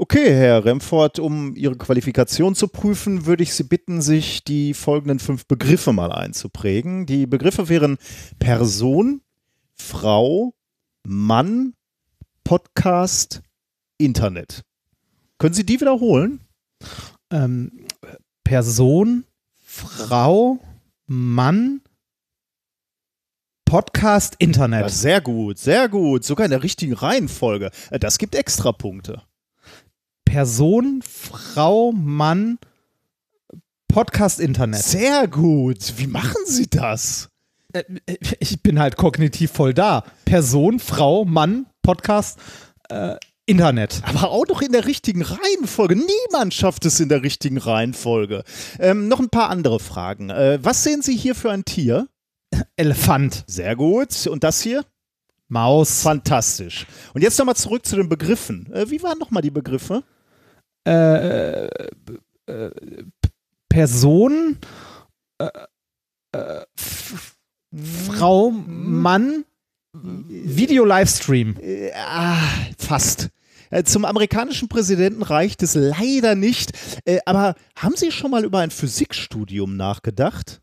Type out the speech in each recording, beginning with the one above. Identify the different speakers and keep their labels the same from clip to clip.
Speaker 1: Okay, Herr Remford, um Ihre Qualifikation zu prüfen, würde ich Sie bitten, sich die folgenden fünf Begriffe mal einzuprägen. Die Begriffe wären Person, Frau, Mann, Podcast, Internet. Können Sie die wiederholen?
Speaker 2: Ähm, Person, Frau, Mann, Podcast, Internet.
Speaker 1: Ja, sehr gut, sehr gut. Sogar in der richtigen Reihenfolge. Äh, Das gibt extra Punkte.
Speaker 2: Person, Frau, Mann, Podcast, Internet.
Speaker 1: Sehr gut. Wie machen Sie das?
Speaker 2: Äh, Ich bin halt kognitiv voll da. Person, Frau, Mann, Podcast, äh, Internet.
Speaker 1: Aber auch noch in der richtigen Reihenfolge. Niemand schafft es in der richtigen Reihenfolge. Ähm, noch ein paar andere Fragen. Äh, was sehen Sie hier für ein Tier?
Speaker 2: Elefant.
Speaker 1: Sehr gut. Und das hier?
Speaker 2: Maus.
Speaker 1: Fantastisch. Und jetzt nochmal zurück zu den Begriffen. Äh, wie waren nochmal die Begriffe?
Speaker 2: Äh, äh, Person, äh, äh, Frau, Mann, Video-Livestream.
Speaker 1: Äh, ah, fast. Äh, Zum amerikanischen Präsidenten reicht es leider nicht. Äh, Aber haben Sie schon mal über ein Physikstudium nachgedacht?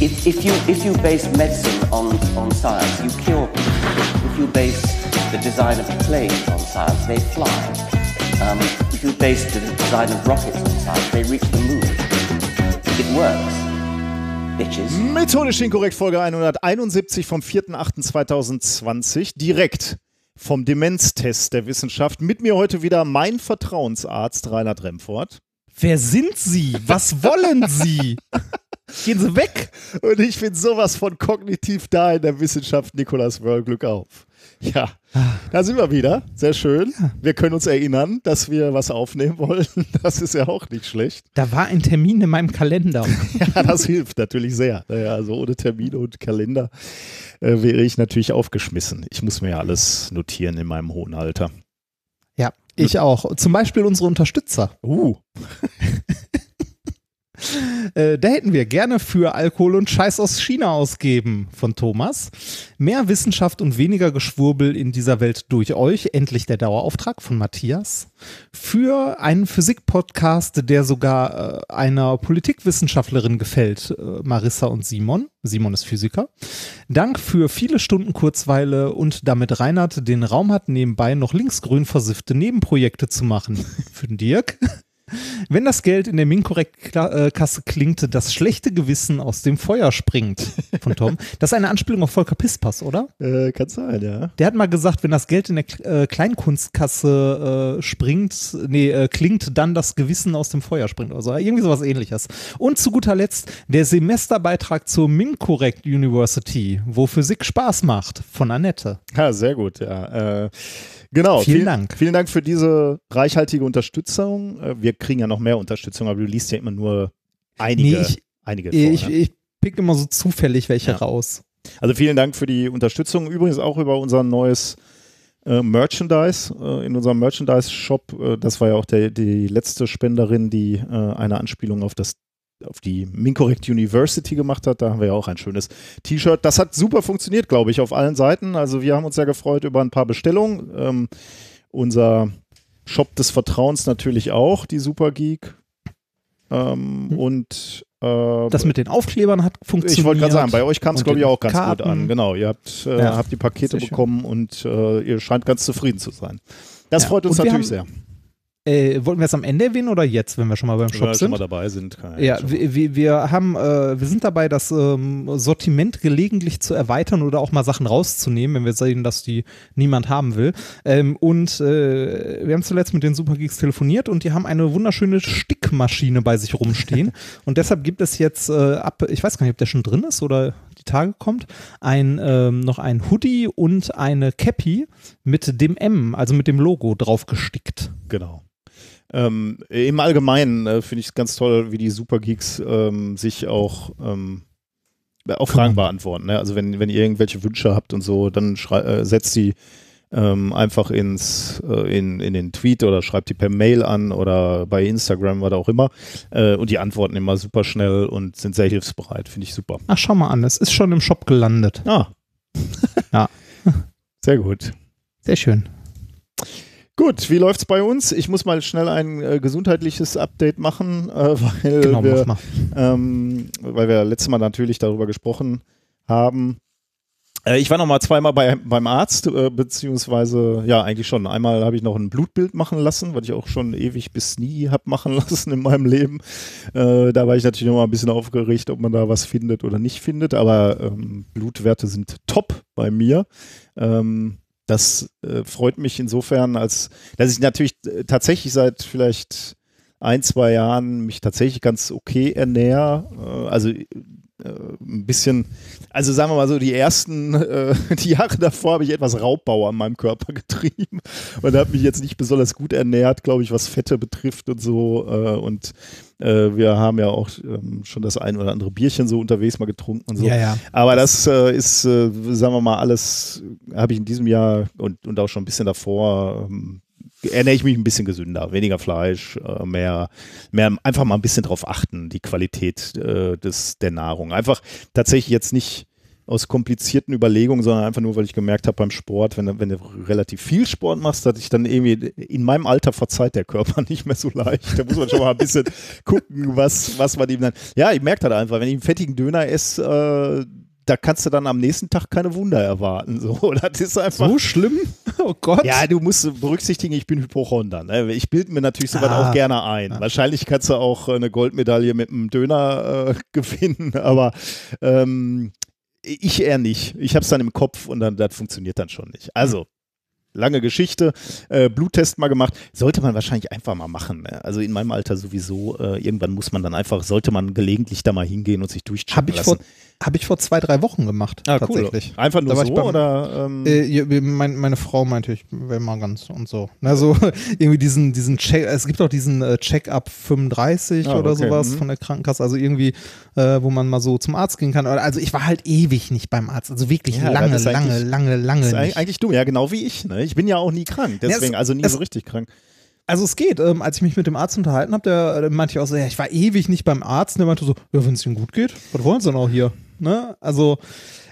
Speaker 3: If, if you if you base medicine on, on science, you cure people. If you base the design of planes on science, they fly. Um, if you base the design of rockets on science, they reach the moon. It works, bitches.
Speaker 1: Methodisch inkorrekt, Folge 171 vom 4.8.2020. Direkt vom Demenztest der Wissenschaft. Mit mir heute wieder mein Vertrauensarzt Reinhard Remford.
Speaker 2: Wer sind Sie? Was wollen Sie? Gehen Sie weg.
Speaker 1: Und ich bin sowas von kognitiv da in der Wissenschaft. Nikolas Wörl, Glück auf. Ja, da sind wir wieder. Sehr schön. Wir können uns erinnern, dass wir was aufnehmen wollen. Das ist ja auch nicht schlecht.
Speaker 2: Da war ein Termin in meinem Kalender.
Speaker 1: Ja, das hilft natürlich sehr. Naja, also ohne Termine und Kalender äh, wäre ich natürlich aufgeschmissen. Ich muss mir ja alles notieren in meinem hohen Alter.
Speaker 2: Ja, ich auch. Zum Beispiel unsere Unterstützer.
Speaker 1: Uh,
Speaker 2: Äh, da hätten wir gerne für Alkohol und Scheiß aus China ausgeben von Thomas. Mehr Wissenschaft und weniger Geschwurbel in dieser Welt durch euch. Endlich der Dauerauftrag von Matthias. Für einen Physik-Podcast, der sogar äh, einer Politikwissenschaftlerin gefällt, äh, Marissa und Simon. Simon ist Physiker. Dank für viele Stunden Kurzweile und damit Reinhard den Raum hat, nebenbei noch linksgrün versiffte Nebenprojekte zu machen. Für den Dirk. Wenn das Geld in der Minkorrekt-Kasse klingt, das schlechte Gewissen aus dem Feuer springt. Von Tom. Das ist eine Anspielung auf Volker Pispas, oder?
Speaker 1: äh, kann sein, ja.
Speaker 2: Der hat mal gesagt, wenn das Geld in der äh, Kleinkunstkasse äh, springt, nee, äh, klingt, dann das Gewissen aus dem Feuer springt oder so. Irgendwie sowas ähnliches. Und zu guter Letzt der Semesterbeitrag zur Minkorrekt University, wo Physik Spaß macht, von Annette.
Speaker 1: Ja, sehr gut, ja. Genau.
Speaker 2: Vielen
Speaker 1: viel-
Speaker 2: Dank.
Speaker 1: Vielen Dank für diese reichhaltige Unterstützung. Äh, wir kriegen ja noch mehr Unterstützung, aber du liest ja immer nur einige.
Speaker 2: Nee, ich-
Speaker 1: einige vor,
Speaker 2: Ich,
Speaker 1: ne?
Speaker 2: ich pick immer so zufällig welche
Speaker 1: Ja.
Speaker 2: raus.
Speaker 1: Also vielen Dank für die Unterstützung. Übrigens auch über unser neues äh, Merchandise äh, in unserem Merchandise-Shop. Äh, das war ja auch der, die letzte Spenderin, die äh, eine Anspielung auf das auf die Mincorrect University gemacht hat. Da haben wir ja auch ein schönes T-Shirt. Das hat super funktioniert, glaube ich, auf allen Seiten. Also wir haben uns sehr gefreut über ein paar Bestellungen. Ähm, unser Shop des Vertrauens natürlich auch, die Supergeek. Ähm,
Speaker 2: Hm.
Speaker 1: Und äh,
Speaker 2: Das mit den Aufklebern hat funktioniert.
Speaker 1: ich wollte gerade sagen, bei euch kam es, glaube ich, auch ganz gut
Speaker 2: Karten.
Speaker 1: an. Genau, ihr habt, äh,
Speaker 2: Ja,
Speaker 1: habt die Pakete bekommen und äh, ihr scheint ganz zufrieden zu sein. Das
Speaker 2: Ja,
Speaker 1: freut uns natürlich sehr.
Speaker 2: Äh, wollten wir es am Ende erwähnen oder jetzt, wenn wir schon mal beim
Speaker 1: Wenn
Speaker 2: Shop
Speaker 1: wir schon
Speaker 2: sind?
Speaker 1: mal dabei sind.
Speaker 2: Ja, wir, wir haben, äh, wir sind dabei, das ähm, Sortiment gelegentlich zu erweitern oder auch mal Sachen rauszunehmen, wenn wir sehen, dass die niemand haben will. Ähm, und äh, wir haben zuletzt mit den Supergeeks telefoniert und die haben eine wunderschöne Stickmaschine bei sich rumstehen. und deshalb gibt es jetzt äh, ab, ich weiß gar nicht, ob der schon drin ist oder die Tage kommt, ein ähm, noch ein Hoodie und eine Cappy mit dem M, also mit dem Logo drauf gestickt.
Speaker 1: Genau. Ähm, Im Allgemeinen äh, finde ich es ganz toll, wie die Supergeeks ähm, sich auch ähm, auch Fragen beantworten. Ne? Also wenn, wenn ihr irgendwelche Wünsche habt und so, dann äh, setzt die ähm, einfach ins, äh, in, in den Tweet oder schreibt die per Mail an oder bei Instagram oder auch immer. Äh, und die antworten immer super schnell und sind sehr hilfsbereit. Finde ich super.
Speaker 2: Ach, schau mal an, es ist schon im Shop gelandet.
Speaker 1: Ah.
Speaker 2: Ja.
Speaker 1: Sehr gut.
Speaker 2: Sehr schön.
Speaker 1: Gut, wie läuft's bei uns? Ich muss mal schnell ein äh, gesundheitliches Update machen, äh, weil,
Speaker 2: Genau,
Speaker 1: wir, ähm, weil wir letztes Mal natürlich darüber gesprochen haben. Äh, ich war noch mal zweimal bei, beim Arzt, äh, beziehungsweise ja eigentlich schon. Einmal habe ich noch ein Blutbild machen lassen, was ich auch schon ewig bis nie habe machen lassen in meinem Leben. Äh, da war ich natürlich noch mal ein bisschen aufgeregt, ob man da was findet oder nicht findet. Aber ähm, Blutwerte sind top bei mir. Ähm, das äh, freut mich insofern, als dass ich natürlich äh, tatsächlich seit vielleicht ein, zwei Jahren mich tatsächlich ganz okay ernähre. Äh, also ein bisschen, also sagen wir mal so, die ersten, äh, die Jahre davor habe ich etwas Raubbau an meinem Körper getrieben und habe mich jetzt nicht besonders gut ernährt, glaube ich, was Fette betrifft und so. Äh, und äh, wir haben ja auch ähm, schon das ein oder andere Bierchen so unterwegs mal getrunken und so.
Speaker 2: Ja, ja.
Speaker 1: Aber das äh, ist, äh, sagen wir mal, alles habe ich in diesem Jahr und, und auch schon ein bisschen davor ähm, ernähre ich mich ein bisschen gesünder, weniger Fleisch, äh, mehr, mehr einfach mal ein bisschen drauf achten, die Qualität äh, des, der Nahrung. Einfach tatsächlich jetzt nicht aus komplizierten Überlegungen, sondern einfach nur, weil ich gemerkt habe beim Sport, wenn, du- wenn du relativ viel Sport machst, dass ich dann irgendwie in meinem Alter verzeiht der Körper nicht mehr so leicht. Da muss man schon mal ein bisschen gucken, was, was man ihm dann. Ja, ich merke das einfach, wenn ich einen fettigen Döner esse, äh, da kannst du dann am nächsten Tag keine Wunder erwarten. So, das ist einfach.
Speaker 2: So schlimm? Oh Gott.
Speaker 1: Ja, du musst berücksichtigen, ich bin Hypochonder. Ne? Ich bilde mir natürlich sowas
Speaker 2: Ah.
Speaker 1: auch gerne ein. Wahrscheinlich kannst du auch äh, eine Goldmedaille mit einem Döner äh, gewinnen, aber ähm, ich eher nicht. Ich habe es dann im Kopf und dann das funktioniert dann schon nicht. Also, lange Geschichte. Äh, Bluttest mal gemacht. Sollte man wahrscheinlich einfach mal machen. Ne? Also in meinem Alter sowieso. Äh, irgendwann muss man dann einfach, sollte man gelegentlich da mal hingehen und sich durchchecken
Speaker 2: Habe ich,
Speaker 1: lassen.
Speaker 2: vor, hab ich vor zwei, drei Wochen gemacht.
Speaker 1: ah,
Speaker 2: tatsächlich.
Speaker 1: Cool. Einfach nur
Speaker 2: ich
Speaker 1: so
Speaker 2: beim-
Speaker 1: oder? Ähm,
Speaker 2: Äh, ja, mein, meine Frau meinte, ich wäre mal ganz und so. Na, so irgendwie diesen, diesen Check, es gibt auch diesen äh, Check-up 35
Speaker 1: Ah,
Speaker 2: oder
Speaker 1: okay,
Speaker 2: sowas
Speaker 1: mhm.
Speaker 2: von der Krankenkasse, also irgendwie, äh, wo man mal so zum Arzt gehen kann. Also ich war halt ewig nicht beim Arzt, also wirklich
Speaker 1: Ja,
Speaker 2: lange,
Speaker 1: das ist
Speaker 2: lange, lange, lange
Speaker 1: ist
Speaker 2: nicht.
Speaker 1: eigentlich, dumm, ja, genau wie ich. Ne? Ich bin ja auch nie krank,
Speaker 2: Ja, es-
Speaker 1: deswegen, also nie
Speaker 2: es-
Speaker 1: so richtig krank.
Speaker 2: Also es geht. Ähm, als ich mich mit dem Arzt unterhalten habe, der, der meinte auch so, ja, ich war ewig nicht beim Arzt. Und der meinte so, ja, wenn es Ihnen gut geht, was wollen Sie denn auch hier? Ne? Also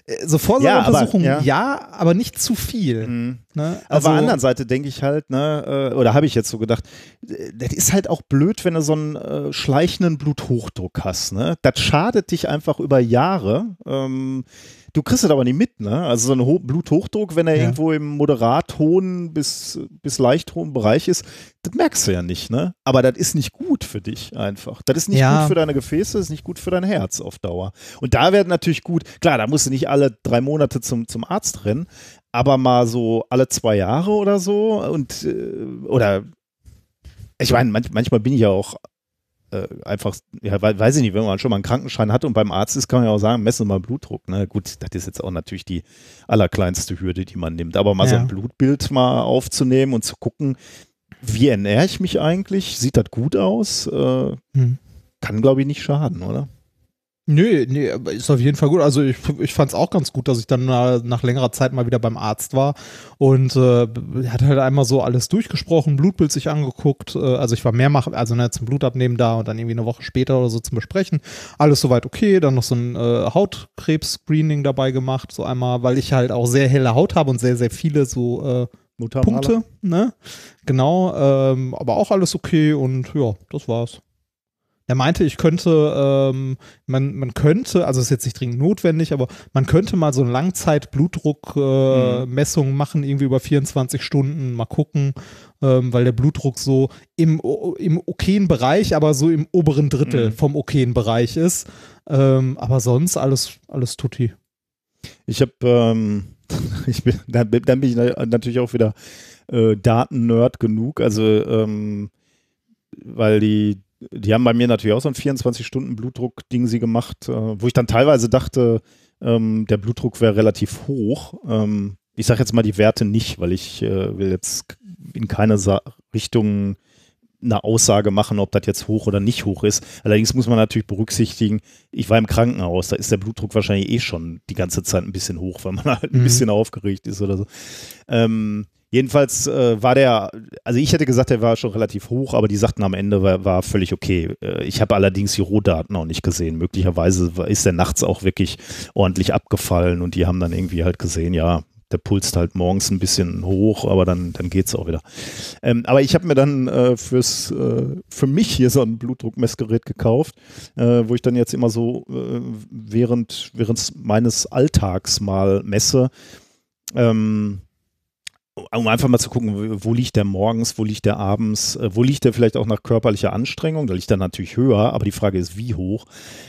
Speaker 2: äh, so Vorsorgeuntersuchungen,
Speaker 1: Ja,
Speaker 2: ja,
Speaker 1: aber-
Speaker 2: aber,
Speaker 1: ja.
Speaker 2: nicht zu viel.
Speaker 1: Mhm.
Speaker 2: Ne?
Speaker 1: Auf der anderen Seite denke ich halt, ne, äh, oder habe ich jetzt so gedacht, äh, das ist halt auch blöd, wenn du so einen äh, schleichenden Bluthochdruck hast. Ne? Das schadet dich einfach über Jahre. Ähm, du kriegst es aber nicht mit, ne? Also so ein Ho Bluthochdruck, wenn er
Speaker 2: Ja.
Speaker 1: irgendwo im moderat hohen bis, bis leicht hohen Bereich ist, das merkst du ja nicht, ne? Aber das ist nicht gut für dich einfach. Das ist nicht
Speaker 2: Ja.
Speaker 1: gut für deine Gefäße, das ist nicht gut für dein Herz auf Dauer. Und da werden natürlich gut, klar, da musst du nicht alle drei Monate zum, zum Arzt rennen, aber mal so alle zwei Jahre oder so und äh, oder ich meine, manch, manchmal bin ich ja auch äh, einfach, ja, wei- weiß ich nicht, wenn man schon mal einen Krankenschein hat und beim Arzt ist, kann man ja auch sagen, messen wir mal Blutdruck. Ne? Gut, das ist jetzt auch natürlich die allerkleinste Hürde, die man nimmt. Aber mal so
Speaker 2: Ja.
Speaker 1: ein Blutbild mal aufzunehmen und zu gucken, wie ernähre ich mich eigentlich? Sieht das gut aus? Äh,
Speaker 2: Hm.
Speaker 1: kann, glaube ich, nicht schaden, oder?
Speaker 2: Nö, nee, ist auf jeden Fall gut. Also ich, ich fand es auch ganz gut, dass ich dann äh, nach längerer Zeit mal wieder beim Arzt war und äh, hat halt einmal so alles durchgesprochen, Blutbild sich angeguckt. Äh, also ich war mehrmals, also ne, zum Blutabnehmen da und dann irgendwie eine Woche später oder so zum Besprechen. Alles soweit okay. Dann noch so ein äh, Hautkrebs-Screening dabei gemacht, so einmal, weil ich halt auch sehr helle Haut habe und sehr, sehr viele so äh? Punkte, ne? Genau, ähm, aber auch alles okay und ja, das war's. Er meinte, ich könnte, ähm, man, man könnte, also ist jetzt nicht dringend notwendig, aber man könnte mal so eine Langzeit-Blutdruck-Messung äh, Messung machen, irgendwie über 24 Stunden, mal gucken, ähm, weil der Blutdruck so im, im okayen Bereich, aber so im oberen Drittel
Speaker 1: Mhm.
Speaker 2: vom okayen Bereich ist. Ähm, aber sonst alles, alles tutti.
Speaker 1: Ich habe, ähm, ich bin, dann, bin- ich na- natürlich auch wieder äh, Daten-Nerd genug. Also, ähm, weil die, die haben bei mir natürlich auch so ein 24-Stunden-Blutdruck-Ding sie gemacht, äh, wo ich dann teilweise dachte, ähm, der Blutdruck wäre relativ hoch. Ähm, ich sage jetzt mal die Werte nicht, weil ich äh, will jetzt in keine Sa Richtung eine Aussage machen, ob das jetzt hoch oder nicht hoch ist. Allerdings muss man natürlich berücksichtigen, ich war im Krankenhaus, da ist der Blutdruck wahrscheinlich eh schon die ganze Zeit ein bisschen hoch, weil man halt ein
Speaker 2: Mhm.
Speaker 1: bisschen aufgeregt ist oder so. Ähm, jedenfalls äh, war der, also ich hätte gesagt, der war schon relativ hoch, aber die sagten am Ende, war, war völlig okay. Äh, ich habe allerdings die Rohdaten auch nicht gesehen. Möglicherweise ist der nachts auch wirklich ordentlich abgefallen und die haben dann irgendwie halt gesehen, ja, der pulst halt morgens ein bisschen hoch, aber dann, dann geht es auch wieder. Ähm, aber ich habe mir dann äh, fürs, äh, für mich hier so ein Blutdruckmessgerät gekauft, äh, wo ich dann jetzt immer so äh, während, während meines Alltags mal messe. Ähm, um einfach mal zu gucken, wo liegt der morgens, wo liegt der abends, äh, wo liegt der vielleicht auch nach körperlicher Anstrengung, da liegt er natürlich höher, aber die Frage ist, wie hoch.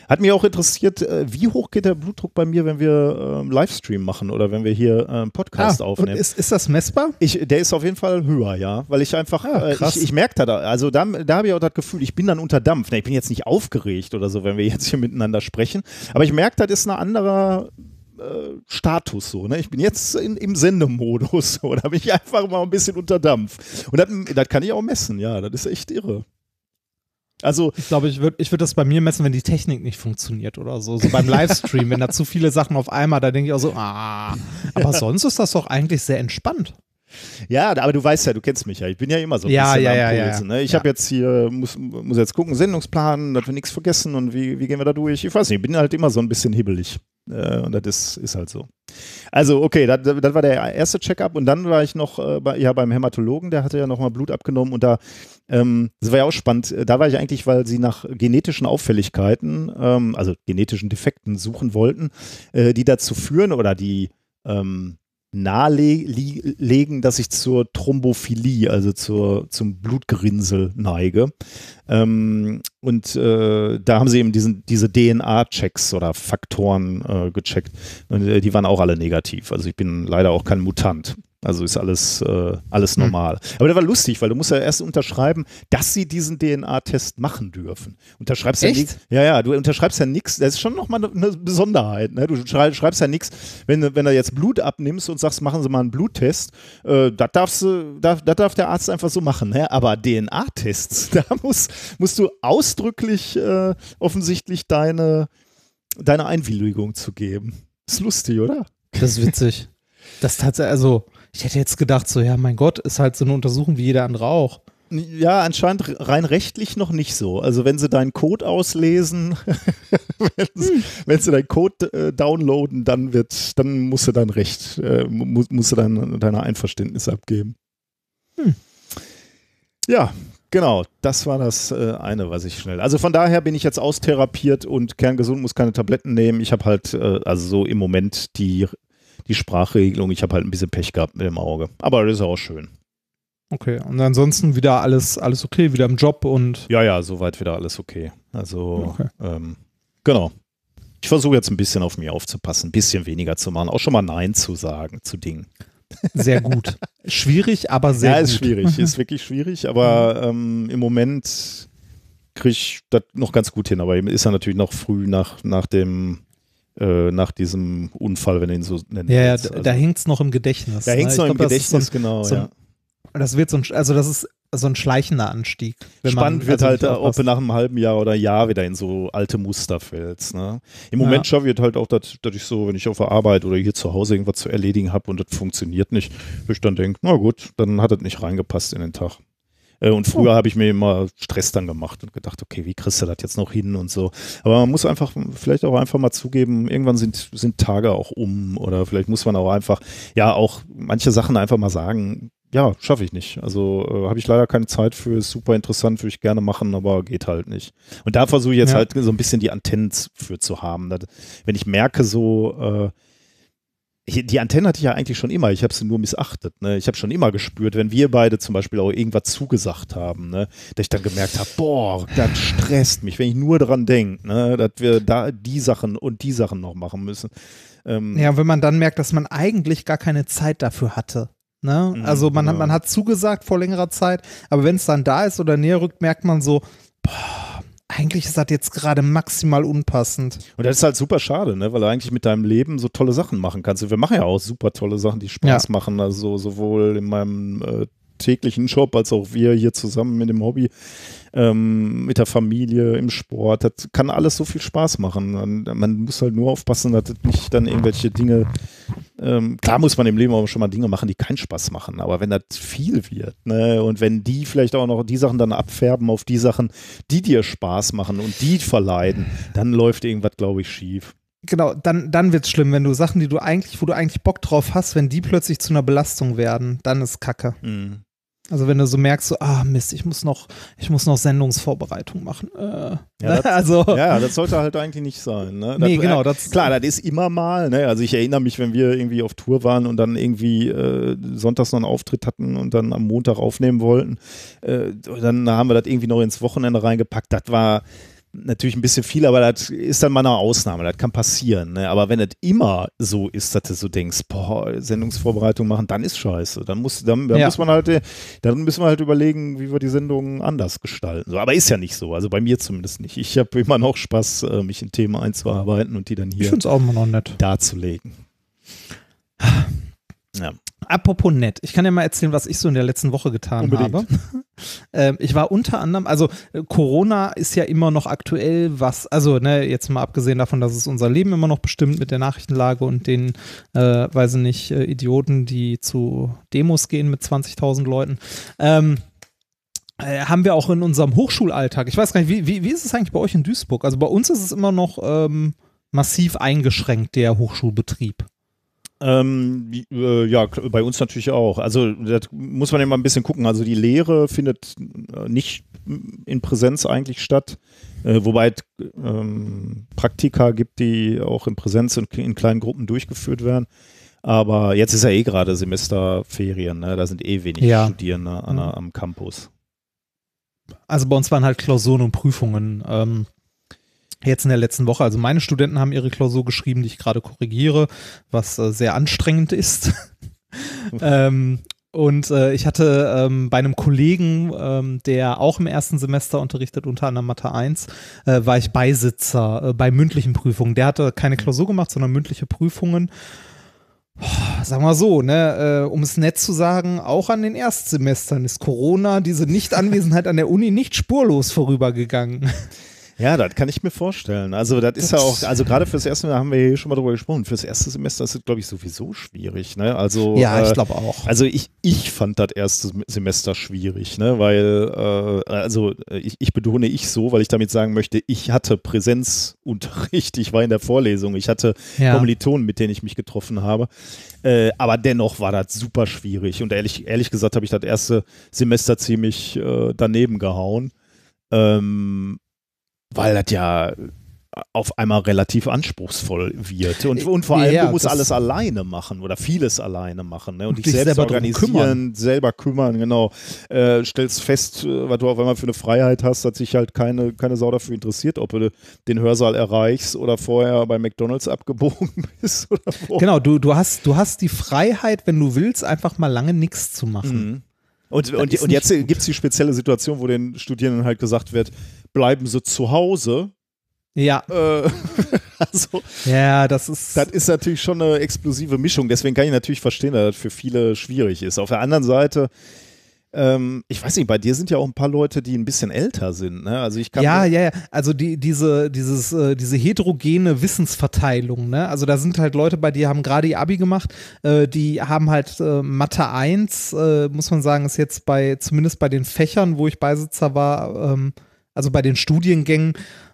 Speaker 1: Hat mich auch interessiert, äh, wie hoch geht der Blutdruck bei mir, wenn wir ähm, Livestream machen oder wenn wir hier ähm, Podcast ah, aufnehmen.
Speaker 2: Ist, ist das messbar?
Speaker 1: Ich, der ist auf jeden Fall höher, ja, weil ich einfach, ah, äh, ich, ich merke da, also da, da habe ich auch das Gefühl, ich bin dann unter Dampf. ich bin jetzt nicht aufgeregt oder so, wenn wir jetzt hier miteinander sprechen, aber ich merke, das ist ein anderer äh, Status so. Ne? Ich bin jetzt in, im Sendemodus. So. Da bin ich einfach mal ein bisschen unter Dampf. Und das, kann ich auch messen, ja. Das ist echt irre.
Speaker 2: Also ich glaube, ich würde ich würd das bei mir messen, wenn die Technik nicht funktioniert oder so. So beim Livestream, wenn da zu viele Sachen auf einmal, da denke ich auch so, ah. Aber ja. sonst ist das doch eigentlich sehr entspannt.
Speaker 1: Ja, aber du weißt ja, du kennst mich ja. Ich bin ja immer so ein
Speaker 2: ja,
Speaker 1: bisschen
Speaker 2: ja, ja,
Speaker 1: Pulsen, ne? Ich habe jetzt hier, muss, muss jetzt gucken, Sendungsplan, dass wir nichts vergessen und wie, wie gehen wir da durch? Ich weiß nicht, ich bin halt immer so ein bisschen hibbelig. Äh, und das ist, ist halt so. Also, okay, das, war der erste Check-up und dann war ich noch äh, bei, ja, beim Hämatologen, der hatte ja nochmal Blut abgenommen und da, ähm, das war ja auch spannend, da war ich eigentlich, weil sie nach genetischen Auffälligkeiten, ähm, also genetischen Defekten suchen wollten, äh, die dazu führen oder die ähm, nahelegen, dass ich zur Thrombophilie, also zur, zum Blutgerinnsel neige. Ähm, und äh, da haben sie eben diesen, diese DNA-Checks oder Faktoren äh, gecheckt. Und äh, die waren auch alle negativ. Also ich bin leider auch kein Mutant. Also ist alles, äh, alles hm. normal. Mhm. Aber der war lustig, weil du musst ja erst unterschreiben, dass sie diesen DNA-Test machen dürfen. Unterschreibst Echt? ja nichts. Ja, ja, du unterschreibst ja nichts. Das ist schon nochmal eine Besonderheit. Ne? Du schreibst ja nichts, wenn, wenn du jetzt Blut abnimmst und sagst, machen Sie mal einen Bluttest. Äh, das, darfst du, darf, das darf der Arzt einfach so machen. Ne? Aber DNA-Tests, da muss, musst du ausdrücklich äh, offensichtlich deine, deine Einwilligung zu geben. Ist lustig, oder?
Speaker 2: Das ist witzig. Das tatsächlich, also ich hätte jetzt gedacht, so, ja, mein Gott, ist halt so eine Untersuchung wie jeder andere auch.
Speaker 1: Ja, anscheinend rein rechtlich noch nicht so. Also wenn sie deinen Code auslesen, hm. wenn sie deinen Code äh, downloaden, dann wird, dann musst du dein Recht, äh, mu musst du dein, deine Einverständnis abgeben. Hm. Ja, genau. Das war das äh, eine, was ich schnell. Also von daher bin ich jetzt austherapiert und kerngesund, muss keine Tabletten nehmen. Ich habe halt, äh, also so im Moment die die Sprachregelung. Ich habe halt ein bisschen Pech gehabt mit dem Auge. Aber das ist auch schön.
Speaker 2: Okay, und ansonsten wieder alles, alles okay, wieder im Job und.
Speaker 1: Ja, ja, soweit wieder alles okay. Also, okay. Ähm, genau. Ich versuche jetzt ein bisschen auf mich aufzupassen, ein bisschen weniger zu machen, auch schon mal Nein zu sagen zu Dingen.
Speaker 2: Sehr gut. schwierig, aber sehr
Speaker 1: gut. Ja,
Speaker 2: ist
Speaker 1: schwierig, ist wirklich schwierig, aber ähm, im Moment kriege ich das noch ganz gut hin. Aber ist ja natürlich noch früh nach, nach dem äh, nach diesem Unfall, wenn du ihn so
Speaker 2: nennen Ja, ja also, da hängt es noch im Gedächtnis.
Speaker 1: Da hängt es ne? noch im Gedächtnis, so ein, genau, so ein,
Speaker 2: ja. Das wird so ein, also das ist so ein schleichender Anstieg.
Speaker 1: Spannend man, wird also halt, ob du nach einem halben Jahr oder Jahr wieder in so alte Muster fällst. Ne? Im Moment ja. schaffe ich halt auch, dass, dass ich so, wenn ich auf der Arbeit oder hier zu Hause irgendwas zu erledigen habe und das funktioniert nicht, ich dann denke, na gut, dann hat das nicht reingepasst in den Tag. Äh, und früher oh. habe ich mir immer Stress dann gemacht und gedacht, okay, wie kriegst du das jetzt noch hin und so. Aber man muss einfach vielleicht auch einfach mal zugeben, irgendwann sind, sind Tage auch um oder vielleicht muss man auch einfach, ja, auch manche Sachen einfach mal sagen, ja, schaffe ich nicht. Also äh, habe ich leider keine Zeit für, ist super interessant, würde ich gerne machen, aber geht halt nicht. Und da versuche ich jetzt ja. halt so ein bisschen die Antennen für zu haben. Dass, wenn ich merke, so, äh, die Antenne hatte ich ja eigentlich schon immer, ich habe sie nur missachtet. Ne? Ich habe schon immer gespürt, wenn wir beide zum Beispiel auch irgendwas zugesagt haben, ne? dass ich dann gemerkt habe, boah, das stresst mich, wenn ich nur daran denke, ne? dass wir da die Sachen und die Sachen noch machen müssen.
Speaker 2: Ähm ja, wenn man dann merkt, dass man eigentlich gar keine Zeit dafür hatte. Ne? Mhm, also man, genau. hat, man hat zugesagt vor längerer Zeit, aber wenn es dann da ist oder näher rückt, merkt man so, boah, eigentlich ist das jetzt gerade maximal unpassend.
Speaker 1: Und das ist halt super schade, ne? weil du eigentlich mit deinem Leben so tolle Sachen machen kannst. Wir machen ja auch super tolle Sachen, die Spaß ja. machen. Also sowohl in meinem äh, täglichen Job als auch wir hier zusammen mit dem Hobby ähm, mit der Familie, im Sport. Das kann alles so viel Spaß machen. Man, man muss halt nur aufpassen, dass nicht dann irgendwelche Dinge, ähm, klar muss man im Leben auch schon mal Dinge machen, die keinen Spaß machen, aber wenn das viel wird ne, und wenn die vielleicht auch noch die Sachen dann abfärben auf die Sachen, die dir Spaß machen und die verleiden, dann läuft irgendwas, glaube ich, schief.
Speaker 2: Genau, dann, dann wird's schlimm, wenn du Sachen, die du eigentlich, wo du eigentlich Bock drauf hast, wenn die plötzlich zu einer Belastung werden, dann ist Kacke.
Speaker 1: Mhm.
Speaker 2: Also wenn du so merkst, so, ah Mist, ich muss noch, ich muss noch Sendungsvorbereitung machen. Äh,
Speaker 1: Ja, das-
Speaker 2: also
Speaker 1: Ja, das sollte halt eigentlich nicht sein. Ne?
Speaker 2: Nee,
Speaker 1: das,
Speaker 2: genau,
Speaker 1: äh,
Speaker 2: das-
Speaker 1: klar, das ist immer mal. Ne? Also ich erinnere mich, wenn wir irgendwie auf Tour waren und dann irgendwie äh, sonntags noch einen Auftritt hatten und dann am Montag aufnehmen wollten, äh, dann haben wir das irgendwie noch ins Wochenende reingepackt. Das war natürlich ein bisschen viel, aber das ist dann mal eine Ausnahme. Das kann passieren. Ne? Aber wenn es immer so ist, dass du so denkst, boah, Sendungsvorbereitung machen, dann ist scheiße. Dann muss, dann, dann
Speaker 2: Ja.
Speaker 1: muss man halt, dann müssen wir halt überlegen, wie wir die Sendung anders gestalten. So, aber ist ja nicht so. Also bei mir zumindest nicht. Ich habe immer noch Spaß, äh, mich in Themen einzuarbeiten und die dann hier
Speaker 2: finde es auch immer noch nett.
Speaker 1: darzulegen. Ja.
Speaker 2: Apropos nett, ich kann ja mal erzählen, was ich so in der letzten Woche getan
Speaker 1: Unbedingt.
Speaker 2: habe. ähm, ich war unter anderem, also äh, Corona ist ja immer noch aktuell, was, also ne, jetzt mal abgesehen davon, dass es unser Leben immer noch bestimmt mit der Nachrichtenlage und den, äh, weiß ich nicht, äh, Idioten, die zu Demos gehen mit 20.000 Leuten. Ähm, äh, haben wir auch in unserem Hochschulalltag, ich weiß gar nicht, wie, wie, wie ist es eigentlich bei euch in Duisburg? Also bei uns ist es immer noch ähm, massiv eingeschränkt, der Hochschulbetrieb.
Speaker 1: Ähm, äh, ja, bei uns natürlich auch. Also das muss man immer ein bisschen gucken. Also die Lehre findet äh, nicht in Präsenz eigentlich statt, äh, wobei es ähm, Praktika gibt, die auch in Präsenz und in kleinen Gruppen durchgeführt werden. Aber jetzt ist ja eh gerade Semesterferien, ne? da sind eh wenig
Speaker 2: Ja.
Speaker 1: Studierende an, der- am Campus.
Speaker 2: also bei uns waren halt Klausuren und Prüfungen. Ähm, jetzt in der letzten Woche. Also meine Studenten haben ihre Klausur geschrieben, die ich gerade korrigiere, was äh, sehr anstrengend ist. ähm, und äh, ich hatte ähm, bei einem Kollegen, ähm, der auch im ersten Semester unterrichtet, unter anderem Mathe 1, äh, war ich Beisitzer äh, bei mündlichen Prüfungen. Der hatte keine Klausur gemacht, sondern mündliche Prüfungen. Boah, Sagen wir so, ne, äh, um es nett zu sagen, auch an den Erstsemestern ist Corona, diese Nichtanwesenheit an der Uni, nicht spurlos vorübergegangen.
Speaker 1: Ja, das kann ich mir vorstellen. Also das ist ja auch, also gerade fürs erste, da haben wir hier schon mal drüber gesprochen, fürs erste Semester ist es, glaube ich, sowieso schwierig. Ne? Also
Speaker 2: ja,
Speaker 1: äh,
Speaker 2: ich glaube auch.
Speaker 1: Also ich, ich fand das erste Semester schwierig, ne? weil, äh, also ich, ich betone ich so, weil ich damit sagen möchte, ich hatte Präsenzunterricht, ich war in der Vorlesung, ich hatte
Speaker 2: Ja.
Speaker 1: Kommilitonen, mit denen ich mich getroffen habe, äh, aber dennoch war das super schwierig und ehrlich, ehrlich gesagt habe ich das erste Semester ziemlich äh, daneben gehauen, ähm, weil das ja auf einmal relativ anspruchsvoll wird und, und vor allem
Speaker 2: Ja,
Speaker 1: du musst alles alleine machen oder vieles alleine machen ne? und,
Speaker 2: Und
Speaker 1: dich
Speaker 2: dich
Speaker 1: selbst
Speaker 2: selber
Speaker 1: organisieren,
Speaker 2: kümmern.
Speaker 1: selber kümmern, genau. Äh, stellst fest, äh, was du auf einmal für eine Freiheit hast, dass sich halt keine, keine Sau dafür interessiert, ob du den Hörsaal erreichst oder vorher bei McDonalds abgebogen bist.
Speaker 2: Genau, du, du, hast, du hast die Freiheit, wenn du willst, einfach mal lange nichts zu machen.
Speaker 1: Mhm. Und, und, und jetzt gibt es die spezielle Situation, wo den Studierenden halt gesagt wird, bleiben sie zu Hause.
Speaker 2: Ja,
Speaker 1: Äh, also
Speaker 2: ja, das ist.
Speaker 1: Das ist natürlich schon eine explosive Mischung. Deswegen kann ich natürlich verstehen, dass das für viele schwierig ist. Auf der anderen Seite, ähm, ich weiß nicht, bei dir sind ja auch ein paar Leute, die ein bisschen älter sind. Ne? Also ich kann
Speaker 2: ja, ja, ja. Also die, diese, dieses, äh, diese heterogene Wissensverteilung, ne? Also da sind halt Leute bei, die haben gerade ihr Abi gemacht, äh, die haben halt äh, Mathe 1, äh, muss man sagen, ist jetzt bei, zumindest bei den Fächern, wo ich Beisitzer war, ähm, also bei den Studiengängen,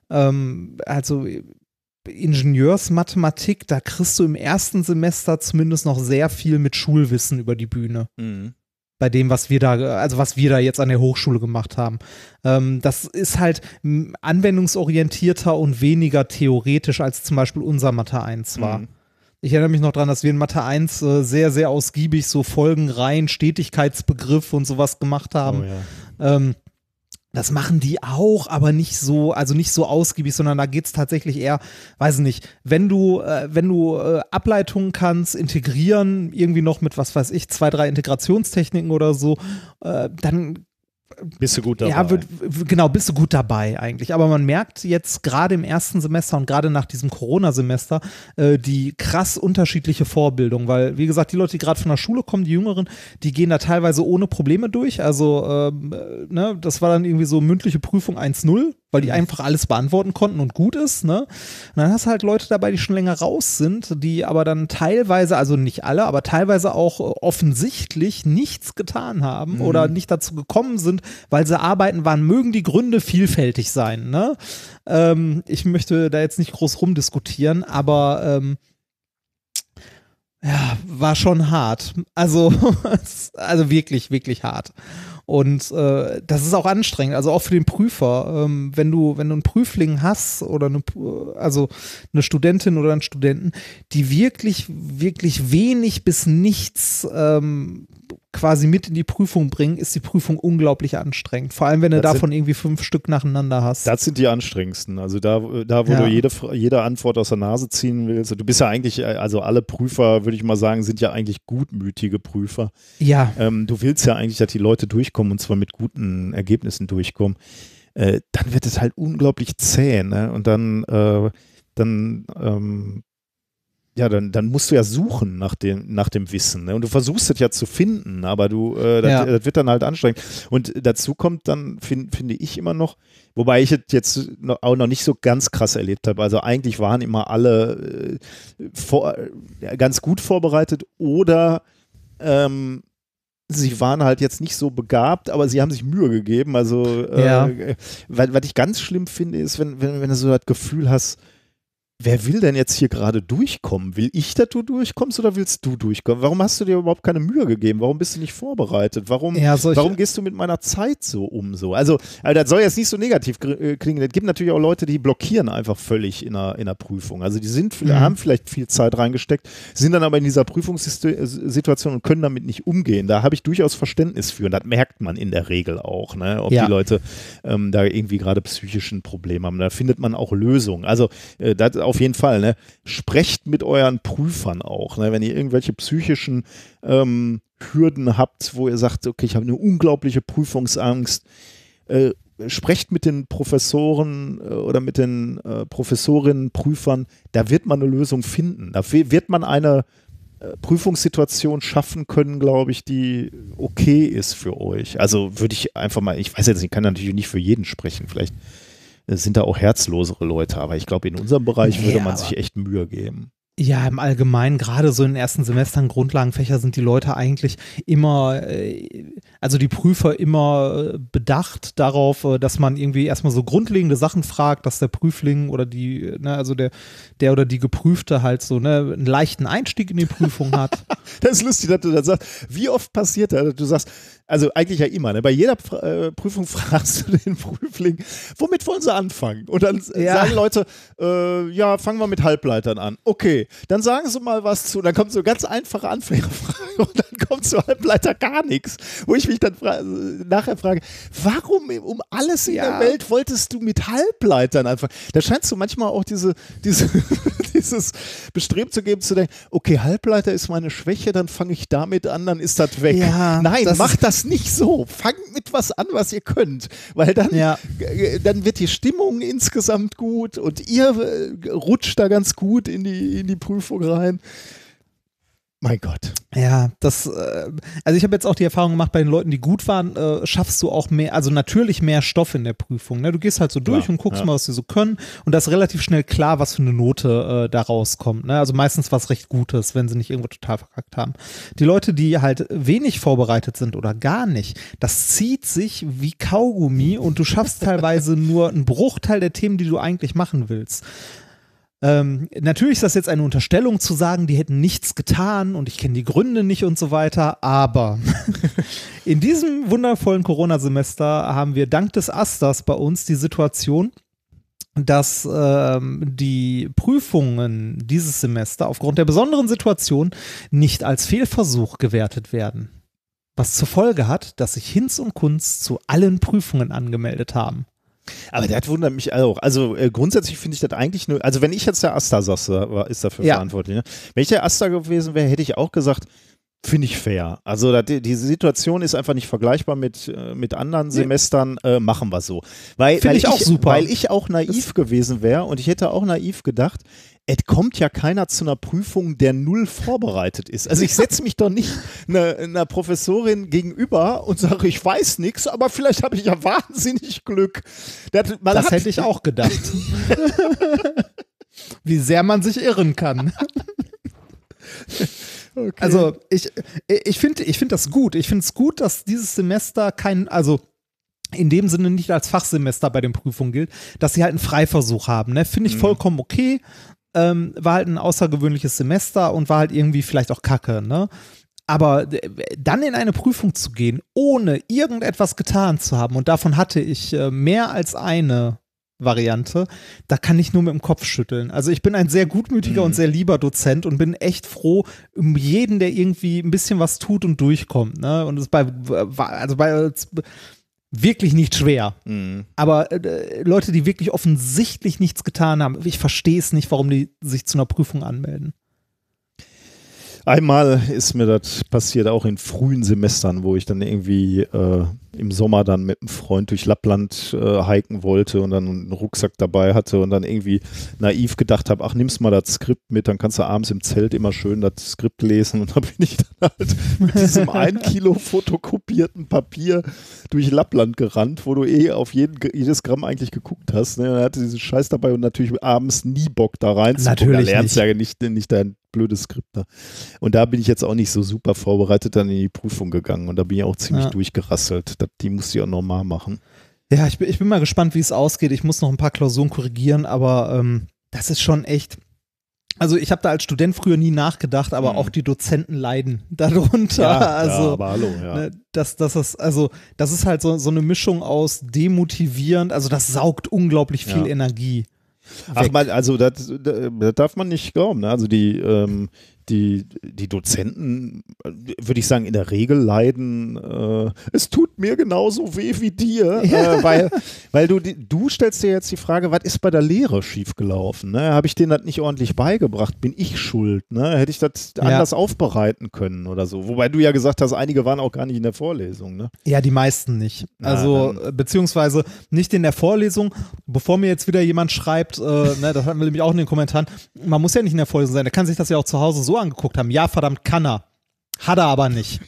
Speaker 2: ähm, also Ingenieursmathematik, da kriegst du im ersten Semester zumindest noch sehr viel mit Schulwissen über die Bühne
Speaker 1: Mhm.
Speaker 2: bei dem, was wir da, also was wir da jetzt an der Hochschule gemacht haben. Ähm, das ist halt anwendungsorientierter und weniger theoretisch als zum Beispiel unser Mathe 1 war.
Speaker 1: Mhm.
Speaker 2: Ich erinnere mich noch dran, dass wir in Mathe 1 äh, sehr, sehr ausgiebig so Folgenreihen, Stetigkeitsbegriff und sowas gemacht haben.
Speaker 1: Oh, ja.
Speaker 2: Ähm, das machen die auch, aber nicht so, also nicht so ausgiebig, sondern da geht es tatsächlich eher, weiß ich nicht, wenn du, äh, wenn du äh, Ableitungen kannst, integrieren, irgendwie noch mit, was weiß ich, zwei, drei Integrationstechniken oder so, äh, dann
Speaker 1: Bist du gut dabei?
Speaker 2: ja, wird, genau, bist du gut dabei eigentlich. Aber man merkt jetzt gerade im ersten Semester und gerade nach diesem Corona-Semester äh, die krass unterschiedliche Vorbildung, weil, wie gesagt, die Leute, die gerade von der Schule kommen, die Jüngeren, die gehen da teilweise ohne Probleme durch. Also, ähm, äh, ne, das war dann irgendwie so mündliche Prüfung 1-0. Weil die einfach alles beantworten konnten und gut ist, ne? Und dann hast du halt Leute dabei, die schon länger raus sind, die aber dann teilweise, also nicht alle, aber teilweise auch äh, offensichtlich nichts getan haben
Speaker 1: Mhm.
Speaker 2: oder nicht dazu gekommen sind, weil sie arbeiten waren, mögen die Gründe vielfältig sein, ne? Ähm, ich möchte da jetzt nicht groß rumdiskutieren, aber ähm, ja, war schon hart. Also, also wirklich, wirklich hart. Und äh, das ist auch anstrengend, also auch für den Prüfer. Ähm, wenn du, wenn du einen Prüfling hast oder eine, also eine Studentin oder einen Studenten, die wirklich, wirklich wenig bis nichts ähm, quasi mit in die Prüfung bringen, ist die Prüfung unglaublich anstrengend. Vor allem, wenn du
Speaker 1: Das sind-
Speaker 2: davon irgendwie fünf Stück nacheinander hast.
Speaker 1: Das sind die anstrengendsten. Also da, da wo
Speaker 2: Ja.
Speaker 1: du jede, jede Antwort aus der Nase ziehen willst. Du bist ja eigentlich, äh, also alle Prüfer, würde ich mal sagen, sind ja eigentlich gutmütige Prüfer.
Speaker 2: ja,
Speaker 1: Ähm, du willst ja eigentlich, dass die Leute durchkommen und zwar mit guten Ergebnissen durchkommen. Äh, dann wird es halt unglaublich zäh, ne? Und dann, äh, dann, ähm, ja, dann, dann musst du ja suchen nach dem, nach dem Wissen. Ne? Und du versuchst es ja zu finden, aber du, äh, das,
Speaker 2: Ja.
Speaker 1: das wird dann halt anstrengend. Und dazu kommt dann, fin- finde ich immer noch, wobei ich es jetzt noch, auch noch nicht so ganz krass erlebt habe. Also eigentlich waren immer alle äh, vor, ganz gut vorbereitet oder ähm, sie waren halt jetzt nicht so begabt, aber sie haben sich Mühe gegeben. Also, äh,
Speaker 2: Ja.
Speaker 1: was, was ich ganz schlimm finde, ist, wenn, wenn, wenn du so das Gefühl hast, wer will denn jetzt hier gerade durchkommen? Will ich, dass du durchkommst oder willst du durchkommen? Warum hast du dir überhaupt keine Mühe gegeben? Warum bist du nicht vorbereitet? Warum,
Speaker 2: ja
Speaker 1: warum gehst du mit meiner Zeit so um? So? Also, also, das soll jetzt nicht so negativ äh, klingen. Es gibt natürlich auch Leute, die blockieren einfach völlig in der, in der Prüfung. Also, die sind,
Speaker 2: Mhm.
Speaker 1: haben vielleicht viel Zeit reingesteckt, sind dann aber in dieser Prüfungssituation und können damit nicht umgehen. Da habe ich durchaus Verständnis für. Und das merkt man in der Regel auch, ne? ob
Speaker 2: Ja.
Speaker 1: die Leute ähm, da irgendwie gerade psychischen Probleme haben. Da findet man auch Lösungen. Also, äh, das auf jeden Fall. Ne? Sprecht mit euren Prüfern auch. Ne? Wenn ihr irgendwelche psychischen ähm, Hürden habt, wo ihr sagt, okay, ich habe eine unglaubliche Prüfungsangst, äh, sprecht mit den Professoren äh, oder mit den äh, Professorinnen, Prüfern, da wird man eine Lösung finden. Da wi- wird man eine äh, Prüfungssituation schaffen können, glaube ich, die okay ist für euch. Also würde ich einfach mal, ich weiß jetzt, ich kann natürlich nicht für jeden sprechen, vielleicht sind da auch herzlosere Leute, aber ich glaube, in unserem Bereich würde man
Speaker 2: aber-
Speaker 1: sich echt Mühe geben.
Speaker 2: Ja, im Allgemeinen, gerade so in den ersten Semestern Grundlagenfächer sind die Leute eigentlich immer, äh, also die Prüfer immer äh, bedacht darauf, äh, dass man irgendwie erstmal so grundlegende Sachen fragt, dass der Prüfling oder die, ne, also der, der oder die Geprüfte halt so ne, einen leichten Einstieg in die Prüfung hat.
Speaker 1: Das ist lustig, dass du das sagst. Wie oft passiert das, dass du sagst, also eigentlich ja immer, ne? bei jeder äh, Prüfung fragst du den Prüfling, womit wollen sie anfangen? Und dann
Speaker 2: Ja.
Speaker 1: sagen Leute, äh, ja, fangen wir mit Halbleitern an. Okay, dann sagen sie mal was zu, dann kommt so ganz einfache Anfängerfrage und dann kommt zu Halbleiter gar nichts, wo ich mich dann fra nachher frage, warum um alles in
Speaker 2: Ja.
Speaker 1: der Welt wolltest du mit Halbleitern anfangen? Da scheinst du manchmal auch diese, diese, dieses Bestreben zu geben, zu denken, okay, Halbleiter ist meine Schwäche, dann fange ich damit an, dann ist das weg.
Speaker 2: Ja,
Speaker 1: Nein,
Speaker 2: das
Speaker 1: macht das nicht so. Fangt mit was an, was ihr könnt, weil dann,
Speaker 2: Ja.
Speaker 1: äh, dann wird die Stimmung insgesamt gut und ihr äh, rutscht da ganz gut in die, in die Prüfung rein. Mein Gott.
Speaker 2: Ja, das, äh, also ich habe jetzt auch die Erfahrung gemacht, bei den Leuten, die gut waren, äh, schaffst du auch mehr, also natürlich mehr Stoff in der Prüfung. Ne? Du gehst halt so durch
Speaker 1: Klar,
Speaker 2: und guckst
Speaker 1: ja.
Speaker 2: mal, was sie so können und da ist relativ schnell klar, was für eine Note äh, da rauskommt. Ne? Also meistens was recht Gutes, wenn sie nicht irgendwo total verkackt haben. Die Leute, die halt wenig vorbereitet sind oder gar nicht, das zieht sich wie Kaugummi und du schaffst teilweise nur einen Bruchteil der Themen, die du eigentlich machen willst. Ähm, natürlich ist das jetzt eine Unterstellung zu sagen, die hätten nichts getan und ich kenne die Gründe nicht und so weiter, aber in diesem wundervollen Corona-Semester haben wir dank des Asters bei uns die Situation, dass ähm, die Prüfungen dieses Semester aufgrund der besonderen Situation nicht als Fehlversuch gewertet werden. Was zur Folge hat, dass sich Hinz und Kunz zu allen Prüfungen angemeldet haben.
Speaker 1: Aber das wundert mich auch. Also äh, grundsätzlich finde ich das eigentlich nur, also wenn ich jetzt der Asta war, ist dafür
Speaker 2: Ja.
Speaker 1: verantwortlich. Ne? Wenn ich der Asta gewesen wäre, hätte ich auch gesagt, Finde ich fair. Also da, die, diese Situation ist einfach nicht vergleichbar mit, äh, mit anderen Semestern. Äh, machen wir so. Weil,
Speaker 2: Finde
Speaker 1: weil
Speaker 2: ich auch super.
Speaker 1: Weil ich auch naiv gewesen wäre und ich hätte auch naiv gedacht, es kommt ja keiner zu einer Prüfung, der null vorbereitet ist. Also ich setze mich doch nicht einer, einer Professorin gegenüber und sage, ich weiß nichts, aber vielleicht habe ich ja wahnsinnig Glück. Das,
Speaker 2: Das hätte ich auch gedacht. Wie sehr man sich irren kann.
Speaker 1: Okay.
Speaker 2: Also ich, ich finde ich find das gut. Ich finde es gut, dass dieses Semester kein, also in dem Sinne nicht als Fachsemester bei den Prüfungen gilt, dass sie halt einen Freiversuch haben. Ne? Finde ich
Speaker 1: Mhm.
Speaker 2: vollkommen okay. Ähm, war halt ein außergewöhnliches Semester und war halt irgendwie vielleicht auch kacke. Ne? Aber äh, dann in eine Prüfung zu gehen, ohne irgendetwas getan zu haben, und davon hatte ich äh, mehr als eine Variante, da kann ich nur mit dem Kopf schütteln. Also ich bin ein sehr gutmütiger und sehr lieber Dozent und bin echt froh um jeden, der irgendwie ein bisschen was tut und durchkommt. Ne? Und es bei, also bei wirklich nicht schwer.
Speaker 1: Mhm.
Speaker 2: Aber äh, Leute, die wirklich offensichtlich nichts getan haben, ich verstehe es nicht, warum die sich zu einer Prüfung anmelden.
Speaker 1: Einmal ist mir das passiert, auch in frühen Semestern, wo ich dann irgendwie äh, im Sommer dann mit einem Freund durch Lappland äh, hiken wollte und dann einen Rucksack dabei hatte und dann irgendwie naiv gedacht habe, ach, nimmst mal das Skript mit, dann kannst du abends im Zelt immer schön das Skript lesen und da bin ich dann halt mit diesem ein Kilo fotokopierten Papier durch Lappland gerannt, wo du eh auf jeden, jedes Gramm eigentlich geguckt hast. Ne? Und er hatte diesen Scheiß dabei und natürlich abends nie Bock da rein
Speaker 2: Natürlich
Speaker 1: Da lernst
Speaker 2: nicht.
Speaker 1: ja nicht, nicht dein blödes Skript da. Und da bin ich jetzt auch nicht so super vorbereitet dann in die Prüfung gegangen und da bin ich auch ziemlich
Speaker 2: Ja.
Speaker 1: durchgerasselt. Die musste ich auch normal machen.
Speaker 2: Ja, ich bin, ich bin mal gespannt, wie es ausgeht. Ich muss noch ein paar Klausuren korrigieren, aber ähm, das ist schon echt. Also ich habe da als Student früher nie nachgedacht, aber
Speaker 1: Mhm.
Speaker 2: auch die Dozenten leiden darunter. also
Speaker 1: aber hallo, ja.
Speaker 2: ne, das, das ist also das ist halt so, so eine Mischung aus demotivierend. Also das saugt unglaublich viel
Speaker 1: Ja.
Speaker 2: Energie.
Speaker 1: Ach man, also das, das darf man nicht glauben. Ne? Also die, ähm, die, die Dozenten, äh, würde ich sagen, in der Regel leiden, äh, es tut mir genauso weh wie dir,
Speaker 2: Ja.
Speaker 1: äh, weil, weil du, du stellst dir jetzt die Frage, was ist bei der Lehre schiefgelaufen? Ne? Habe ich denen das nicht ordentlich beigebracht? Bin ich schuld? Ne? Hätte ich das
Speaker 2: Ja.
Speaker 1: anders aufbereiten können oder so? Wobei du ja gesagt hast, einige waren auch gar nicht in der Vorlesung. Ne?
Speaker 2: Ja, die meisten nicht.
Speaker 1: Na,
Speaker 2: Also,
Speaker 1: dann-
Speaker 2: äh, beziehungsweise nicht in der Vorlesung. Bevor mir jetzt wieder jemand schreibt, äh, ne, das hatten wir nämlich auch in den Kommentaren, man muss ja nicht in der Vorlesung sein, der kann sich das ja auch zu Hause so angeguckt haben. Ja, verdammt, kann er. Hat er aber nicht.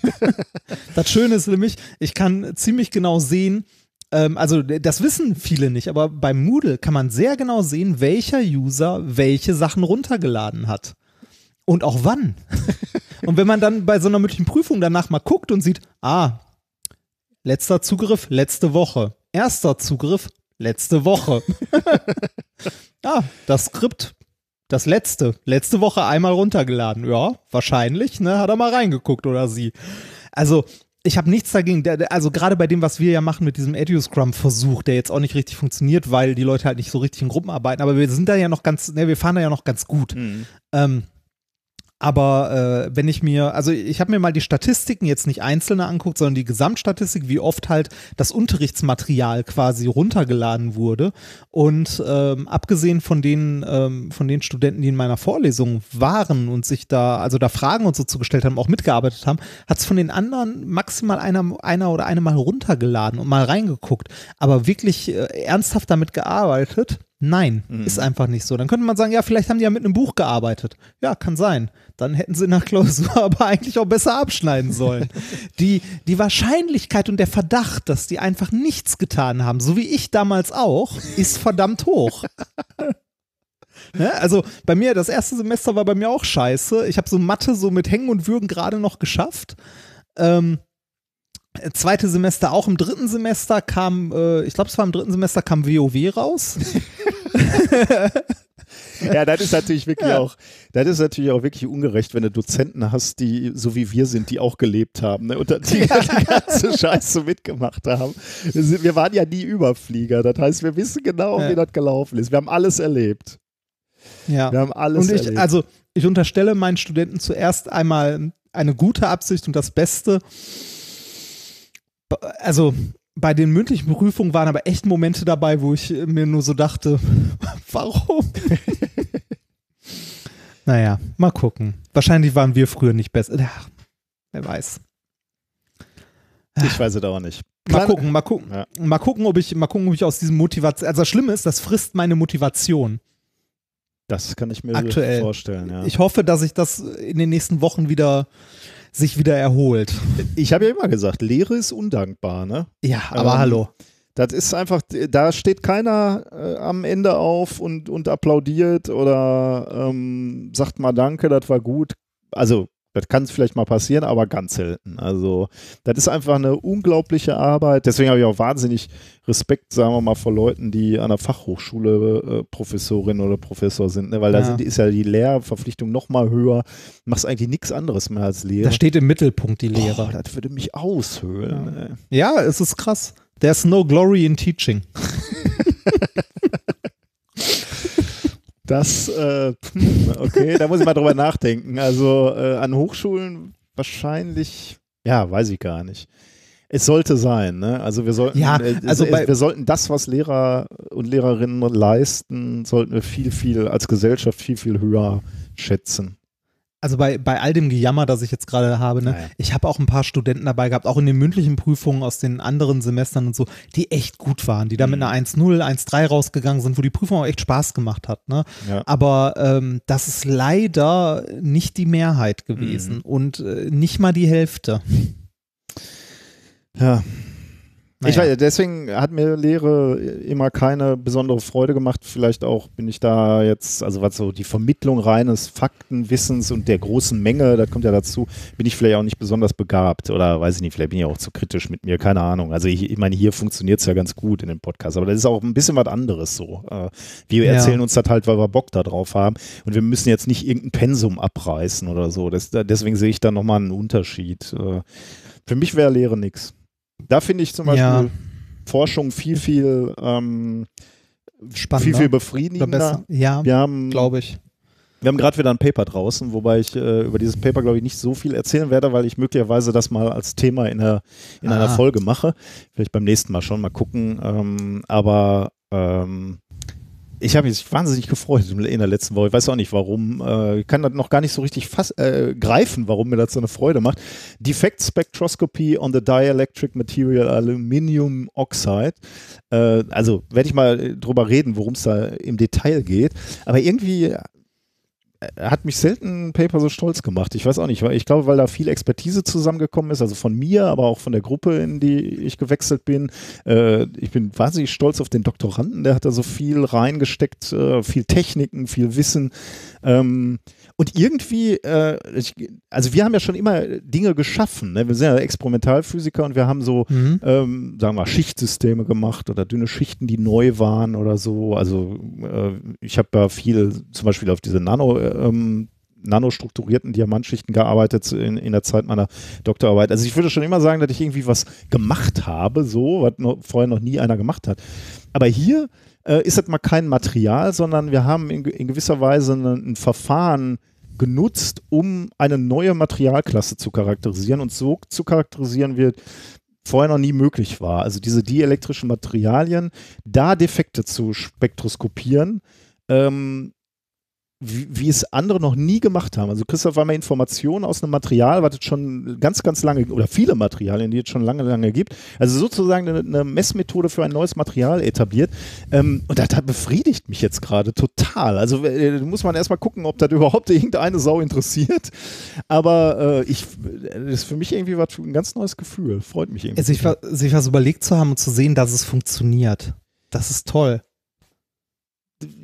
Speaker 2: das Schöne ist nämlich, ich kann ziemlich genau sehen, ähm, also das wissen viele nicht, aber beim Moodle kann man sehr genau sehen, welcher User welche Sachen runtergeladen hat. Und auch wann. Und wenn man dann bei so einer mündlichen Prüfung danach mal guckt und sieht, ah, letzter Zugriff, letzte Woche. Erster Zugriff, letzte Woche. ah, das Skript, das letzte, letzte Woche einmal runtergeladen. Ja, wahrscheinlich, ne, hat er mal reingeguckt oder sie. Also, ich habe nichts dagegen, also gerade bei dem, was wir ja machen mit diesem EduScrum-Versuch, der jetzt auch nicht richtig funktioniert, weil die Leute halt nicht so richtig in Gruppen arbeiten, aber wir sind da ja noch ganz, ne, wir fahren da ja noch ganz gut. Ähm, aber äh, wenn ich mir, also ich habe mir mal die Statistiken jetzt nicht einzelne anguckt, sondern die Gesamtstatistik, wie oft halt das Unterrichtsmaterial quasi runtergeladen wurde. Und ähm, abgesehen von den, ähm, von den Studenten, die in meiner Vorlesung waren und sich da, also da Fragen und so zugestellt haben, auch mitgearbeitet haben, hat es von den anderen maximal einer, einer oder eine mal runtergeladen und mal reingeguckt. Aber wirklich äh, ernsthaft damit gearbeitet, Nein, ist einfach nicht so. Dann könnte man sagen, ja, vielleicht haben die ja mit einem Buch gearbeitet. Ja, kann sein. Dann hätten sie nach Klausur aber eigentlich auch besser abschneiden sollen. die, die Wahrscheinlichkeit und der Verdacht, dass die einfach nichts getan haben, so wie ich damals auch, ist verdammt hoch. Ne? Also bei mir, das erste Semester war bei mir auch scheiße. Ich habe so Mathe so mit Hängen und Würgen gerade noch geschafft. Ähm, zweite Semester auch im dritten Semester kam, äh, ich glaube, es war im dritten Semester kam WoW raus.
Speaker 1: Ja, das ist natürlich wirklich auch, das ist natürlich auch wirklich ungerecht, wenn du Dozenten hast, die so wie wir sind, die auch gelebt haben ne, und die, die ganze Scheiße mitgemacht haben. Wir waren ja nie Überflieger, das heißt, wir wissen genau,
Speaker 2: Ja.
Speaker 1: wie das gelaufen ist. Wir haben alles erlebt.
Speaker 2: Ja.
Speaker 1: Wir haben alles
Speaker 2: Und ich,
Speaker 1: erlebt.
Speaker 2: also ich unterstelle meinen Studenten zuerst einmal eine gute Absicht und das Beste. Also bei den mündlichen Prüfungen waren aber echt Momente dabei, wo ich mir nur so dachte, warum? naja, mal gucken. Wahrscheinlich waren wir früher nicht besser. Ja, Wer weiß.
Speaker 1: Ich weiß es auch nicht.
Speaker 2: Mal gucken, mal gucken.
Speaker 1: Ja.
Speaker 2: Mal gucken, ob ich, mal gucken, ob ich aus diesem Motivation. Also das Schlimme ist, das frisst meine Motivation.
Speaker 1: Das kann ich mir
Speaker 2: Aktuell.
Speaker 1: vorstellen, ja.
Speaker 2: Ich hoffe, dass sich das in den nächsten Wochen wieder sich wieder erholt.
Speaker 1: Ich habe ja immer gesagt, Lehre ist undankbar, ne?
Speaker 2: Ja, aber
Speaker 1: Ähm,
Speaker 2: hallo.
Speaker 1: Das ist einfach, da steht keiner äh, am Ende auf und, und applaudiert oder ähm, sagt mal Danke, das war gut. Also, das kann vielleicht mal passieren, aber ganz selten. Also, das ist einfach eine unglaubliche Arbeit. Deswegen habe ich auch wahnsinnig Respekt, sagen wir mal, vor Leuten, die an der Fachhochschule äh, Professorin oder Professor sind, ne? weil da
Speaker 2: Ja.
Speaker 1: sind, ist ja die Lehrverpflichtung noch mal höher. Machst eigentlich nichts anderes mehr als Lehre.
Speaker 2: Da steht im Mittelpunkt die Lehre.
Speaker 1: Boah, das würde mich aushöhlen. ey.
Speaker 2: Ja, es ist krass. There's no glory in teaching.
Speaker 1: Das, äh, okay, da muss ich mal drüber nachdenken. Also äh, an Hochschulen wahrscheinlich, ja, weiß ich gar nicht. Es sollte sein, ne? Also wir sollten,
Speaker 2: Ja,
Speaker 1: äh,
Speaker 2: also bei-
Speaker 1: wir sollten das, was Lehrer und Lehrerinnen leisten, sollten wir viel, viel als Gesellschaft viel, viel höher schätzen.
Speaker 2: Also bei, bei all dem Gejammer, das ich jetzt gerade habe, ne,
Speaker 1: Naja.
Speaker 2: ich habe auch ein paar Studenten dabei gehabt, auch in den mündlichen Prüfungen aus den anderen Semestern und so, die echt gut waren, die da
Speaker 1: Mhm.
Speaker 2: mit einer 1-0, 1-3 rausgegangen sind, wo die Prüfung auch echt Spaß gemacht hat. Ne?
Speaker 1: Ja.
Speaker 2: Aber ähm, das ist leider nicht die Mehrheit gewesen
Speaker 1: Mhm.
Speaker 2: und äh, nicht mal die Hälfte.
Speaker 1: Ja. Ich
Speaker 2: Naja.
Speaker 1: weiß, deswegen hat mir Lehre immer keine besondere Freude gemacht. Vielleicht auch bin ich da jetzt, also was so die Vermittlung reines Faktenwissens und der großen Menge, das kommt ja dazu, bin ich vielleicht auch nicht besonders begabt oder weiß ich nicht, vielleicht bin ich auch zu kritisch mit mir, keine Ahnung. Also ich, ich meine, hier funktioniert es ja ganz gut in dem Podcast, aber das ist auch ein bisschen was anderes so. Äh, Wir
Speaker 2: Ja.
Speaker 1: erzählen uns das halt, weil wir Bock da drauf haben und wir müssen jetzt nicht irgendein Pensum abreißen oder so. Das, deswegen sehe ich da nochmal einen Unterschied. Äh, Für mich wäre Lehre nix. Da finde ich zum Beispiel
Speaker 2: Ja.
Speaker 1: Forschung viel, viel, ähm,
Speaker 2: Spannender.
Speaker 1: viel, viel befriedigender.
Speaker 2: Ja,
Speaker 1: Wir haben,
Speaker 2: glaube ich.
Speaker 1: wir haben gerade wieder ein Paper draußen, wobei ich äh, über dieses Paper, glaube ich, nicht so viel erzählen werde, weil ich möglicherweise das mal als Thema in, der, in einer
Speaker 2: Ah.
Speaker 1: Folge mache. Vielleicht beim nächsten Mal schon, mal gucken. Ähm, aber ähm, ich habe mich wahnsinnig gefreut in der letzten Woche. Ich weiß auch nicht warum. Äh, ich kann das noch gar nicht so richtig fass, äh, greifen, warum mir das so eine Freude macht. Defect Spectroscopy on the Dielectric Material Aluminium Oxide. Äh, also werde ich mal drüber reden, worum es da im Detail geht. Aber irgendwie hat mich selten ein Paper so stolz gemacht. Ich weiß auch nicht, weil ich glaube, weil da viel Expertise zusammengekommen ist, also von mir, aber auch von der Gruppe, in die ich gewechselt bin. Äh, ich bin wahnsinnig stolz auf den Doktoranden, der hat da so viel reingesteckt, äh, viel Techniken, viel Wissen. Ähm, und irgendwie, äh, ich, also wir haben ja schon immer Dinge geschaffen. Ne? Wir sind ja Experimentalphysiker und wir haben so
Speaker 2: Mhm.
Speaker 1: ähm, sagen wir, mal, Schichtsysteme gemacht oder dünne Schichten, die neu waren oder so. Also äh, ich habe ja viel zum Beispiel auf diese Nano, ähm, nanostrukturierten Diamantschichten gearbeitet in, in der Zeit meiner Doktorarbeit. Also ich würde schon immer sagen, dass ich irgendwie was gemacht habe, so, was noch, vorher noch nie einer gemacht hat. Aber hier äh, ist das mal kein Material, sondern wir haben in, in gewisser Weise ein, ein Verfahren genutzt, um eine neue Materialklasse zu charakterisieren und so zu charakterisieren wird, vorher noch nie möglich war. Also diese dielektrischen Materialien, da Defekte zu spektroskopieren, ähm, wie, wie es andere noch nie gemacht haben. Also Christoph war mal Informationen aus einem Material, was es schon ganz, ganz lange, oder viele Materialien, die es schon lange, lange gibt. Also sozusagen eine, eine Messmethode für ein neues Material etabliert. Ähm, und das hat befriedigt mich jetzt gerade total. Also äh, muss man erstmal gucken, ob das überhaupt irgendeine Sau interessiert. Aber äh, ich, das ist für mich irgendwie was, ein ganz neues Gefühl. Freut mich irgendwie.
Speaker 2: wa- sich was überlegt zu haben und zu sehen, dass es funktioniert. Das ist toll.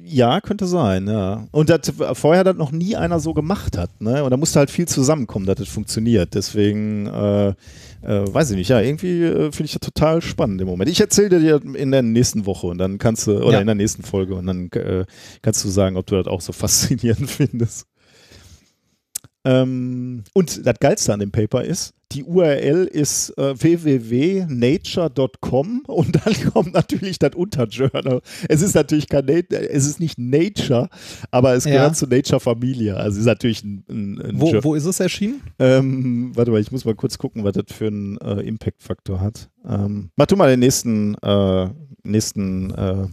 Speaker 1: Ja, könnte sein, ja. Und das, vorher das noch nie einer so gemacht hat, ne? Und da musste halt viel zusammenkommen, dass das funktioniert. Deswegen, äh, äh, weiß ich nicht, ja, irgendwie äh, finde ich das total spannend im Moment. Ich erzähle dir in der nächsten Woche und dann kannst du, oder
Speaker 2: Ja.
Speaker 1: in der nächsten Folge und dann äh, kannst du sagen, ob du das auch so faszinierend findest. Ähm, und das Geilste an dem Paper ist, die URL ist äh, www.nature.com und dann kommt natürlich das Unterjournal. Es ist natürlich kein Nat es ist nicht Nature, aber es
Speaker 2: Ja.
Speaker 1: gehört zur Nature-Familie. Also es ist natürlich ein, ein, ein
Speaker 2: Wo, wo ist es erschienen?
Speaker 1: ähm, warte mal, ich muss mal kurz gucken, was das für einen äh, Impact-Faktor hat. Ähm, mach du mal den nächsten, äh, nächsten, äh,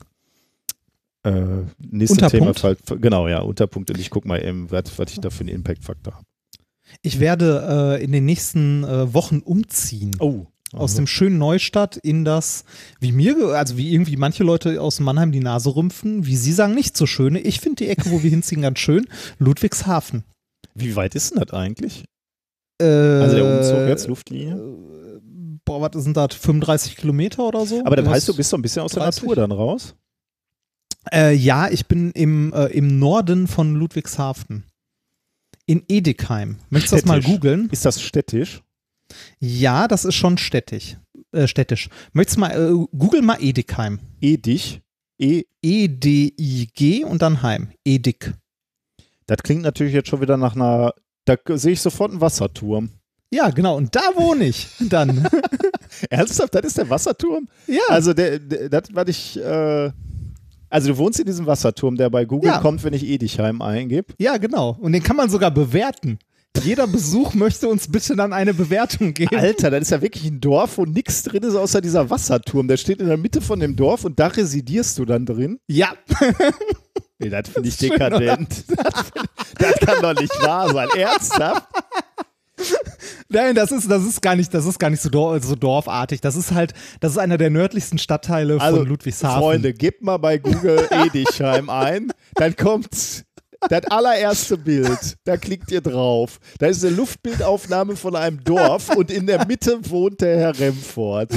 Speaker 1: äh, nächsten
Speaker 2: Unterpunkt?
Speaker 1: Thema. Genau, ja, Unterpunkt. Und ich guck mal eben, was, was ich da für einen Impact-Faktor habe.
Speaker 2: Ich werde äh, in den nächsten äh, Wochen umziehen.
Speaker 1: Oh.
Speaker 2: Aus dem schönen Neustadt in das, wie mir, also wie irgendwie manche Leute aus Mannheim die Nase rümpfen, wie sie sagen, nicht so schöne. Ich finde die Ecke, wo wir hinziehen, ganz schön. Ludwigshafen.
Speaker 1: Wie weit ist denn das eigentlich?
Speaker 2: Äh,
Speaker 1: Also der Umzug jetzt, Luftlinie?
Speaker 2: Boah, was sind das? 35 Kilometer oder so?
Speaker 1: Aber Das- heißt, du bist so ein bisschen aus der
Speaker 2: 30?
Speaker 1: Natur dann raus?
Speaker 2: Äh, ja, ich bin im, äh, im Norden von Ludwigshafen. In Edekheim. Möchtest du das mal googeln?
Speaker 1: Ist das städtisch?
Speaker 2: Ja, das ist schon städtisch. Äh, städtisch. Möchtest du mal, äh, google mal Edekheim.
Speaker 1: Edig? E,
Speaker 2: E-D-I-G und dann Heim. Edik.
Speaker 1: das klingt natürlich jetzt schon wieder nach einer, da sehe ich sofort einen Wasserturm.
Speaker 2: Ja, genau. Und da wohne ich dann.
Speaker 1: Ernsthaft, das ist der Wasserturm?
Speaker 2: ja.
Speaker 1: Also der, der das war ich, äh, also du wohnst in diesem Wasserturm, der bei Google
Speaker 2: Ja.
Speaker 1: kommt, wenn ich Edichheim eingebe.
Speaker 2: ja, genau. Und den kann man sogar bewerten. Jeder Besuch möchte uns bitte dann eine Bewertung geben.
Speaker 1: Alter, das ist ja wirklich ein Dorf, wo nichts drin ist, außer dieser Wasserturm. Der steht in der Mitte von dem Dorf und da residierst du dann drin.
Speaker 2: Ja.
Speaker 1: Nee, das finde ich
Speaker 2: Schön,
Speaker 1: dekadent. Das, find- das kann doch nicht wahr sein. Ernsthaft?
Speaker 2: Nein, das ist, das ist gar nicht, das ist gar nicht so, dor so dorfartig. Das ist halt, das ist einer der nördlichsten Stadtteile
Speaker 1: Also,
Speaker 2: von Ludwigshafen.
Speaker 1: Freunde, gebt mal bei Google Edichheim ein, dann kommt das allererste Bild. Da klickt ihr drauf. Da ist eine Luftbildaufnahme von einem Dorf und in der Mitte wohnt der Herr Remford.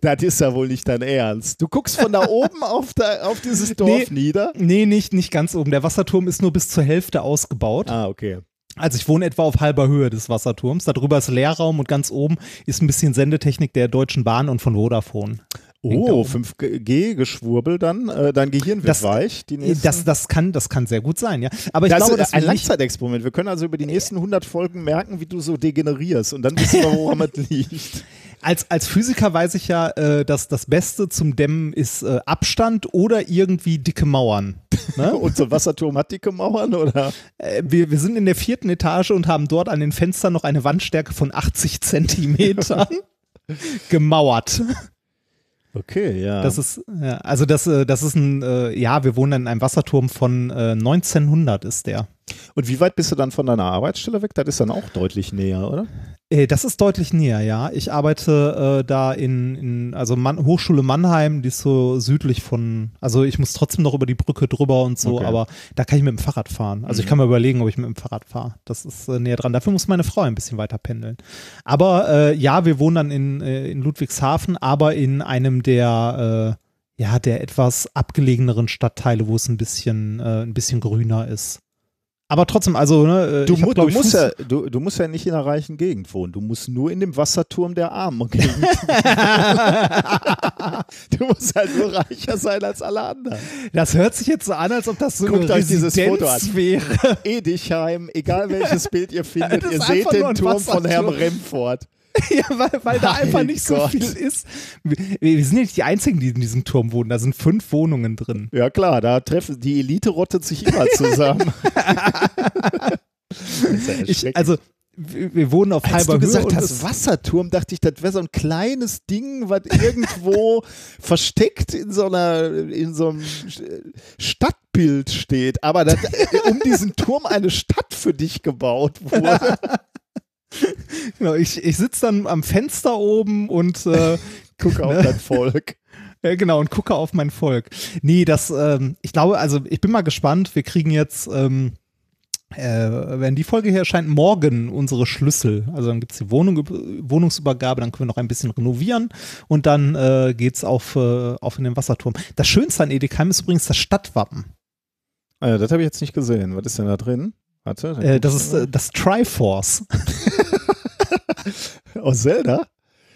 Speaker 1: Das ist ja wohl nicht dein Ernst. Du guckst von da oben auf, da, auf dieses Dorf
Speaker 2: Nee.
Speaker 1: nieder.
Speaker 2: Nee, nicht, nicht ganz oben. Der Wasserturm ist nur bis zur Hälfte ausgebaut.
Speaker 1: Ah, okay.
Speaker 2: Also ich wohne etwa auf halber Höhe des Wasserturms. Darüber ist Leerraum und ganz oben ist ein bisschen Sendetechnik der Deutschen Bahn und von Vodafone.
Speaker 1: Oh,
Speaker 2: oben.
Speaker 1: 5G-Geschwurbel dann. Äh, dein Gehirn wird
Speaker 2: Das-
Speaker 1: weich. Die nächsten,
Speaker 2: Das, das, kann, das kann sehr gut sein, ja. Aber ich
Speaker 1: das
Speaker 2: glaube,
Speaker 1: ist ein Langzeitexperiment. Wir können also über die nächsten 100 Folgen merken, wie du so degenerierst. Und dann wissen wir, woran es liegt.
Speaker 2: als, als Physiker weiß ich ja, äh, dass das Beste zum Dämmen ist äh, Abstand oder irgendwie dicke Mauern. Ne?
Speaker 1: Und so ein Wasserturm hat dicke Mauern, oder?
Speaker 2: Äh, wir, wir sind in der vierten Etage und haben dort an den Fenstern noch eine Wandstärke von 80 Zentimetern gemauert.
Speaker 1: Okay, ja.
Speaker 2: Das ist, ja, also das, äh, das ist ein, äh, ja, wir wohnen in einem Wasserturm von äh, 1900 ist der.
Speaker 1: Und wie weit bist du dann von deiner Arbeitsstelle weg? Das ist dann auch deutlich näher, oder?
Speaker 2: Äh, das ist deutlich näher, ja. Ich arbeite äh, da in, in also Mann, Hochschule Mannheim, die ist so südlich von, also ich muss trotzdem noch über die Brücke drüber und so,
Speaker 1: Okay.
Speaker 2: aber da kann ich mit dem Fahrrad fahren. Also ich
Speaker 1: Mhm.
Speaker 2: kann mir überlegen, ob ich mit dem Fahrrad fahre. Das ist äh, näher dran. Dafür muss meine Frau ein bisschen weiter pendeln. Aber äh, ja, wir wohnen dann in, äh, in Ludwigshafen, aber in einem der, äh, ja, der etwas abgelegeneren Stadtteile, wo es ein bisschen, äh, ein bisschen grüner ist. Aber trotzdem, also, ne, äh,
Speaker 1: Du,
Speaker 2: hab,
Speaker 1: du, musst
Speaker 2: Fuß-
Speaker 1: ja, du, du musst ja nicht in einer reichen Gegend wohnen. Du musst nur in dem Wasserturm der Armen gehen. du musst halt nur reicher sein als alle anderen.
Speaker 2: Das hört sich jetzt so an, als ob das so
Speaker 1: Guckt
Speaker 2: eine
Speaker 1: euch dieses Foto an.
Speaker 2: wäre.
Speaker 1: Edichheim, egal welches Bild ihr findet, ihr seht den Turm von Herrn. Remford.
Speaker 2: ja, weil, weil da einfach nicht so
Speaker 1: Gott.
Speaker 2: viel ist. Wir, wir sind ja nicht die Einzigen, die in diesem Turm wohnen. Da sind fünf Wohnungen drin.
Speaker 1: Ja klar, da treffen die Elite rottet sich immer zusammen. Ja
Speaker 2: Ich, also, wir, wir wohnen auf
Speaker 1: Als
Speaker 2: halber
Speaker 1: du
Speaker 2: Höhe.
Speaker 1: gesagt
Speaker 2: und
Speaker 1: hast, Wasserturm, dachte ich, das wäre so ein kleines Ding, was irgendwo versteckt in so einer, in so einem Stadtbild steht. Aber das, äh, um diesen Turm eine Stadt für dich gebaut wurde.
Speaker 2: genau, ich, ich sitze dann am Fenster oben und äh,
Speaker 1: Guck auf
Speaker 2: Ne?
Speaker 1: dein Volk.
Speaker 2: Ja, genau, und gucke auf mein Volk. Nee, das, ähm, ich glaube, also ich bin mal gespannt. Wir kriegen jetzt, ähm, äh, wenn die Folge hier erscheint, morgen unsere Schlüssel. Also dann gibt es die Wohnung, Wohnungsübergabe, dann können wir noch ein bisschen renovieren und dann äh, geht's auf, äh, auf in den Wasserturm. Das Schönste an Edekheim ist übrigens das Stadtwappen.
Speaker 1: Äh, das habe ich jetzt nicht gesehen. Was ist denn da drin? Warte.
Speaker 2: Äh, das ist äh, das Triforce.
Speaker 1: aus Zelda?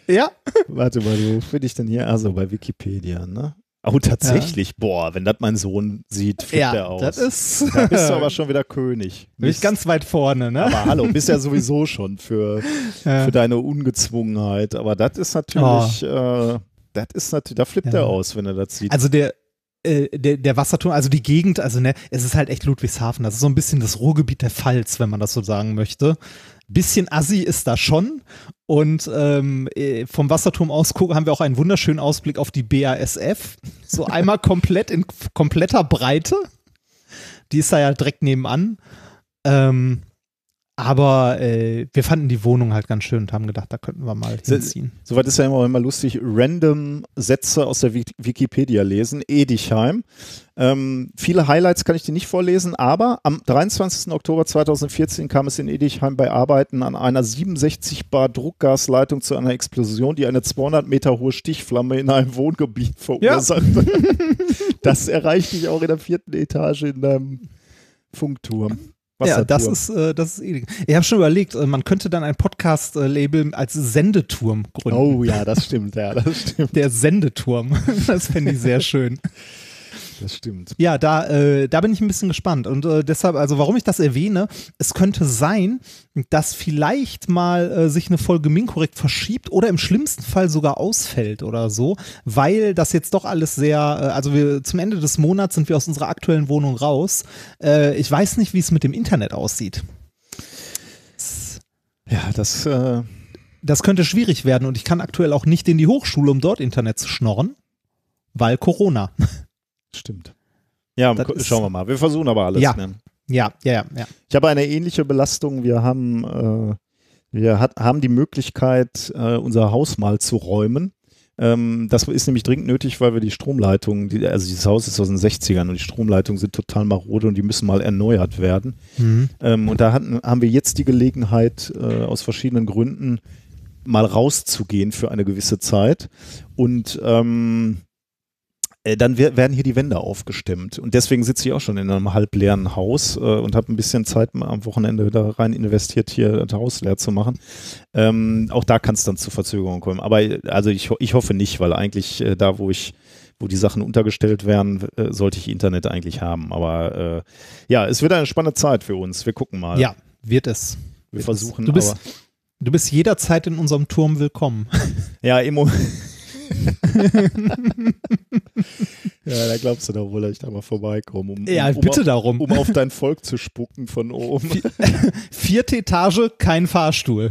Speaker 2: ja.
Speaker 1: Warte mal, wo finde ich denn hier? Also bei Wikipedia, ne? Oh, tatsächlich. Boah, wenn das mein Sohn sieht, flippt er
Speaker 2: Ja,
Speaker 1: aus.
Speaker 2: das ist.
Speaker 1: da bist du aber schon wieder König.
Speaker 2: bin ich ganz weit vorne, ne?
Speaker 1: Aber hallo, bist ja sowieso schon für,
Speaker 2: Ja.
Speaker 1: für deine Ungezwungenheit. Aber das ist natürlich, äh, das ist natürlich, da flippt
Speaker 2: Ja.
Speaker 1: er aus, wenn er das sieht.
Speaker 2: Also der, äh, der, der Wasserturm, also die Gegend, also ne, es ist halt echt Ludwigshafen. Das ist so ein bisschen das Ruhrgebiet der Pfalz, wenn man das so sagen möchte. Bisschen assi ist da schon. Und ähm, äh, vom Wasserturm aus gucken, haben wir auch einen wunderschönen Ausblick auf die BASF. So einmal komplett in kompletter Breite. Die ist da ja direkt nebenan. Ähm, Aber äh, wir fanden die Wohnung halt ganz schön und haben gedacht, da könnten wir mal hinziehen.
Speaker 1: Soweit ist ja immer, immer lustig, random Sätze aus der Wik Wikipedia lesen. Edichheim. Ähm, viele Highlights kann ich dir nicht vorlesen, aber am 23. Oktober 2014 kam es in Edichheim bei Arbeiten an einer 67 Bar Druckgasleitung zu einer Explosion, die eine 200 Meter hohe Stichflamme in einem Wohngebiet verursachte. Ja. das erreichte ich auch in der vierten Etage in einem Funkturm.
Speaker 2: Ja, das ist, äh, das ist eh. Ich habe schon überlegt, äh, man könnte dann ein Podcast-Label als Sendeturm gründen.
Speaker 1: Oh ja, das stimmt, ja, das stimmt.
Speaker 2: Der Sendeturm. Das fände ich sehr schön.
Speaker 1: Das stimmt.
Speaker 2: Ja, da, äh, da bin ich ein bisschen gespannt. Und äh, deshalb, also warum ich das erwähne, es könnte sein, dass vielleicht mal äh, sich eine Folge Minkorrekt verschiebt oder im schlimmsten Fall sogar ausfällt oder so, weil das jetzt doch alles sehr, äh, also wir zum Ende des Monats sind wir aus unserer aktuellen Wohnung raus. Äh, ich weiß nicht, wie es mit dem Internet aussieht.
Speaker 1: Ja, das. Äh
Speaker 2: das könnte schwierig werden und ich kann aktuell auch nicht in die Hochschule, um dort Internet zu schnorren, weil Corona.
Speaker 1: Stimmt. Ja, das schauen wir mal. Wir versuchen aber alles.
Speaker 2: Ja, ne? ja, ja, ja, ja.
Speaker 1: Ich habe eine ähnliche Belastung. Wir haben, äh, wir hat, haben die Möglichkeit, äh, unser Haus mal zu räumen. Ähm, das ist nämlich dringend nötig, weil wir die Stromleitungen, die, also dieses Haus ist aus den 60ern und die Stromleitungen sind total marode und die müssen mal erneuert werden. Mhm. Ähm, und da hatten, haben wir jetzt die Gelegenheit, äh, aus verschiedenen Gründen mal rauszugehen für eine gewisse Zeit. Und ähm, äh, dann werden hier die Wände aufgestimmt. Und deswegen sitze ich auch schon in einem halbleeren Haus äh, und habe ein bisschen Zeit am Wochenende da rein investiert, hier das Haus leer zu machen. Ähm, auch da kann es dann zu Verzögerungen kommen. Aber also ich, ich hoffe nicht, weil eigentlich äh, da, wo ich wo die Sachen untergestellt werden, äh, sollte ich Internet eigentlich haben. Aber äh, ja, es wird eine spannende Zeit für uns. Wir gucken mal.
Speaker 2: Ja, wird es.
Speaker 1: Wir wird versuchen.
Speaker 2: Es. Du bist, du bist jederzeit in unserem Turm willkommen.
Speaker 1: Ja, im Moment. ja, da glaubst du doch wohl, dass ich da mal vorbeikomme. Um,
Speaker 2: ja,
Speaker 1: um,
Speaker 2: bitte
Speaker 1: um,
Speaker 2: darum.
Speaker 1: Um auf dein Volk zu spucken von oben.
Speaker 2: Vierte Etage, kein Fahrstuhl.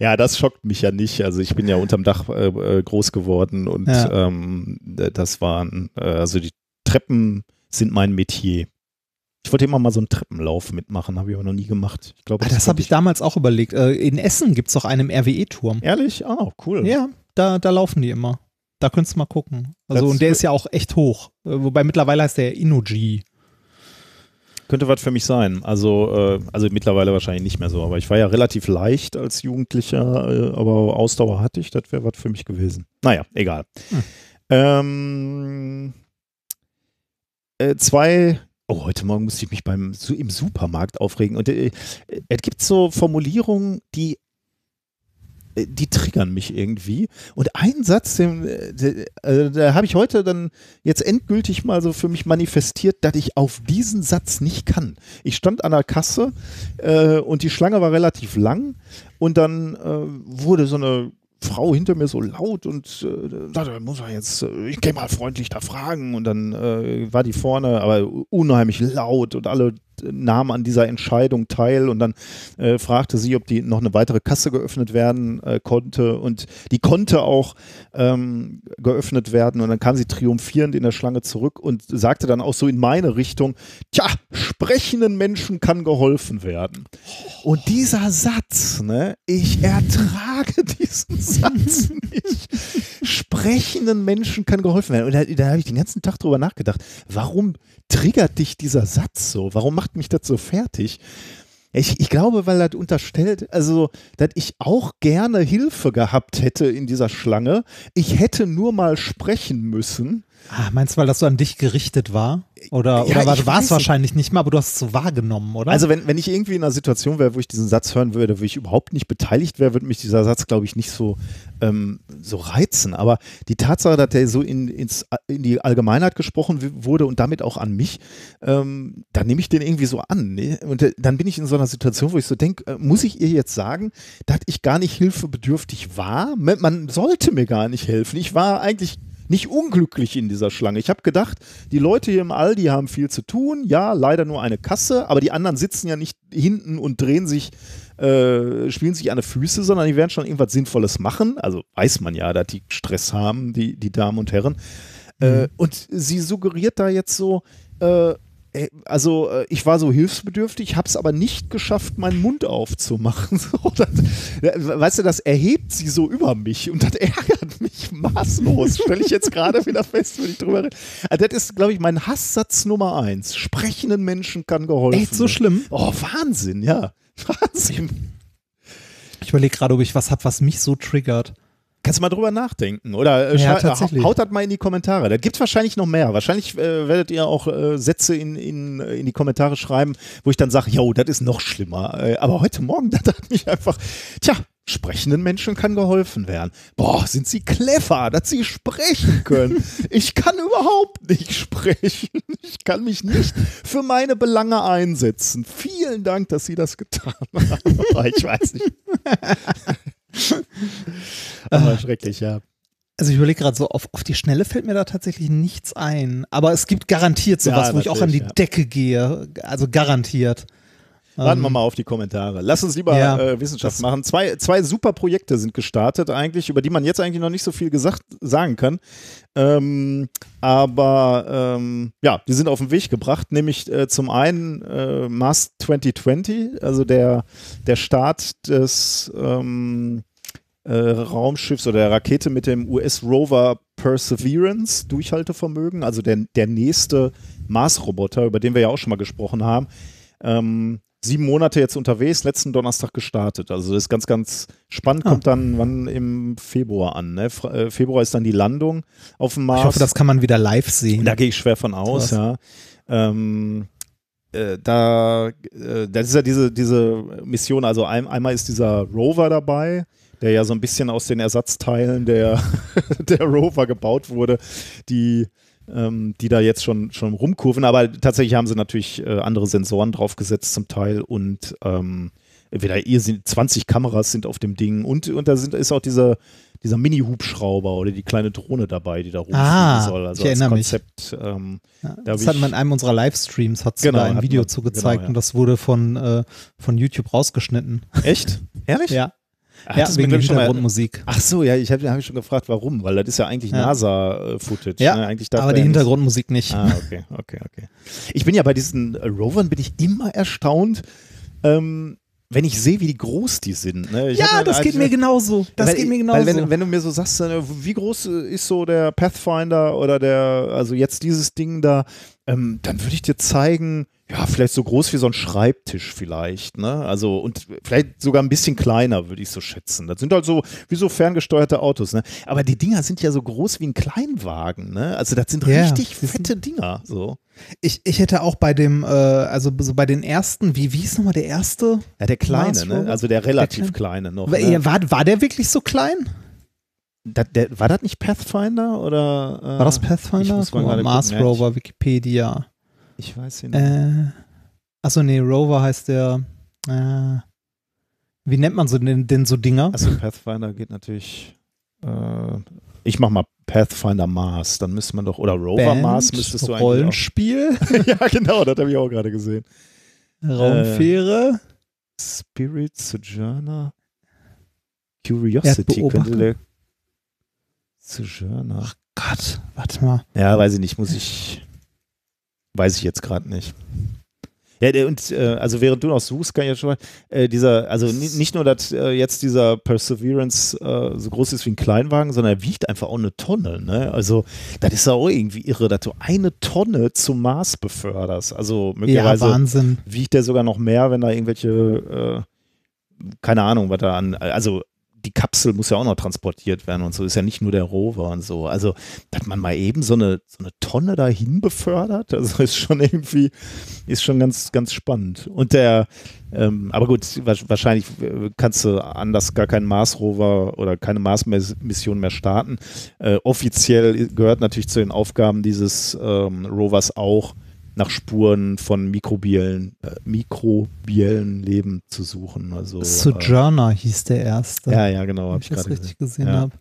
Speaker 1: Ja, das schockt mich ja nicht. Also ich bin ja unterm Dach äh, äh groß geworden und ja. ähm, das waren, äh, also die Treppen sind mein Metier. Ich wollte immer mal so einen Treppenlauf mitmachen, habe ich aber noch nie gemacht. Ich glaube,
Speaker 2: ah, das, das habe ich damals auch überlegt. Äh, in Essen gibt es doch einen RWE-Turm.
Speaker 1: Ehrlich? Ah, cool.
Speaker 2: Ja, da, da laufen die immer. Da könntest du mal gucken. Also, das und der ist ja auch echt hoch. Äh, wobei mittlerweile heißt der Inuji.
Speaker 1: Könnte was für mich sein. Also, äh, also mittlerweile wahrscheinlich nicht mehr so. Aber ich war ja relativ leicht als Jugendlicher, äh, aber Ausdauer hatte ich. Das wäre was für mich gewesen. Naja, egal. Hm. Ähm, äh, zwei Oh, heute Morgen musste ich mich beim im Supermarkt aufregen. Und äh, es gibt so Formulierungen, die äh, die triggern mich irgendwie. Und ein Satz, den, äh, äh, da habe ich heute dann jetzt endgültig mal so für mich manifestiert, dass ich auf diesen Satz nicht kann. Ich stand an der Kasse äh, und die Schlange war relativ lang und dann äh, wurde so eine Frau hinter mir so laut und äh, sagte, muss er jetzt, äh, ich gehe mal freundlich da fragen und dann äh, war die vorne, aber unheimlich laut und alle nahm an dieser Entscheidung teil und dann äh, fragte sie, ob die noch eine weitere Kasse geöffnet werden äh, konnte und die konnte auch ähm, geöffnet werden und dann kam sie triumphierend in der Schlange zurück und sagte dann auch so in meine Richtung, tja, sprechenden Menschen kann geholfen werden. Und dieser Satz, ne, ich ertrage diesen Satz nicht. Sprechenden Menschen kann geholfen werden. Und da, da habe ich den ganzen Tag drüber nachgedacht, warum triggert dich dieser Satz so? Warum macht mich das so fertig? Ich, ich glaube, weil das unterstellt, also, dass ich auch gerne Hilfe gehabt hätte in dieser Schlange. Ich hätte nur mal sprechen müssen.
Speaker 2: Ah, meinst du, weil das so an dich gerichtet war? Oder, ja, oder war es wahrscheinlich nicht mal, aber du hast es so wahrgenommen, oder?
Speaker 1: Also wenn, wenn ich irgendwie in einer Situation wäre, wo ich diesen Satz hören würde, wo ich überhaupt nicht beteiligt wäre, würde mich dieser Satz, glaube ich, nicht so, ähm, so reizen. Aber die Tatsache, dass der so in, ins, in die Allgemeinheit gesprochen wurde und damit auch an mich, ähm, dann nehme ich den irgendwie so an. Ne? Und äh, dann bin ich in so einer Situation, wo ich so denke, äh, muss ich ihr jetzt sagen, dass ich gar nicht hilfebedürftig war? Man sollte mir gar nicht helfen. Ich war eigentlich nicht unglücklich in dieser Schlange. Ich habe gedacht, die Leute hier im Aldi haben viel zu tun. Ja, leider nur eine Kasse, aber die anderen sitzen ja nicht hinten und drehen sich, äh, spielen sich an die Füße, sondern die werden schon irgendwas Sinnvolles machen. Also weiß man ja, dass die Stress haben, die, die Damen und Herren. Äh, mhm. und sie suggeriert da jetzt so, äh, äh, also äh, ich war so hilfsbedürftig, habe es aber nicht geschafft, meinen Mund aufzumachen. So, das, äh, weißt du, das erhebt sie so über mich und das ärgert mich maßlos. Stelle ich jetzt gerade wieder fest, wenn ich drüber rede. Also das ist, glaube ich, mein Hasssatz Nummer eins. Sprechenden Menschen kann geholfen
Speaker 2: Echt so schlimm?
Speaker 1: Oh, Wahnsinn, ja. Wahnsinn.
Speaker 2: Ich überlege gerade, ob ich was habe, was mich so triggert.
Speaker 1: Kannst du mal drüber nachdenken oder äh,
Speaker 2: Ja,
Speaker 1: haut das mal in die Kommentare. Da gibt es wahrscheinlich noch mehr. Wahrscheinlich äh, werdet ihr auch äh, Sätze in, in, in die Kommentare schreiben, wo ich dann sage, yo, das ist noch schlimmer. Äh, aber heute Morgen, da dachte ich einfach, tja, sprechenden Menschen kann geholfen werden. Boah, sind sie clever, dass sie sprechen können. Ich kann überhaupt nicht sprechen. Ich kann mich nicht für meine Belange einsetzen. Vielen Dank, dass Sie das getan haben. ich weiß nicht. Aber schrecklich, ja.
Speaker 2: Also ich überlege gerade so, auf, auf die Schnelle fällt mir da tatsächlich nichts ein. Aber es gibt garantiert sowas,
Speaker 1: Ja,
Speaker 2: wo ich auch an die
Speaker 1: ja.
Speaker 2: Decke gehe. Also garantiert.
Speaker 1: Warten wir
Speaker 2: Ähm,
Speaker 1: mal auf die Kommentare. Lass uns lieber
Speaker 2: Ja,
Speaker 1: äh, Wissenschaft machen. Zwei, zwei super Projekte sind gestartet eigentlich, über die man jetzt eigentlich noch nicht so viel gesagt sagen kann. Ähm, aber ähm, ja, die sind auf den Weg gebracht, nämlich äh, zum einen äh, Mars 2020, also der, der Start des ähm, äh, Raumschiffs oder der Rakete mit dem US-Rover Perseverance, Durchhaltevermögen, also der, der nächste Mars-Roboter, über den wir ja auch schon mal gesprochen haben. Ähm, sieben Monate jetzt unterwegs, letzten Donnerstag gestartet. Also das ist ganz, ganz spannend,
Speaker 2: Ah.
Speaker 1: kommt dann wann im Februar an. Ne? Äh, Februar ist dann die Landung auf dem Mars.
Speaker 2: Ich hoffe, das kann man wieder live sehen.
Speaker 1: Da gehe ich schwer von aus,
Speaker 2: Krass.
Speaker 1: ja. Ähm, äh, da, äh, das ist ja diese, diese Mission, also ein, einmal ist dieser Rover dabei, der ja so ein bisschen aus den Ersatzteilen der, der Rover gebaut wurde, die, ähm, die da jetzt schon, schon rumkurven, aber tatsächlich haben sie natürlich äh, andere Sensoren draufgesetzt zum Teil und ähm, entweder ihr sind 20 Kameras sind auf dem Ding und, und da sind, ist auch dieser, dieser Mini-Hubschrauber oder die kleine Drohne dabei, die da rumfliegen
Speaker 2: Ah,
Speaker 1: soll. Also
Speaker 2: ich
Speaker 1: als
Speaker 2: erinnere mich.
Speaker 1: Konzept. Ähm,
Speaker 2: Ja,
Speaker 1: Da
Speaker 2: das hat man in einem unserer Livestreams, hat
Speaker 1: Genau,
Speaker 2: da ein Video
Speaker 1: man-
Speaker 2: zu
Speaker 1: genau,
Speaker 2: gezeigt
Speaker 1: ja.
Speaker 2: und das wurde von, äh, von YouTube rausgeschnitten.
Speaker 1: echt? Ehrlich?
Speaker 2: Ja,
Speaker 1: Ach,
Speaker 2: ja wegen der Hintergrundmusik.
Speaker 1: Ach so, ja, ich habe hab ich schon gefragt, warum, weil das ist ja eigentlich
Speaker 2: Ja.
Speaker 1: NASA-Footage.
Speaker 2: Ja,
Speaker 1: ne? eigentlich
Speaker 2: aber
Speaker 1: er
Speaker 2: die Hintergrundmusik nicht.
Speaker 1: Ah, okay, okay, okay. Ich bin ja bei diesen Rovern bin ich immer erstaunt, ähm, wenn ich sehe, wie groß die sind. Ne?
Speaker 2: Ja, das geht mir genauso. Das
Speaker 1: weil,
Speaker 2: geht mir
Speaker 1: Weil
Speaker 2: genauso.
Speaker 1: wenn, wenn du mir so sagst, äh, wie groß ist so der Pathfinder oder der, also jetzt dieses Ding da, ähm, dann würde ich dir zeigen, ja, vielleicht so groß wie so ein Schreibtisch vielleicht, ne? Also und vielleicht sogar ein bisschen kleiner, würde ich so schätzen. Das sind halt so wie so ferngesteuerte Autos, ne? Aber die Dinger sind ja so groß wie ein Kleinwagen, ne? Also das sind
Speaker 2: Ja,
Speaker 1: richtig
Speaker 2: das sind-
Speaker 1: fette Dinger, so.
Speaker 2: ich, ich hätte auch bei dem, äh, also so bei den ersten, wie, wie hieß nochmal der erste?
Speaker 1: Ja, der kleine, ne? Also der relativ
Speaker 2: Der
Speaker 1: kleine noch.
Speaker 2: War,
Speaker 1: Ne?
Speaker 2: war, war der wirklich so klein?
Speaker 1: Das, der, war das nicht Pathfinder oder? Äh,
Speaker 2: War das Pathfinder?
Speaker 1: ich muss mal gerade
Speaker 2: Mars
Speaker 1: gucken,
Speaker 2: Rover, Wikipedia.
Speaker 1: Ich, weiß ihn nicht.
Speaker 2: Äh, achso, nee, Rover heißt der. Äh, wie nennt man so denn, denn so Dinger?
Speaker 1: Also Pathfinder geht natürlich. Äh, ich mach mal Pathfinder Mars, dann müsste man doch oder Rover
Speaker 2: Band,
Speaker 1: Mars müsstest du eigentlich
Speaker 2: Rollenspiel,
Speaker 1: ja, genau, das habe ich auch gerade gesehen.
Speaker 2: Raumfähre.
Speaker 1: Spirit Sojourner Curiosity könnte der Sojourner.
Speaker 2: Gott, warte mal.
Speaker 1: Ja, weiß ich nicht, muss ich weiß ich jetzt gerade nicht. Ja, und äh, also während du noch suchst, kann ich ja schon mal, äh, dieser, also ni- nicht nur, dass äh, jetzt dieser Perseverance äh, so groß ist wie ein Kleinwagen, sondern er wiegt einfach auch eine Tonne, ne? Also, das ist ja auch irgendwie irre, dass du eine Tonne zum Mars beförderst. Also
Speaker 2: Ja,
Speaker 1: möglicherweise
Speaker 2: Wahnsinn.
Speaker 1: wiegt der sogar noch mehr, wenn da irgendwelche, äh, keine Ahnung, was da an, also die Kapsel muss ja auch noch transportiert werden und so, ist ja nicht nur der Rover und so. Also, dass man mal eben so eine, so eine Tonne dahin befördert, also ist schon irgendwie, ist schon ganz, ganz spannend. Und der, ähm, aber gut, wa- wahrscheinlich äh, kannst du anders gar keinen Mars-Rover oder keine Mars-Mission mehr starten. Äh, offiziell gehört natürlich zu den Aufgaben dieses ähm, Rovers auch, nach Spuren von mikrobiellen, äh, mikrobiellen Leben zu suchen. Also, äh,
Speaker 2: Sojourner hieß der erste.
Speaker 1: ja, ja, genau,
Speaker 2: wenn
Speaker 1: habe
Speaker 2: ich das
Speaker 1: gerade
Speaker 2: richtig
Speaker 1: gesehen.
Speaker 2: gesehen
Speaker 1: Ja.
Speaker 2: habe.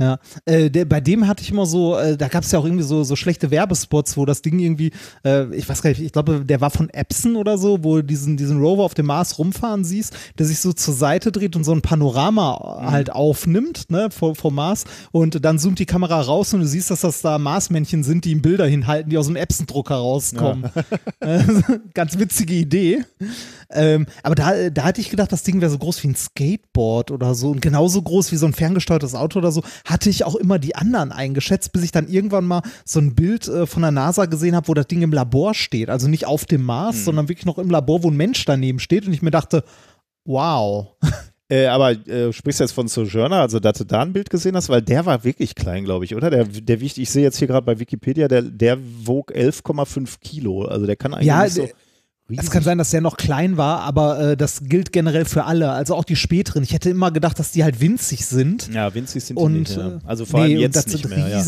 Speaker 2: Ja, äh, der, bei dem hatte ich immer so, äh, da gab es ja auch irgendwie so, so schlechte Werbespots, wo das Ding irgendwie, äh, ich weiß gar nicht, ich glaube, der war von Epson oder so, wo du diesen, diesen Rover auf dem Mars rumfahren siehst, der sich so zur Seite dreht und so ein Panorama
Speaker 1: Mhm.
Speaker 2: halt aufnimmt, ne, vom, vom Mars und dann zoomt die Kamera raus und du siehst, dass das da Marsmännchen sind, die ihm Bilder hinhalten, die aus dem Epson-Drucker rauskommen. Äh, Ganz witzige Idee. Ähm, aber da, da hatte ich gedacht, das Ding wäre so groß wie ein Skateboard oder so und genauso groß wie so ein ferngesteuertes Auto oder so. Hatte ich auch immer die anderen eingeschätzt, bis ich dann irgendwann mal so ein Bild äh, von der NASA gesehen habe, wo das Ding im Labor steht. Also nicht auf dem Mars, sondern wirklich noch im Labor, wo ein Mensch daneben steht. Und ich mir dachte, wow.
Speaker 1: Äh, aber äh, sprichst du jetzt von Sojourner, also dass du da ein Bild gesehen hast, weil der war wirklich klein, glaube ich, oder? Der, der wiegt, ich sehe jetzt hier gerade bei Wikipedia, der, der wog 11,5 Kilo. Also der kann eigentlich
Speaker 2: Ja,
Speaker 1: nicht so riesig.
Speaker 2: Es kann sein, dass der noch klein war, aber äh, das gilt generell für alle, also auch die späteren. Ich hätte immer gedacht, dass die halt winzig sind.
Speaker 1: Ja, winzig sind die
Speaker 2: Und
Speaker 1: nicht, ja.
Speaker 2: äh,
Speaker 1: Also vor
Speaker 2: nee,
Speaker 1: allem jetzt
Speaker 2: das
Speaker 1: nicht
Speaker 2: sind
Speaker 1: mehr. Ja.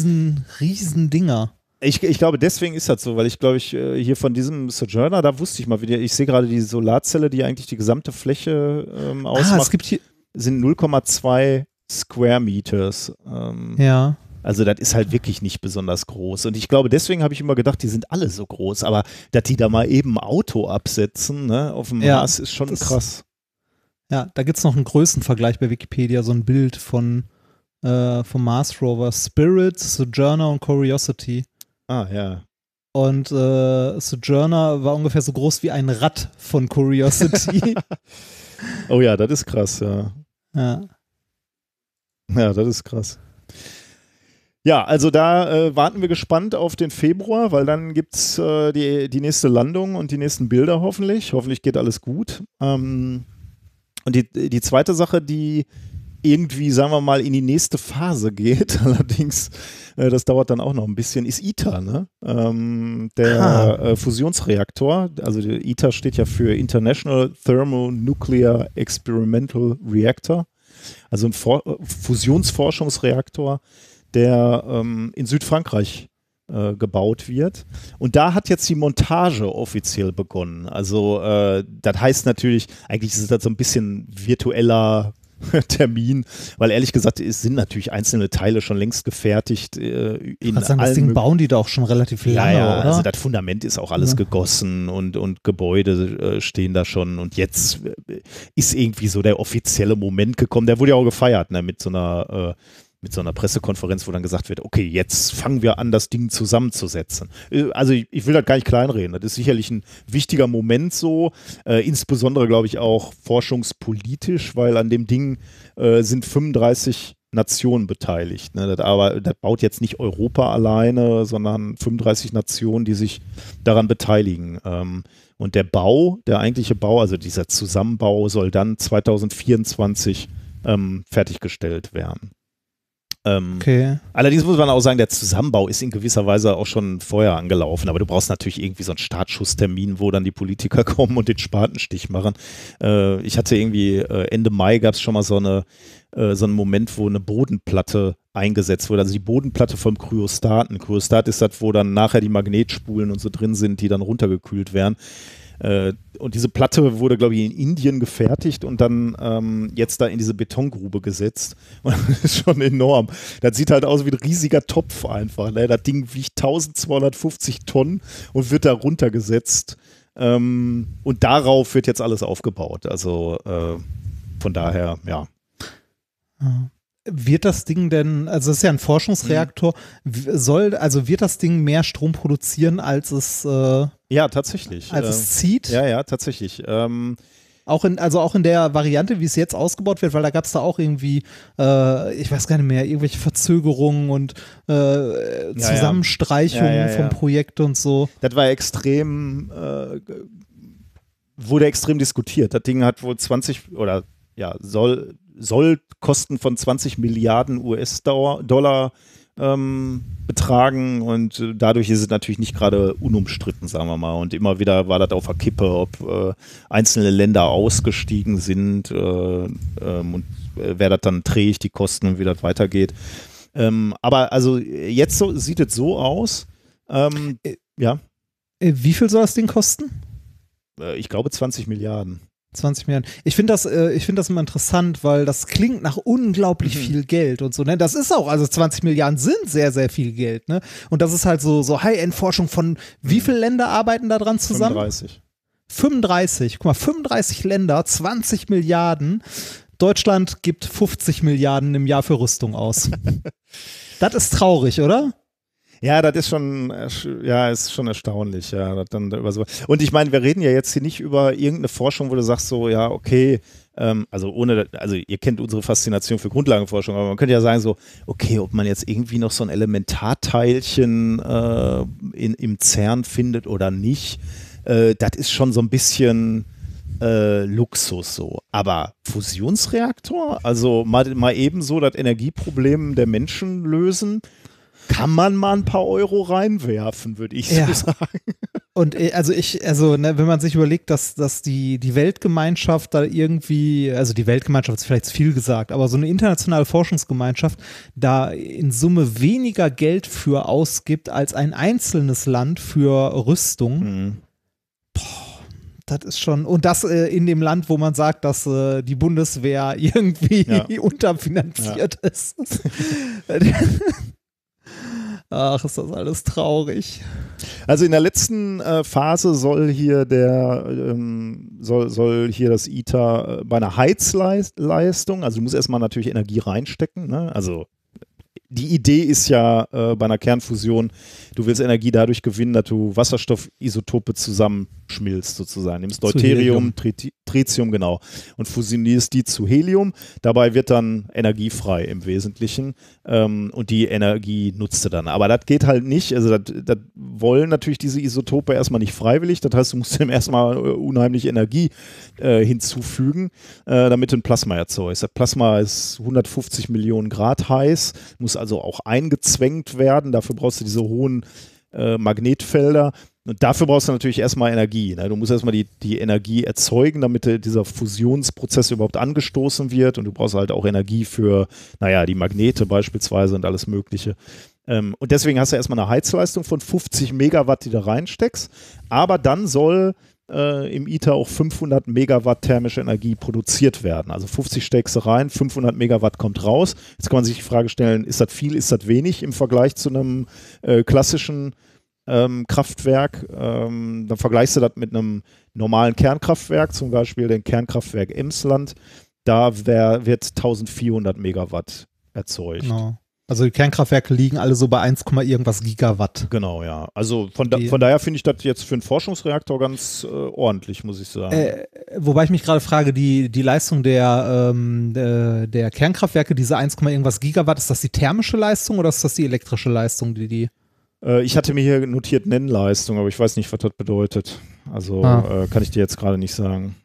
Speaker 2: riesen, Dinger.
Speaker 1: Ich, ich glaube, deswegen ist das so, weil ich glaube, ich äh, hier von diesem Sojourner, da wusste ich mal wieder, ich sehe gerade die Solarzelle, die eigentlich die gesamte Fläche ähm,
Speaker 2: Ah, es
Speaker 1: ausmacht,
Speaker 2: gibt hier,
Speaker 1: sind 0,2 Square Meters. Ähm,
Speaker 2: ja.
Speaker 1: Also das ist halt wirklich nicht besonders groß. Und ich glaube, deswegen habe ich immer gedacht, die sind alle so groß. Aber dass die da mal eben ein Auto absetzen, ne, auf dem
Speaker 2: Ja,
Speaker 1: Mars, ist schon krass.
Speaker 2: Ja, da gibt es noch einen Größenvergleich bei Wikipedia, so ein Bild von äh, vom Mars Rover Spirit, Sojourner und Curiosity.
Speaker 1: Ah, ja.
Speaker 2: Und äh, Sojourner war ungefähr so groß wie ein Rad von Curiosity.
Speaker 1: Oh ja, das ist krass, ja.
Speaker 2: ja.
Speaker 1: Ja, das ist krass. Ja, also da äh, warten wir gespannt auf den Februar, weil dann gibt es äh, die, die nächste Landung und die nächsten Bilder hoffentlich. Hoffentlich geht alles gut. Ähm, und die, die zweite Sache, die irgendwie, sagen wir mal, in die nächste Phase geht, allerdings, äh, das dauert dann auch noch ein bisschen, ist ITER, ne? Ähm, der äh, Fusionsreaktor, also ITER steht ja für International Thermonuclear Experimental Reactor, also ein For Fusionsforschungsreaktor, der ähm, in Südfrankreich äh, gebaut wird. Und da hat jetzt die Montage offiziell begonnen. Also äh, das heißt natürlich, eigentlich ist das so ein bisschen virtueller Termin, weil ehrlich gesagt, es sind natürlich einzelne Teile schon längst gefertigt. Äh, in
Speaker 2: sagen, das Ding bauen die doch schon relativ lange,
Speaker 1: ja, ja,
Speaker 2: oder?
Speaker 1: also das Fundament ist auch alles
Speaker 2: Ja.
Speaker 1: gegossen und, und Gebäude äh, stehen da schon und jetzt äh, ist irgendwie so der offizielle Moment gekommen, der wurde ja auch gefeiert, ne, mit so einer äh, mit so einer Pressekonferenz, wo dann gesagt wird, okay, jetzt fangen wir an, das Ding zusammenzusetzen. Äh, Also ich, ich will das gar nicht kleinreden. Das ist sicherlich ein wichtiger Moment so, äh, insbesondere glaube ich auch forschungspolitisch, weil an dem Ding äh, sind 35 Nationen beteiligt. Ne? Das, aber das baut jetzt nicht Europa alleine, sondern 35 Nationen, die sich daran beteiligen. Ähm, und der Bau, der eigentliche Bau, also dieser Zusammenbau, soll dann 2024 ähm, fertiggestellt werden. Ähm,
Speaker 2: okay.
Speaker 1: Allerdings muss man auch sagen, der Zusammenbau ist in gewisser Weise auch schon vorher angelaufen, aber du brauchst natürlich irgendwie so einen Startschusstermin, wo dann die Politiker kommen und den Spatenstich machen. Äh, ich hatte irgendwie äh, Ende Mai gab es schon mal so, eine, äh, so einen Moment, wo eine Bodenplatte eingesetzt wurde, also die Bodenplatte vom Kryostat. Ein Kryostat ist das, wo dann nachher die Magnetspulen und so drin sind, die dann runtergekühlt werden. Äh, und diese Platte wurde, glaube ich, in Indien gefertigt und dann ähm, jetzt da in diese Betongrube gesetzt. Und das ist schon enorm. Das sieht halt aus wie ein riesiger Topf einfach. Ne? Das Ding wiegt 1250 Tonnen und wird da runtergesetzt. Ähm, und darauf wird jetzt alles aufgebaut. Also äh, von daher, ja.
Speaker 2: Ja. Wird das Ding denn, also es ist ja ein Forschungsreaktor, w- soll, also wird das Ding mehr Strom produzieren, als es, äh,
Speaker 1: Ja, tatsächlich.
Speaker 2: als
Speaker 1: Äh,
Speaker 2: es zieht?
Speaker 1: ja, ja, tatsächlich. Ähm,
Speaker 2: Auch in, also auch in der Variante, wie es jetzt ausgebaut wird, weil da gab es da auch irgendwie, äh, ich weiß gar nicht mehr, irgendwelche Verzögerungen und äh. Zusammenstreichungen
Speaker 1: Ja, ja, ja.
Speaker 2: vom Projekt und so.
Speaker 1: Das war extrem, äh, wurde extrem diskutiert. Das Ding hat wohl 20 oder ja, soll, soll Kosten von 20 Milliarden US-Dollar ähm, betragen und äh, dadurch ist es natürlich nicht gerade unumstritten, sagen wir mal. Und immer wieder war das auf der Kippe, ob äh, einzelne Länder ausgestiegen sind äh, ähm, und äh, wer das dann trägt, die Kosten und wie das weitergeht. Ähm, aber also jetzt so, sieht es so aus. Ähm, ja.
Speaker 2: Äh, wie viel soll das Ding kosten?
Speaker 1: Ich glaube 20 Milliarden.
Speaker 2: 20 Milliarden. Ich finde das, äh, ich finde das immer interessant, weil das klingt nach unglaublich
Speaker 1: Mhm.
Speaker 2: viel Geld und so. Ne? Das ist auch, also 20 Milliarden sind sehr, sehr viel Geld. Ne? Und das ist halt so, so High-End-Forschung von wie viele Länder arbeiten da dran zusammen?
Speaker 1: 35.
Speaker 2: 35. Guck mal, 35 Länder, 20 Milliarden. Deutschland gibt 50 Milliarden im Jahr für Rüstung aus. das ist traurig, oder?
Speaker 1: Ja, das ist schon, sch- ja, ist schon erstaunlich, ja. Dann über so. Und ich meine, wir reden ja jetzt hier nicht über irgendeine Forschung, wo du sagst so, ja, okay, ähm, also ohne, also ihr kennt unsere Faszination für Grundlagenforschung, aber man könnte ja sagen so, okay, ob man jetzt irgendwie noch so ein Elementarteilchen äh, in, im CERN findet oder nicht, äh, das ist schon so ein bisschen äh, Luxus so. Aber Fusionsreaktor, also mal, mal eben so das Energieproblem der Menschen lösen, kann man mal ein paar Euro reinwerfen, würde ich
Speaker 2: Ja.
Speaker 1: so sagen.
Speaker 2: Und äh, also ich, also ne, wenn man sich überlegt, dass, dass die, die Weltgemeinschaft da irgendwie, also die Weltgemeinschaft ist vielleicht zu viel gesagt, aber so eine internationale Forschungsgemeinschaft da in Summe weniger Geld für ausgibt als ein einzelnes Land für Rüstung,
Speaker 1: Mhm.
Speaker 2: das ist schon, und das äh, in dem Land, wo man sagt, dass äh, die Bundeswehr irgendwie
Speaker 1: Ja.
Speaker 2: unterfinanziert ist. Ach, ist das alles traurig.
Speaker 1: Also in der letzten äh, Phase soll hier der ähm, soll, soll hier das ITER äh, bei einer Heizleistung, also du musst erstmal natürlich Energie reinstecken, ne? Also die Idee ist ja äh, bei einer Kernfusion, du willst Energie dadurch gewinnen, dass du Wasserstoffisotope zusammenschmilzt sozusagen. Nimmst Deuterium, Triti- Tritium, genau, und fusionierst die zu Helium. Dabei wird dann Energie frei im Wesentlichen ähm, und die Energie nutzt du dann. Aber das geht halt nicht, also das, das wollen natürlich diese Isotope erstmal nicht freiwillig, das heißt, du musst dem erstmal äh, unheimlich Energie äh, hinzufügen, äh, damit du ein Plasma erzeugst. Das Plasma ist 150 Millionen Grad heiß, muss also auch eingezwängt werden. Dafür brauchst du diese hohen äh, Magnetfelder. Und dafür brauchst du natürlich erstmal Energie. Ne? Du musst erstmal die, die Energie erzeugen, damit dieser Fusionsprozess überhaupt angestoßen wird. Und du brauchst halt auch Energie für, naja, die Magnete beispielsweise und alles Mögliche. Ähm, und deswegen hast du erstmal eine Heizleistung von 50 Megawatt, die du reinsteckst. Aber dann soll äh, im ITER auch 500 Megawatt thermische Energie produziert werden. Also 50 steckst du rein, 500 Megawatt kommt raus. Jetzt kann man sich die Frage stellen, ist das viel, ist das wenig im Vergleich zu einem äh, klassischen ähm, Kraftwerk? Ähm, dann vergleichst du das mit einem normalen Kernkraftwerk, zum Beispiel dem Kernkraftwerk Emsland. Da wär, wird 1400 Megawatt erzeugt.
Speaker 2: Genau. Also die Kernkraftwerke liegen alle so bei 1, irgendwas Gigawatt.
Speaker 1: Genau, ja. Also von, da, von daher finde ich das jetzt für einen Forschungsreaktor ganz äh, ordentlich, muss ich sagen.
Speaker 2: Äh, wobei ich mich gerade frage, die, die Leistung der, ähm, der, der Kernkraftwerke, diese 1, irgendwas Gigawatt, ist das die thermische Leistung oder ist das die elektrische Leistung, die die
Speaker 1: Äh, ich hatte mir hier notiert Nennleistung, aber ich weiß nicht, was das bedeutet. Also
Speaker 2: Ah.
Speaker 1: äh, kann ich dir jetzt gerade nicht sagen.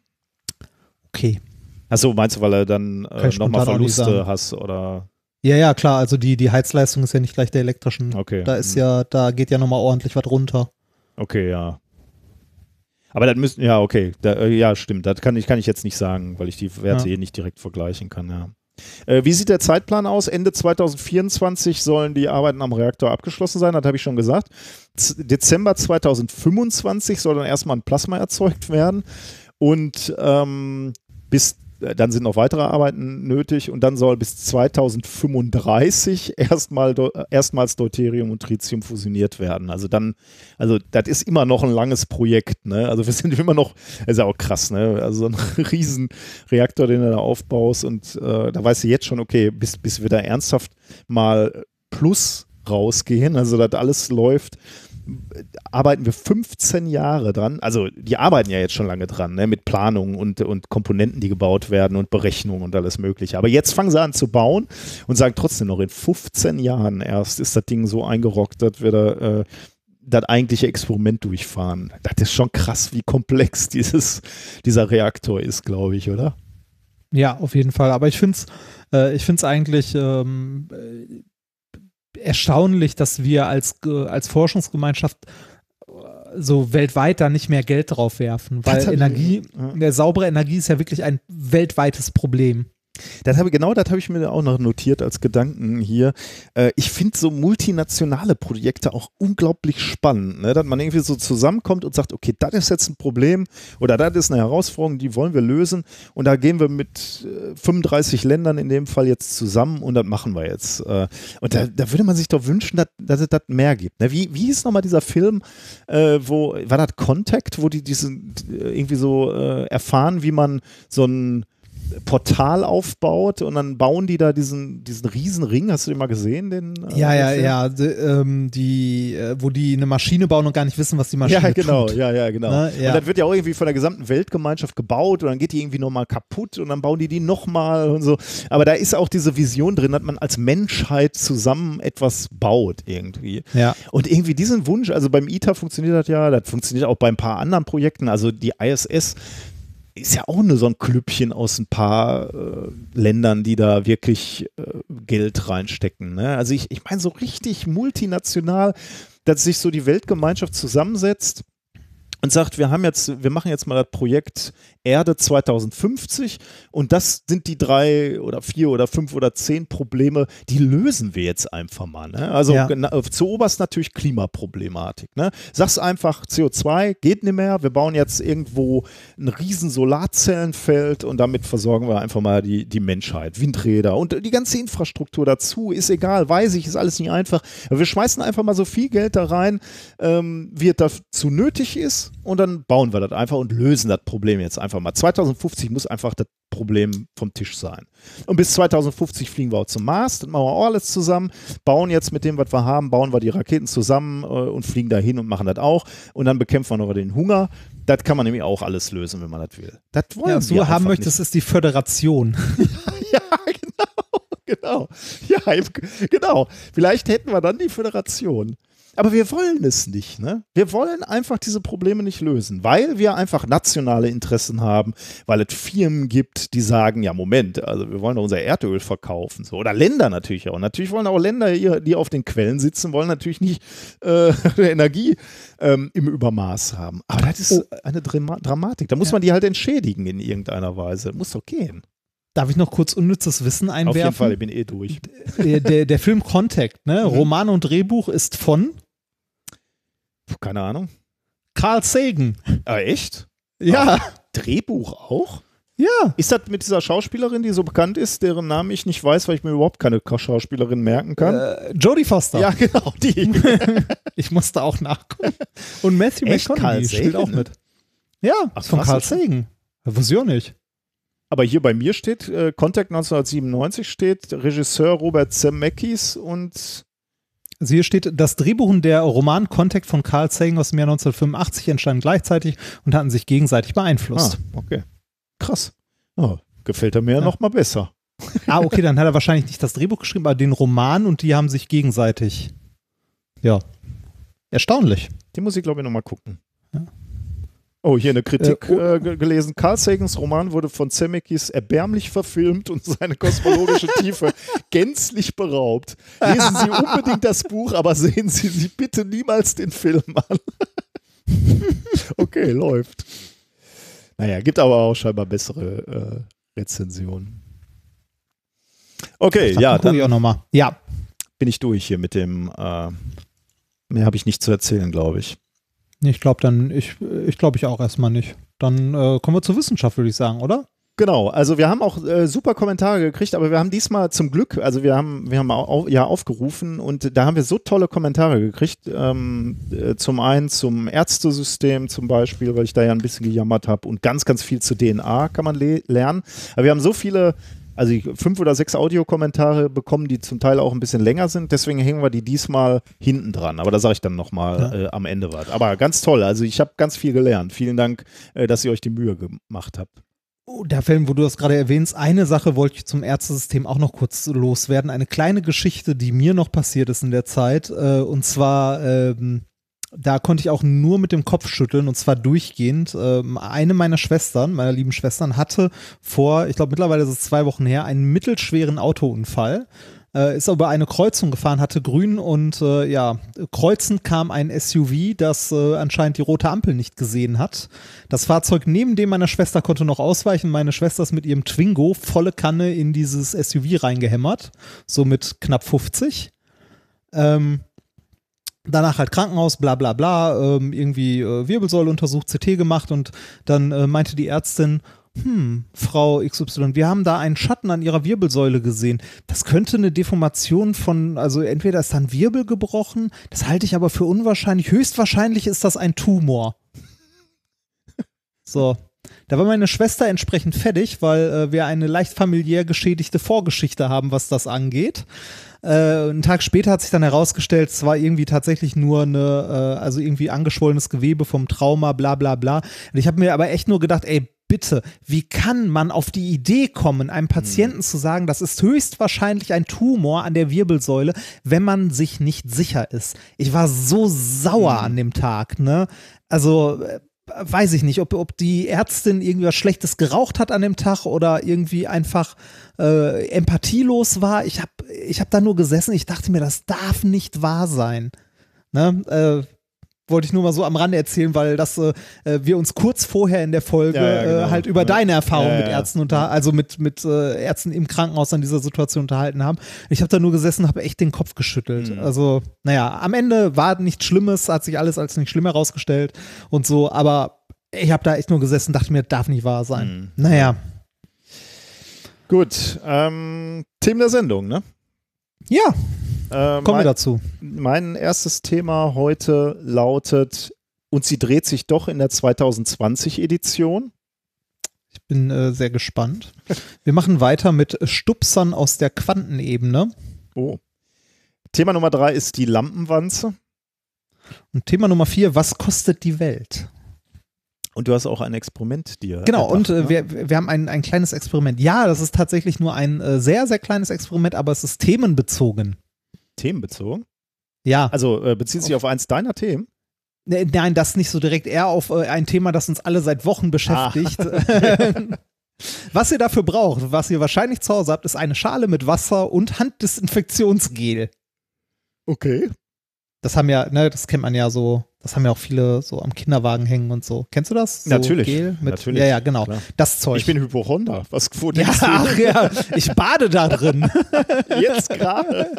Speaker 2: Okay.
Speaker 1: Achso, meinst du, weil er dann äh, nochmal Verluste hast oder
Speaker 2: Ja, ja, klar, also die, die Heizleistung ist ja nicht gleich der elektrischen.
Speaker 1: okay.
Speaker 2: Da ist
Speaker 1: hm,
Speaker 2: ja, da geht ja nochmal ordentlich was runter.
Speaker 1: Okay, ja. Aber das müssen, ja, okay, da, äh, ja, stimmt. Das kann ich, kann ich jetzt nicht sagen, weil ich die Werte
Speaker 2: Ja.
Speaker 1: hier nicht direkt vergleichen kann, ja. Äh, wie sieht der Zeitplan aus? Ende 2024 sollen die Arbeiten am Reaktor abgeschlossen sein, das habe ich schon gesagt. Z Dezember 2025 soll dann erstmal ein Plasma erzeugt werden und ähm, bis dann sind noch weitere Arbeiten nötig und dann soll bis 2035 erstmal äh, erstmals Deuterium und Tritium fusioniert werden. Also dann, also das ist immer noch ein langes Projekt, ne? Also wir sind immer noch, ist ja auch krass, ne? Also so ein riesen Reaktor, den du da aufbaust und äh, da weißt du jetzt schon, okay, bis, bis wir da ernsthaft mal plus rausgehen, also das alles läuft, arbeiten wir 15 Jahre dran. Also die arbeiten ja jetzt schon lange dran, ne, mit Planungen und, und Komponenten, die gebaut werden und Berechnungen und alles Mögliche. Aber jetzt fangen sie an zu bauen und sagen trotzdem noch, in 15 Jahren erst ist das Ding so eingerockt, dass wir da äh, das eigentliche Experiment durchfahren. Das ist schon krass, wie komplex dieses, dieser Reaktor ist, glaube ich, oder?
Speaker 2: Ja, auf jeden Fall. Aber ich finde es äh, eigentlich ähm, äh, erstaunlich, dass wir als, äh, als Forschungsgemeinschaft äh, so weltweit da nicht mehr Geld drauf werfen, weil Energie,
Speaker 1: ja.
Speaker 2: der saubere Energie ist ja wirklich ein weltweites Problem.
Speaker 1: Das habe, genau das habe ich mir auch noch notiert als Gedanken hier. Äh, ich finde so multinationale Projekte auch unglaublich spannend, ne? dass man irgendwie so zusammenkommt und sagt, okay, das ist jetzt ein Problem oder das ist eine Herausforderung, die wollen wir lösen und da gehen wir mit äh, 35 Ländern in dem Fall jetzt zusammen und das machen wir jetzt. Äh, und da, da, würde man sich doch wünschen, dass, dass es das mehr gibt. Ne? Wie, wie hieß nochmal dieser Film, äh, wo, war das Contact, wo die diesen äh, irgendwie so äh, erfahren, wie man so ein Portal aufbaut und dann bauen die da diesen, diesen riesen Ring. Hast du den mal gesehen? Den,
Speaker 2: äh, ja, ja, Film? ja. Die, ähm, die, äh, wo die eine Maschine bauen und gar nicht wissen, was die Maschine
Speaker 1: ja, genau,
Speaker 2: tut.
Speaker 1: Ja, ja, genau.
Speaker 2: Ne? Ja.
Speaker 1: Und dann wird ja auch irgendwie von der gesamten Weltgemeinschaft gebaut und dann geht die irgendwie nochmal kaputt und dann bauen die die nochmal und so. Aber da ist auch diese Vision drin, dass man als Menschheit zusammen etwas baut irgendwie.
Speaker 2: Ja.
Speaker 1: Und irgendwie diesen Wunsch, also beim ITER funktioniert das ja, das funktioniert auch bei ein paar anderen Projekten. Also die ISS ist ja auch nur so ein Klüppchen aus ein paar äh, Ländern, die da wirklich äh, Geld reinstecken. Ne? Also ich, ich meine so richtig multinational, dass sich so die Weltgemeinschaft zusammensetzt und sagt, wir haben jetzt, wir machen jetzt mal das Projekt Erde 2050 und das sind die drei oder vier oder fünf oder zehn Probleme, die lösen wir jetzt einfach mal. Ne? Also
Speaker 2: Ja.
Speaker 1: ja. zu oberst natürlich Klimaproblematik. Ne? Sag's einfach, CO2 geht nicht mehr, wir bauen jetzt irgendwo ein riesen Solarzellenfeld und damit versorgen wir einfach mal die, die Menschheit. Windräder und die ganze Infrastruktur dazu, ist egal, weiß ich, ist alles nicht einfach. Aber wir schmeißen einfach mal so viel Geld da rein, ähm, wie es dazu nötig ist und dann bauen wir das einfach und lösen das Problem jetzt einfach mal. 2050 muss einfach das Problem vom Tisch sein. Und bis 2050 fliegen wir auch zum Mars, dann machen wir auch alles zusammen, bauen jetzt mit dem, was wir haben, bauen wir die Raketen zusammen äh, und fliegen dahin und machen das auch. Und dann bekämpfen wir noch den Hunger. Das kann man nämlich auch alles lösen, wenn man das will. Das wollen
Speaker 2: Ja, was
Speaker 1: wir
Speaker 2: du haben möchtest, ist die Föderation.
Speaker 1: ja, genau, genau. Ja, genau. Vielleicht hätten wir dann die Föderation. Aber wir wollen es nicht, ne? Wir wollen einfach diese Probleme nicht lösen, weil wir einfach nationale Interessen haben, weil es Firmen gibt, die sagen, ja, Moment, also wir wollen doch unser Erdöl verkaufen. So. Oder Länder natürlich auch. Natürlich wollen auch Länder, hier, die auf den Quellen sitzen, wollen natürlich nicht äh, Energie ähm, im Übermaß haben. Aber das ist eine Drama Dramatik. Da muss
Speaker 2: Ja.
Speaker 1: man die halt entschädigen in irgendeiner Weise. Muss doch gehen.
Speaker 2: Darf ich noch kurz unnützes Wissen
Speaker 1: Auf jeden
Speaker 2: einwerfen?
Speaker 1: Fall, ich bin eh durch.
Speaker 2: der, der, der Film Contact, ne?
Speaker 1: Mhm.
Speaker 2: Roman und Drehbuch ist von
Speaker 1: Keine Ahnung.
Speaker 2: Carl Sagan.
Speaker 1: Ah, echt?
Speaker 2: Ja,
Speaker 1: Drehbuch auch?
Speaker 2: ja.
Speaker 1: Ist das mit dieser Schauspielerin, die so bekannt ist, deren Namen ich nicht weiß, weil ich mir überhaupt keine Schauspielerin merken kann?
Speaker 2: Äh, Jodie Foster.
Speaker 1: ja, genau, die.
Speaker 2: Ich musste auch nachgucken. Und Matthew
Speaker 1: Echt?
Speaker 2: McConaughey spielt auch mit. Ja,
Speaker 1: Ach,
Speaker 2: von Carl. Sagan. Wusste ich auch nicht.
Speaker 1: Aber hier bei mir steht, äh, Contact 1997 steht, Regisseur Robert Zemeckis und
Speaker 2: Also hier steht, das Drehbuch und der Roman Contact von Carl Sagan aus dem Jahr 1985 entstanden gleichzeitig und hatten sich gegenseitig beeinflusst.
Speaker 1: Ah, okay. Krass. Oh, gefällt er mir ja.
Speaker 2: Ja.
Speaker 1: noch mal besser.
Speaker 2: Ah, okay, dann hat er wahrscheinlich nicht das Drehbuch geschrieben, aber den Roman und die haben sich gegenseitig. Ja. Erstaunlich.
Speaker 1: Die muss ich, glaube ich, noch mal gucken.
Speaker 2: Ja.
Speaker 1: Oh, hier eine Kritik
Speaker 2: Äh, oh.
Speaker 1: äh, ge- gelesen. Carl Sagans Roman wurde von Zemeckis erbärmlich verfilmt und seine kosmologische Tiefe gänzlich beraubt. Lesen Sie unbedingt das Buch, aber sehen Sie sich bitte niemals den Film an. okay, läuft. Naja, gibt aber auch scheinbar bessere äh, Rezensionen. Okay, ja, dann
Speaker 2: ich auch nochmal. Ja.
Speaker 1: bin ich durch hier mit dem. Äh, mehr habe ich nicht zu erzählen, glaube ich.
Speaker 2: Ich glaube dann, ich, ich glaube ich auch erstmal nicht. Dann äh, kommen wir zur Wissenschaft, würde ich sagen, oder?
Speaker 1: Genau, also wir haben auch äh, super Kommentare gekriegt, aber wir haben diesmal zum Glück, also wir haben, wir haben au, ja aufgerufen und da haben wir so tolle Kommentare gekriegt. Ähm, äh, zum einen zum Ärztesystem zum Beispiel, weil ich da ja ein bisschen gejammert habe und ganz, ganz viel zu DNA kann man le lernen. Aber wir haben so viele, also ich- fünf oder sechs Audiokommentare bekommen, die zum Teil auch ein bisschen länger sind. Deswegen hängen wir die diesmal hinten dran. Aber da sage ich dann nochmal
Speaker 2: Ja.
Speaker 1: äh, am Ende was. Aber ganz toll, also ich habe ganz viel gelernt. Vielen Dank, äh, dass ihr euch die Mühe gemacht habt.
Speaker 2: Oh, der Film, wo du das gerade erwähnst, eine Sache wollte ich zum Ärztesystem auch noch kurz loswerden. Eine kleine Geschichte, die mir noch passiert ist in der Zeit. Äh, und zwar, ähm, da konnte ich auch nur mit dem Kopf schütteln und zwar durchgehend. Ähm, eine meiner Schwestern, meiner lieben Schwestern, hatte vor, ich glaube mittlerweile ist es zwei Wochen her, einen mittelschweren Autounfall. äh, ist über eine Kreuzung gefahren, hatte grün und äh, ja, kreuzend kam ein SUV, das äh, anscheinend die rote Ampel nicht gesehen hat. Das Fahrzeug neben dem meiner Schwester konnte noch ausweichen. Meine Schwester ist mit ihrem Twingo volle Kanne in dieses SUV reingehämmert, so mit knapp 50. Ähm, Danach halt Krankenhaus, bla bla bla, ähm, irgendwie äh, Wirbelsäule untersucht, CT gemacht und dann äh, meinte die Ärztin, hm, Frau XY, wir haben da einen Schatten an ihrer Wirbelsäule gesehen. Das könnte eine Deformation von, also entweder ist da ein Wirbel gebrochen, das halte ich aber für unwahrscheinlich. Höchstwahrscheinlich ist das ein Tumor. So. Da war meine Schwester entsprechend fertig, weil äh, wir eine leicht familiär geschädigte Vorgeschichte haben, was das angeht. Äh, einen Tag später hat sich dann herausgestellt, es war irgendwie tatsächlich nur eine, äh, also irgendwie angeschwollenes Gewebe vom Trauma, bla bla bla. Und ich habe mir aber echt nur gedacht, ey, bitte, wie kann man auf die Idee kommen, einem Patienten mhm. zu sagen, das ist höchstwahrscheinlich ein Tumor an der Wirbelsäule, wenn man sich nicht sicher ist? Ich war so sauer mhm. an dem Tag, ne? Also, äh, weiß ich nicht, ob, ob die Ärztin irgendwie was Schlechtes geraucht hat an dem Tag oder irgendwie einfach äh, empathielos war. Ich habe ich hab da nur gesessen, ich dachte mir, das darf nicht wahr sein. Ne? Äh, wollte ich nur mal so am Rande erzählen, weil das äh, äh, wir uns kurz vorher in der Folge ja, ja, genau. äh, halt über deine Erfahrung ja, mit Ärzten unter, also mit mit äh, Ärzten im Krankenhaus an dieser Situation unterhalten haben. Ich habe da nur gesessen, habe echt den Kopf geschüttelt. Mhm. Also naja, am Ende war nichts Schlimmes, hat sich alles als nicht schlimm herausgestellt und so, aber ich habe da echt nur gesessen, dachte mir, darf nicht wahr sein. Mhm. Naja.
Speaker 1: Gut, ähm, Themen der Sendung, ne?
Speaker 2: Ja. Äh, Kommen wir dazu.
Speaker 1: Mein erstes Thema heute lautet, und sie dreht sich doch in der 2020-Edition.
Speaker 2: Ich bin äh, sehr gespannt. Wir machen weiter mit Stupsern aus der Quantenebene.
Speaker 1: Oh. Thema Nummer drei ist die Lampenwanze.
Speaker 2: Und Thema Nummer vier, was kostet die Welt?
Speaker 1: Und du hast auch ein Experiment dir.
Speaker 2: Genau, erdacht, und äh, ne? wir, wir haben ein, ein kleines Experiment. Ja, das ist tatsächlich nur ein äh, sehr, sehr kleines Experiment, aber es ist themenbezogen
Speaker 1: themenbezogen?
Speaker 2: Ja.
Speaker 1: Also äh, bezieht sich auf eins deiner Themen?
Speaker 2: Ne, nein, das nicht so direkt. Eher auf äh, ein Thema, das uns alle seit Wochen beschäftigt. Ah. was ihr dafür braucht, was ihr wahrscheinlich zu Hause habt, ist eine Schale mit Wasser und Handdesinfektionsgel.
Speaker 1: Okay.
Speaker 2: Das haben ja, ne, das kennt man ja so, das haben ja auch viele so am Kinderwagen hängen und so. Kennst du das? So
Speaker 1: natürlich.
Speaker 2: Gel
Speaker 1: mit, natürlich.
Speaker 2: Ja, ja, genau. Klar. Das Zeug.
Speaker 1: Ich bin Hypochonder. Was
Speaker 2: wo ja, ach, ja, ich bade da drin.
Speaker 1: Jetzt gerade.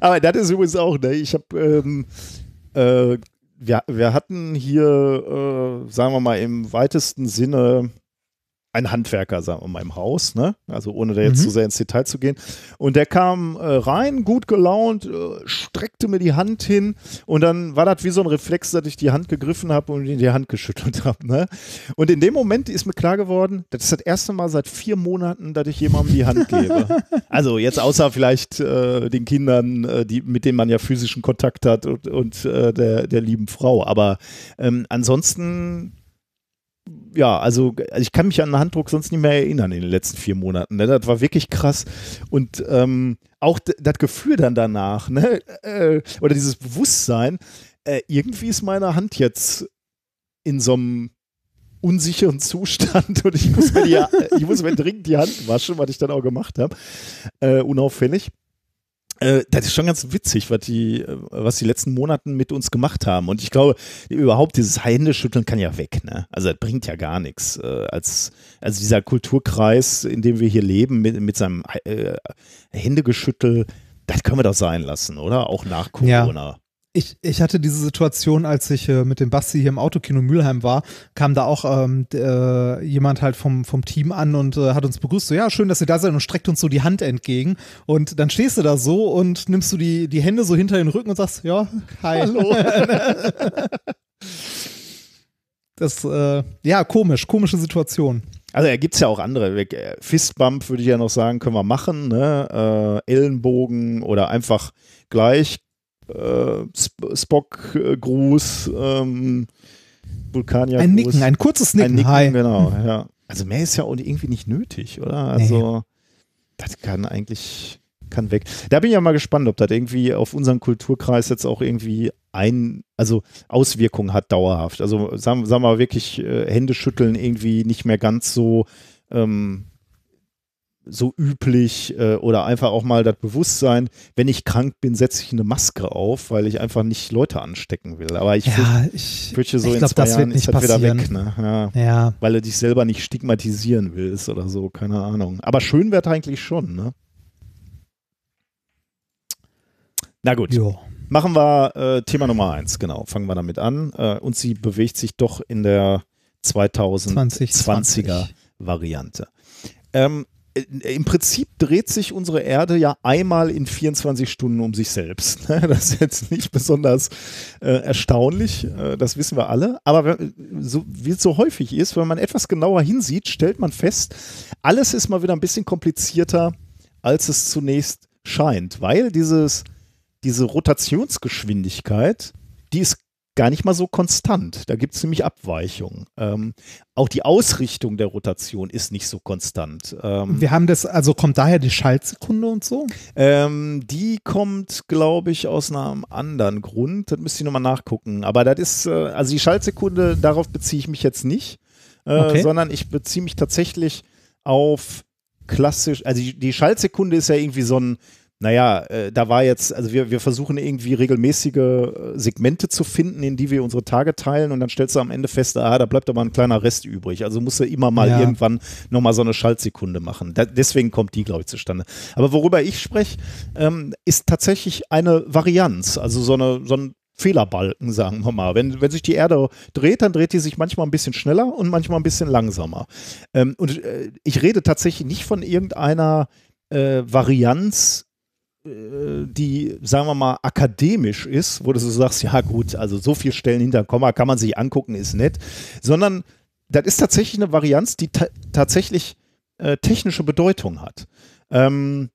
Speaker 1: Aber das ist übrigens auch, ne? Ich habe, ähm, äh, wir, wir hatten hier, äh, sagen wir mal, im weitesten Sinne ein Handwerker, sagen wir mal, im Haus, ne? Also ohne da jetzt mhm. zu sehr ins Detail zu gehen. Und der kam äh, rein, gut gelaunt, äh, streckte mir die Hand hin und dann war das wie so ein Reflex, dass ich die Hand gegriffen habe und in die Hand geschüttelt habe. Ne? Und in dem Moment ist mir klar geworden, das ist das erste Mal seit vier Monaten, dass ich jemandem die Hand gebe. also jetzt außer vielleicht äh, den Kindern, äh, die, mit denen man ja physischen Kontakt hat und, und äh, der, der lieben Frau. Aber ähm, ansonsten ja, also, also ich kann mich an den Handdruck sonst nicht mehr erinnern in den letzten vier Monaten. Ne? Das war wirklich krass. Und ähm, auch das Gefühl dann danach, ne? Äh, oder dieses Bewusstsein, äh, irgendwie ist meine Hand jetzt in so einem unsicheren Zustand und ich muss mir, die, ich muss mir dringend die Hand waschen, was ich dann auch gemacht habe, äh, unauffällig. Äh, das ist schon ganz witzig, was die, was die letzten Monaten mit uns gemacht haben. Und ich glaube, überhaupt dieses Händeschütteln kann ja weg. Ne? Also das bringt ja gar nichts. Äh, als, also dieser Kulturkreis, in dem wir hier leben, mit, mit seinem äh, Händegeschüttel, das können wir doch sein lassen, oder? Auch nach Corona.
Speaker 2: Ja. Ich, ich hatte diese Situation, als ich äh, mit dem Basti hier im Autokino Mülheim war, kam da auch ähm, äh, jemand halt vom, vom Team an und äh, hat uns begrüßt, so ja, schön, dass ihr da seid und streckt uns so die Hand entgegen. Und dann stehst du da so und nimmst du die, die Hände so hinter den Rücken und sagst, ja, hi. Hallo. das, äh, ja, komisch, komische Situation.
Speaker 1: Also da gibt es ja auch andere. Äh, Fistbump würde ich ja noch sagen, können wir machen, ne? Äh, Ellenbogen oder einfach gleich äh, Spock-Gruß, ähm, Vulkanier.
Speaker 2: Ein Nicken, ein kurzes Nicken. Ein Nicken,
Speaker 1: Hi. genau, ja. Also mehr ist ja auch irgendwie nicht nötig, oder? Also, nee. das kann eigentlich, kann weg. Da bin ich ja mal gespannt, ob das irgendwie auf unseren Kulturkreis jetzt auch irgendwie ein, also Auswirkungen hat dauerhaft. Also sagen, sagen wir mal wirklich, äh, Hände schütteln irgendwie nicht mehr ganz so ähm, so üblich äh, oder einfach auch mal das Bewusstsein, wenn ich krank bin, setze ich eine Maske auf, weil ich einfach nicht Leute anstecken will. Aber ich
Speaker 2: ja, ich,
Speaker 1: so
Speaker 2: ich
Speaker 1: in
Speaker 2: glaub,
Speaker 1: zwei
Speaker 2: das
Speaker 1: Jahren
Speaker 2: wird nicht
Speaker 1: ist das wieder
Speaker 2: passieren.
Speaker 1: weg. Ne? Ja.
Speaker 2: Ja,
Speaker 1: Weil du dich selber nicht stigmatisieren willst oder so, keine Ahnung. Aber schön wäre eigentlich schon, ne? Na gut.
Speaker 2: jo.
Speaker 1: Machen wir äh, Thema Nummer eins, genau. Fangen wir damit an. Äh, und sie bewegt sich doch in der 2020er
Speaker 2: 2020.
Speaker 1: Variante. Ähm, äh, Im Prinzip dreht sich unsere Erde ja einmal in 24 Stunden um sich selbst. Das ist jetzt nicht besonders äh, erstaunlich, äh, das wissen wir alle. Aber so, wie es so häufig ist, wenn man etwas genauer hinsieht, stellt man fest, alles ist mal wieder ein bisschen komplizierter, als es zunächst scheint, weil dieses diese Rotationsgeschwindigkeit, die ist gar nicht mal so konstant. Da gibt es nämlich Abweichungen. Ähm, auch die Ausrichtung der Rotation ist nicht so konstant. Ähm,
Speaker 2: Wir haben das, also kommt daher die Schaltsekunde und so?
Speaker 1: ähm, die kommt, glaube ich, aus einem anderen Grund. Das müsste ich nochmal nachgucken. Aber das ist, äh, also die Schaltsekunde, darauf beziehe ich mich jetzt nicht, äh,
Speaker 2: Okay.
Speaker 1: sondern ich beziehe mich tatsächlich auf klassisch, also die, die Schaltsekunde ist ja irgendwie so ein, naja, äh, da war jetzt, also wir, wir versuchen irgendwie regelmäßige äh, Segmente zu finden, in die wir unsere Tage teilen und dann stellst du am Ende fest, ah, da bleibt aber ein kleiner Rest übrig. Also musst du immer mal
Speaker 2: Ja.
Speaker 1: irgendwann nochmal so eine Schaltsekunde machen. Da, deswegen kommt die, glaube ich, zustande. Aber worüber ich spreche, ähm, ist tatsächlich eine Varianz, also so, eine, so ein Fehlerbalken, sagen wir mal. Wenn, wenn sich die Erde dreht, dann dreht die sich manchmal ein bisschen schneller und manchmal ein bisschen langsamer. Ähm, und äh, ich rede tatsächlich nicht von irgendeiner äh, Varianz, die, sagen wir mal, akademisch ist, wo du so sagst, ja gut, also so viele Stellen hinter Komma kann man sich angucken, ist nett, sondern das ist tatsächlich eine Varianz, die ta tatsächlich äh, technische Bedeutung hat. Ähm,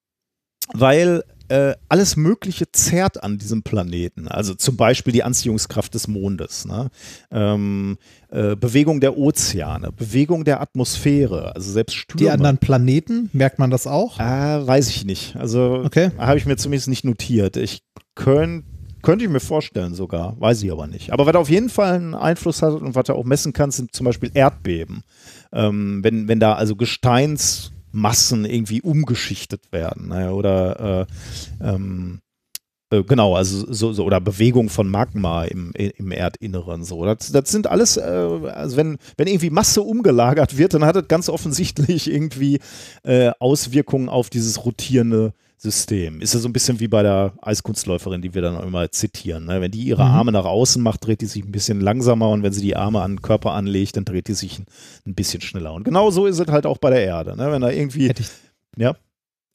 Speaker 1: weil äh, alles Mögliche zerrt an diesem Planeten. Also zum Beispiel die Anziehungskraft des Mondes, ne? ähm, äh, Bewegung der Ozeane, Bewegung der Atmosphäre, also selbst Stürme.
Speaker 2: Die anderen Planeten, merkt man das auch?
Speaker 1: Ah, weiß ich nicht. Also
Speaker 2: Okay.
Speaker 1: habe ich mir zumindest nicht notiert. Ich könnt, könnte ich mir vorstellen sogar, weiß ich aber nicht. Aber was auf jeden Fall einen Einfluss hat und was du auch messen kannst, sind zum Beispiel Erdbeben. Ähm, wenn, wenn da also Gesteinsmassen irgendwie umgeschichtet werden ne, oder äh, ähm, äh, Genau, also so, so oder Bewegung von Magma im, im Erdinneren so. Das, das sind alles, äh, also wenn, wenn irgendwie Masse umgelagert wird, dann hat das ganz offensichtlich irgendwie äh, Auswirkungen auf dieses rotierende System. Ist ja so ein bisschen wie bei der Eiskunstläuferin, die wir dann auch immer zitieren. Ne? Wenn die ihre
Speaker 2: Mhm.
Speaker 1: Arme nach außen macht, dreht die sich ein bisschen langsamer und wenn sie die Arme an den Körper anlegt, dann dreht die sich ein, ein bisschen schneller. Und genau so ist es halt auch bei der Erde. Ne? Wenn da irgendwie,
Speaker 2: Hätte ich,
Speaker 1: ja,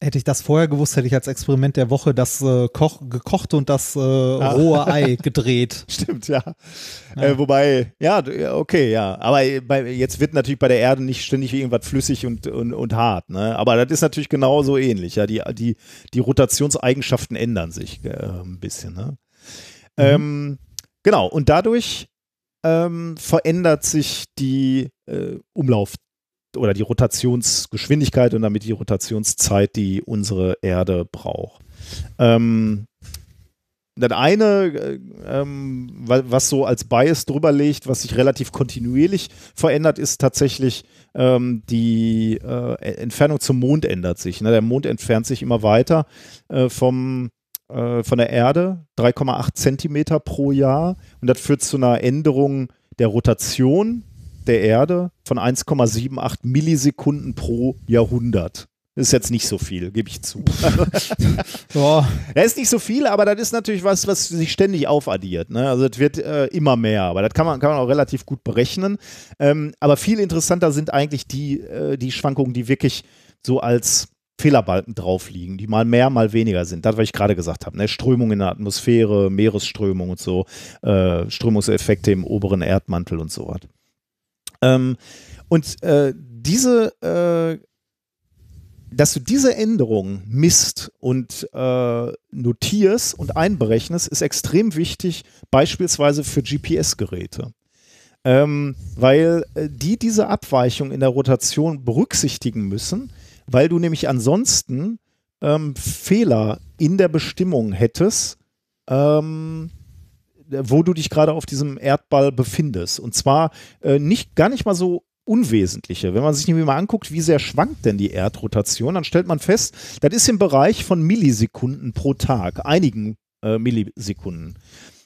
Speaker 2: hätte ich das vorher gewusst, hätte ich als Experiment der Woche das äh, Koch, gekochte und das äh,
Speaker 1: Ah.
Speaker 2: rohe Ei gedreht.
Speaker 1: Stimmt, ja.
Speaker 2: Ja.
Speaker 1: Äh, wobei, ja, okay, ja. Aber bei, jetzt wird natürlich bei der Erde nicht ständig irgendwas flüssig und, und, und hart, ne? Aber das ist natürlich genauso ähnlich, ja. Die, die, die Rotationseigenschaften ändern sich äh, ein bisschen, ne? Ähm, genau, und dadurch ähm, verändert sich die äh, Umlauf- oder die Rotationsgeschwindigkeit und damit die Rotationszeit, die unsere Erde braucht. Ähm, das eine, äh, ähm, wa- was so als Bias drüber legt, was sich relativ kontinuierlich verändert, ist tatsächlich ähm, die äh, Entfernung zum Mond ändert sich. Ne? Der Mond entfernt sich immer weiter äh, vom, äh, von der Erde, 3,8 Zentimeter pro Jahr. Und das führt zu einer Änderung der Rotation der Erde von 1,78 Millisekunden pro Jahrhundert. Das ist jetzt nicht so viel, gebe ich zu.
Speaker 2: Ja,
Speaker 1: Ja, ist nicht so viel, aber das ist natürlich was, was sich ständig aufaddiert. Ne? Also es wird äh, immer mehr, aber das kann man, kann man auch relativ gut berechnen. Ähm, aber viel interessanter sind eigentlich die, äh, die Schwankungen, die wirklich so als Fehlerbalken drauf liegen, die mal mehr, mal weniger sind. Das, was ich gerade gesagt habe. Ne? Strömung in der Atmosphäre, Meeresströmung und so, äh, Strömungseffekte im oberen Erdmantel und so was. Ähm, und äh, diese äh, dass du diese Änderungen misst und äh, notierst und einberechnest, ist extrem wichtig, beispielsweise für GPS-Geräte. Ähm, weil äh, die diese Abweichung in der Rotation berücksichtigen müssen, weil du nämlich ansonsten ähm, Fehler in der Bestimmung hättest, ähm, wo du dich gerade auf diesem Erdball befindest. Und zwar äh, nicht gar nicht mal so Unwesentliche. Wenn man sich nämlich mal anguckt, wie sehr schwankt denn die Erdrotation, dann stellt man fest, das ist im Bereich von Millisekunden pro Tag, einigen äh, Millisekunden.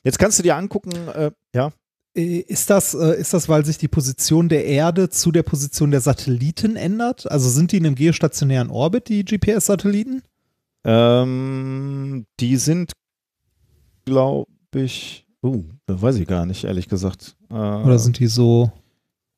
Speaker 1: Jetzt kannst du dir angucken, äh, ja.
Speaker 2: Äh, ist das, äh, ist das, weil sich die Position der Erde zu der Position der Satelliten ändert? Also sind die in einem geostationären Orbit, die GPS-Satelliten?
Speaker 1: Ähm, die sind, glaube ich, uh, das weiß ich gar nicht, ehrlich gesagt.
Speaker 2: Äh, Oder sind die so?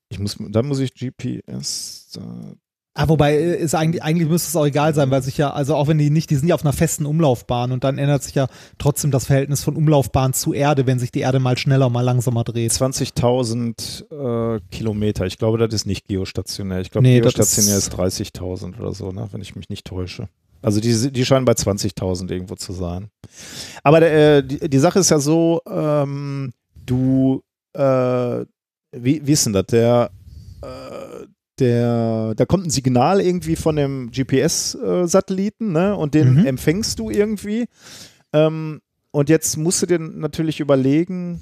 Speaker 1: Ich muss, da muss ich GPS.
Speaker 2: Äh, Ah, wobei äh, ist eigentlich, eigentlich müsste es auch egal sein, weil sich ja, also auch wenn die nicht, die sind ja auf einer festen Umlaufbahn und dann ändert sich ja trotzdem das Verhältnis von Umlaufbahn zu Erde, wenn sich die Erde mal schneller, mal langsamer dreht.
Speaker 1: 20.000 äh, Kilometer. Ich glaube, das ist nicht geostationär. Ich glaube, nee, geostationär ist, ist 30.000 oder so, ne? wenn ich mich nicht täusche. Also die, die scheinen bei 20.000 irgendwo zu sein. Aber äh, die, die, Sache ist ja so, ähm, du, äh, wie, wie ist denn das? Der, äh, der, da kommt ein Signal irgendwie von dem GPS-Satelliten, ne? Und den mhm. empfängst du irgendwie. Ähm, und jetzt musst du dir natürlich überlegen,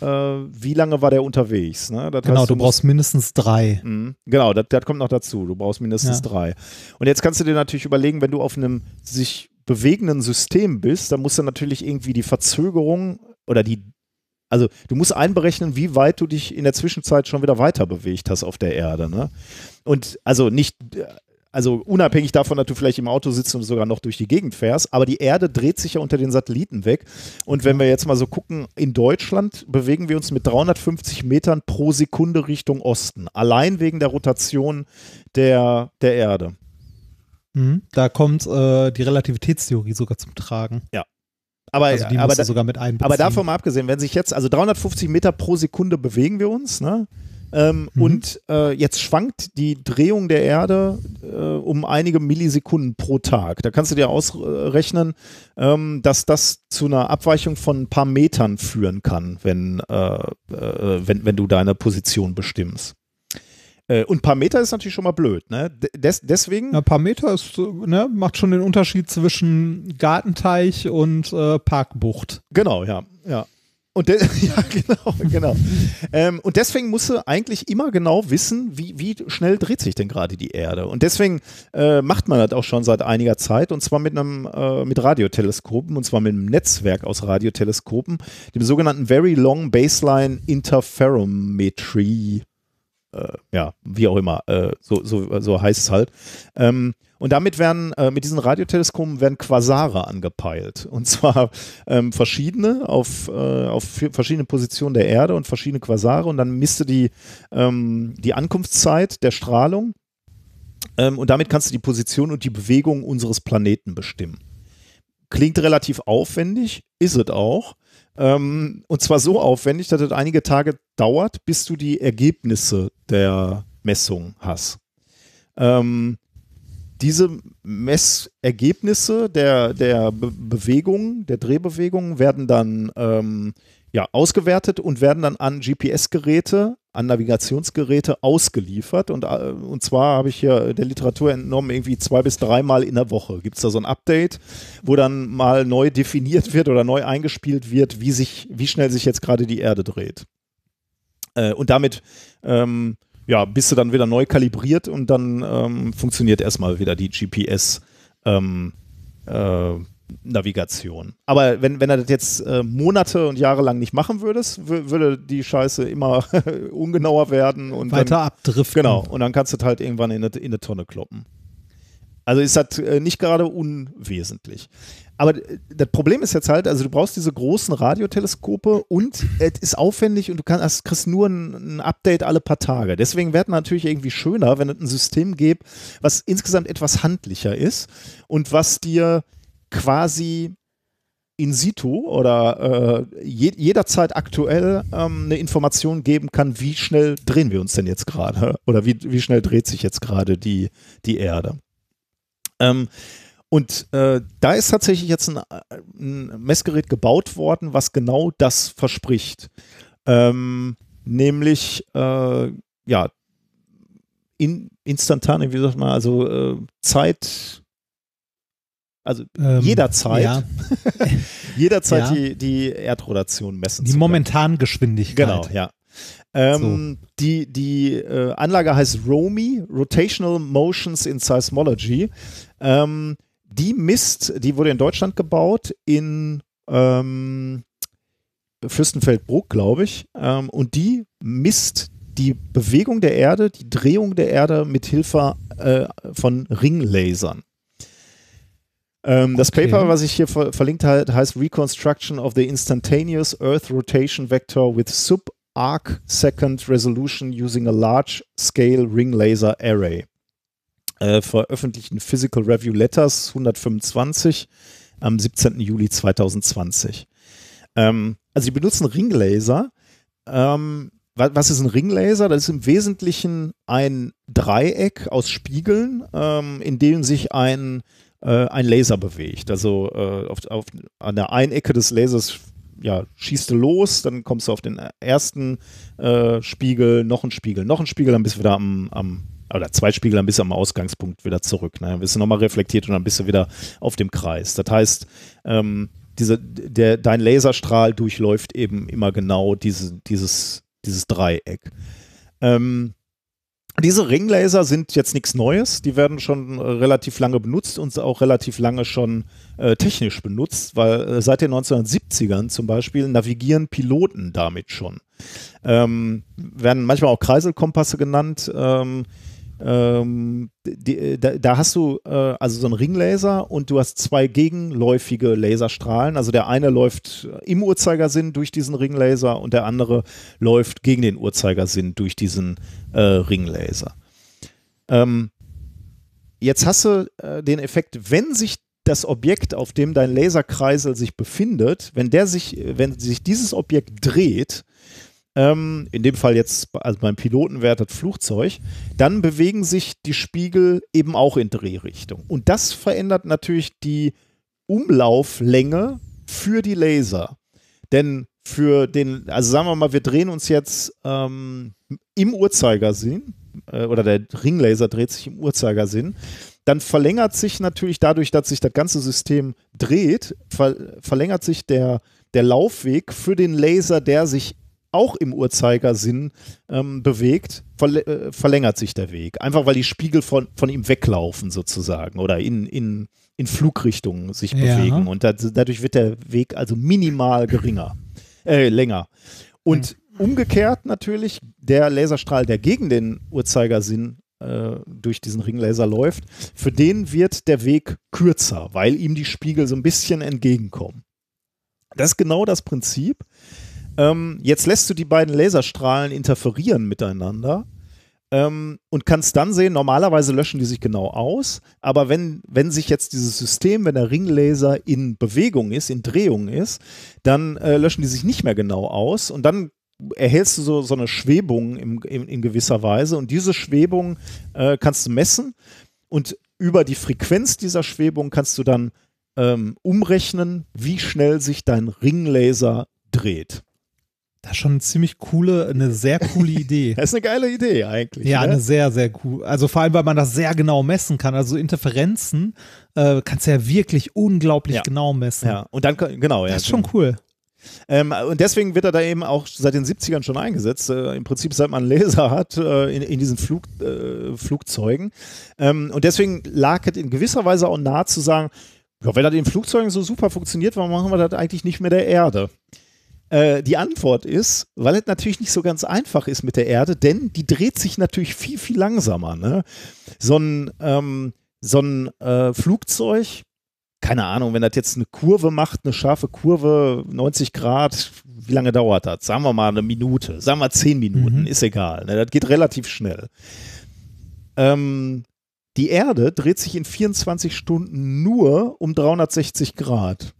Speaker 1: wie lange war der unterwegs. Ne?
Speaker 2: Genau, heißt, du, du, brauchst mindestens drei.
Speaker 1: Mh, genau, das, das, kommt noch dazu. Du brauchst mindestens ja. drei. Und jetzt kannst du dir natürlich überlegen, wenn du auf einem sich bewegenden System bist, dann musst du natürlich irgendwie die Verzögerung oder die also du musst einberechnen, wie weit du dich in der Zwischenzeit schon wieder weiter bewegt hast auf der Erde. Ne? Und also nicht, also unabhängig davon, dass du vielleicht im Auto sitzt und sogar noch durch die Gegend fährst, aber die Erde dreht sich ja unter den Satelliten weg. Und wenn wir jetzt mal so gucken, in Deutschland bewegen wir uns mit 350 Metern pro Sekunde Richtung Osten, allein wegen der Rotation der, der Erde.
Speaker 2: Mhm. Da kommt äh, die Relativitätstheorie sogar zum Tragen.
Speaker 1: Ja,
Speaker 2: aber, also die aber, da, sogar mit einbeziehen.
Speaker 1: aber davon mal abgesehen, wenn sich jetzt, also 350 Meter pro Sekunde bewegen wir uns, ne? Ähm, mhm. Und äh, jetzt schwankt die Drehung der Erde äh, um einige Millisekunden pro Tag. Da kannst du dir ausrechnen, ähm, dass das zu einer Abweichung von ein paar Metern führen kann, wenn, äh, äh wenn, wenn du deine Position bestimmst. Äh, und ein paar Meter ist natürlich schon mal blöd, ne? Des, deswegen.
Speaker 2: ein paar Meter ist, ne, macht schon den Unterschied zwischen Gartenteich und äh, Parkbucht.
Speaker 1: Genau, ja, ja. Und ja, genau, genau. ähm, und deswegen musst du eigentlich immer genau wissen, wie, wie schnell dreht sich denn gerade die Erde. Und deswegen äh, macht man das auch schon seit einiger Zeit und zwar mit einem äh, mit Radioteleskopen und zwar mit einem Netzwerk aus Radioteleskopen, dem sogenannten Very Long Baseline Interferometry ja, wie auch immer, äh, so, so, so heißt es halt. Ähm, und damit werden, äh, mit diesen Radioteleskopen werden Quasare angepeilt. Und zwar ähm, verschiedene auf, äh, auf verschiedene Positionen der Erde und verschiedene Quasare. Und dann misst du die, ähm, die Ankunftszeit der Strahlung. Ähm, und damit kannst du die Position und die Bewegung unseres Planeten bestimmen. Klingt relativ aufwendig, ist es auch. Ähm, und zwar so aufwendig, dass es einige Tage dauert, bis du die Ergebnisse der Messung hast. Ähm, diese Messergebnisse der, der Be Bewegung, der Drehbewegung werden dann ähm, ja, ausgewertet und werden dann an GPS-Geräte, an Navigationsgeräte ausgeliefert. Und, äh, und zwar habe ich hier der Literatur entnommen, irgendwie zwei bis dreimal in der Woche gibt es da so ein Update, wo dann mal neu definiert wird oder neu eingespielt wird, wie, sich, wie schnell sich jetzt gerade die Erde dreht. Äh, und damit ähm, ja, bist du dann wieder neu kalibriert und dann ähm, funktioniert erstmal wieder die GPS. Ähm, äh, Navigation. Aber wenn, wenn er das jetzt äh, Monate und Jahre lang nicht machen würdest, würde die Scheiße immer ungenauer werden und
Speaker 2: weiter
Speaker 1: dann,
Speaker 2: abdriften.
Speaker 1: Genau, und dann kannst du halt irgendwann in eine, in eine Tonne kloppen. Also ist das äh, nicht gerade unwesentlich. Aber äh, das Problem ist jetzt halt, also du brauchst diese großen Radioteleskope und es ist aufwendig und du kannst, kriegst nur ein, ein, Update alle paar Tage. Deswegen wäre es natürlich irgendwie schöner, wenn es ein System gibt, was insgesamt etwas handlicher ist und was dir quasi in situ oder äh, je, jederzeit aktuell ähm, eine Information geben kann, wie schnell drehen wir uns denn jetzt gerade oder wie, wie schnell dreht sich jetzt gerade die, die Erde. Ähm, und äh, da ist tatsächlich jetzt ein, ein, Messgerät gebaut worden, was genau das verspricht. Ähm, nämlich, äh, ja, in, instantan, wie sagt man, also äh, Zeit, also ähm, jederzeit, ja. jederzeit ja. Die, die Erdrotation messen.
Speaker 2: Die momentane Geschwindigkeit.
Speaker 1: Genau, ja. Ähm, Die, die äh, Anlage heißt ROMI, Rotational Motions in Seismology. Ähm, die misst, die wurde in Deutschland gebaut, in ähm, Fürstenfeldbruck, glaube ich. Ähm, und die misst die Bewegung der Erde, die Drehung der Erde mit Hilfe äh, von Ringlasern. Ähm, das
Speaker 2: Okay.
Speaker 1: Paper, was ich hier ver verlinkt habe, heißt Reconstruction of the Instantaneous Earth Rotation Vector with Sub-Arc Second Resolution using a Large Scale Ring Laser Array. Äh, veröffentlicht in Physical Review Letters 125 am 17. Juli 2020. Ähm, also die benutzen Ringlaser. Ähm, wa- was ist ein Ringlaser? Das ist im Wesentlichen ein Dreieck aus Spiegeln, ähm, in dem sich ein, äh, ein Laser bewegt. Also äh, auf, auf, an der einen Ecke des Lasers ja, schießt du los, dann kommst du auf den ersten äh, Spiegel, noch ein Spiegel, noch ein Spiegel, dann bist du wieder am, am oder zwei Spiegel, dann bist du am Ausgangspunkt wieder zurück. Ne? Dann bist du nochmal reflektiert und dann bist du wieder auf dem Kreis. Das heißt, ähm, diese, der, dein Laserstrahl durchläuft eben immer genau diese, dieses, dieses Dreieck. Ähm, diese Ringlaser sind jetzt nichts Neues, die werden schon relativ lange benutzt und auch relativ lange schon äh, technisch benutzt, weil äh, seit den 1970ern zum Beispiel navigieren Piloten damit schon. Ähm, werden manchmal auch Kreiselkompasse genannt. Ähm, ähm, die, da, da hast du äh, also so einen Ringlaser und du hast zwei gegenläufige Laserstrahlen. Also der eine läuft im Uhrzeigersinn durch diesen Ringlaser und der andere läuft gegen den Uhrzeigersinn durch diesen äh, Ringlaser. Ähm, jetzt hast du äh, den Effekt, wenn sich das Objekt, auf dem dein Laserkreisel sich befindet, wenn der sich, wenn sich dieses Objekt dreht, ähm, in dem Fall jetzt, also beim Piloten wäre das Flugzeug, dann bewegen sich die Spiegel eben auch in Drehrichtung. Und das verändert natürlich die Umlauflänge für die Laser. Denn für den, also sagen wir mal, wir drehen uns jetzt ähm, im Uhrzeigersinn, äh, oder der Ringlaser dreht sich im Uhrzeigersinn, dann verlängert sich natürlich dadurch, dass sich das ganze System dreht, ver verlängert sich der, der Laufweg für den Laser, der sich auch im Uhrzeigersinn ähm, bewegt, verl äh, verlängert sich der Weg. Einfach weil die Spiegel von, von ihm weglaufen sozusagen oder in, in, in Flugrichtungen sich
Speaker 2: Ja.
Speaker 1: bewegen. Und das, dadurch wird der Weg also minimal geringer, äh, länger. Und umgekehrt natürlich, der Laserstrahl, der gegen den Uhrzeigersinn äh, durch diesen Ringlaser läuft, für den wird der Weg kürzer, weil ihm die Spiegel so ein bisschen entgegenkommen. Das ist genau das Prinzip. Ähm, jetzt lässt du die beiden Laserstrahlen interferieren miteinander ähm, und kannst dann sehen, normalerweise löschen die sich genau aus, aber wenn, wenn sich jetzt dieses System, wenn der Ringlaser in Bewegung ist, in Drehung ist, dann äh, löschen die sich nicht mehr genau aus und dann erhältst du so, so eine Schwebung im, in, in gewisser Weise und diese Schwebung äh, kannst du messen und über die Frequenz dieser Schwebung kannst du dann ähm, umrechnen, wie schnell sich dein Ringlaser dreht.
Speaker 2: Das ist schon eine ziemlich coole, eine sehr coole Idee.
Speaker 1: Das ist eine geile Idee eigentlich.
Speaker 2: Ja,
Speaker 1: ne?
Speaker 2: eine sehr, sehr cool. Also vor allem, weil man das sehr genau messen kann. Also Interferenzen äh, kannst du ja wirklich unglaublich
Speaker 1: Ja.
Speaker 2: genau messen.
Speaker 1: ja. Und dann, genau, ja.
Speaker 2: Das ist schon cool.
Speaker 1: Ähm, und deswegen wird er da eben auch seit den 70ern schon eingesetzt. Äh, Im Prinzip, seit man Laser hat äh, in, in diesen Flug, äh, Flugzeugen. Ähm, und deswegen lag es in gewisser Weise auch nahe zu sagen, ja, wenn das in Flugzeugen so super funktioniert, warum machen wir das eigentlich nicht mit der Erde? Äh, die Antwort ist, weil es natürlich nicht so ganz einfach ist mit der Erde, denn die dreht sich natürlich viel, viel langsamer. Ne? So ein, ähm, so ein äh, Flugzeug, keine Ahnung, wenn das jetzt eine Kurve macht, eine scharfe Kurve, 90 Grad, wie lange dauert das? Sagen wir mal eine Minute, sagen wir zehn Minuten,
Speaker 2: Mhm.
Speaker 1: ist egal. Ne? Das geht relativ schnell. Ähm, die Erde dreht sich in 24 Stunden nur um 360 Grad.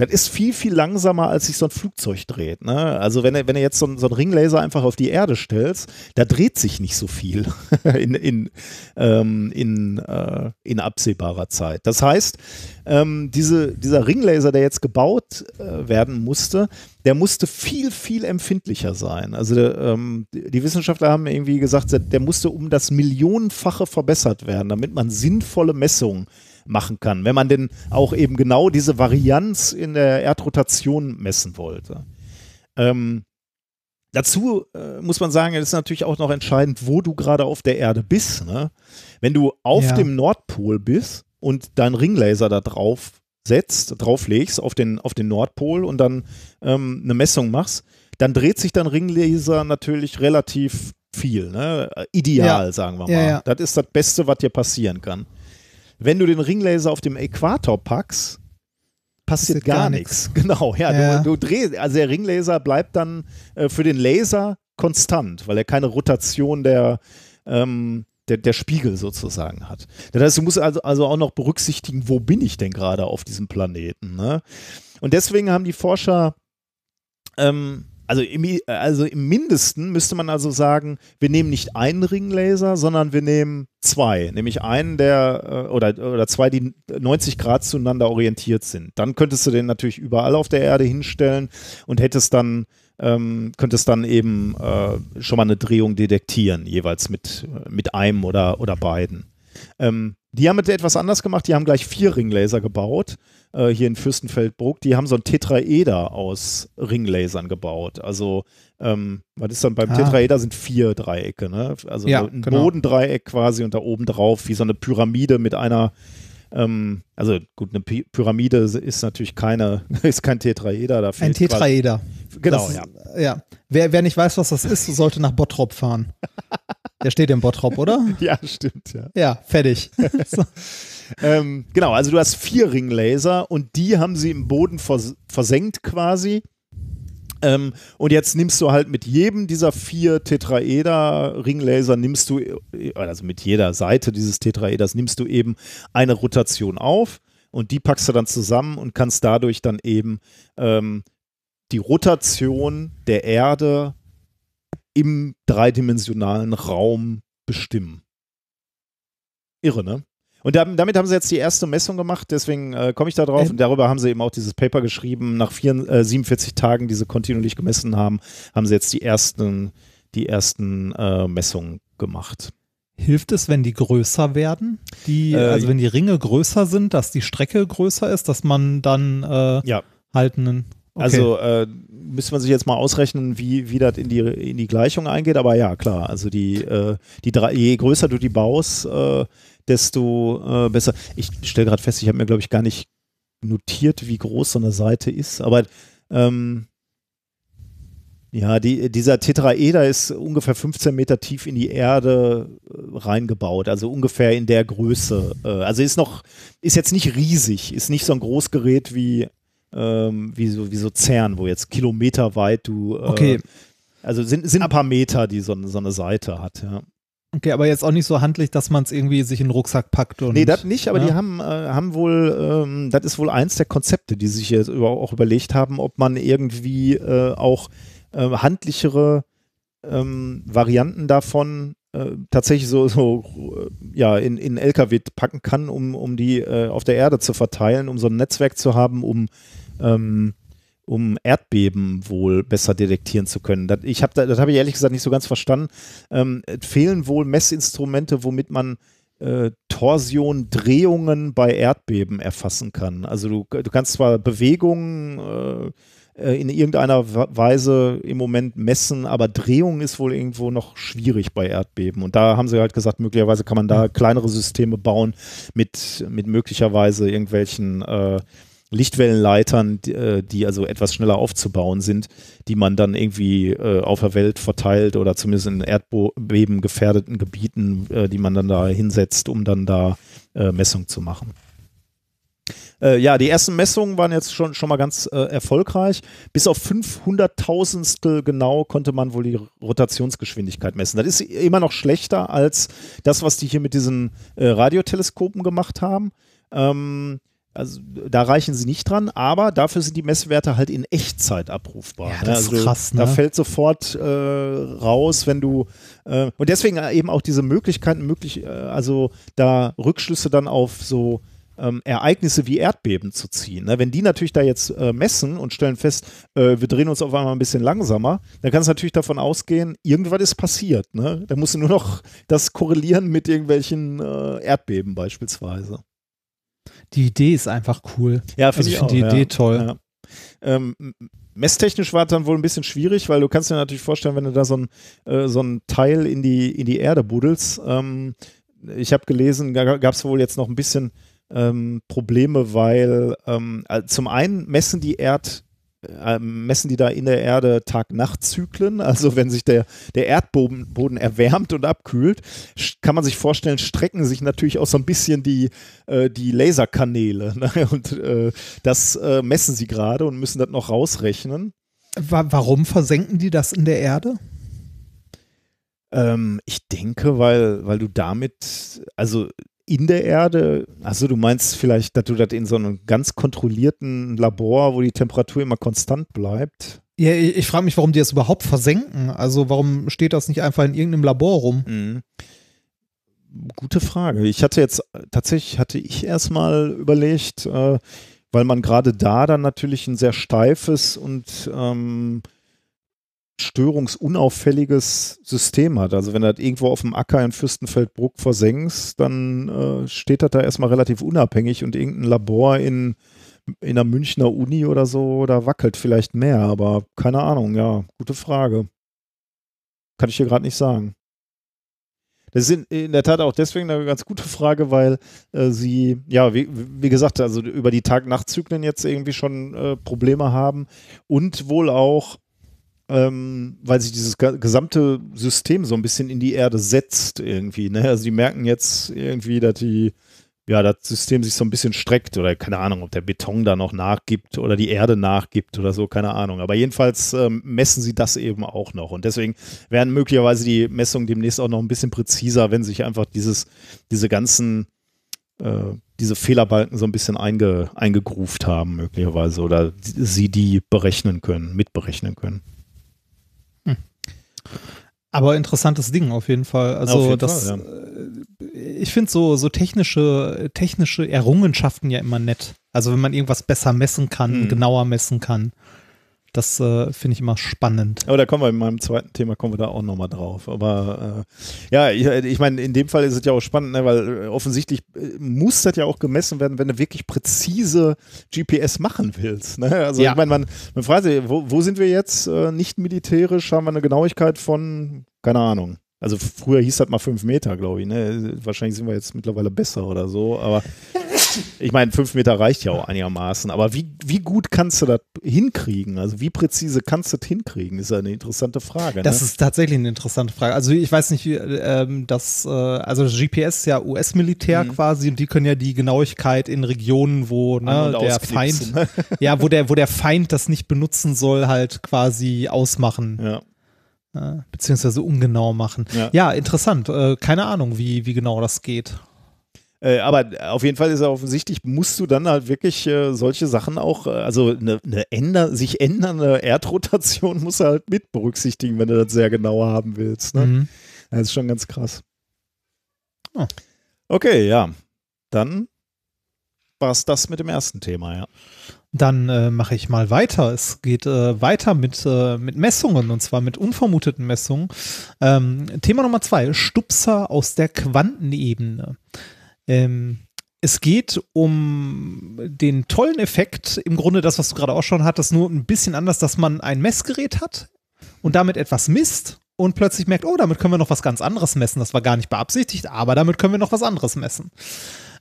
Speaker 1: Das ist viel, viel langsamer, als sich so ein Flugzeug dreht. Ne? Also wenn du, wenn jetzt so, so einen Ringlaser einfach auf die Erde stellst, da dreht sich nicht so viel in, in, ähm, in, äh, in absehbarer Zeit. Das heißt, ähm, diese, dieser Ringlaser, der jetzt gebaut äh, werden musste, der musste viel, viel empfindlicher sein. Also ähm, die Wissenschaftler haben irgendwie gesagt, der, der musste um das Millionenfache verbessert werden, damit man sinnvolle Messungen machen kann, wenn man denn auch eben genau diese Varianz in der Erdrotation messen wollte. Ähm, Dazu äh, muss man sagen, es ist natürlich auch noch entscheidend, wo du gerade auf der Erde bist. Ne? Wenn du auf
Speaker 2: Ja.
Speaker 1: dem Nordpol bist und deinen Ringlaser da drauf setzt, drauflegst auf den, auf den Nordpol und dann ähm, eine Messung machst, dann dreht sich dein Ringlaser natürlich relativ viel. Ne? Äh, Ideal, sagen wir mal.
Speaker 2: Ja, ja.
Speaker 1: Das ist das Beste, was dir passieren kann. Wenn du den Ringlaser auf dem Äquator packst, passiert gar,
Speaker 2: gar
Speaker 1: nichts. Genau, ja,
Speaker 2: Ja.
Speaker 1: Du, du drehst, also der Ringlaser bleibt dann äh, für den Laser konstant, weil er keine Rotation der, ähm, der, der Spiegel sozusagen hat. Das heißt, du musst also, also auch noch berücksichtigen, wo bin ich denn gerade auf diesem Planeten. Ne? Und deswegen haben die Forscher ähm, also im, I- also im Mindesten müsste man also sagen, wir nehmen nicht einen Ringlaser, sondern wir nehmen zwei. Nämlich einen, der äh, oder, oder zwei, die 90 Grad zueinander orientiert sind. Dann könntest du den natürlich überall auf der Erde hinstellen und hättest dann ähm, könntest dann eben äh, schon mal eine Drehung detektieren, jeweils mit, mit einem oder, oder beiden. Ähm, die haben es etwas anders gemacht, die haben gleich vier Ringlaser gebaut, äh, hier in Fürstenfeldbruck. Die haben so ein Tetraeder aus Ringlasern gebaut. Also, ähm, was ist dann beim
Speaker 2: Ah.
Speaker 1: Tetraeder sind vier Dreiecke, ne? Also
Speaker 2: Ja,
Speaker 1: ein
Speaker 2: genau.
Speaker 1: Bodendreieck quasi und da oben drauf wie so eine Pyramide mit einer ähm, also gut, eine Pyramide ist natürlich keine, ist kein Tetraeder. Da
Speaker 2: Ein
Speaker 1: fehlt quasi-
Speaker 2: Tetraeder.
Speaker 1: Genau,
Speaker 2: das,
Speaker 1: ja.
Speaker 2: ja. Wer, wer nicht weiß, was das ist, sollte nach Bottrop fahren. Der steht im Bottrop, oder?
Speaker 1: Ja, stimmt, ja.
Speaker 2: Ja, fertig. so.
Speaker 1: Ähm, genau, also du hast vier Ringlaser und die haben sie im Boden vers versenkt quasi. Ähm, und jetzt nimmst du halt mit jedem dieser vier Tetraeder-Ringlaser, nimmst du, also mit jeder Seite dieses Tetraeders, nimmst du eben eine Rotation auf und die packst du dann zusammen und kannst dadurch dann eben ähm, die Rotation der Erde im dreidimensionalen Raum bestimmen. Irre, ne? Und dam- damit haben sie jetzt die erste Messung gemacht, deswegen äh, komme ich da drauf.
Speaker 2: Ähm.
Speaker 1: und darüber haben sie eben auch dieses Paper geschrieben. Nach vier, äh, 47 Tagen, die sie kontinuierlich gemessen haben, haben sie jetzt die ersten, die ersten äh, Messungen gemacht.
Speaker 2: Hilft es, wenn die größer werden? Die,
Speaker 1: Äh,
Speaker 2: also wenn die Ringe größer sind, dass die Strecke größer ist, dass man dann äh,
Speaker 1: Ja.
Speaker 2: halt einen. Okay.
Speaker 1: Also äh, müsste man sich jetzt mal ausrechnen, wie, wie das in die, in die Gleichung eingeht. Aber ja, klar, also die, äh, die drei, je größer du die baust, äh, desto äh, besser. Ich stelle gerade fest, ich habe mir, glaube ich, gar nicht notiert, wie groß so eine Seite ist. Aber ähm, ja, die, dieser Tetraeder ist ungefähr 15 Meter tief in die Erde äh, reingebaut, also ungefähr in der Größe. Äh, also ist noch, ist jetzt nicht riesig, ist nicht so ein Großgerät wie, ähm, wie, so, wie so CERN, wo jetzt kilometerweit du, äh,
Speaker 2: Okay.
Speaker 1: also sind, sind ein paar Meter, die so, eine- so eine Seite hat, ja.
Speaker 2: okay, aber jetzt auch nicht so handlich, dass man es irgendwie sich in den Rucksack packt und.
Speaker 1: Nee, das nicht, aber
Speaker 2: ja.
Speaker 1: die haben, äh, haben wohl, ähm, das ist wohl eins der Konzepte, die sich jetzt über, auch überlegt haben, ob man irgendwie äh, auch äh, handlichere ähm, Varianten davon äh, tatsächlich so, so ja, in, in LKW packen kann, um, um die äh, auf der Erde zu verteilen, um so ein Netzwerk zu haben, um ähm, um Erdbeben wohl besser detektieren zu können. Das, ich hab, da- das habe ich ehrlich gesagt nicht so ganz verstanden. Ähm, fehlen wohl Messinstrumente, womit man äh, Torsion, Drehungen bei Erdbeben erfassen kann. Also du, du kannst zwar Bewegungen äh, in irgendeiner Weise im Moment messen, aber Drehung ist wohl irgendwo noch schwierig bei Erdbeben. Und da haben sie halt gesagt, möglicherweise kann man da kleinere Systeme bauen mit, mit möglicherweise irgendwelchen äh, Lichtwellenleitern, die, äh, die also etwas schneller aufzubauen sind, die man dann irgendwie äh, auf der Welt verteilt oder zumindest in Erdbeben gefährdeten Gebieten, äh, die man dann da hinsetzt, um dann da äh, Messungen zu machen. Äh, ja, die ersten Messungen waren jetzt schon, schon mal ganz äh, erfolgreich. Bis auf 500.000stel genau konnte man wohl die Rotationsgeschwindigkeit messen. Das ist immer noch schlechter als das, was die hier mit diesen äh, Radioteleskopen gemacht haben. Ähm, also da reichen sie nicht dran, aber dafür sind die Messwerte halt in Echtzeit abrufbar.
Speaker 2: Ja,
Speaker 1: ne?
Speaker 2: das ist
Speaker 1: also
Speaker 2: krass,
Speaker 1: Da
Speaker 2: ne?
Speaker 1: fällt sofort äh, raus, wenn du äh, und deswegen eben auch diese Möglichkeiten, möglich, äh, also da Rückschlüsse dann auf so ähm, Ereignisse wie Erdbeben zu ziehen. Ne? Wenn die natürlich da jetzt äh, messen und stellen fest, äh, wir drehen uns auf einmal ein bisschen langsamer, dann kann es natürlich davon ausgehen, irgendwas ist passiert. Ne? Da musst du nur noch das korrelieren mit irgendwelchen äh, Erdbeben beispielsweise.
Speaker 2: Die Idee ist einfach cool.
Speaker 1: Ja,
Speaker 2: Also
Speaker 1: finde
Speaker 2: ich
Speaker 1: ich
Speaker 2: finde
Speaker 1: auch,
Speaker 2: die
Speaker 1: ja.
Speaker 2: Idee toll.
Speaker 1: Ja. Ähm, messtechnisch war es dann wohl ein bisschen schwierig, weil du kannst dir natürlich vorstellen, wenn du da so ein, äh, so ein Teil in die, in die Erde buddelst. Ähm, ich habe gelesen, da gab es wohl jetzt noch ein bisschen ähm, Probleme, weil ähm, also zum einen messen die Erd äh, messen die da in der Erde Tag-Nacht-Zyklen. Also wenn sich der, der Erdboden Boden erwärmt und abkühlt, kann man sich vorstellen, strecken sich natürlich auch so ein bisschen die, äh, die Laserkanäle. Ne? Und äh, das äh, messen sie gerade und müssen das noch rausrechnen.
Speaker 2: Warum versenken die das in der Erde?
Speaker 1: Ähm, ich denke, weil, weil du damit, also in der Erde, also du meinst vielleicht, dass du das in so einem ganz kontrollierten Labor, wo die Temperatur immer konstant bleibt?
Speaker 2: Ja, ich, ich frage mich, warum die das überhaupt versenken. Also warum steht das nicht einfach in irgendeinem Labor rum?
Speaker 1: Mhm. Gute Frage. Ich hatte jetzt, tatsächlich hatte ich erstmal überlegt, äh, weil man gerade da dann natürlich ein sehr steifes und ähm, störungsunauffälliges System hat. Also wenn du das irgendwo auf dem Acker in Fürstenfeldbruck versenkst, dann äh, steht das da erstmal relativ unabhängig und irgendein Labor in, in der Münchner Uni oder so, da wackelt vielleicht mehr, aber keine Ahnung, ja, gute Frage. Kann ich dir gerade nicht sagen. Das ist in, in, der Tat auch deswegen eine ganz gute Frage, weil äh, sie, ja, wie, wie, gesagt, also über die Tag-Nacht-Zyklen jetzt irgendwie schon äh, Probleme haben und wohl auch ähm, weil sich dieses gesamte System so ein bisschen in die Erde setzt irgendwie. Ne? Also die merken jetzt irgendwie, dass die, ja, das System sich so ein bisschen streckt oder keine Ahnung, ob der Beton da noch nachgibt oder die Erde nachgibt oder so, keine Ahnung. Aber jedenfalls ähm, messen sie das eben auch noch. Und deswegen werden möglicherweise die Messungen demnächst auch noch ein bisschen präziser, wenn sich einfach dieses, diese ganzen äh, diese Fehlerbalken so ein bisschen einge, eingegruft haben, möglicherweise, oder sie die berechnen können, mitberechnen können.
Speaker 2: Aber interessantes Ding auf jeden Fall. Also jeden das, Fall, ja. Äh, ich finde so, so technische, technische Errungenschaften ja immer nett. Also wenn man irgendwas besser messen kann, mhm. genauer messen kann. Das äh, finde ich immer spannend.
Speaker 1: Aber da kommen wir in meinem zweiten Thema, kommen wir da auch nochmal drauf. Aber äh, ja, ich, ich meine, in dem Fall ist es ja auch spannend, ne, weil äh, offensichtlich äh, muss das ja auch gemessen werden, wenn du wirklich präzise GPS machen willst. Ne? Also ja. ich meine, man, man fragt sich, wo, wo sind wir jetzt? Äh, nicht militärisch haben wir eine Genauigkeit von, keine Ahnung. Also früher hieß das mal fünf Meter, glaube ich. Ne? Wahrscheinlich sind wir jetzt mittlerweile besser oder so. Aber ich meine, fünf Meter reicht ja auch einigermaßen, aber wie, wie gut kannst du das hinkriegen? Also wie präzise kannst du das hinkriegen, ist ja eine interessante Frage.
Speaker 2: Das ne? ist tatsächlich eine interessante Frage. Also ich weiß nicht, wie, ähm, das, äh, also das GPS ist ja US-Militär mhm. quasi und die können ja die Genauigkeit in Regionen, wo ne, der Feind, ja, wo der, wo der Feind das nicht benutzen soll, halt quasi ausmachen.
Speaker 1: Ja
Speaker 2: beziehungsweise ungenau machen. Ja, ja interessant. Äh, keine Ahnung, wie, wie genau das geht.
Speaker 1: Äh, aber auf jeden Fall ist er offensichtlich, musst du dann halt wirklich äh, solche Sachen auch, äh, also eine, eine änder, sich ändernde Erdrotation muss er halt mit berücksichtigen, wenn du das sehr genau haben willst. Ne? Mhm. Das ist schon ganz krass. Oh. Okay, ja. Dann war es das mit dem ersten Thema, ja.
Speaker 2: Dann äh, mache ich mal weiter. Es geht äh, weiter mit, äh, mit Messungen und zwar mit unvermuteten Messungen. Ähm, Thema Nummer zwei: Stupser aus der Quantenebene. Ähm, es geht um den tollen Effekt, im Grunde das, was du gerade auch schon hattest, nur ein bisschen anders, dass man ein Messgerät hat und damit etwas misst und plötzlich merkt, oh, damit können wir noch was ganz anderes messen. Das war gar nicht beabsichtigt, aber damit können wir noch was anderes messen.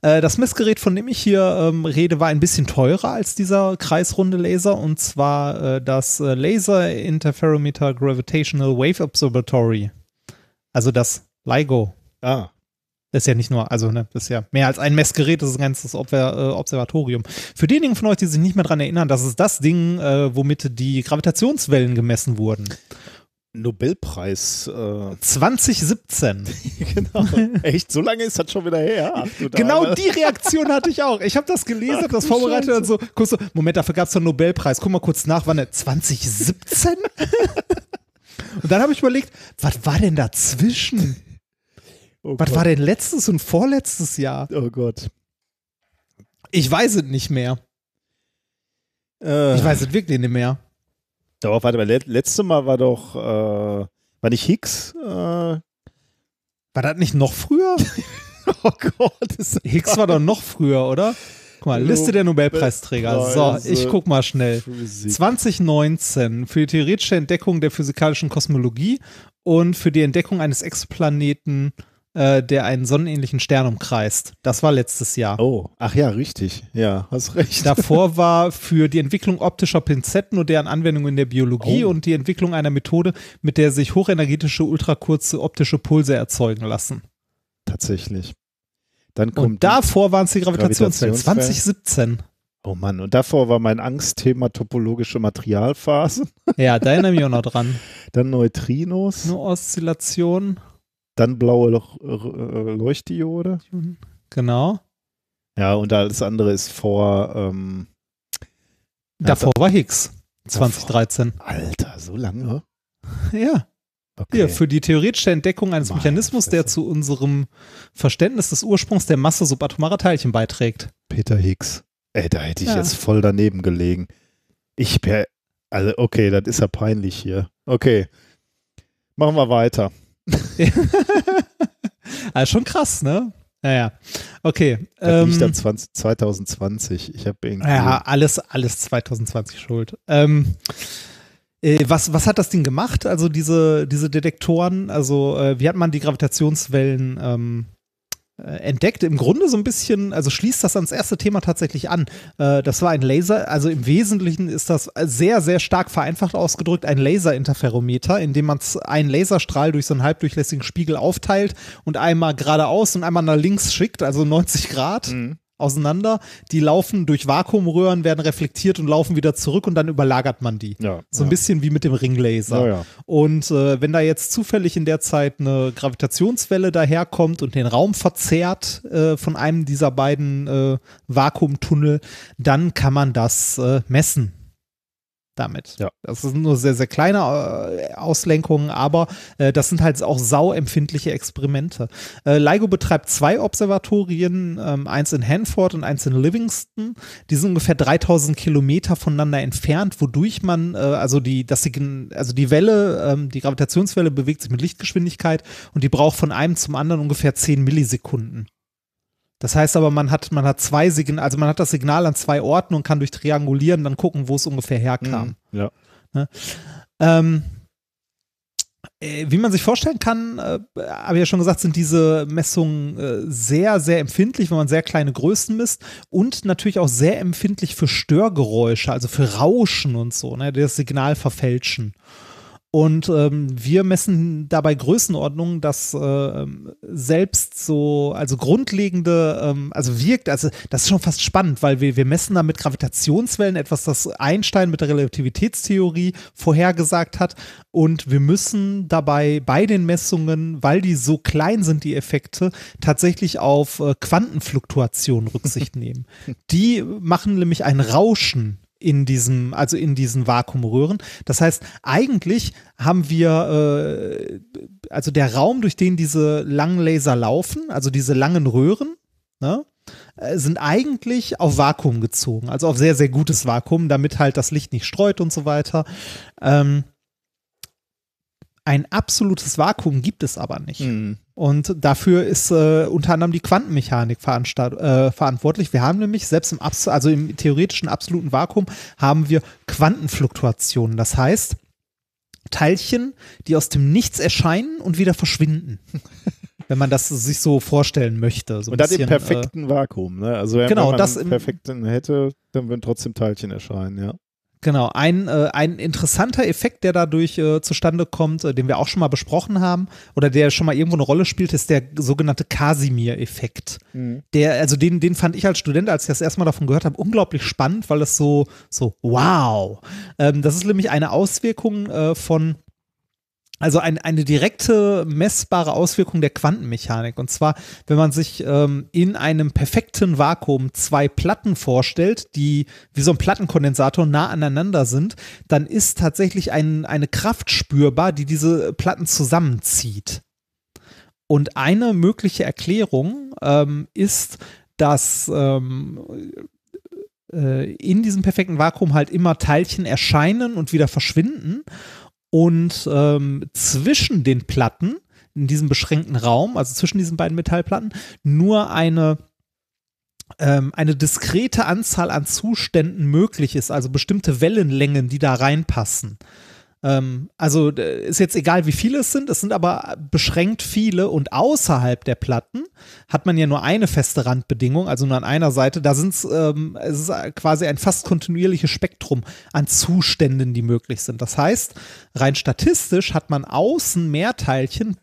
Speaker 2: Äh, das Messgerät, von dem ich hier ähm, rede, war ein bisschen teurer als dieser kreisrunde Laser und zwar äh, das äh, Laser Interferometer Gravitational Wave Observatory. Also das LIGO.
Speaker 1: Ah.
Speaker 2: Das ist ja nicht nur, also ne, das ist ja mehr als ein Messgerät, das ist ein ganzes äh, Observatorium. Für diejenigen von euch, die sich nicht mehr daran erinnern, das ist das Ding, äh, womit die Gravitationswellen gemessen wurden.
Speaker 1: Nobelpreis
Speaker 2: äh 2017.
Speaker 1: genau. Echt, so lange ist das schon wieder her. Ach,
Speaker 2: genau die Reaktion hatte ich auch. Ich habe das gelesen, Ach, das vorbereitet und so, kurz so, Moment, dafür gab es doch einen Nobelpreis. Guck mal kurz nach, wann der 2017? und dann habe ich überlegt, was war denn dazwischen? Oh Was Gott. war denn letztes und vorletztes Jahr?
Speaker 1: Oh Gott.
Speaker 2: Ich weiß es nicht mehr. Äh, ich weiß es wirklich nicht mehr.
Speaker 1: Doch, warte mal, letzte Mal war doch, äh, war nicht Higgs? Äh, war
Speaker 2: das nicht noch früher?
Speaker 1: oh Gott.
Speaker 2: Higgs war doch noch früher, oder? Guck mal, Liste der Nobelpreisträger. So, ich guck mal schnell.
Speaker 1: Physik.
Speaker 2: 2019 für die theoretische Entdeckung der physikalischen Kosmologie und für die Entdeckung eines Exoplaneten, äh, der einen sonnenähnlichen Stern umkreist. Das war letztes Jahr.
Speaker 1: Oh, ach ja, richtig. Ja, hast recht.
Speaker 2: Davor war für die Entwicklung optischer Pinzetten und deren Anwendung in der Biologie
Speaker 1: Oh.
Speaker 2: und die Entwicklung einer Methode, mit der sich hochenergetische, ultrakurze optische Pulse erzeugen lassen.
Speaker 1: Tatsächlich. Dann kommt
Speaker 2: Und davor waren es die Gravitationswellen.
Speaker 1: Gravitationswellen.
Speaker 2: 2017.
Speaker 1: Oh Mann, und davor war mein Angstthema topologische Materialphase.
Speaker 2: Ja, da erinnere ich mich auch noch dran.
Speaker 1: Dann Neutrinos,
Speaker 2: Nur Oszillation.
Speaker 1: Dann blaue äh, Leuchtdiode.
Speaker 2: Genau.
Speaker 1: Ja, und alles andere ist vor. Ähm,
Speaker 2: Davor war Higgs. 2013.
Speaker 1: Alter, so lange?
Speaker 2: Ja.
Speaker 1: Okay.
Speaker 2: Ja, für die theoretische Entdeckung eines
Speaker 1: Meine
Speaker 2: Mechanismus, der zu unserem Verständnis des Ursprungs der Masse subatomarer Teilchen beiträgt.
Speaker 1: Peter Higgs. Ey, da hätte ich
Speaker 2: Ja.
Speaker 1: jetzt voll daneben gelegen. Ich per. Also, okay, das ist ja peinlich hier. Okay. Machen wir weiter.
Speaker 2: Also schon krass, ne? Naja. Okay.
Speaker 1: Das liegt
Speaker 2: ähm,
Speaker 1: an 20, 2020. Ich habe irgendwie.
Speaker 2: Ja, alles, alles 2020 schuld. Ähm, äh, was, was hat das Ding gemacht? Also diese, diese Detektoren, also äh, wie hat man die Gravitationswellen ähm, äh, entdeckt? Im Grunde so ein bisschen, also schließt das ans erste Thema tatsächlich an. Äh, das war ein Laser, also im Wesentlichen ist das sehr, sehr stark vereinfacht ausgedrückt ein Laserinterferometer, in dem man einen Laserstrahl durch so einen halbdurchlässigen Spiegel aufteilt und einmal geradeaus und einmal nach links schickt, also 90 Grad
Speaker 1: Mhm.
Speaker 2: Auseinander. Die laufen durch Vakuumröhren, werden reflektiert und laufen wieder zurück und dann überlagert man die.
Speaker 1: Ja.
Speaker 2: So ein
Speaker 1: ja.
Speaker 2: bisschen wie mit dem Ringlaser.
Speaker 1: Ja.
Speaker 2: Und äh, wenn da jetzt zufällig in der Zeit eine Gravitationswelle daherkommt und den Raum verzerrt äh, von einem dieser beiden äh, Vakuumtunnel, dann kann man das äh, messen. Damit.
Speaker 1: Ja.
Speaker 2: Das sind nur sehr, sehr kleine äh, Auslenkungen, aber äh, das sind halt auch sauempfindliche Experimente. Äh, LIGO betreibt zwei Observatorien, ähm, eins in Hanford und eins in Livingston. Die sind ungefähr 3000 Kilometer voneinander entfernt, wodurch man, äh, also die, das, also die Welle, ähm, die Gravitationswelle bewegt sich mit Lichtgeschwindigkeit und die braucht von einem zum anderen ungefähr 10 Millisekunden. Das heißt aber, man hat, man hat zwei Signale, also man hat das Signal an zwei Orten und kann durch Triangulieren dann gucken, wo es ungefähr herkam.
Speaker 1: Mhm. Ja.
Speaker 2: Ähm, äh, wie man sich vorstellen kann, äh, habe ich ja schon gesagt, sind diese Messungen äh, sehr, sehr empfindlich, wenn man sehr kleine Größen misst und natürlich auch sehr empfindlich für Störgeräusche, also für Rauschen und so, ne, die das Signal verfälschen. Und ähm, wir messen dabei Größenordnungen, dass äh, selbst so, also grundlegende, ähm, also wirkt, also das ist schon fast spannend, weil wir, wir messen da mit Gravitationswellen etwas, das Einstein mit der Relativitätstheorie vorhergesagt hat. Und wir müssen dabei bei den Messungen, weil die so klein sind, die Effekte, tatsächlich auf äh, Quantenfluktuationen Rücksicht nehmen. Die machen nämlich ein Rauschen in diesem, also in diesen Vakuumröhren. Das heißt, eigentlich haben wir, äh, also der Raum, durch den diese langen Laser laufen, also diese langen Röhren, ne, äh, sind eigentlich auf Vakuum gezogen, also auf sehr, sehr gutes Vakuum, damit halt das Licht nicht streut und so weiter. Ähm, ein absolutes Vakuum gibt es aber nicht.
Speaker 1: Mhm.
Speaker 2: Und dafür ist äh, unter anderem die Quantenmechanik äh, verantwortlich. Wir haben nämlich selbst im, Abs also im theoretischen absoluten Vakuum haben wir Quantenfluktuationen. Das heißt, Teilchen, die aus dem Nichts erscheinen und wieder verschwinden. Wenn man das sich so vorstellen möchte. So
Speaker 1: Und das im
Speaker 2: bisschen, äh,
Speaker 1: perfekten Vakuum, ne? Also wenn,
Speaker 2: genau,
Speaker 1: wenn man
Speaker 2: das im-
Speaker 1: perfekten hätte, dann würden trotzdem Teilchen erscheinen, ja.
Speaker 2: Genau, ein, äh, ein interessanter Effekt, der dadurch äh, zustande kommt, äh, den wir auch schon mal besprochen haben, oder der schon mal irgendwo eine Rolle spielt, ist der sogenannte Casimir-Effekt. Der, also den, den fand ich als Student, als ich das erstmal davon gehört habe, unglaublich spannend, weil das so, so, wow. Ähm, das ist nämlich eine Auswirkung äh, von also ein, eine direkte messbare Auswirkung der Quantenmechanik. Und zwar, wenn man sich ähm, in einem perfekten Vakuum zwei Platten vorstellt, die wie so ein Plattenkondensator nah aneinander sind, dann ist tatsächlich ein, eine Kraft spürbar, die diese Platten zusammenzieht. Und eine mögliche Erklärung ähm, ist, dass ähm, äh, in diesem perfekten Vakuum halt immer Teilchen erscheinen und wieder verschwinden und ähm, zwischen den Platten in diesem beschränkten Raum, also zwischen diesen beiden Metallplatten, nur eine ähm, eine diskrete Anzahl an Zuständen möglich ist, also bestimmte Wellenlängen, die da reinpassen. Ähm, also äh, ist jetzt egal, wie viele es sind, es sind aber beschränkt viele und außerhalb der Platten hat man ja nur eine feste Randbedingung, also nur an einer Seite. Da sind ähm, es ist quasi ein fast kontinuierliches Spektrum an Zuständen, die möglich sind. Das heißt, rein statistisch hat man außen mehr Teilchen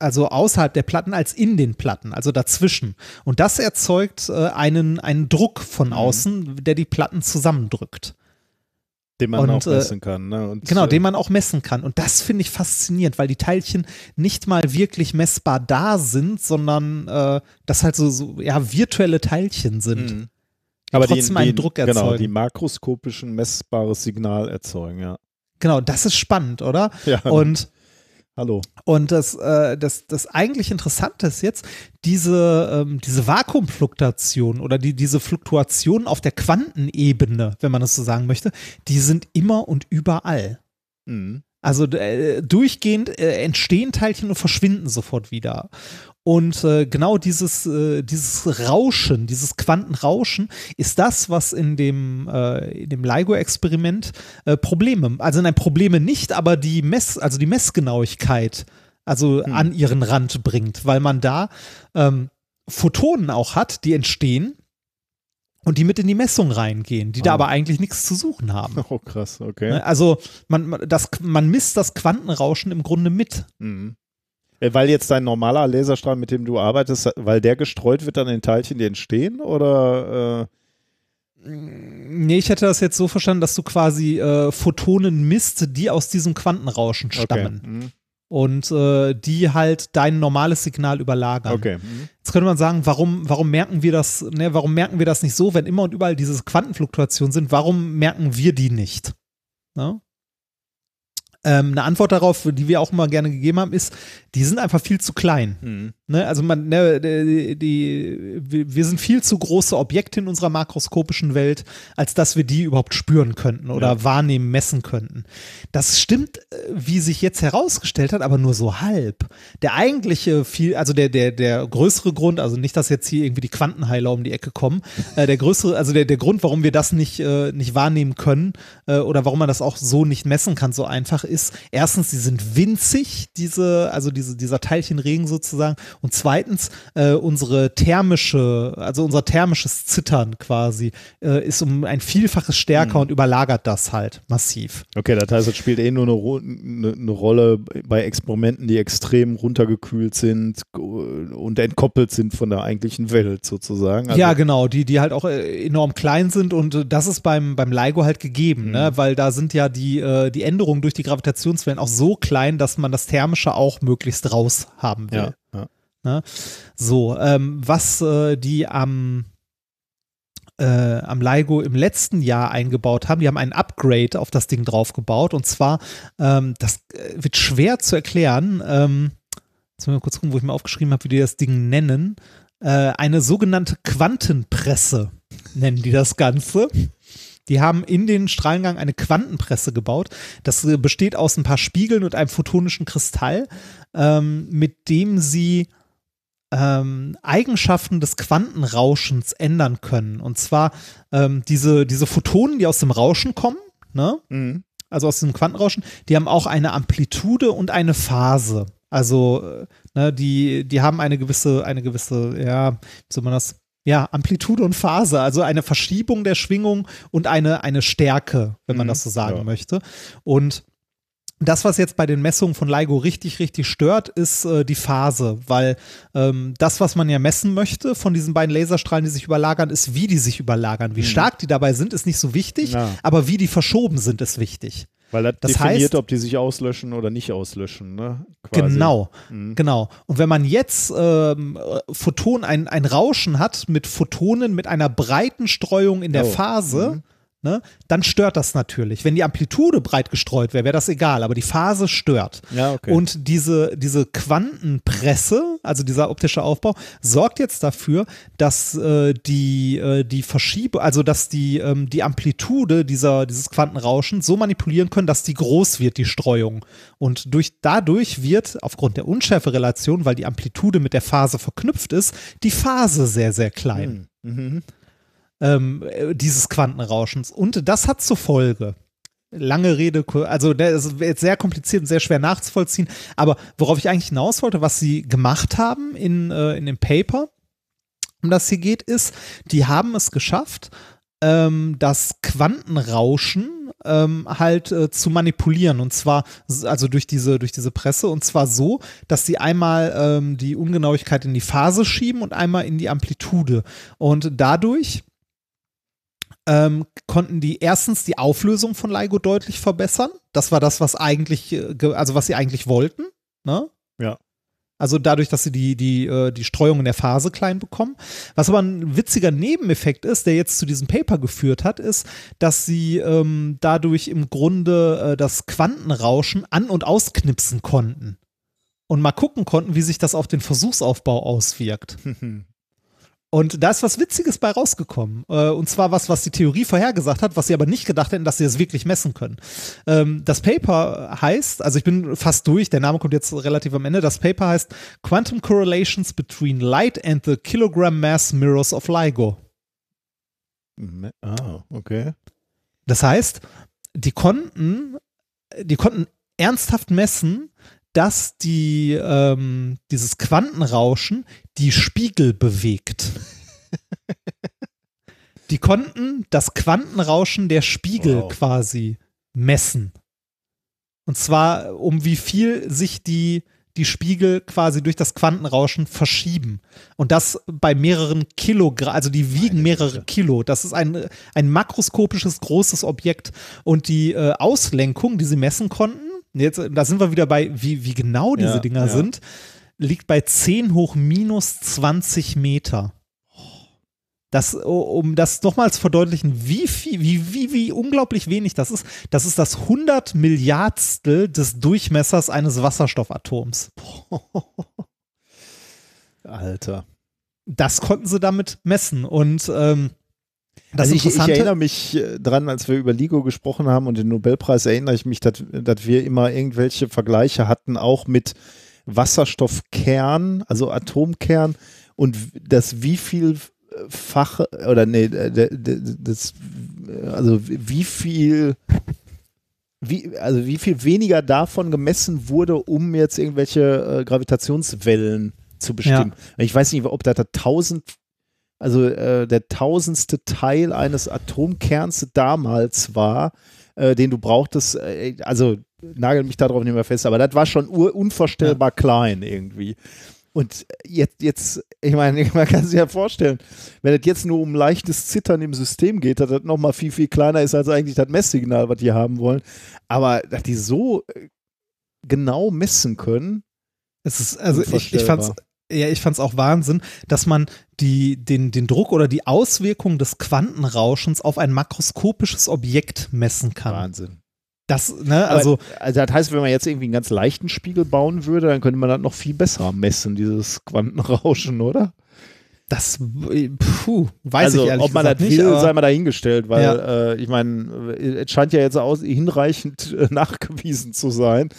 Speaker 2: also außerhalb der Platten als in den Platten, also dazwischen. Und das erzeugt äh, einen, einen Druck von mhm. außen, der die Platten zusammendrückt.
Speaker 1: Den man und, auch äh, messen kann. Ne?
Speaker 2: Und, genau, äh, den man auch messen kann. Und das finde ich faszinierend, weil die Teilchen nicht mal wirklich messbar da sind, sondern äh, das halt so, so ja, virtuelle Teilchen sind. Mhm.
Speaker 1: Aber trotzdem die, einen Druck erzeugen. Genau, die makroskopischen messbares Signal erzeugen, ja.
Speaker 2: Genau, das ist spannend, oder?
Speaker 1: Ja.
Speaker 2: Und
Speaker 1: Hallo.
Speaker 2: Und das, äh, das, das eigentlich Interessante ist jetzt, diese, ähm, diese Vakuumfluktuation oder die, diese Fluktuation auf der Quantenebene, wenn man das so sagen möchte, die sind immer und überall. Mhm. Also äh, durchgehend äh, entstehen Teilchen und verschwinden sofort wieder. Und äh, genau dieses, äh, dieses Rauschen, dieses Quantenrauschen ist das, was in dem, äh, in dem LIGO-Experiment äh, Probleme, also nein, Probleme nicht, aber die Mess, also die Messgenauigkeit also hm. an ihren Rand bringt, weil man da ähm, Photonen auch hat, die entstehen und die mit in die Messung reingehen, die ah. da aber eigentlich nichts zu suchen haben.
Speaker 1: Oh, krass, okay.
Speaker 2: Ne, also man, das, man misst das Quantenrauschen im Grunde mit.
Speaker 1: Mhm. Äh, weil jetzt dein normaler Laserstrahl, mit dem du arbeitest, weil der gestreut wird an den Teilchen, die entstehen? Oder?
Speaker 2: Äh Nee, ich hätte das jetzt so verstanden, dass du quasi äh, Photonen misst, die aus diesem Quantenrauschen stammen. Okay. Mhm. Und äh, die halt dein normales Signal überlagern.
Speaker 1: Okay. Mhm.
Speaker 2: Jetzt könnte man sagen, warum, warum merken wir das, ne, warum merken wir das nicht so, wenn immer und überall diese Quantenfluktuationen sind, warum merken wir die nicht? Ne? Ähm, eine Antwort darauf, die wir auch immer gerne gegeben haben, ist, die sind einfach viel zu klein. Mhm. Ne? Also man, ne, die, die, wir sind viel zu große Objekte in unserer makroskopischen Welt, als dass wir die überhaupt spüren könnten oder ja. wahrnehmen, messen könnten. Das stimmt, äh, wie sich jetzt herausgestellt hat, aber nur so halb. Der eigentliche viel, also der, der, der größere Grund, also nicht, dass jetzt hier irgendwie die Quantenheiler um die Ecke kommen, äh, der größere, also der, der Grund, warum wir das nicht, äh, nicht wahrnehmen können äh, oder warum man das auch so nicht messen kann, so einfach ist, erstens, sie sind winzig, diese, also diese, dieser Teilchenregen sozusagen und zweitens, äh, unsere thermische, also unser thermisches Zittern quasi, äh, ist um ein Vielfaches stärker mhm. und überlagert das halt massiv.
Speaker 1: Okay, das heißt, es spielt eh nur eine, eine, eine Rolle bei Experimenten, die extrem runtergekühlt sind und entkoppelt sind von der eigentlichen Welt sozusagen.
Speaker 2: Also ja, genau, die, die halt auch äh, enorm klein sind und äh, das ist beim, beim LIGO halt gegeben, ne? mhm. ne? weil da sind ja die, äh, die Änderungen durch die Gravitationswellen auch so klein, dass man das Thermische auch möglichst raus haben will.
Speaker 1: Ja, ja.
Speaker 2: Ne? So, ähm, was äh, die am äh, am LIGO im letzten Jahr eingebaut haben. Die haben ein Upgrade auf das Ding draufgebaut und zwar, ähm, das äh, wird schwer zu erklären. Ähm, jetzt mal kurz gucken, wo ich mal aufgeschrieben habe, wie die das Ding nennen. Äh, eine sogenannte Quantenpresse nennen die das Ganze. Die haben in den Strahlengang eine Quantenpresse gebaut. Das äh, besteht aus ein paar Spiegeln und einem photonischen Kristall, ähm, mit dem sie ähm, Eigenschaften des Quantenrauschens ändern können. Und zwar ähm, diese, diese Photonen, die aus dem Rauschen kommen, ne? Mhm. also aus dem Quantenrauschen, die haben auch eine Amplitude und eine Phase. Also, äh, ne, die, die haben eine gewisse, eine gewisse, ja, wie soll man das? Ja, Amplitude und Phase, also eine Verschiebung der Schwingung und eine, eine Stärke, wenn man mhm, das so sagen ja. möchte. Und das, was jetzt bei den Messungen von LIGO richtig, richtig stört, ist äh, die Phase, weil ähm, das, was man ja messen möchte von diesen beiden Laserstrahlen, die sich überlagern, ist, wie die sich überlagern. Wie mhm. stark die dabei sind, ist nicht so wichtig, ja. aber wie die verschoben sind, ist wichtig.
Speaker 1: Weil das, das definiert, heißt, ob die sich auslöschen oder nicht auslöschen. Ne?
Speaker 2: Genau, mhm. genau. Und wenn man jetzt ähm, Photon, ein, ein Rauschen hat mit Photonen mit einer breiten Streuung in der oh. Phase, mhm ne, dann stört das natürlich. Wenn die Amplitude breit gestreut wäre, wäre das egal, aber die Phase stört.
Speaker 1: Ja, okay.
Speaker 2: Und diese, diese Quantenpresse, also dieser optische Aufbau, sorgt jetzt dafür, dass äh, die, äh, die Verschiebe, also dass die, ähm, die Amplitude dieser, dieses Quantenrauschens so manipulieren können, dass die groß wird, die Streuung. Und durch, dadurch wird, aufgrund der Unschärferelation, weil die Amplitude mit der Phase verknüpft ist, die Phase sehr, sehr klein. Hm.
Speaker 1: Mhm.
Speaker 2: Ähm, äh, dieses Quantenrauschens. Und das hat zur Folge, lange Rede, also das ist jetzt sehr kompliziert und sehr schwer nachzuvollziehen, aber worauf ich eigentlich hinaus wollte, was sie gemacht haben in, äh, in dem Paper, um das hier geht, ist, die haben es geschafft, ähm, das Quantenrauschen ähm, halt äh, zu manipulieren. Und zwar also durch diese durch diese Presse. Und zwar so, dass sie einmal ähm, die Ungenauigkeit in die Phase schieben und einmal in die Amplitude. Und dadurch ähm, konnten die erstens die Auflösung von LIGO deutlich verbessern. Das war das, was eigentlich, äh, also was sie eigentlich wollten. Ne?
Speaker 1: Ja.
Speaker 2: Also dadurch, dass sie die, die, äh, die Streuung in der Phase klein bekommen. Was aber ein witziger Nebeneffekt ist, der jetzt zu diesem Paper geführt hat, ist, dass sie ähm, dadurch im Grunde äh, das Quantenrauschen an- und ausknipsen konnten. Und mal gucken konnten, wie sich das auf den Versuchsaufbau auswirkt. Und da ist was Witziges bei rausgekommen. Äh, und zwar was, was die Theorie vorhergesagt hat, was sie aber nicht gedacht hätten, dass sie es wirklich messen können. Ähm, das Paper heißt, also ich bin fast durch, der Name kommt jetzt relativ am Ende. Das Paper heißt Quantum Correlations between Light and the Kilogram Mass Mirrors of LIGO.
Speaker 1: Ah, okay.
Speaker 2: Das heißt, die konnten, die konnten ernsthaft messen, dass die, ähm, dieses Quantenrauschen die Spiegel bewegt. die konnten das Quantenrauschen der Spiegel
Speaker 1: Wow.
Speaker 2: quasi messen. Und zwar, um wie viel sich die, die Spiegel quasi durch das Quantenrauschen verschieben. Und das bei mehreren Kilogramm, also die wiegen mehrere Kilo. Das ist ein, ein makroskopisches großes Objekt. Und die äh, Auslenkung, die sie messen konnten, jetzt, da sind wir wieder bei, wie, wie genau diese
Speaker 1: Ja,
Speaker 2: Dinger
Speaker 1: ja.
Speaker 2: sind, liegt bei 10 hoch minus 20 Meter. Das, um das nochmals zu verdeutlichen, wie viel, wie, wie, wie unglaublich wenig das ist, das ist das 100 Milliardstel des Durchmessers eines Wasserstoffatoms.
Speaker 1: Alter.
Speaker 2: Das konnten sie damit messen. Und ähm, das
Speaker 1: also ich, ich erinnere mich äh, dran, als wir über LIGO gesprochen haben und den Nobelpreis, erinnere ich mich, dass, dass wir immer irgendwelche Vergleiche hatten, auch mit Wasserstoffkern, also Atomkern und das wie viel Fache oder nee, d- das, also wie viel wie, also wie viel weniger davon gemessen wurde, um jetzt irgendwelche äh, Gravitationswellen zu bestimmen. Ich weiß nicht, ob da der tausend, also äh, der tausendste Teil eines Atomkerns damals war, äh, den du brauchtest, äh, also nagel mich darauf nicht mehr fest, aber das war schon unvorstellbar klein irgendwie. Und jetzt, jetzt, ich meine, man kann sich ja vorstellen, wenn es jetzt nur um leichtes Zittern im System geht, dass das nochmal viel, viel kleiner ist als eigentlich das Messsignal, was die haben wollen. Aber dass die so äh, genau messen können,
Speaker 2: Es ist, also ich, ich fand's, ja, ich fand's auch Wahnsinn, dass man die, den, den Druck oder die Auswirkung des Quantenrauschens auf ein makroskopisches Objekt messen kann.
Speaker 1: Wahnsinn.
Speaker 2: Das, ne,
Speaker 1: Aber,
Speaker 2: also,
Speaker 1: also das heißt, wenn man jetzt irgendwie einen ganz leichten Spiegel bauen würde, dann könnte man das noch viel besser messen, dieses Quantenrauschen, oder?
Speaker 2: das, puh, weiß
Speaker 1: also,
Speaker 2: ich ehrlich
Speaker 1: ob man das
Speaker 2: nicht,
Speaker 1: will, sei mal dahingestellt, weil
Speaker 2: Ja.
Speaker 1: äh, ich meine, es scheint ja jetzt aus, hinreichend äh, nachgewiesen zu sein.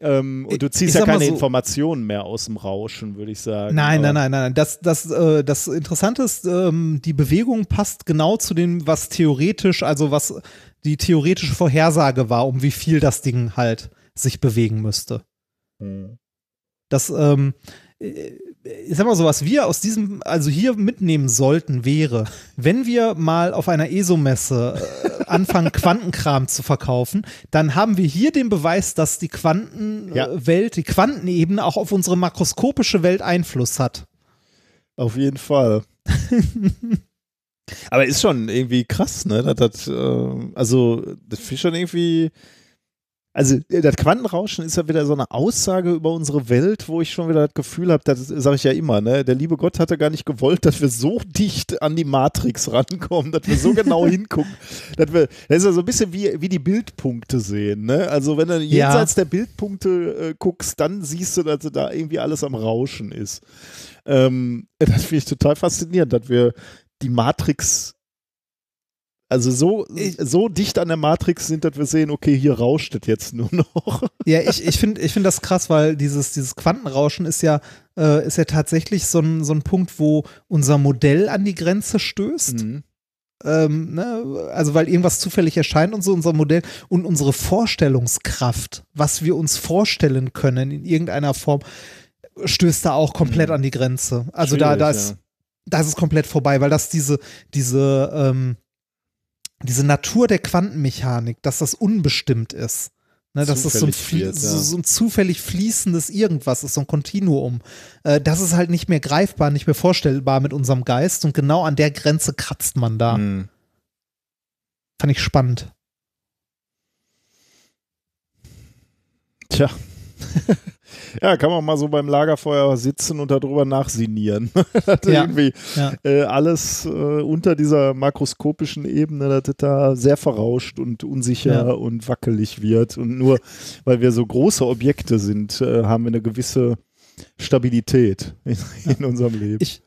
Speaker 1: Ähm, und du ziehst
Speaker 2: Ich
Speaker 1: ja keine
Speaker 2: so-
Speaker 1: Informationen mehr aus dem Rauschen, würde ich sagen.
Speaker 2: Nein, nein, nein, nein. Das, das, äh, das Interessante ist, ähm, die Bewegung passt genau zu dem, was theoretisch, also was die theoretische Vorhersage war, um wie viel das Ding halt sich bewegen müsste.
Speaker 1: Hm.
Speaker 2: Das, ähm, äh, ich sag mal so, was wir aus diesem, also hier mitnehmen sollten, wäre, wenn wir mal auf einer ESO-Messe äh, anfangen, Quantenkram zu verkaufen, dann haben wir hier den Beweis, dass die Quantenwelt, die Quantenebene auch auf unsere makroskopische Welt Einfluss hat.
Speaker 1: Auf jeden Fall. Aber ist schon irgendwie krass, ne? Das, das, äh, also, das finde ich schon irgendwie. Also, das Quantenrauschen ist ja wieder so eine Aussage über unsere Welt, wo ich schon wieder das Gefühl habe, das sage ich ja immer, ne? Der liebe Gott hatte gar nicht gewollt, dass wir so dicht an die Matrix rankommen, dass wir so genau hingucken. Dass wir, das ist ja so ein bisschen wie, wie die Bildpunkte sehen, ne? Also, wenn du jenseits der Bildpunkte äh, guckst, dann siehst du, dass da irgendwie alles am Rauschen ist. Ähm, das finde ich total faszinierend, dass wir die Matrix Also so, so dicht an der Matrix sind, dass wir sehen, okay, hier rauscht es jetzt nur noch.
Speaker 2: Ja, ich, ich finde ich find das krass, weil dieses, dieses Quantenrauschen ist ja, äh, ist ja tatsächlich so ein, so ein Punkt, wo unser Modell an die Grenze stößt.
Speaker 1: Mhm.
Speaker 2: Ähm, ne? Also weil irgendwas zufällig erscheint und so unser Modell und unsere Vorstellungskraft, was wir uns vorstellen können in irgendeiner Form, stößt da auch komplett
Speaker 1: Mhm.
Speaker 2: an die Grenze. Also da, da
Speaker 1: Schwierig,
Speaker 2: ist, da ist es komplett vorbei, weil das diese, diese, ähm, diese Natur der Quantenmechanik, dass das unbestimmt ist. Ne, dass das so ein,
Speaker 1: wird, ja.
Speaker 2: so, ein zufällig fließendes Irgendwas ist, so ein Kontinuum. Äh, das ist halt nicht mehr greifbar, nicht mehr vorstellbar mit unserem Geist und genau an der Grenze kratzt man da.
Speaker 1: Mhm.
Speaker 2: Fand ich spannend.
Speaker 1: Tja. ja, kann man mal so beim Lagerfeuer sitzen und darüber nachsinieren. das
Speaker 2: Ja.
Speaker 1: irgendwie
Speaker 2: Ja.
Speaker 1: äh, alles äh, unter dieser makroskopischen Ebene, dass das da sehr verrauscht und unsicher
Speaker 2: Ja.
Speaker 1: und wackelig wird. Und nur weil wir so große Objekte sind, äh, haben wir eine gewisse Stabilität in, in unserem Leben.
Speaker 2: Ich,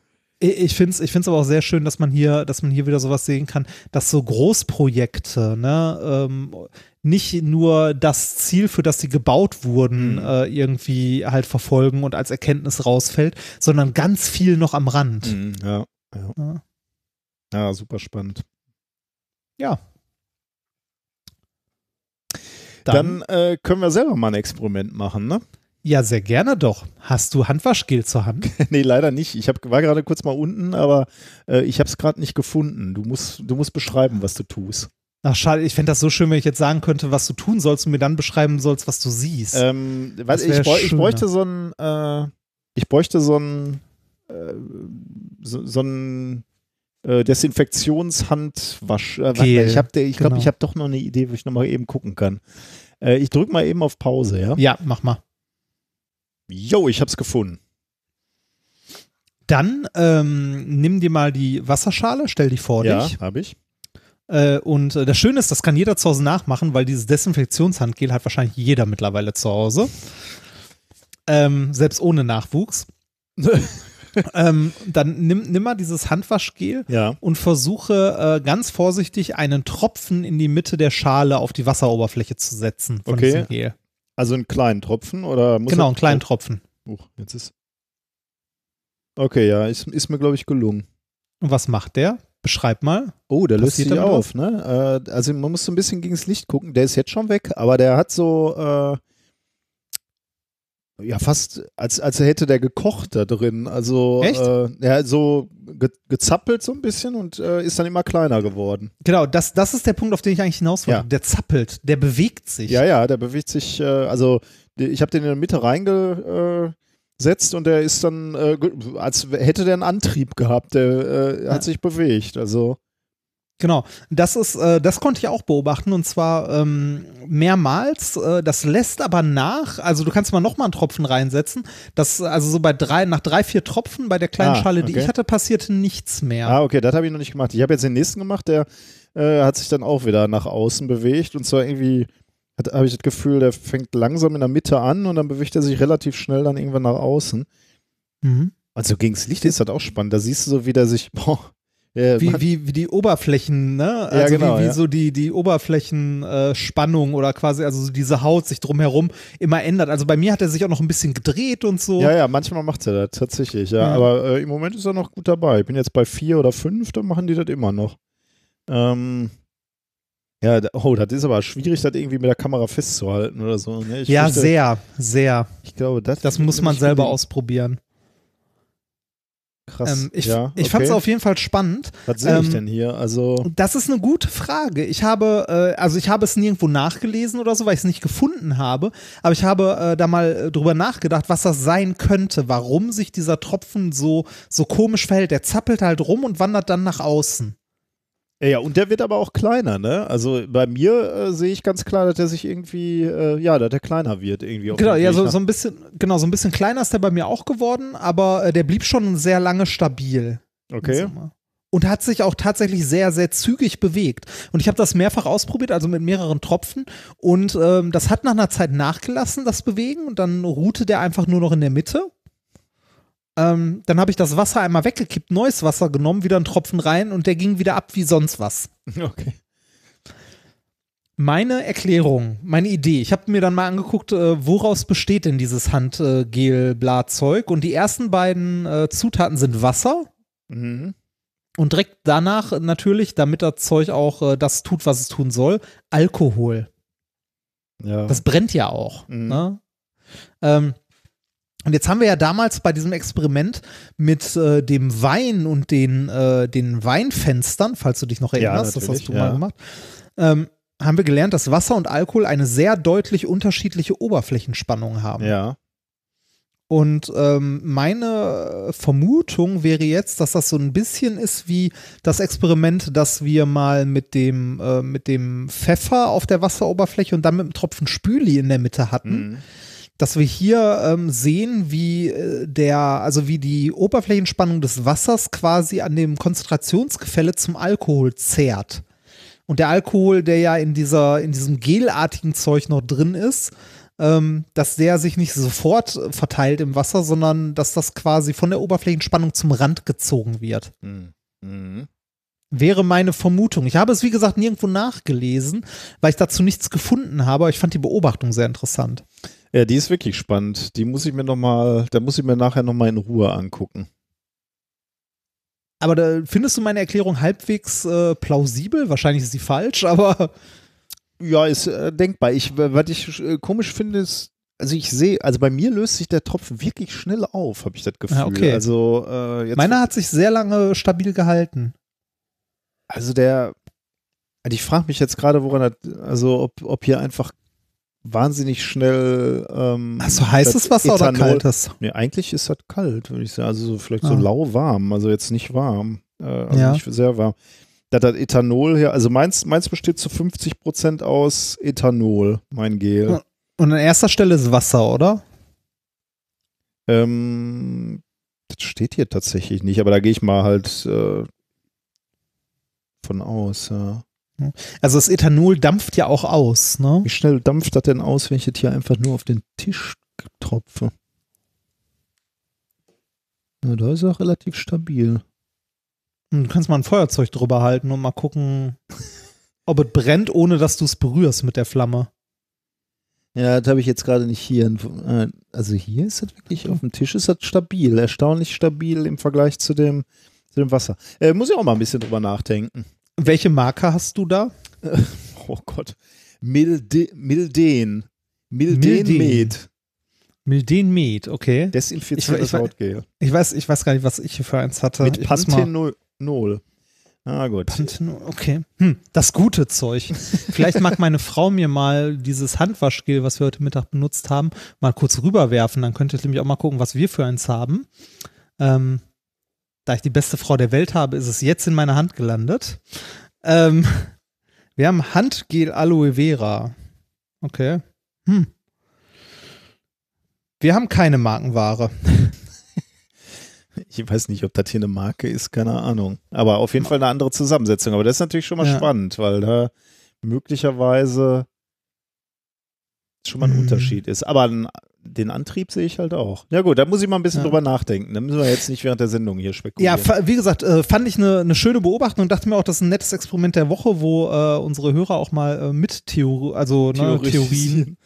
Speaker 2: ich finde es ich find's aber auch sehr schön, dass man hier, dass man hier wieder sowas sehen kann, dass so Großprojekte, ne, ähm, nicht nur das Ziel, für das sie gebaut wurden,
Speaker 1: Mhm.
Speaker 2: äh, irgendwie halt verfolgen und als Erkenntnis rausfällt, sondern ganz viel noch am Rand.
Speaker 1: Mhm, ja, ja.
Speaker 2: Ja.
Speaker 1: Ja, super spannend.
Speaker 2: Ja.
Speaker 1: Dann, äh, können wir selber mal ein Experiment machen, ne?
Speaker 2: Ja, sehr gerne doch. Hast du Handwaschgel zur Hand?
Speaker 1: nee, leider nicht. Ich hab, war gerade kurz mal unten, aber äh, ich habe es gerade nicht gefunden. Du musst, du musst beschreiben, was du tust.
Speaker 2: Ach, schade, ich fände das so schön, wenn ich jetzt sagen könnte, was du tun sollst und mir dann beschreiben sollst, was du siehst.
Speaker 1: Ähm, was, ich, bräu ich bräuchte so ein, äh, ich bräuchte so ein, äh, so, so ein äh, Desinfektionshandwasch. Äh, ich habe, ich glaube,
Speaker 2: genau.
Speaker 1: ich habe doch noch eine Idee, wo ich noch mal eben gucken kann. Äh, ich drücke mal eben auf Pause, ja?
Speaker 2: ja, mach mal.
Speaker 1: Jo, ich habe es gefunden.
Speaker 2: Dann ähm, nimm dir mal die Wasserschale, stell die vor
Speaker 1: ja,
Speaker 2: dich.
Speaker 1: habe ich.
Speaker 2: Äh, und äh, das Schöne ist, das kann jeder zu Hause nachmachen, weil dieses Desinfektionshandgel hat wahrscheinlich jeder mittlerweile zu Hause. Ähm, selbst ohne Nachwuchs. ähm, dann nimm, nimm mal dieses Handwaschgel
Speaker 1: Ja.
Speaker 2: und versuche äh, ganz vorsichtig einen Tropfen in die Mitte der Schale auf die Wasseroberfläche zu setzen von
Speaker 1: Okay.
Speaker 2: diesem Gel.
Speaker 1: Also einen kleinen Tropfen oder muss
Speaker 2: Genau, einen kleinen Tropfen.
Speaker 1: Oh, jetzt ist. Okay, ja, ist, ist mir, glaube ich, gelungen.
Speaker 2: Und was macht der? Beschreib mal.
Speaker 1: Oh, der löst sich
Speaker 2: damit
Speaker 1: auf, ne? Äh, also man muss so ein bisschen gegen das Licht gucken. Der ist jetzt schon weg, aber der hat so, äh, ja, fast, als, als hätte der gekocht da drin. Also,
Speaker 2: Echt?
Speaker 1: Äh, ja, so ge gezappelt so ein bisschen und äh, ist dann immer kleiner geworden.
Speaker 2: Genau, das, das ist der Punkt, auf den ich eigentlich hinaus wollte.
Speaker 1: Ja.
Speaker 2: Der zappelt, der bewegt sich.
Speaker 1: Ja, ja, der bewegt sich, äh, also ich habe den in der Mitte reingesetzt und der ist dann, äh, als hätte der einen Antrieb gehabt, der äh, hat
Speaker 2: Ja.
Speaker 1: sich bewegt. Also,
Speaker 2: Genau, das ist, äh, das konnte ich auch beobachten und zwar ähm, mehrmals. Äh, das lässt aber nach. Also du kannst mal noch mal einen Tropfen reinsetzen. Das also so bei drei, nach drei, vier Tropfen bei der kleinen
Speaker 1: Ah,
Speaker 2: Schale, die
Speaker 1: okay.
Speaker 2: ich hatte, passierte nichts mehr.
Speaker 1: Ah, okay, das habe ich noch nicht gemacht. Ich habe jetzt den nächsten gemacht, der äh, hat sich dann auch wieder nach außen bewegt und zwar irgendwie habe ich das Gefühl, der fängt langsam in der Mitte an und dann bewegt er sich relativ schnell dann irgendwann nach außen.
Speaker 2: Mhm.
Speaker 1: Also gegen das Licht ist das auch spannend. Da siehst du so, wie der sich, boah, der,
Speaker 2: Wie, wie, wie die Oberflächen, ne? Also
Speaker 1: Ja, genau,
Speaker 2: wie, wie
Speaker 1: ja.
Speaker 2: so die, die Oberflächenspannung äh, oder quasi, also so diese Haut sich drumherum immer ändert. Also bei mir hat er sich auch noch ein bisschen gedreht und so.
Speaker 1: ja, ja, manchmal macht er das tatsächlich, ja.
Speaker 2: Ja.
Speaker 1: Aber äh, im Moment ist er noch gut dabei. Ich bin jetzt bei vier oder fünf, dann machen die das immer noch. Ähm, ja, oh, das ist aber schwierig, das irgendwie mit der Kamera festzuhalten oder so. Ne?
Speaker 2: Ja,
Speaker 1: fürchte,
Speaker 2: sehr, sehr.
Speaker 1: Ich glaube, das,
Speaker 2: Das muss man selber ausprobieren.
Speaker 1: Krass.
Speaker 2: Ähm, ich
Speaker 1: ja,
Speaker 2: ich fand es auf jeden Fall spannend.
Speaker 1: Was sehe ich
Speaker 2: ähm,
Speaker 1: denn hier? Also,
Speaker 2: Das ist eine gute Frage. Ich habe, äh, also ich habe es nirgendwo nachgelesen oder so, weil ich es nicht gefunden habe. Aber ich habe äh, da mal äh, drüber nachgedacht, was das sein könnte, warum sich dieser Tropfen so, so komisch verhält. Der zappelt halt rum und wandert dann nach außen.
Speaker 1: Ja, und der wird aber auch kleiner, ne? Also bei mir äh, sehe ich ganz klar, dass der sich irgendwie, äh, ja, dass der kleiner wird irgendwie.
Speaker 2: Genau, ja, so, so ein bisschen, genau, so ein bisschen kleiner ist der bei mir auch geworden, aber äh, der blieb schon sehr lange stabil.
Speaker 1: Okay.
Speaker 2: Und hat sich auch tatsächlich sehr, sehr zügig bewegt. Und ich habe das mehrfach ausprobiert, also mit mehreren Tropfen. Und ähm, das hat nach einer Zeit nachgelassen, das Bewegen. Und dann ruhte der einfach nur noch in der Mitte. Ähm, dann habe ich das Wasser einmal weggekippt, neues Wasser genommen, wieder einen Tropfen rein und der ging wieder ab wie sonst was.
Speaker 1: Okay.
Speaker 2: Meine Erklärung, meine Idee, ich habe mir dann mal angeguckt, äh, woraus besteht denn dieses Handgel-Bla-Zeug und die ersten beiden äh, Zutaten sind Wasser
Speaker 1: Mhm.
Speaker 2: und direkt danach natürlich, damit das Zeug auch äh, das tut, was es tun soll, Alkohol.
Speaker 1: Ja.
Speaker 2: Das brennt ja auch.
Speaker 1: Mhm.
Speaker 2: Ne? Ähm, und jetzt haben wir ja damals bei diesem Experiment mit äh, dem Wein und den, äh, den Weinfenstern, falls du dich noch
Speaker 1: Ja,
Speaker 2: erinnerst, das hast du
Speaker 1: ja.
Speaker 2: mal gemacht, ähm, haben wir gelernt, dass Wasser und Alkohol eine sehr deutlich unterschiedliche Oberflächenspannung haben.
Speaker 1: ja.
Speaker 2: Und ähm, meine Vermutung wäre jetzt, dass das so ein bisschen ist wie das Experiment, das wir mal mit dem, äh, mit dem Pfeffer auf der Wasseroberfläche und dann mit einem Tropfen Spüli in der Mitte hatten
Speaker 1: Mhm.
Speaker 2: Dass wir hier ähm, sehen, wie äh, der, also wie die Oberflächenspannung des Wassers quasi an dem Konzentrationsgefälle zum Alkohol zehrt. Und der Alkohol, der ja in dieser, in diesem gelartigen Zeug noch drin ist, ähm, dass der sich nicht sofort verteilt im Wasser, sondern dass das quasi von der Oberflächenspannung zum Rand gezogen wird.
Speaker 1: Mhm. Mhm.
Speaker 2: Wäre meine Vermutung. Ich habe es, wie gesagt, nirgendwo nachgelesen, weil ich dazu nichts gefunden habe, aber ich fand die Beobachtung sehr interessant.
Speaker 1: Ja, die ist wirklich spannend. Die muss ich mir noch mal, da muss ich mir nachher noch mal in Ruhe angucken.
Speaker 2: Aber da findest du meine Erklärung halbwegs äh, plausibel? Wahrscheinlich ist sie falsch, aber
Speaker 1: Ja, ist äh, denkbar. Ich, was ich äh, komisch finde, ist, also ich sehe, also bei mir löst sich der Tropfen wirklich schnell auf, habe ich das Gefühl.
Speaker 2: Ja, okay.
Speaker 1: Also äh,
Speaker 2: meiner hat sich sehr lange stabil gehalten.
Speaker 1: also der, also ich frage mich jetzt gerade, woran das, also ob, ob hier einfach wahnsinnig schnell. Ähm,
Speaker 2: Hast du heißes Wasser oder
Speaker 1: Ethanol-
Speaker 2: kaltes?
Speaker 1: Nee, eigentlich ist das kalt, würde ich sagen. Also so, vielleicht so
Speaker 2: Ah.
Speaker 1: lauwarm, also jetzt nicht warm. Äh, also
Speaker 2: Ja.
Speaker 1: nicht sehr warm. Da das Ethanol hier, also meins, meins besteht zu 50 Prozent aus Ethanol, mein Gel.
Speaker 2: Und an erster Stelle ist Wasser, oder?
Speaker 1: Ähm, das steht hier tatsächlich nicht, aber da gehe ich mal halt äh, von aus. Ja.
Speaker 2: Also das Ethanol dampft ja auch aus, ne?
Speaker 1: Wie schnell dampft das denn aus, wenn ich das hier einfach nur auf den Tisch tropfe? Na, da ist er relativ stabil.
Speaker 2: Und Du kannst mal ein Feuerzeug drüber halten und mal gucken, ob es brennt, ohne dass du es berührst mit der Flamme.
Speaker 1: Ja, das habe ich jetzt gerade nicht hier. Äh, Also hier ist das wirklich auf dem Tisch ist das stabil, erstaunlich stabil im Vergleich zu dem, zu dem Wasser. Äh, muss ich auch mal ein bisschen drüber nachdenken.
Speaker 2: Welche Marke hast du da?
Speaker 1: Oh Gott. Milde, Milden. Milden
Speaker 2: Milden.
Speaker 1: Med.
Speaker 2: Milden Med, okay. Ich-
Speaker 1: Hautgel.
Speaker 2: Ich weiß, ich weiß gar nicht, was ich hier für eins hatte.
Speaker 1: Mit Panthenol. Ah, gut.
Speaker 2: Panthenol, okay. Hm, das gute Zeug. Vielleicht mag meine Frau mir mal dieses Handwaschgel, was wir heute Mittag benutzt haben, mal kurz rüberwerfen. Dann könnt ihr nämlich auch mal gucken, was wir für eins haben. Ähm, da ich die beste Frau der Welt habe, ist es jetzt in meiner Hand gelandet. Ähm, wir haben Handgel Aloe Vera. Okay. Hm. Wir haben keine Markenware.
Speaker 1: Ich weiß nicht, ob das hier eine Marke ist, keine Ahnung. Aber auf jeden Fall eine andere Zusammensetzung. Aber das ist natürlich schon mal
Speaker 2: Ja.
Speaker 1: spannend, weil da möglicherweise schon mal ein
Speaker 2: Mhm.
Speaker 1: Unterschied ist. Aber an- den Antrieb sehe ich halt auch. Ja gut, da muss ich mal ein bisschen
Speaker 2: Ja.
Speaker 1: drüber nachdenken. Da müssen wir jetzt nicht während der Sendung hier
Speaker 2: Ja,
Speaker 1: spekulieren.
Speaker 2: fa- wie gesagt, äh, fand ich eine ne schöne Beobachtung und dachte mir auch, das ist ein nettes Experiment der Woche, wo äh, unsere Hörer auch mal äh, mit Theorie, also ne, Theorien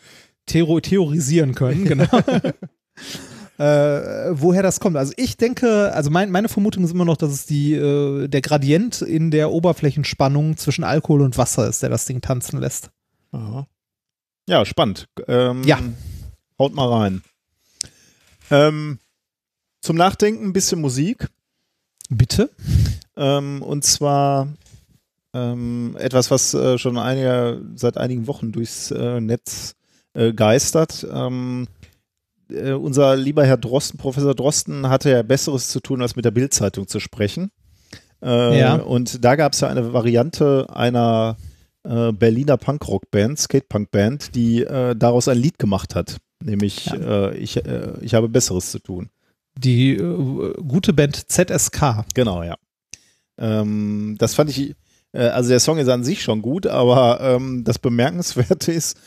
Speaker 2: theorisieren können, genau. äh, woher das kommt. Also ich denke, also mein, meine Vermutung ist immer noch, dass es die, äh, der Gradient in der Oberflächenspannung zwischen Alkohol und Wasser ist, der das Ding tanzen lässt.
Speaker 1: Aha. Ja, spannend. Ähm,
Speaker 2: Ja.
Speaker 1: Haut mal rein. Ähm, zum Nachdenken ein bisschen Musik.
Speaker 2: Bitte?
Speaker 1: Ähm, und zwar ähm, etwas, was äh, schon einige, seit einigen Wochen durchs äh, Netz äh, geistert. Ähm, äh, unser lieber Herr Drosten, Professor Drosten, hatte ja Besseres zu tun, als mit der Bildzeitung zu sprechen. Äh,
Speaker 2: Ja.
Speaker 1: Und da gab es ja eine Variante einer äh, Berliner Punkrock-Band, Skatepunk-Band, die daraus ein Lied gemacht hat. Nämlich äh, ich, äh, ich habe Besseres zu tun.
Speaker 2: Die äh, gute Band ZSK.
Speaker 1: Genau, ja. Ähm, das fand ich, äh, also der Song ist an sich schon gut, aber ähm, das Bemerkenswerte ist,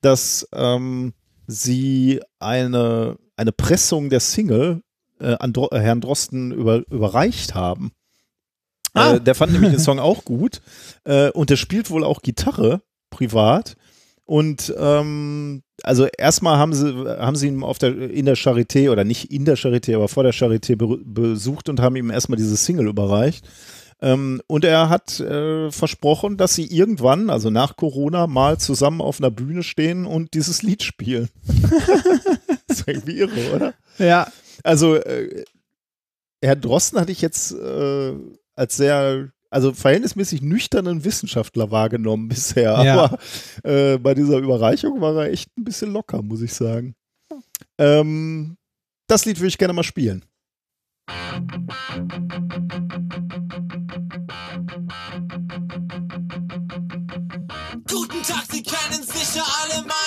Speaker 1: dass ähm, sie eine, eine Pressung der Single äh, an Dro äh, Herrn Drosten über, überreicht haben.
Speaker 2: Ah.
Speaker 1: Der fand nämlich den Song auch gut und der spielt wohl auch Gitarre privat. Und ähm, also erstmal haben sie, haben sie ihn auf der, in der Charité oder nicht in der Charité, aber vor der Charité be besucht und haben ihm erstmal diese Single überreicht. Ähm, und er hat äh, versprochen, dass sie irgendwann, also nach Corona, mal zusammen auf einer Bühne stehen und dieses Lied spielen. das ist irgendwie irre, oder?
Speaker 2: Ja.
Speaker 1: Also, äh, Herr Drosten hatte ich jetzt äh, als sehr, also verhältnismäßig nüchternen Wissenschaftler wahrgenommen bisher.
Speaker 2: Ja.
Speaker 1: Aber äh, bei dieser Überreichung war er echt ein bisschen locker, muss ich sagen. Ähm, das Lied würde ich gerne mal spielen.
Speaker 4: Guten Tag, Sie kennen sicher alle Namen.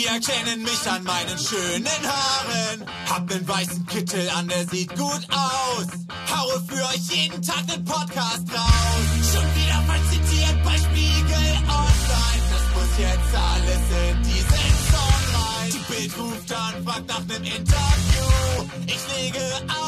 Speaker 4: Sie erkennen mich an meinen schönen Haaren. Hab nen weißen Kittel an, der sieht gut aus. Haue für euch jeden Tag nen Podcast raus. Schon wieder mal zitiert bei Spiegel Online. Das muss jetzt alles in diesen Song rein. Die Bild ruft an, fragt nach nem Interview. Ich lege auf,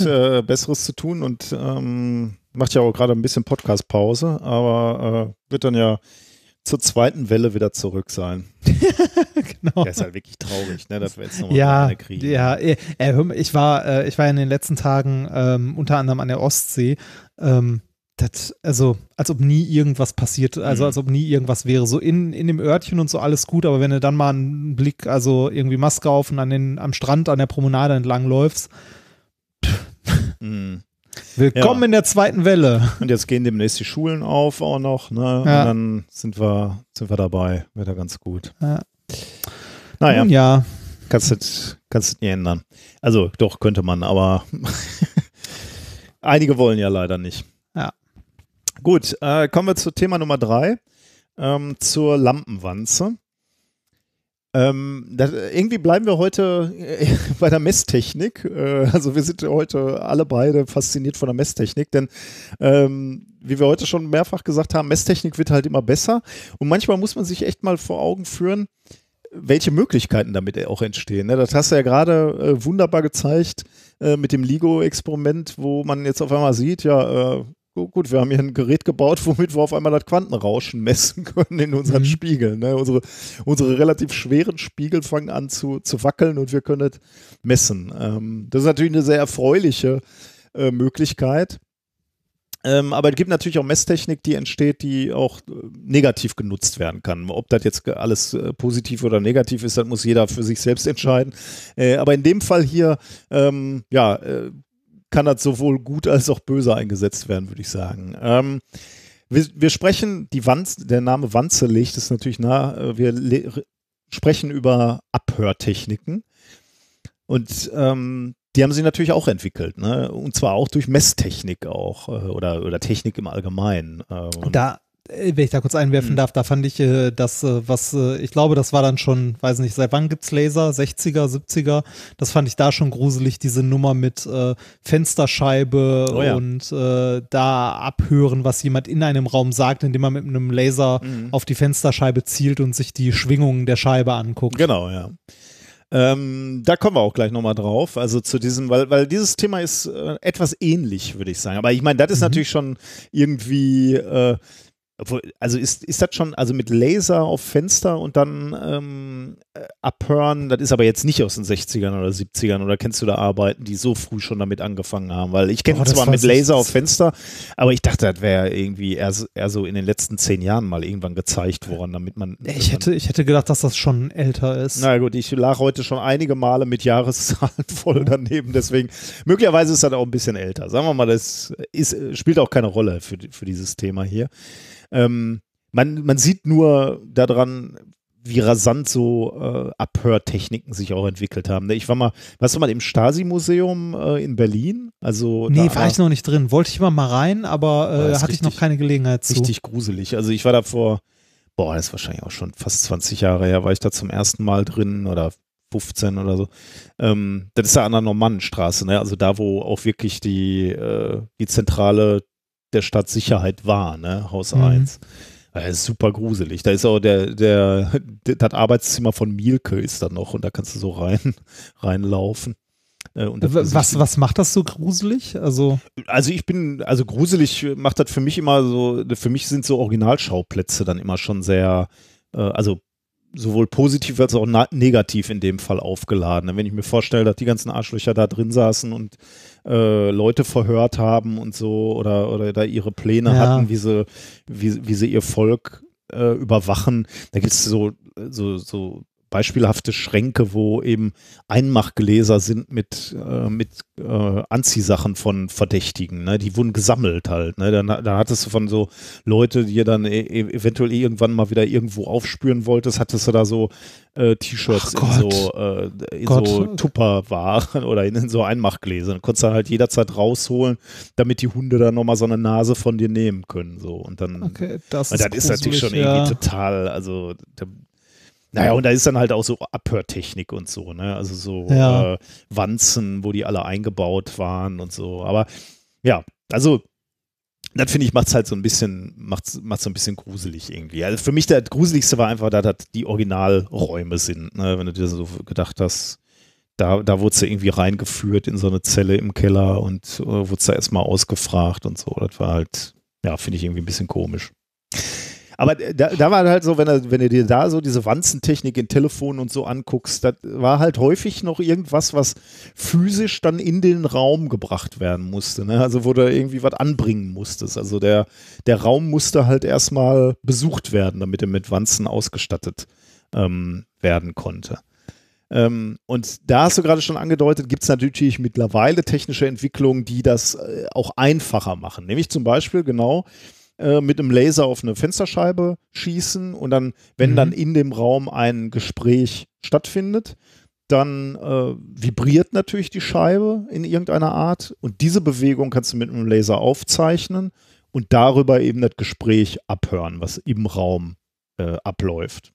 Speaker 1: hat äh, Besseres zu tun und ähm, macht ja auch gerade ein bisschen Podcast-Pause, aber äh, wird dann ja zur zweiten Welle wieder zurück sein.
Speaker 2: Genau.
Speaker 1: Der ist halt wirklich traurig, ne, dass wir jetzt nochmal
Speaker 2: Ja,
Speaker 1: eine kriegen.
Speaker 2: ja, äh, äh, ich war, äh, ich war in den letzten Tagen ähm, unter anderem an der Ostsee. Ähm, das, also, als ob nie irgendwas passiert, also
Speaker 1: Mhm.
Speaker 2: als ob nie irgendwas wäre. So in, in dem Örtchen und so alles gut, aber wenn du dann mal einen Blick, also irgendwie Maske auf und an den, am Strand, an der Promenade entlang läufst,
Speaker 1: Mhm.
Speaker 2: willkommen
Speaker 1: Ja.
Speaker 2: in der zweiten Welle.
Speaker 1: Und jetzt gehen demnächst die Schulen auf auch noch, ne?
Speaker 2: Ja.
Speaker 1: Und dann sind wir, sind wir dabei. Wird ja ganz gut.
Speaker 2: Ja.
Speaker 1: Naja,
Speaker 2: Nun ja,
Speaker 1: kannst du kannst nie ändern. Also doch, könnte man, aber einige wollen ja leider nicht.
Speaker 2: Ja.
Speaker 1: Gut, äh, kommen wir zu Thema Nummer drei, ähm, zur Lampenwanze. Ähm, das, irgendwie bleiben wir heute äh, bei der Messtechnik. Äh, also wir sind heute alle beide fasziniert von der Messtechnik, denn ähm, wie wir heute schon mehrfach gesagt haben, Messtechnik wird halt immer besser und manchmal muss man sich echt mal vor Augen führen, welche Möglichkeiten damit auch entstehen. Ne? Das hast du ja gerade äh, wunderbar gezeigt äh, mit dem LIGO-Experiment, wo man jetzt auf einmal sieht, ja, gut, wir haben hier ein Gerät gebaut, womit wir auf einmal das Quantenrauschen messen können in unseren mhm. Spiegeln. Ne? Unsere, unsere relativ schweren Spiegel fangen an zu, zu wackeln und wir können das messen. Ähm, das ist natürlich eine sehr erfreuliche äh, Möglichkeit. Ähm, aber es gibt natürlich auch Messtechnik, die entsteht, die auch äh, negativ genutzt werden kann. Ob das jetzt alles äh, positiv oder negativ ist, das muss jeder für sich selbst entscheiden. Äh, aber in dem Fall hier, ähm, ja, äh, kann das sowohl gut als auch böse eingesetzt werden, würde ich sagen. Ähm, wir, wir, sprechen, die Wanze, der Name Wanze legt es natürlich nah, äh, wir sprechen über Abhörtechniken. Und ähm, die haben sie natürlich auch entwickelt, ne? Und zwar auch durch Messtechnik auch äh, oder, oder Technik im Allgemeinen.
Speaker 2: Ähm. Da, wenn ich da kurz einwerfen mhm. darf, da fand ich äh, das, äh, was, äh, ich glaube, das war dann schon, weiß nicht, seit wann gibt's Laser? 60er, 70er? Das fand ich da schon gruselig, diese Nummer mit äh, Fensterscheibe oh ja. und äh, da abhören, was jemand in einem Raum sagt, indem man mit einem Laser mhm. auf die Fensterscheibe zielt und sich die Schwingungen der Scheibe anguckt.
Speaker 1: Genau, ja. Ähm, da kommen wir auch gleich nochmal drauf. Also zu diesem, weil, weil dieses Thema ist äh, etwas ähnlich, würde ich sagen. Aber ich meine, das ist mhm. natürlich schon irgendwie äh, also ist, ist das schon, also mit Laser auf Fenster und dann ähm, äh, abhören, das ist aber jetzt nicht aus den 60ern oder 70ern oder kennst du da Arbeiten, die so früh schon damit angefangen haben? Weil ich kenne zwar mit Laser auf Fenster, aber ich dachte, das wäre irgendwie eher, eher so in den letzten zehn Jahren mal irgendwann gezeigt worden, damit man.
Speaker 2: Ich hätte, ich hätte gedacht, dass das schon älter ist.
Speaker 1: Na gut, ich lag heute schon einige Male mit Jahreszahlen voll daneben, deswegen möglicherweise ist das auch ein bisschen älter. Sagen wir mal, das ist, spielt auch keine Rolle für, für dieses Thema hier. Ähm, man, man sieht nur daran, wie rasant so äh, Abhörtechniken sich auch entwickelt haben. Ich war mal, warst du mal im Stasi-Museum äh, in Berlin? Also
Speaker 2: nee, war ich noch nicht drin. Wollte ich immer mal rein, aber äh, hatte richtig, ich noch keine Gelegenheit zu.
Speaker 1: Richtig gruselig. Also ich war da vor, boah, das ist wahrscheinlich auch schon fast 20 Jahre her, war ich da zum ersten Mal drin oder 15 oder so. Ähm, das ist ja an der Normannenstraße, ne? also da, wo auch wirklich die, äh, die zentrale der Stadt Sicherheit war, ne? Haus mhm. 1. Das ist super gruselig. Da ist auch der, der, das Arbeitszimmer von Mielke ist da noch und da kannst du so rein, reinlaufen.
Speaker 2: Äh, was, was macht das so gruselig? Also,
Speaker 1: also ich bin, also gruselig macht das für mich immer so, für mich sind so Originalschauplätze dann immer schon sehr, äh, also sowohl positiv als auch negativ in dem Fall aufgeladen. Wenn ich mir vorstelle, dass die ganzen Arschlöcher da drin saßen und äh, Leute verhört haben und so oder, oder da ihre Pläne ja. hatten, wie sie, wie, wie sie ihr Volk äh, überwachen, da gibt es so, so, so beispielhafte Schränke, wo eben Einmachgläser sind mit, äh, mit äh, Anziehsachen von Verdächtigen. Ne? Die wurden gesammelt halt. Ne? Dann, dann hattest du von so Leute, die ihr dann e eventuell irgendwann mal wieder irgendwo aufspüren wolltest, hattest du da so äh, T-Shirts in so, äh, in so Tupperwaren oder in, in, so Einmachgläsern. Konntest du halt jederzeit rausholen, damit die Hunde dann nochmal so eine Nase von dir nehmen können. So. Und dann,
Speaker 2: okay, das,
Speaker 1: ist, das ist natürlich schon ja. irgendwie total, also da, naja, und da ist dann halt auch so Abhörtechnik und so, ne? Also so ja. äh, Wanzen, wo die alle eingebaut waren und so. Aber ja, also das finde ich macht es halt so ein bisschen, macht es so ein bisschen gruselig irgendwie. Also für mich der gruseligste war einfach, dass das die Originalräume sind, ne? wenn du dir so gedacht hast, da, da wurde sie irgendwie reingeführt in so eine Zelle im Keller und äh, wurde da erstmal ausgefragt und so. Das war halt, ja, finde ich irgendwie ein bisschen komisch. Aber da, da war halt so, wenn, er, wenn du dir da so diese Wanzentechnik in Telefonen und so anguckst, das war halt häufig noch irgendwas, was physisch dann in den Raum gebracht werden musste. Ne? Also wo du irgendwie was anbringen musstest. Also der, der Raum musste halt erstmal besucht werden, damit er mit Wanzen ausgestattet ähm, werden konnte. Ähm, und da hast du gerade schon angedeutet, gibt es natürlich mittlerweile technische Entwicklungen, die das äh, auch einfacher machen. Nämlich zum Beispiel genau äh, mit einem Laser auf eine Fensterscheibe schießen und dann, wenn mhm. dann in dem Raum ein Gespräch stattfindet, dann äh, vibriert natürlich die Scheibe in irgendeiner Art und diese Bewegung kannst du mit einem Laser aufzeichnen und darüber eben das Gespräch abhören, was im Raum äh, abläuft.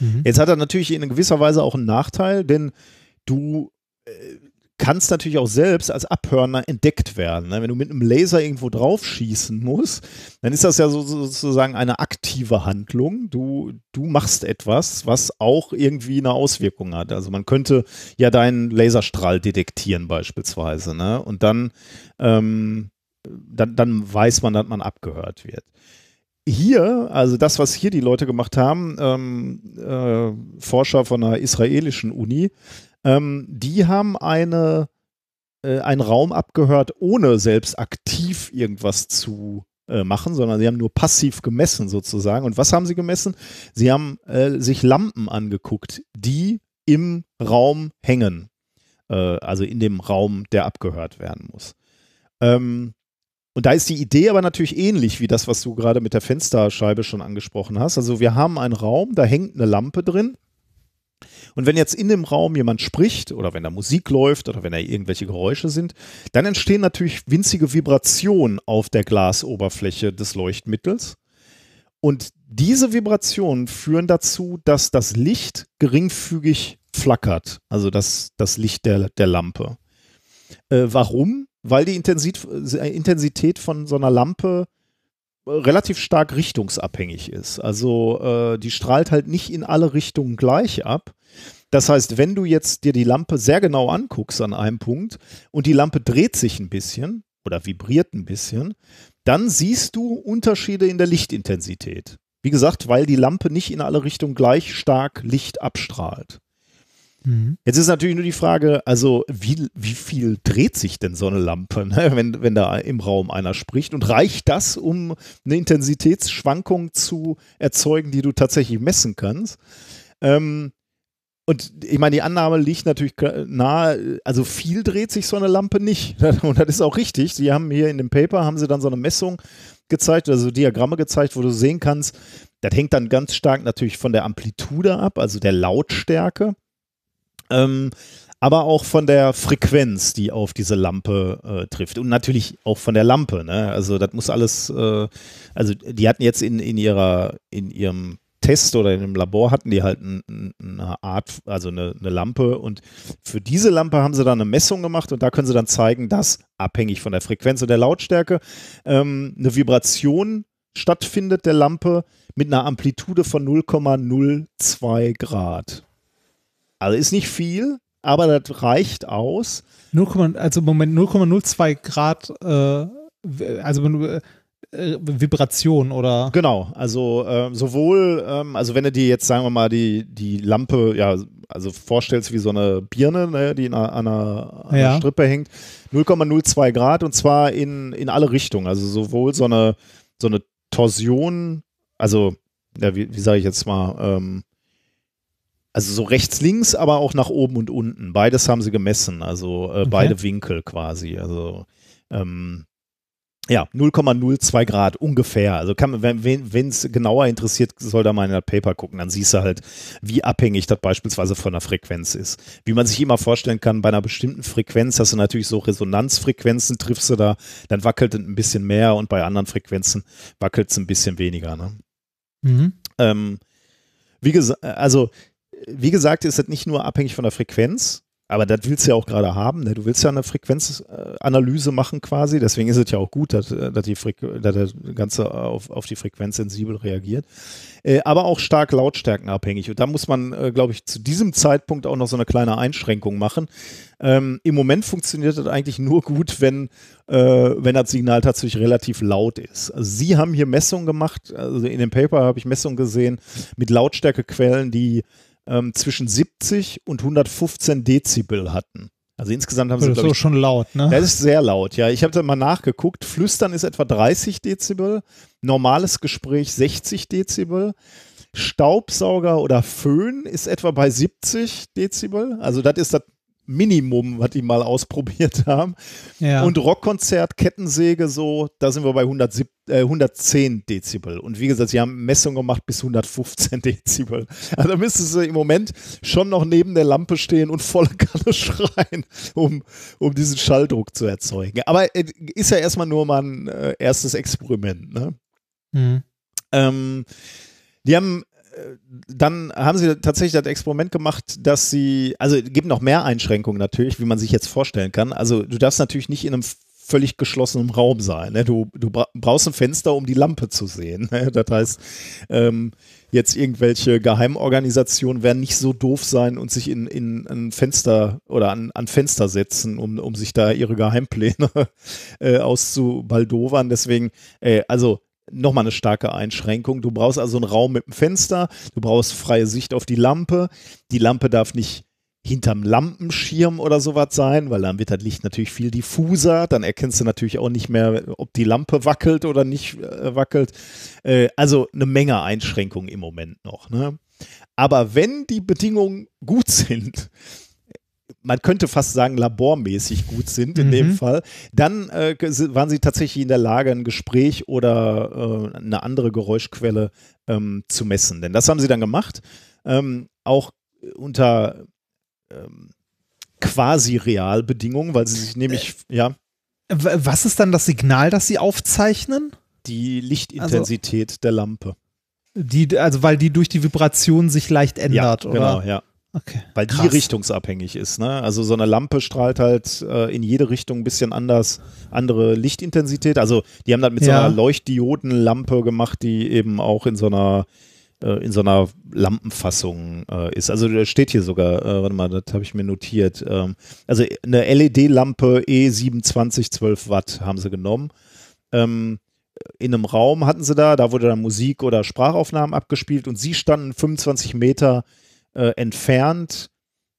Speaker 1: Mhm. Jetzt hat er natürlich in gewisser Weise auch einen Nachteil, denn du äh, kannst natürlich auch selbst als Abhörner entdeckt werden. Ne? Wenn du mit einem Laser irgendwo drauf schießen musst, dann ist das ja so, sozusagen eine aktive Handlung. Du, du machst etwas, was auch irgendwie eine Auswirkung hat. Also man könnte ja deinen Laserstrahl detektieren beispielsweise. Ne? Und dann, ähm, dann, dann weiß man, dass man abgehört wird hier, also das, was hier die Leute gemacht haben, ähm, äh, Forscher von einer israelischen Uni, ähm, die haben eine, äh, einen Raum abgehört, ohne selbst aktiv irgendwas zu äh, machen, sondern sie haben nur passiv gemessen sozusagen. Und was haben sie gemessen? Sie haben äh, sich Lampen angeguckt, die im Raum hängen. Äh, also in dem Raum, der abgehört werden muss. Ähm, und da ist die Idee aber natürlich ähnlich wie das, was du gerade mit der Fensterscheibe schon angesprochen hast. Also wir haben einen Raum, da hängt eine Lampe drin und wenn jetzt in dem Raum jemand spricht oder wenn da Musik läuft oder wenn da irgendwelche Geräusche sind, dann entstehen natürlich winzige Vibrationen auf der Glasoberfläche des Leuchtmittels. Und diese Vibrationen führen dazu, dass das Licht geringfügig flackert, also das, das Licht der, der Lampe. Äh, warum? Weil die Intensität von so einer Lampe relativ stark richtungsabhängig ist. Also äh, die strahlt halt nicht in alle Richtungen gleich ab. Das heißt, wenn du jetzt dir die Lampe sehr genau anguckst an einem Punkt und die Lampe dreht sich ein bisschen oder vibriert ein bisschen, dann siehst du Unterschiede in der Lichtintensität. Wie gesagt, weil die Lampe nicht in alle Richtungen gleich stark Licht abstrahlt. Mhm. Jetzt ist natürlich nur die Frage, also wie, wie viel dreht sich denn so eine Lampe, ne? wenn, wenn da im Raum einer spricht? Und reicht das, um eine Intensitätsschwankung zu erzeugen, die du tatsächlich messen kannst? Ähm, und ich meine, die Annahme liegt natürlich nahe, also viel dreht sich so eine Lampe nicht. Und das ist auch richtig. Sie haben hier in dem Paper, haben sie dann so eine Messung gezeigt, also Diagramme gezeigt, wo du sehen kannst, das hängt dann ganz stark natürlich von der Amplitude ab, also der Lautstärke ähm, aber auch von der Frequenz, die auf diese Lampe äh, trifft. Und natürlich auch von der Lampe. Ne? Also das muss alles, äh, also die hatten jetzt in, in ihrer, in ihrem Test oder in einem Labor hatten die halt eine Art, also eine, eine, Lampe und für diese Lampe haben sie dann eine Messung gemacht und da können sie dann zeigen, dass abhängig von der Frequenz und der Lautstärke ähm, eine Vibration stattfindet der Lampe mit einer Amplitude von 0,02 Grad. Also ist nicht viel, aber das reicht aus.
Speaker 2: 0, also Moment, 0,02 Grad, äh, also äh, Vibration oder?
Speaker 1: Genau, also äh, sowohl, ähm, also wenn du dir jetzt, sagen wir mal, die, die Lampe, ja, also vorstellst wie so eine Birne, ne, die an einer, an ja. Strippe hängt, 0,02 Grad und zwar in, in alle Richtungen, also sowohl so eine, so eine Torsion, also, ja, wie, wie sage ich jetzt mal, ähm, also so rechts, links, aber auch nach oben und unten. Beides haben sie gemessen, also äh, okay. beide Winkel quasi. Also ähm, ja, 0,02 Grad ungefähr. Also kann wenn es genauer interessiert, soll da mal in das Paper gucken. Dann siehst du halt, wie abhängig das beispielsweise von der Frequenz ist. Wie man sich immer vorstellen kann, bei einer bestimmten Frequenz hast du natürlich so Resonanzfrequenzen, triffst du da, dann wackelt es ein bisschen mehr und bei anderen Frequenzen wackelt es ein bisschen weniger. Ne? Mhm. Ähm, wie gesagt, also wie gesagt, ist das nicht nur abhängig von der Frequenz, aber das willst du ja auch gerade haben. Ne? Du willst ja eine Frequenzanalyse machen quasi. Deswegen ist es ja auch gut, dass, dass, die dass das Ganze auf, auf die Frequenz sensibel reagiert. Äh, aber auch stark lautstärkenabhängig. Und da muss man, äh, glaube ich, zu diesem Zeitpunkt auch noch so eine kleine Einschränkung machen. Ähm, Im Moment funktioniert das eigentlich nur gut, wenn, äh, wenn das Signal tatsächlich relativ laut ist. Also Sie haben hier Messungen gemacht. Also in dem Paper habe ich Messungen gesehen mit Lautstärkequellen, die ähm, zwischen 70 und 115 Dezibel hatten. Also insgesamt haben sie
Speaker 2: das ist ich, schon laut, ne?
Speaker 1: Das ist sehr laut, ja. Ich habe da mal nachgeguckt. Flüstern ist etwa 30 Dezibel, normales Gespräch 60 Dezibel. Staubsauger oder Föhn ist etwa bei 70 Dezibel. Also das ist das Minimum, was die mal ausprobiert haben. Ja. Und Rockkonzert, Kettensäge, so, da sind wir bei 107, äh, 110 Dezibel. Und wie gesagt, sie haben Messungen gemacht bis 115 Dezibel. Also da müsstest du im Moment schon noch neben der Lampe stehen und volle Kanne schreien, um, um diesen Schalldruck zu erzeugen. Aber äh, ist ja erstmal nur mal ein äh, erstes Experiment. Ne? Mhm. Ähm, die haben dann haben sie tatsächlich das Experiment gemacht, dass sie, also es gibt noch mehr Einschränkungen natürlich, wie man sich jetzt vorstellen kann. Also du darfst natürlich nicht in einem völlig geschlossenen Raum sein. Ne? Du, du brauchst ein Fenster, um die Lampe zu sehen. Ne? Das heißt, ähm, jetzt irgendwelche Geheimorganisationen werden nicht so doof sein und sich in, in ein Fenster oder an, an Fenster setzen, um, um sich da ihre Geheimpläne äh, auszubaldowern. Deswegen, äh, also nochmal eine starke Einschränkung. Du brauchst also einen Raum mit einem Fenster, du brauchst freie Sicht auf die Lampe. Die Lampe darf nicht hinterm Lampenschirm oder sowas sein, weil dann wird das Licht natürlich viel diffuser. Dann erkennst du natürlich auch nicht mehr, ob die Lampe wackelt oder nicht äh, wackelt. Äh, also eine Menge Einschränkungen im Moment noch. Ne? Aber wenn die Bedingungen gut sind, man könnte fast sagen, labormäßig gut sind in mhm. dem Fall, dann äh, waren sie tatsächlich in der Lage, ein Gespräch oder äh, eine andere Geräuschquelle ähm, zu messen. Denn das haben sie dann gemacht. Ähm, auch unter ähm, quasi Realbedingungen, weil sie sich nämlich, äh, ja.
Speaker 2: Was ist dann das Signal, das sie aufzeichnen?
Speaker 1: Die Lichtintensität also, der Lampe.
Speaker 2: Die, also weil die durch die Vibration sich leicht ändert,
Speaker 1: ja,
Speaker 2: oder?
Speaker 1: Genau, ja. Okay, Weil krass. die richtungsabhängig ist. Ne? Also so eine Lampe strahlt halt äh, in jede Richtung ein bisschen anders, andere Lichtintensität. Also die haben das mit ja. so einer Leuchtdiodenlampe gemacht, die eben auch in so einer äh, in so einer Lampenfassung äh, ist. Also da steht hier sogar, äh, warte mal, das habe ich mir notiert. Ähm, also eine LED-Lampe E27 12 Watt haben sie genommen. Ähm, in einem Raum hatten sie da, da wurde dann Musik oder Sprachaufnahmen abgespielt und sie standen 25 Meter äh, entfernt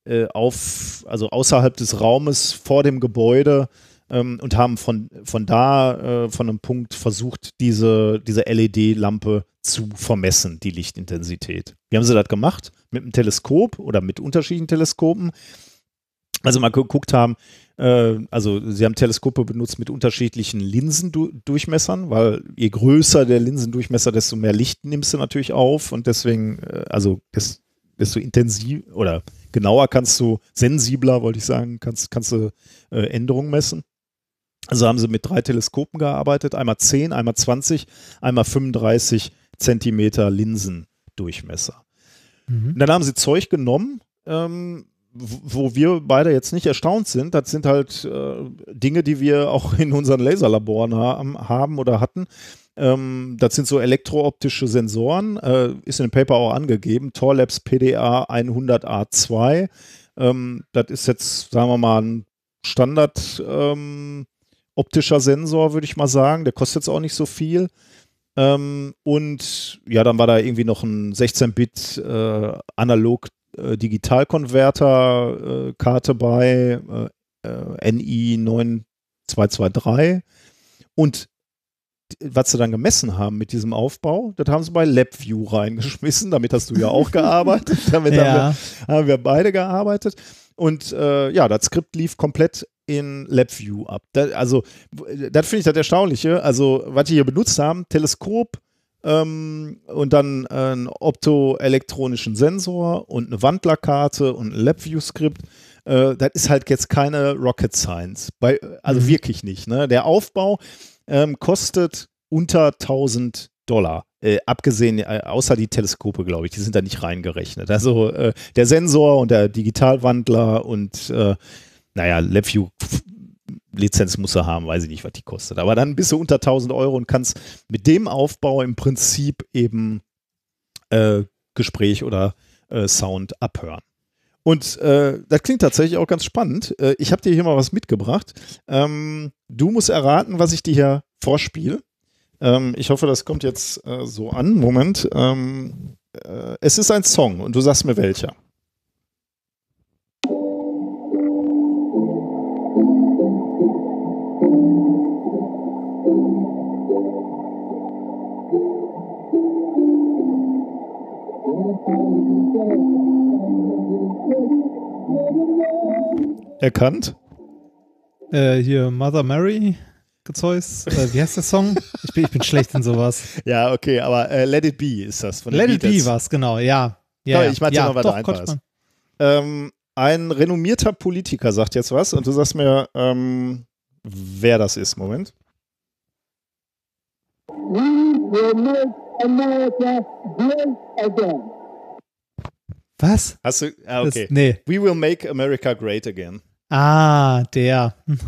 Speaker 1: äh, auf, also außerhalb des Raumes vor dem Gebäude ähm, und haben von, von da, äh, von einem Punkt versucht, diese, diese LED-Lampe zu vermessen, die Lichtintensität. Wie haben sie das gemacht? Mit einem Teleskop oder mit unterschiedlichen Teleskopen. Also mal geguckt haben, äh, also sie haben Teleskope benutzt mit unterschiedlichen Linsendurchmessern, weil je größer der Linsendurchmesser, desto mehr Licht nimmst du natürlich auf und deswegen, äh, also das, desto intensiv oder genauer kannst du, sensibler wollte ich sagen, kannst, kannst du äh, Änderungen messen. Also haben sie mit drei Teleskopen gearbeitet, einmal 10, einmal 20, einmal 35 Zentimeter Linsendurchmesser. Mhm. Und dann haben sie Zeug genommen, ähm, wo wir beide jetzt nicht erstaunt sind. Das sind halt äh, Dinge, die wir auch in unseren Laserlaboren haben, haben oder hatten. Ähm, das sind so elektrooptische Sensoren, äh, ist in dem Paper auch angegeben, Torlabs PDA 100A2. Ähm, das ist jetzt, sagen wir mal, ein Standard ähm, optischer Sensor, würde ich mal sagen. Der kostet jetzt auch nicht so viel. Ähm, und ja, dann war da irgendwie noch ein 16-Bit äh, analog äh, Digitalkonverter äh, bei äh, äh, NI 9223 und was sie dann gemessen haben mit diesem Aufbau, das haben sie bei LabVIEW reingeschmissen. Damit hast du ja auch gearbeitet. Damit ja. haben, wir, haben, wir, beide gearbeitet. Und äh, ja, das Skript lief komplett in LabVIEW ab. Das, also, das finde ich das Erstaunliche. Also, was die hier benutzt haben, Teleskop ähm, und dann einen optoelektronischen Sensor und eine Wandlerkarte und ein LabVIEW-Skript. Äh, das ist halt jetzt keine Rocket Science. Bei, also mhm. wirklich nicht. Ne? Der Aufbau ähm, kostet unter 1000 Dollar. Äh, abgesehen, äh, außer die Teleskope, glaube ich, die sind da nicht reingerechnet. Also äh, der Sensor und der Digitalwandler und äh, naja, LabVIEW Lizenz muss er haben, weiß ich nicht, was die kostet. Aber dann bist du unter 1000 Euro und kannst mit dem Aufbau im Prinzip eben äh, Gespräch oder äh, Sound abhören. Und äh, das klingt tatsächlich auch ganz spannend. Äh, ich habe dir hier mal was mitgebracht. Ähm, du musst erraten, was ich dir hier vorspiele. Ähm, ich hoffe, das kommt jetzt äh, so an. Moment. Ähm, äh, es ist ein Song und du sagst mir welcher. Erkannt?
Speaker 2: Äh, hier Mother Mary, Zeus. Äh, wie heißt der Song? Ich bin, ich bin schlecht in sowas.
Speaker 1: Ja, okay, aber äh, Let It Be ist das
Speaker 2: von Let It Be war es, genau, ja. ja,
Speaker 1: ja. Ich meinte ja, noch weiter einfach. Ähm, ein renommierter Politiker sagt jetzt was und du sagst mir, ähm, wer das ist. Moment. We will make
Speaker 5: America great again.
Speaker 2: Was?
Speaker 1: Hast du, ah,
Speaker 2: Das,
Speaker 1: okay.
Speaker 2: nee.
Speaker 1: We will make America great again.
Speaker 2: Ah, der. Hm.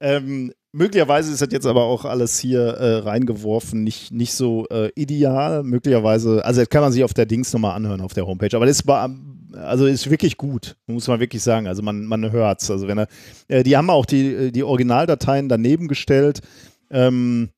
Speaker 1: Ähm, möglicherweise ist das jetzt aber auch alles hier äh, reingeworfen, nicht, nicht so äh, ideal. Möglicherweise, also das kann man sich auf der Dings nochmal anhören auf der Homepage. Aber das war, also ist wirklich gut, muss man wirklich sagen. Also man, man hört's. Also wenn er, äh, die haben auch die, die Originaldateien daneben gestellt. Ähm,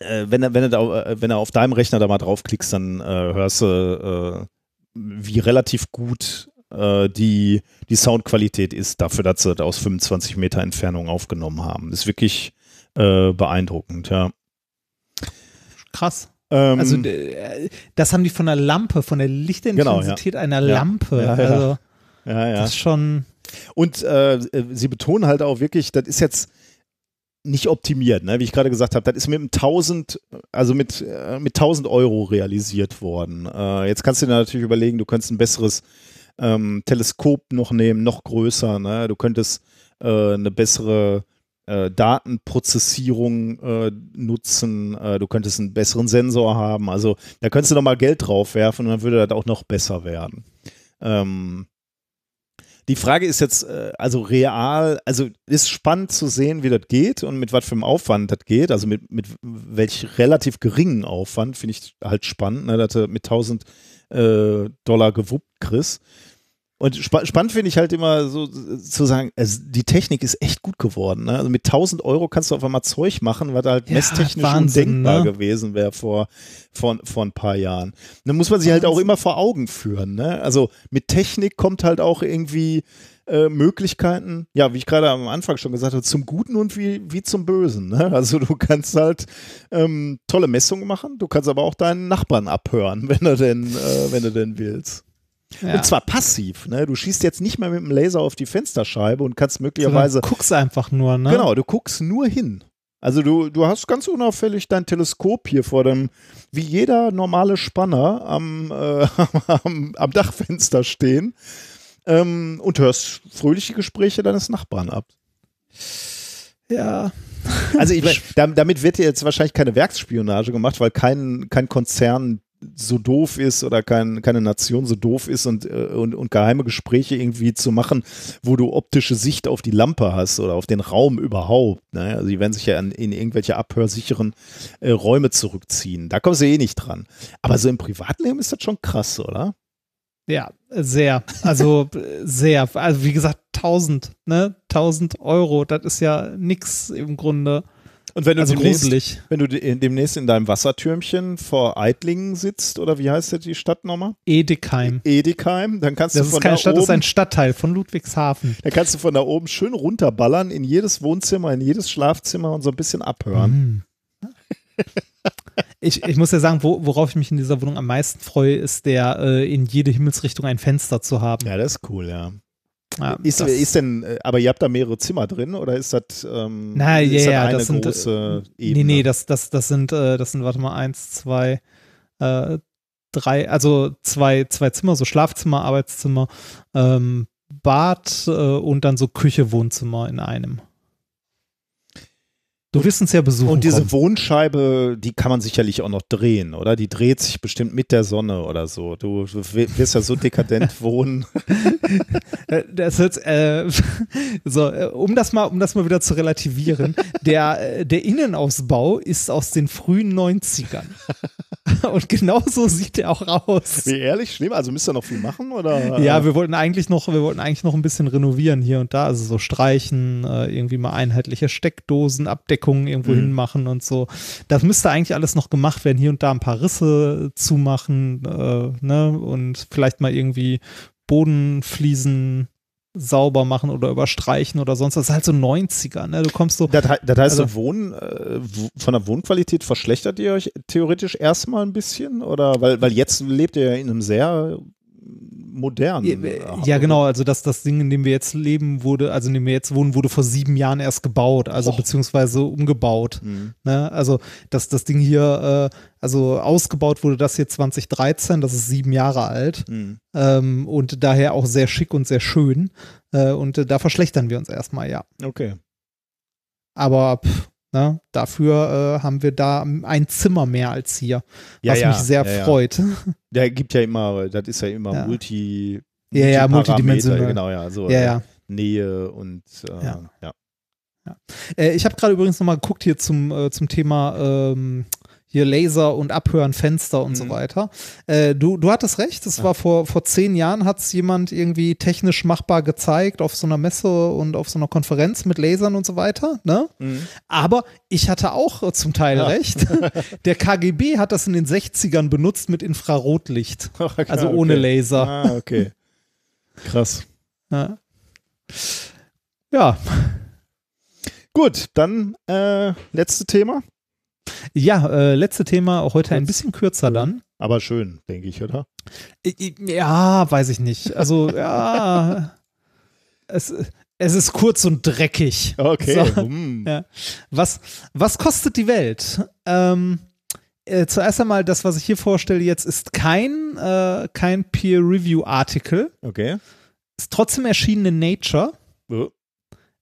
Speaker 1: äh, wenn, er, wenn, er äh, wenn er auf deinem Rechner da mal draufklickst, dann äh, hörst du, äh, wie relativ gut äh, die, die Soundqualität ist, dafür, dass sie das aus 25 Meter Entfernung aufgenommen haben. ist wirklich äh, beeindruckend, ja.
Speaker 2: Krass.
Speaker 1: Ähm,
Speaker 2: Also äh, das haben die von der Lampe, von der Lichtintensität einer
Speaker 1: Ja.
Speaker 2: Lampe.
Speaker 1: Ja, ja.
Speaker 2: Also das ist schon.
Speaker 1: Und äh, sie betonen halt auch wirklich, das ist jetzt nicht optimiert, ne? wie ich gerade gesagt habe, das ist mit einem 1000, also mit, äh, mit 1000 Euro realisiert worden. Äh, jetzt kannst du dir natürlich überlegen, du könntest ein besseres ähm, Teleskop noch nehmen, noch größer, ne? du könntest äh, eine bessere äh, Datenprozessierung äh, nutzen, äh, du könntest einen besseren Sensor haben, also da könntest du noch mal Geld drauf werfen und dann würde das auch noch besser werden. Ähm, die Frage ist jetzt, äh, also real, also ist spannend zu sehen, wie das geht und mit was für einem Aufwand das geht, also mit, mit welch relativ geringen Aufwand, finde ich halt spannend, ne, dass du mit 1000 äh, Dollar gewuppt kriegst. Und spa spannend finde ich halt immer so äh, zu sagen, also die Technik ist echt gut geworden. Ne? Also mit 1000 Euro kannst du auf einmal Zeug machen, was halt
Speaker 2: Ja,
Speaker 1: messtechnisch
Speaker 2: Wahnsinn,
Speaker 1: undenkbar
Speaker 2: ne?
Speaker 1: gewesen wäre vor, vor, vor ein paar Jahren. Dann muss man sich halt auch immer vor Augen führen. Ne? Also mit Technik kommt halt auch irgendwie äh, Möglichkeiten, ja, wie ich gerade am Anfang schon gesagt habe, zum Guten und wie, wie zum Bösen. Ne? Also du kannst halt ähm, tolle Messungen machen, du kannst aber auch deinen Nachbarn abhören, wenn du denn, äh, wenn du denn willst.
Speaker 2: Ja.
Speaker 1: Und zwar passiv, ne? Du schießt jetzt nicht mehr mit dem Laser auf die Fensterscheibe und kannst möglicherweise.
Speaker 2: Sondern guckst einfach nur, ne?
Speaker 1: Genau, du guckst nur hin. Also du, du hast ganz unauffällig dein Teleskop hier vor dem, wie jeder normale Spanner am, äh, am, am Dachfenster stehen ähm, und hörst fröhliche Gespräche deines Nachbarn ab.
Speaker 2: Ja.
Speaker 1: Also ich, damit wird jetzt wahrscheinlich keine Werksspionage gemacht, weil kein, kein Konzern so doof ist oder kein, keine Nation so doof ist und, äh, und, und geheime Gespräche irgendwie zu machen, wo du optische Sicht auf die Lampe hast oder auf den Raum überhaupt. Ne? Also die werden sich ja in, in irgendwelche abhörsicheren äh, Räume zurückziehen. Da kommst du eh nicht dran. Aber so im Privatleben ist das schon krass, oder?
Speaker 2: Ja, sehr. Also sehr. Also wie gesagt, 1000, ne? 1000 Euro, das ist ja nix im Grunde.
Speaker 1: Und wenn du
Speaker 2: Also
Speaker 1: demnächst, wenn du de- demnächst in deinem Wassertürmchen vor Eitlingen sitzt, oder wie heißt die Stadt nochmal?
Speaker 2: Edekheim.
Speaker 1: Edekheim, dann kannst
Speaker 2: Das
Speaker 1: du
Speaker 2: ist
Speaker 1: von
Speaker 2: keine
Speaker 1: da
Speaker 2: Stadt,
Speaker 1: oben,
Speaker 2: das ist ein Stadtteil von Ludwigshafen.
Speaker 1: da kannst du von da oben schön runterballern in jedes Wohnzimmer, in jedes Schlafzimmer und so ein bisschen abhören.
Speaker 2: Mhm. Ich, ich muss ja sagen, wo, worauf ich mich in dieser Wohnung am meisten freue, ist der äh, in jede Himmelsrichtung ein Fenster zu haben.
Speaker 1: Ja, das ist cool, ja.
Speaker 2: Ja,
Speaker 1: Ist, ist denn, äh, aber ihr habt da mehrere Zimmer drin oder ist das, ähm,
Speaker 2: Na,
Speaker 1: ist
Speaker 2: ja,
Speaker 1: das eine
Speaker 2: das sind, äh,
Speaker 1: große
Speaker 2: Nee,
Speaker 1: Ebene?
Speaker 2: nee, das, das, das sind, äh, das sind, warte mal, eins, zwei, äh, drei, also zwei, zwei Zimmer, so Schlafzimmer, Arbeitszimmer, ähm, Bad äh, und dann so Küche, Wohnzimmer in einem. Du wirst uns ja besuchen.
Speaker 1: Und diese
Speaker 2: kommen.
Speaker 1: Wohnscheibe, die kann man sicherlich auch noch drehen, oder? Die dreht sich bestimmt mit der Sonne oder so. Du, wirst ja so dekadent wohnen.
Speaker 2: Äh, Das wird, äh, so, äh, um das mal, um das mal wieder zu relativieren, der, äh, der Innenausbau ist aus den frühen 90ern. Und genauso sieht er auch aus.
Speaker 1: Wie ehrlich, schlimm? Also müsst ihr noch viel machen, oder?
Speaker 2: Ja, wir wollten eigentlich noch, wir wollten eigentlich noch ein bisschen renovieren hier und da, also so streichen, irgendwie mal einheitliche Steckdosen, Abdeckungen irgendwo
Speaker 1: Mhm.
Speaker 2: hinmachen und so. Das müsste eigentlich alles noch gemacht werden, hier und da ein paar Risse zumachen, äh, ne, und vielleicht mal irgendwie Bodenfliesen sauber machen oder überstreichen oder sonst was. Das ist halt so 90er, ne? Du kommst so,
Speaker 1: Das, hei- das heißt,
Speaker 2: Also-
Speaker 1: so Wohnen, äh, von der Wohnqualität verschlechtert ihr euch theoretisch erstmal ein bisschen? Oder weil, weil jetzt lebt ihr ja in einem sehr modernen. äh,
Speaker 2: Ja, genau. Also das, das Ding, in dem wir jetzt leben, wurde, also in dem wir jetzt wohnen, wurde vor sieben Jahren erst gebaut, also
Speaker 1: Och.
Speaker 2: beziehungsweise umgebaut.
Speaker 1: Mhm.
Speaker 2: Ne? Also das, das Ding hier, äh, also ausgebaut wurde das hier 2013, das ist sieben Jahre alt
Speaker 1: Mhm.
Speaker 2: ähm, und daher auch sehr schick und sehr schön. Äh, und äh, da verschlechtern wir uns erstmal, ja.
Speaker 1: Okay.
Speaker 2: Aber pff, Ne? Dafür äh, haben wir da ein Zimmer mehr als hier,
Speaker 1: Ja,
Speaker 2: was
Speaker 1: ja,
Speaker 2: mich sehr
Speaker 1: ja, ja.
Speaker 2: freut.
Speaker 1: Der gibt ja immer, das ist ja immer
Speaker 2: Ja.
Speaker 1: Multi.
Speaker 2: Ja, ja, multidimensional.
Speaker 1: Genau, ja. So,
Speaker 2: Ja,
Speaker 1: äh,
Speaker 2: ja.
Speaker 1: Nähe und äh,
Speaker 2: Ja.
Speaker 1: ja.
Speaker 2: Äh, ich habe gerade übrigens nochmal geguckt hier zum, äh, zum Thema ähm, hier Laser und Abhören, Fenster und so
Speaker 1: Mhm.
Speaker 2: weiter. Äh, du, du hattest recht, es war vor, vor zehn Jahren, hat es jemand irgendwie technisch machbar gezeigt auf so einer Messe und auf so einer Konferenz mit Lasern und so weiter. Ne? Aber ich hatte auch äh, zum Teil recht. Der KGB hat das in den 60ern benutzt mit Infrarotlicht. Also ohne
Speaker 1: Okay.
Speaker 2: Laser.
Speaker 1: Ah, okay. Krass.
Speaker 2: Ja. ja.
Speaker 1: Gut, dann äh, letzte Thema.
Speaker 2: Ja, äh, letzte Thema, auch heute ein bisschen kürzer dann.
Speaker 1: Aber schön, denke ich, oder?
Speaker 2: Ja, weiß ich nicht. Also, ja. Es, es ist kurz und dreckig.
Speaker 1: Okay.
Speaker 2: So.
Speaker 1: Hm.
Speaker 2: Ja. Was, was kostet die Welt? Ähm, äh, zuerst einmal, das, was ich hier vorstelle, jetzt ist kein, äh, kein Peer-Review-Artikel.
Speaker 1: Okay.
Speaker 2: Ist trotzdem erschienen in Nature.
Speaker 1: Oh.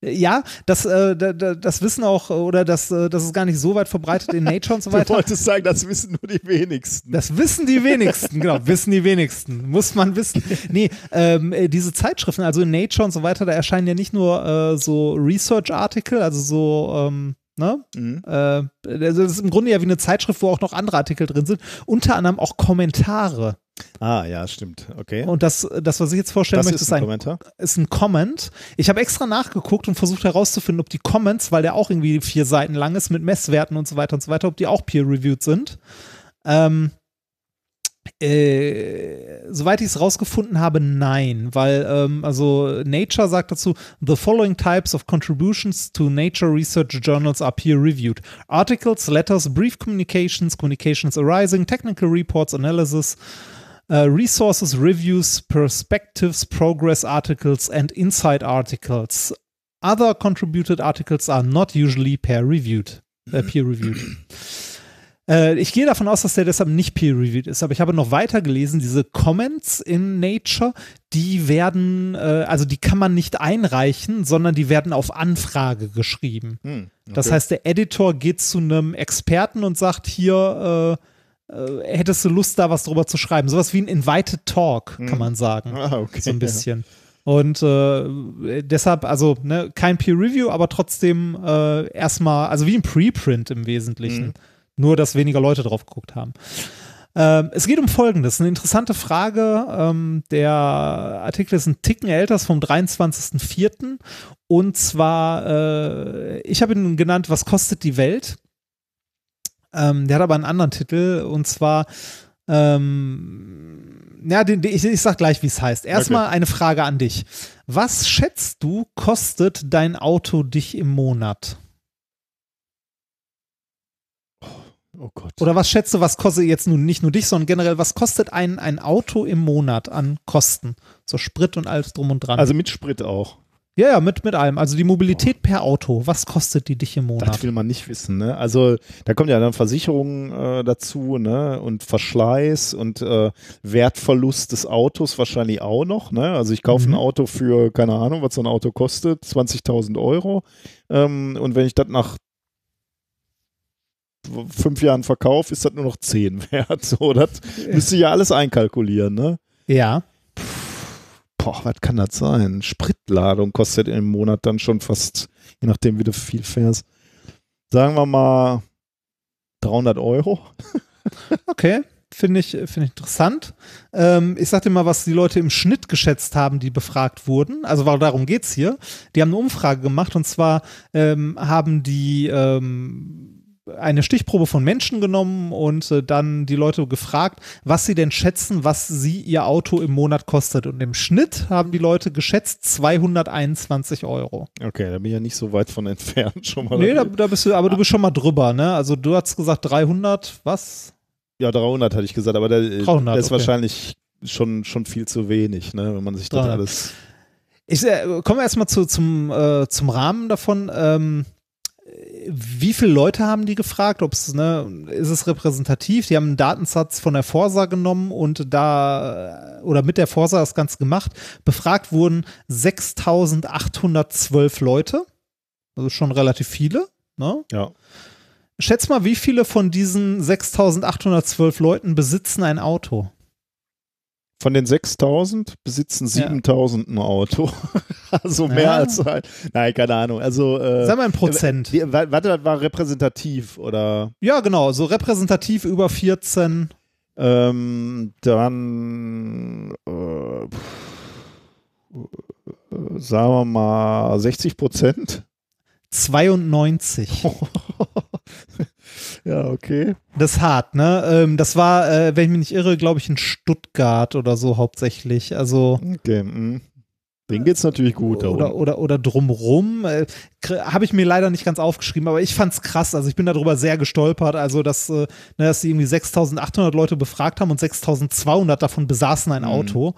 Speaker 2: Ja, das, äh, da, da, das wissen auch, äh, oder das, äh, das ist gar nicht so weit verbreitet in Nature und so
Speaker 1: Du
Speaker 2: weiter.
Speaker 1: wolltest sagen, das wissen nur die wenigsten.
Speaker 2: Das wissen die wenigsten, genau, wissen die wenigsten, muss man wissen. Nee, ähm, äh, diese Zeitschriften, also in Nature und so weiter, da erscheinen ja nicht nur äh, so Research-Artikel, also so, ähm, ne?
Speaker 1: Mhm.
Speaker 2: Äh, also das ist im Grunde ja wie eine Zeitschrift, wo auch noch andere Artikel drin sind, unter anderem auch Kommentare.
Speaker 1: Ah, ja, stimmt. Okay.
Speaker 2: Und das, das was ich jetzt vorstellen
Speaker 1: das
Speaker 2: möchte,
Speaker 1: ist ein, Kommentar.
Speaker 2: ist ein Comment. Ich habe extra nachgeguckt und versucht herauszufinden, ob die Comments, weil der auch irgendwie vier Seiten lang ist mit Messwerten und so weiter und so weiter, ob die auch peer-reviewed sind. Ähm, äh, soweit ich es rausgefunden habe, nein, weil ähm, also Nature sagt dazu, the following types of contributions to Nature Research Journals are peer-reviewed. Articles, letters, brief communications, communications arising, technical reports, analysis, uh, resources, reviews, perspectives, progress articles, and insight articles. Other contributed articles are not usually peer-reviewed. Äh, peer-reviewed. Äh, ich gehe davon aus, dass der deshalb nicht peer-reviewed ist, aber ich habe noch weiter gelesen, diese Comments in Nature, die werden, äh, also die kann man nicht einreichen, sondern die werden auf Anfrage geschrieben.
Speaker 1: Hm,
Speaker 2: Das
Speaker 1: okay.
Speaker 2: heißt, der Editor geht zu einem Experten und sagt, hier, äh, äh, hättest du Lust, da was drüber zu schreiben? Sowas wie ein Invited Talk, kann man sagen.
Speaker 1: Ah, okay.
Speaker 2: So ein bisschen. Und äh, deshalb, also ne, kein Peer Review, aber trotzdem äh, erstmal, also wie ein Preprint im Wesentlichen. Nur, dass weniger Leute drauf geguckt haben. Ähm, es geht um Folgendes, eine interessante Frage. Ähm, der Artikel ist ein Ticken älter, ist vom 23.04. Und zwar, äh, ich habe ihn genannt, was kostet die Welt? Ähm, der hat aber einen anderen Titel und zwar, ähm, ja, den, den, ich, ich sag gleich, wie es heißt. Erstmal eine Frage an dich. Was schätzt du, kostet dein Auto dich im Monat?
Speaker 1: Oh Gott.
Speaker 2: Oder was schätzt du, was kostet jetzt nun nicht nur dich, sondern generell, was kostet ein, ein Auto im Monat an Kosten? So Sprit und alles drum und dran.
Speaker 1: Also mit Sprit auch.
Speaker 2: ja, ja, mit, mit allem. Also die Mobilität per Auto, was kostet die dich im
Speaker 1: Das
Speaker 2: Monat?
Speaker 1: will man nicht wissen, ne? Also da kommt ja dann Versicherung äh, dazu, ne? Und Verschleiß und äh, Wertverlust des Autos wahrscheinlich auch noch, ne? Also ich kaufe
Speaker 2: Mhm.
Speaker 1: ein Auto für, keine Ahnung, was so ein Auto kostet, 20.000 Euro. Ähm, und wenn ich das nach fünf Jahren verkaufe, ist das nur noch 10 wert. So, das müsste ich ja alles einkalkulieren, ne?
Speaker 2: Ja.
Speaker 1: Boah, was kann das sein? Spritladung kostet im Monat dann schon fast, je nachdem, wie du viel fährst, sagen wir mal 300 Euro.
Speaker 2: Okay, finde ich, finde ich interessant. Ähm, ich sag dir mal, was die Leute im Schnitt geschätzt haben, die befragt wurden. Also darum geht's hier. Die haben eine Umfrage gemacht und zwar ähm, haben die ähm, eine Stichprobe von Menschen genommen und äh, dann die Leute gefragt, was sie denn schätzen, was sie ihr Auto im Monat kostet. Und im Schnitt haben die Leute geschätzt 221 Euro.
Speaker 1: Okay, da bin ich ja nicht so weit von entfernt schon mal.
Speaker 2: Nee, da, da bist du, aber du bist schon mal drüber, ne? Also du hast gesagt 300, was?
Speaker 1: ja, 300 hatte ich gesagt, aber der,
Speaker 2: 300,
Speaker 1: der ist
Speaker 2: okay.
Speaker 1: wahrscheinlich schon, schon viel zu wenig, ne? wenn man sich das
Speaker 2: 300.
Speaker 1: alles.
Speaker 2: Ich äh, komme erstmal zu, zum, äh, zum Rahmen davon. Ähm, wie viele Leute haben die gefragt? Ob's, ne, ist es repräsentativ? Die haben einen Datensatz von der Forsa genommen und da, oder mit der Forsa das Ganze gemacht. Befragt wurden 6812 Leute. Also schon relativ viele. Ne?
Speaker 1: Ja.
Speaker 2: Schätz mal, wie viele von diesen 6812 Leuten besitzen ein Auto?
Speaker 1: Von den 6000 besitzen 7000 ein Auto. also mehr
Speaker 2: Ja.
Speaker 1: als ein. Nein, keine Ahnung. Also. Äh,
Speaker 2: Sag mal ein Prozent.
Speaker 1: Wa- warte, das war repräsentativ oder
Speaker 2: Ja, genau, so repräsentativ über 14.
Speaker 1: ähm, dann äh, äh, sagen wir mal 60 Prozent.
Speaker 2: 92.
Speaker 1: ja, okay.
Speaker 2: Das ist hart, ne? Ähm, das war, äh, wenn ich mich nicht irre, glaube ich, in Stuttgart oder so hauptsächlich. Also
Speaker 1: Okay. mh. Denen geht's natürlich gut da
Speaker 2: oder,
Speaker 1: unten.
Speaker 2: oder, oder drumrum. Äh, Habe ich mir leider nicht ganz aufgeschrieben, aber ich fand's krass. Also ich bin darüber sehr gestolpert. Also, dass, äh, ne, dass sie irgendwie 6800 Leute befragt haben und 6200 davon besaßen ein
Speaker 1: Mhm.
Speaker 2: Auto.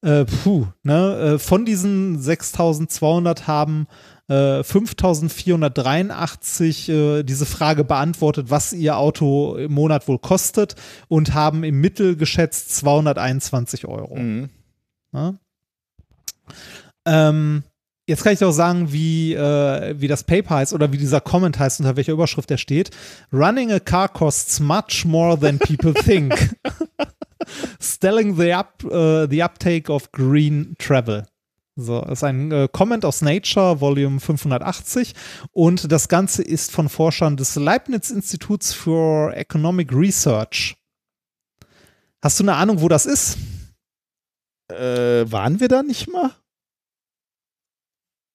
Speaker 2: Äh, puh, ne? Äh, von diesen 6200 haben äh, 5483 äh, diese Frage beantwortet, was ihr Auto im Monat wohl kostet und haben im Mittel geschätzt 221 Euro.
Speaker 1: Mhm.
Speaker 2: Ne? Ähm, jetzt kann ich doch sagen, wie, äh, wie das Paper heißt oder wie dieser Comment heißt, unter welcher Überschrift er steht. Running a car costs much more than people think. Stelling the, up, äh, the uptake of green travel. So, das ist ein äh, Comment aus Nature, Volume 580. Und das Ganze ist von Forschern des Leibniz Instituts for Economic Research. Hast du eine Ahnung, wo das ist?
Speaker 1: Äh, waren wir da nicht mal?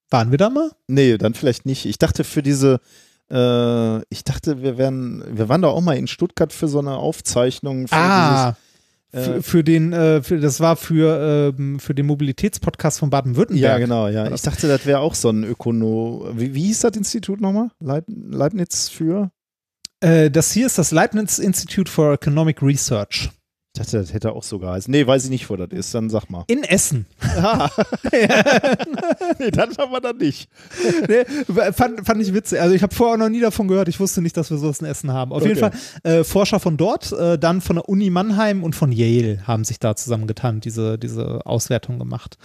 Speaker 2: Waren wir da mal?
Speaker 1: Nee, dann vielleicht nicht. Ich dachte für diese, äh, ich dachte, wir wären, wir waren da auch mal in Stuttgart für so eine Aufzeichnung. Für
Speaker 2: Ah,
Speaker 1: dieses,
Speaker 2: für,
Speaker 1: äh,
Speaker 2: für den, äh, für, das war für, ähm, für den Mobilitätspodcast von Baden-Württemberg.
Speaker 1: ja, genau, ja. Ich dachte, das wäre auch so ein Ökono. Wie, wie hieß das Institut nochmal? Leib, Leibniz für?
Speaker 2: Äh, das hier ist das Leibniz Institute for Economic Research
Speaker 1: dachte, das hätte auch so geheißen. Nee, weiß ich nicht, wo das ist. Dann sag mal.
Speaker 2: in Essen.
Speaker 1: nee, dann waren wir da nicht.
Speaker 2: nee, fand, fand ich witzig. Also ich habe vorher noch nie davon gehört. Ich wusste nicht, dass wir sowas in Essen haben. Auf jeden Fall
Speaker 1: Okay.
Speaker 2: äh, Forscher von dort, äh, dann von der Uni Mannheim und von Yale haben sich da zusammengetan, diese, diese Auswertung gemacht.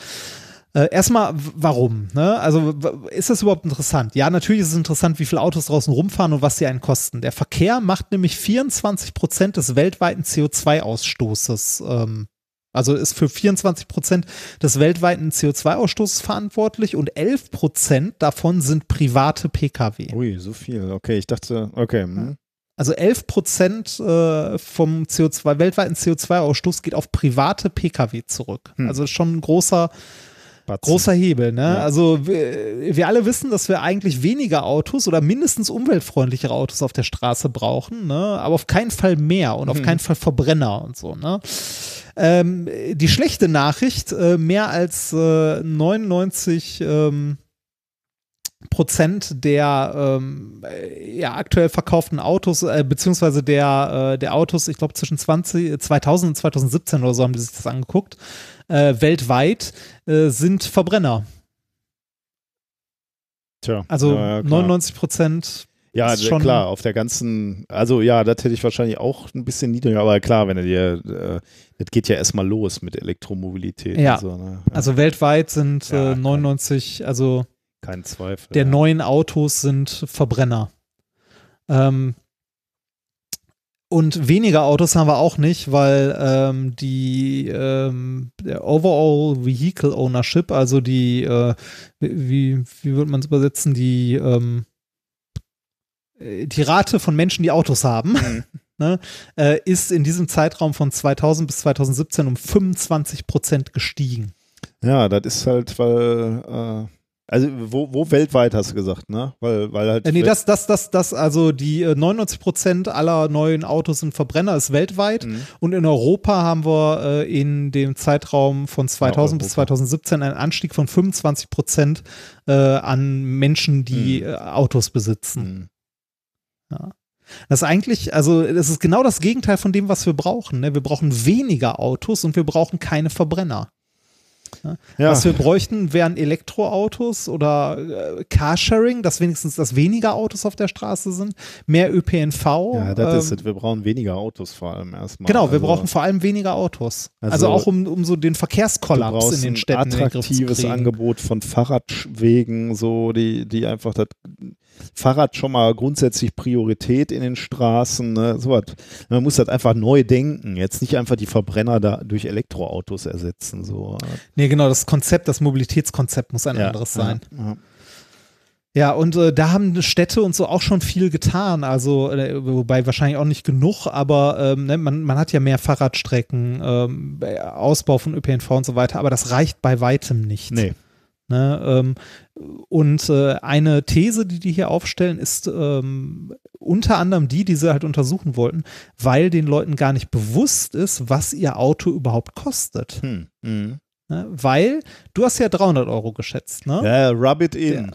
Speaker 2: Äh, erstmal, warum? Ne? Also ist das überhaupt interessant? Ja, natürlich ist es interessant, wie viele Autos draußen rumfahren und was sie einen kosten. Der Verkehr macht nämlich 24 Prozent des weltweiten CO2-Ausstoßes. Ähm, also ist für 24 Prozent des weltweiten CO2-Ausstoßes verantwortlich und 11 Prozent davon sind private Pkw.
Speaker 1: Ui, so viel. Okay, ich dachte, okay. hm.
Speaker 2: Also 11 Prozent äh, vom CO2, weltweiten CO2-Ausstoß geht auf private Pkw zurück.
Speaker 1: Hm.
Speaker 2: Also schon ein großer,
Speaker 1: Batzen.
Speaker 2: großer Hebel. Ne?
Speaker 1: Ja.
Speaker 2: Also wir, wir alle wissen, dass wir eigentlich weniger Autos oder mindestens umweltfreundlichere Autos auf der Straße brauchen, ne? aber auf keinen Fall mehr und auf
Speaker 1: Hm.
Speaker 2: keinen Fall Verbrenner und so. Ne? Ähm, die schlechte Nachricht, äh, mehr als äh, 99 ähm, Prozent der ähm, äh, ja, aktuell verkauften Autos, äh, beziehungsweise der, äh, der Autos, ich glaube zwischen 20, 2000 und 2017 oder so haben die sich das angeguckt, äh, weltweit äh, sind Verbrenner.
Speaker 1: Tja.
Speaker 2: Also
Speaker 1: ja, ja, klar.
Speaker 2: 99 Prozent.
Speaker 1: Ja,
Speaker 2: ist schon-
Speaker 1: klar, auf der ganzen, also ja, das hätte ich wahrscheinlich auch ein bisschen niedriger, aber klar, wenn du dir, äh, das geht ja erstmal los mit Elektromobilität.
Speaker 2: Ja.
Speaker 1: So, ne? ja,
Speaker 2: Also weltweit sind
Speaker 1: Ja,
Speaker 2: äh, 99, also
Speaker 1: kein Zweifel.
Speaker 2: der
Speaker 1: ja.
Speaker 2: neuen Autos sind Verbrenner. Ähm, und weniger Autos haben wir auch nicht, weil ähm, die ähm, der Overall Vehicle Ownership, also die, äh, wie, wie würde man es übersetzen, die, ähm, äh, die Rate von Menschen, die Autos haben,
Speaker 1: Mhm.
Speaker 2: ne, äh, ist in diesem Zeitraum von 2000 bis 2017 um 25 Prozent gestiegen.
Speaker 1: Ja, das ist halt, weil, äh, also wo, wo weltweit hast du gesagt, ne? Weil, weil halt.
Speaker 2: Äh, nee, das, das, das, das, also die äh, 99 Prozent aller neuen Autos sind Verbrenner, ist weltweit.
Speaker 1: Mhm.
Speaker 2: Und in Europa haben wir äh, in dem Zeitraum von 2000 bis
Speaker 1: Europa.
Speaker 2: 2017 einen Anstieg von 25 Prozent äh, an Menschen, die
Speaker 1: Mhm.
Speaker 2: äh, Autos besitzen.
Speaker 1: Mhm.
Speaker 2: Das ist eigentlich, also das ist genau das Gegenteil von dem, was wir brauchen. Ne? Wir brauchen weniger Autos und wir brauchen keine Verbrenner.
Speaker 1: Ja,
Speaker 2: Was wir bräuchten, wären Elektroautos oder äh, Carsharing, dass wenigstens dass weniger Autos auf der Straße sind, mehr ÖPNV.
Speaker 1: ja, das
Speaker 2: ähm,
Speaker 1: ist es. Wir brauchen weniger Autos vor allem erstmal.
Speaker 2: Genau, wir
Speaker 1: Also,
Speaker 2: brauchen vor allem weniger Autos. Also,
Speaker 1: Also,
Speaker 2: auch um, um so den Verkehrskollaps in den
Speaker 1: ein
Speaker 2: Städten in den Griff zu
Speaker 1: attraktives. Angebot von Fahrradwegen, so die, die einfach das Fahrrad schon mal grundsätzlich Priorität in den Straßen. Ne? So was. Man muss das einfach neu denken. Jetzt nicht einfach die Verbrenner da durch Elektroautos ersetzen. So.
Speaker 2: Nee, genau, das Konzept, das Mobilitätskonzept muss ein anderes sein.
Speaker 1: Ja.
Speaker 2: Ja, und äh, da haben Städte und so auch schon viel getan. Also, äh, wobei wahrscheinlich auch nicht genug, aber ähm, ne, man, man hat ja mehr Fahrradstrecken, ähm, Ausbau von ÖPNV und so weiter, aber das reicht bei weitem nicht.
Speaker 1: Nee.
Speaker 2: Ne, ähm, und äh, eine These, die die hier aufstellen, ist ähm, unter anderem die, die sie halt untersuchen wollten, weil den Leuten gar nicht bewusst ist, was ihr Auto überhaupt kostet.
Speaker 1: Hm. Mhm.
Speaker 2: Ne? Weil du hast ja 300 Euro geschätzt, ne?
Speaker 1: Ja, rub it in.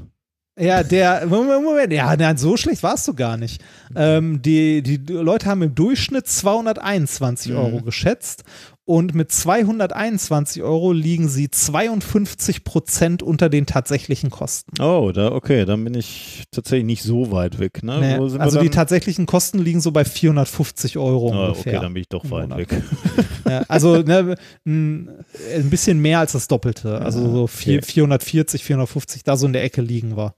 Speaker 2: Ja, der, Moment, Moment, ja, nein, so schlecht warst du gar nicht. Ähm, die, die Leute haben im Durchschnitt 221
Speaker 1: Mhm.
Speaker 2: Euro geschätzt und mit 221 Euro liegen sie 52 Prozent unter den tatsächlichen Kosten.
Speaker 1: Oh, da, okay, dann bin ich tatsächlich nicht so weit weg. Ne?
Speaker 2: Nee, also die tatsächlichen Kosten liegen so bei 450 Euro
Speaker 1: Ah,
Speaker 2: ungefähr.
Speaker 1: okay, dann bin ich doch weit
Speaker 2: Monat.
Speaker 1: weg.
Speaker 2: Ja, also ne, ein, bisschen mehr als das Doppelte. Also so vier,
Speaker 1: okay.
Speaker 2: 440, 450, da so in der Ecke liegen wir.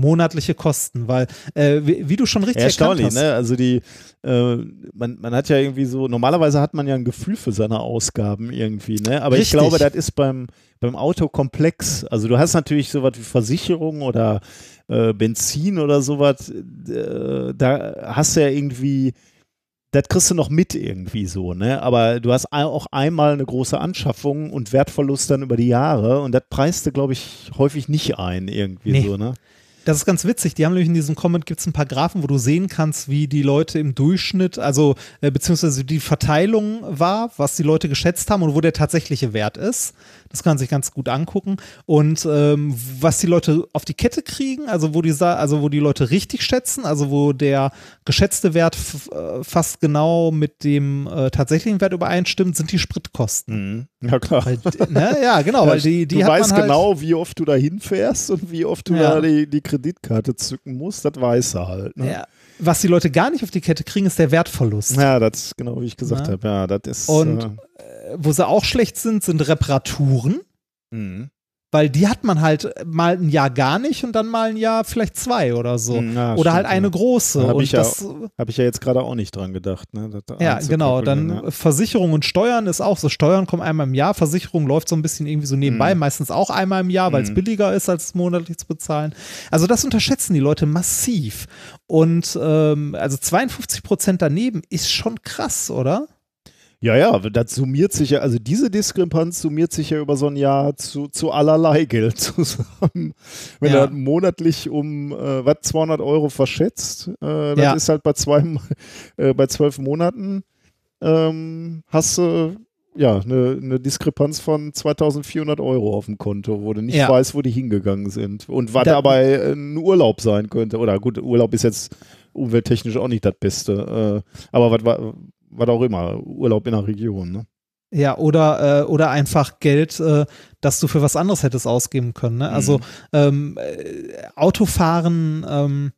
Speaker 2: Monatliche Kosten, weil, äh, wie, wie du schon richtig erkannt
Speaker 1: Erstaunlich,
Speaker 2: hast.
Speaker 1: ne? Also die, äh, man, man hat ja irgendwie so, normalerweise hat man ja ein Gefühl für seine Ausgaben irgendwie, ne? Aber
Speaker 2: Richtig.
Speaker 1: ich glaube, das ist beim, beim Auto komplex. Also du hast natürlich sowas wie Versicherung oder äh, Benzin oder sowas, äh, da hast du ja irgendwie, das kriegst du noch mit irgendwie so, ne? Aber du hast auch einmal eine große Anschaffung und Wertverlust dann über die Jahre und das preist du, glaube ich, häufig nicht ein irgendwie
Speaker 2: Nee.
Speaker 1: so, ne?
Speaker 2: Das ist ganz witzig. Die haben nämlich in diesem Comment gibt es ein paar Graphen, wo du sehen kannst, wie die Leute im Durchschnitt, also äh, beziehungsweise die Verteilung war, was die Leute geschätzt haben und wo der tatsächliche Wert ist. Das kann man sich ganz gut angucken. Und ähm, was die Leute auf die Kette kriegen, also wo die, also wo die Leute richtig schätzen, also wo der geschätzte Wert äh, fast genau mit dem äh, tatsächlichen Wert übereinstimmt, sind die Spritkosten.
Speaker 1: Mhm. Ja, klar.
Speaker 2: Weil, ne, ja, genau, weil die, die
Speaker 1: du weißt
Speaker 2: halt,
Speaker 1: genau, wie oft du da hinfährst und wie oft du
Speaker 2: Ja.
Speaker 1: da die, die Kreditkarte zücken musst, das weißt du halt. Ne?
Speaker 2: Ja, was die Leute gar nicht auf die Kette kriegen, ist der Wertverlust.
Speaker 1: Ja, das ist genau wie ich gesagt
Speaker 2: Na?
Speaker 1: habe. Ja, das ist.
Speaker 2: Und-
Speaker 1: äh,
Speaker 2: Wo sie auch schlecht sind, sind Reparaturen,
Speaker 1: mhm.
Speaker 2: weil die hat man halt mal ein Jahr gar nicht und dann mal ein Jahr vielleicht zwei oder so.
Speaker 1: Mhm, ja,
Speaker 2: oder halt
Speaker 1: stimmt,
Speaker 2: eine
Speaker 1: ja.
Speaker 2: große.
Speaker 1: Hab
Speaker 2: und
Speaker 1: ich ja
Speaker 2: das,
Speaker 1: Habe ich ja jetzt gerade auch nicht dran gedacht. Ne?
Speaker 2: ja, genau. Dann
Speaker 1: ja.
Speaker 2: Versicherung und Steuern ist auch so. Steuern kommen einmal im Jahr, Versicherung läuft so ein bisschen irgendwie so nebenbei, meistens auch einmal im Jahr, weil es
Speaker 1: Mhm.
Speaker 2: billiger ist, als monatlich zu bezahlen. Also das unterschätzen die Leute massiv. Und ähm, also 52 Prozent daneben ist schon krass, oder?
Speaker 1: Ja, ja, das summiert sich ja, also diese Diskrepanz summiert sich ja über so ein Jahr zu, zu allerlei Geld zusammen. Wenn
Speaker 2: Ja.
Speaker 1: du halt monatlich um, äh, was, 200 Euro verschätzt, äh, das
Speaker 2: Ja.
Speaker 1: ist halt bei zwei, äh, bei zwölf Monaten, ähm, hast du, ja, eine, eine Diskrepanz von 2400 Euro auf dem Konto, wo du nicht
Speaker 2: Ja.
Speaker 1: weißt, wo die hingegangen sind. Und was
Speaker 2: Da-
Speaker 1: dabei ein Urlaub sein könnte. Oder gut, Urlaub ist jetzt umwelttechnisch auch nicht das Beste. Äh, aber was war, was auch immer, Urlaub in der Region, ne?
Speaker 2: Ja, oder, äh, oder einfach Geld, äh, das du für was anderes hättest ausgeben können. Ne? Also
Speaker 1: Mhm.
Speaker 2: ähm, äh, Autofahren, ähm,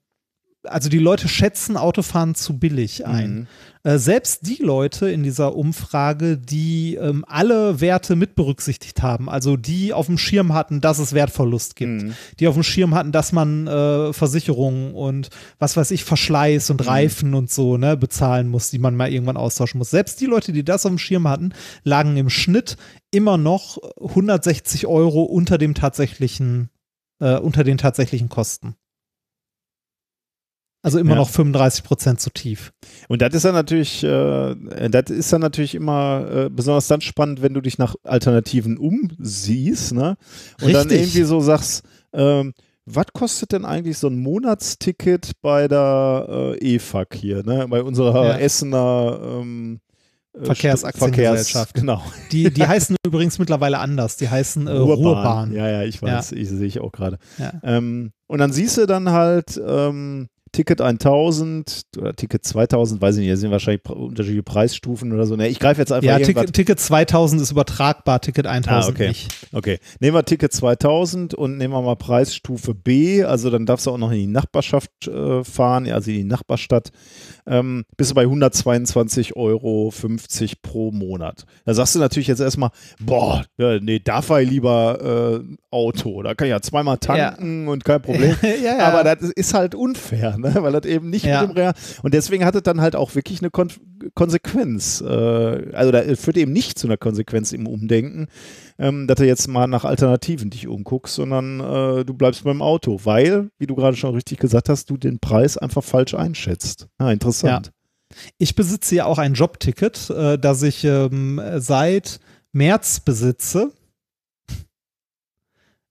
Speaker 2: also die Leute schätzen Autofahren zu billig ein.
Speaker 1: Mhm.
Speaker 2: Äh, selbst die Leute in dieser Umfrage, die ähm, alle Werte mit berücksichtigt haben, also die auf dem Schirm hatten, dass es Wertverlust gibt,
Speaker 1: Mhm.
Speaker 2: die auf dem Schirm hatten, dass man äh, Versicherungen und was weiß ich, Verschleiß
Speaker 1: Mhm.
Speaker 2: und Reifen und so ne, bezahlen muss, die man mal irgendwann austauschen muss. Selbst die Leute, die das auf dem Schirm hatten, lagen im Schnitt immer noch 160 Euro unter dem tatsächlichen, äh, unter den tatsächlichen Kosten. Also immer
Speaker 1: Ja.
Speaker 2: noch 35 Prozent zu tief.
Speaker 1: Und das ist dann natürlich, äh, das ist dann natürlich immer äh, besonders dann spannend, wenn du dich nach Alternativen umsiehst, ne? Und dann
Speaker 2: Richtig.
Speaker 1: irgendwie so sagst, ähm, was kostet denn eigentlich so ein Monatsticket bei der äh, EFAG hier, ne? Bei unserer
Speaker 2: Ja.
Speaker 1: Essener ähm, äh,
Speaker 2: Verkehrsaktiengesellschaft.
Speaker 1: Verkehrs, genau.
Speaker 2: Die, die heißen übrigens mittlerweile anders. Die heißen äh, Ruhrbahn.
Speaker 1: Ja, ja, ich weiß, ich sehe ich auch gerade.
Speaker 2: Ja.
Speaker 1: Ähm, und dann siehst du dann halt, ähm, Ticket 1000 oder Ticket 2000, weiß ich nicht, das sind wahrscheinlich unterschiedliche Preisstufen oder so. Ne, ich greife jetzt einfach
Speaker 2: Ja. Ticket, Ticket 2000 ist übertragbar, Ticket 1000
Speaker 1: Ah, okay.
Speaker 2: nicht.
Speaker 1: Okay, nehmen wir Ticket 2000 und nehmen wir mal Preisstufe B, also dann darfst du auch noch in die Nachbarschaft äh, fahren, also in die Nachbarstadt, ähm, bist du bei 122,50 Euro pro Monat. Da sagst du natürlich jetzt erstmal, boah, ja, nee, da fahre ich lieber äh, Auto, da kann ich ja zweimal tanken und kein Problem.
Speaker 2: ja, ja.
Speaker 1: Aber das ist halt unfair, ne? weil das eben nicht
Speaker 2: Ja.
Speaker 1: mit dem Real. Und deswegen hat es dann halt auch wirklich eine Kon Konsequenz. Äh, also da führt eben nicht zu einer Konsequenz im Umdenken, ähm, dass du jetzt mal nach Alternativen dich umguckst, sondern äh, du bleibst beim Auto, weil, wie du gerade schon richtig gesagt hast, du den Preis einfach falsch einschätzt. Ah, interessant.
Speaker 2: Ich besitze ja auch ein Jobticket, äh, das ich ähm, seit März besitze.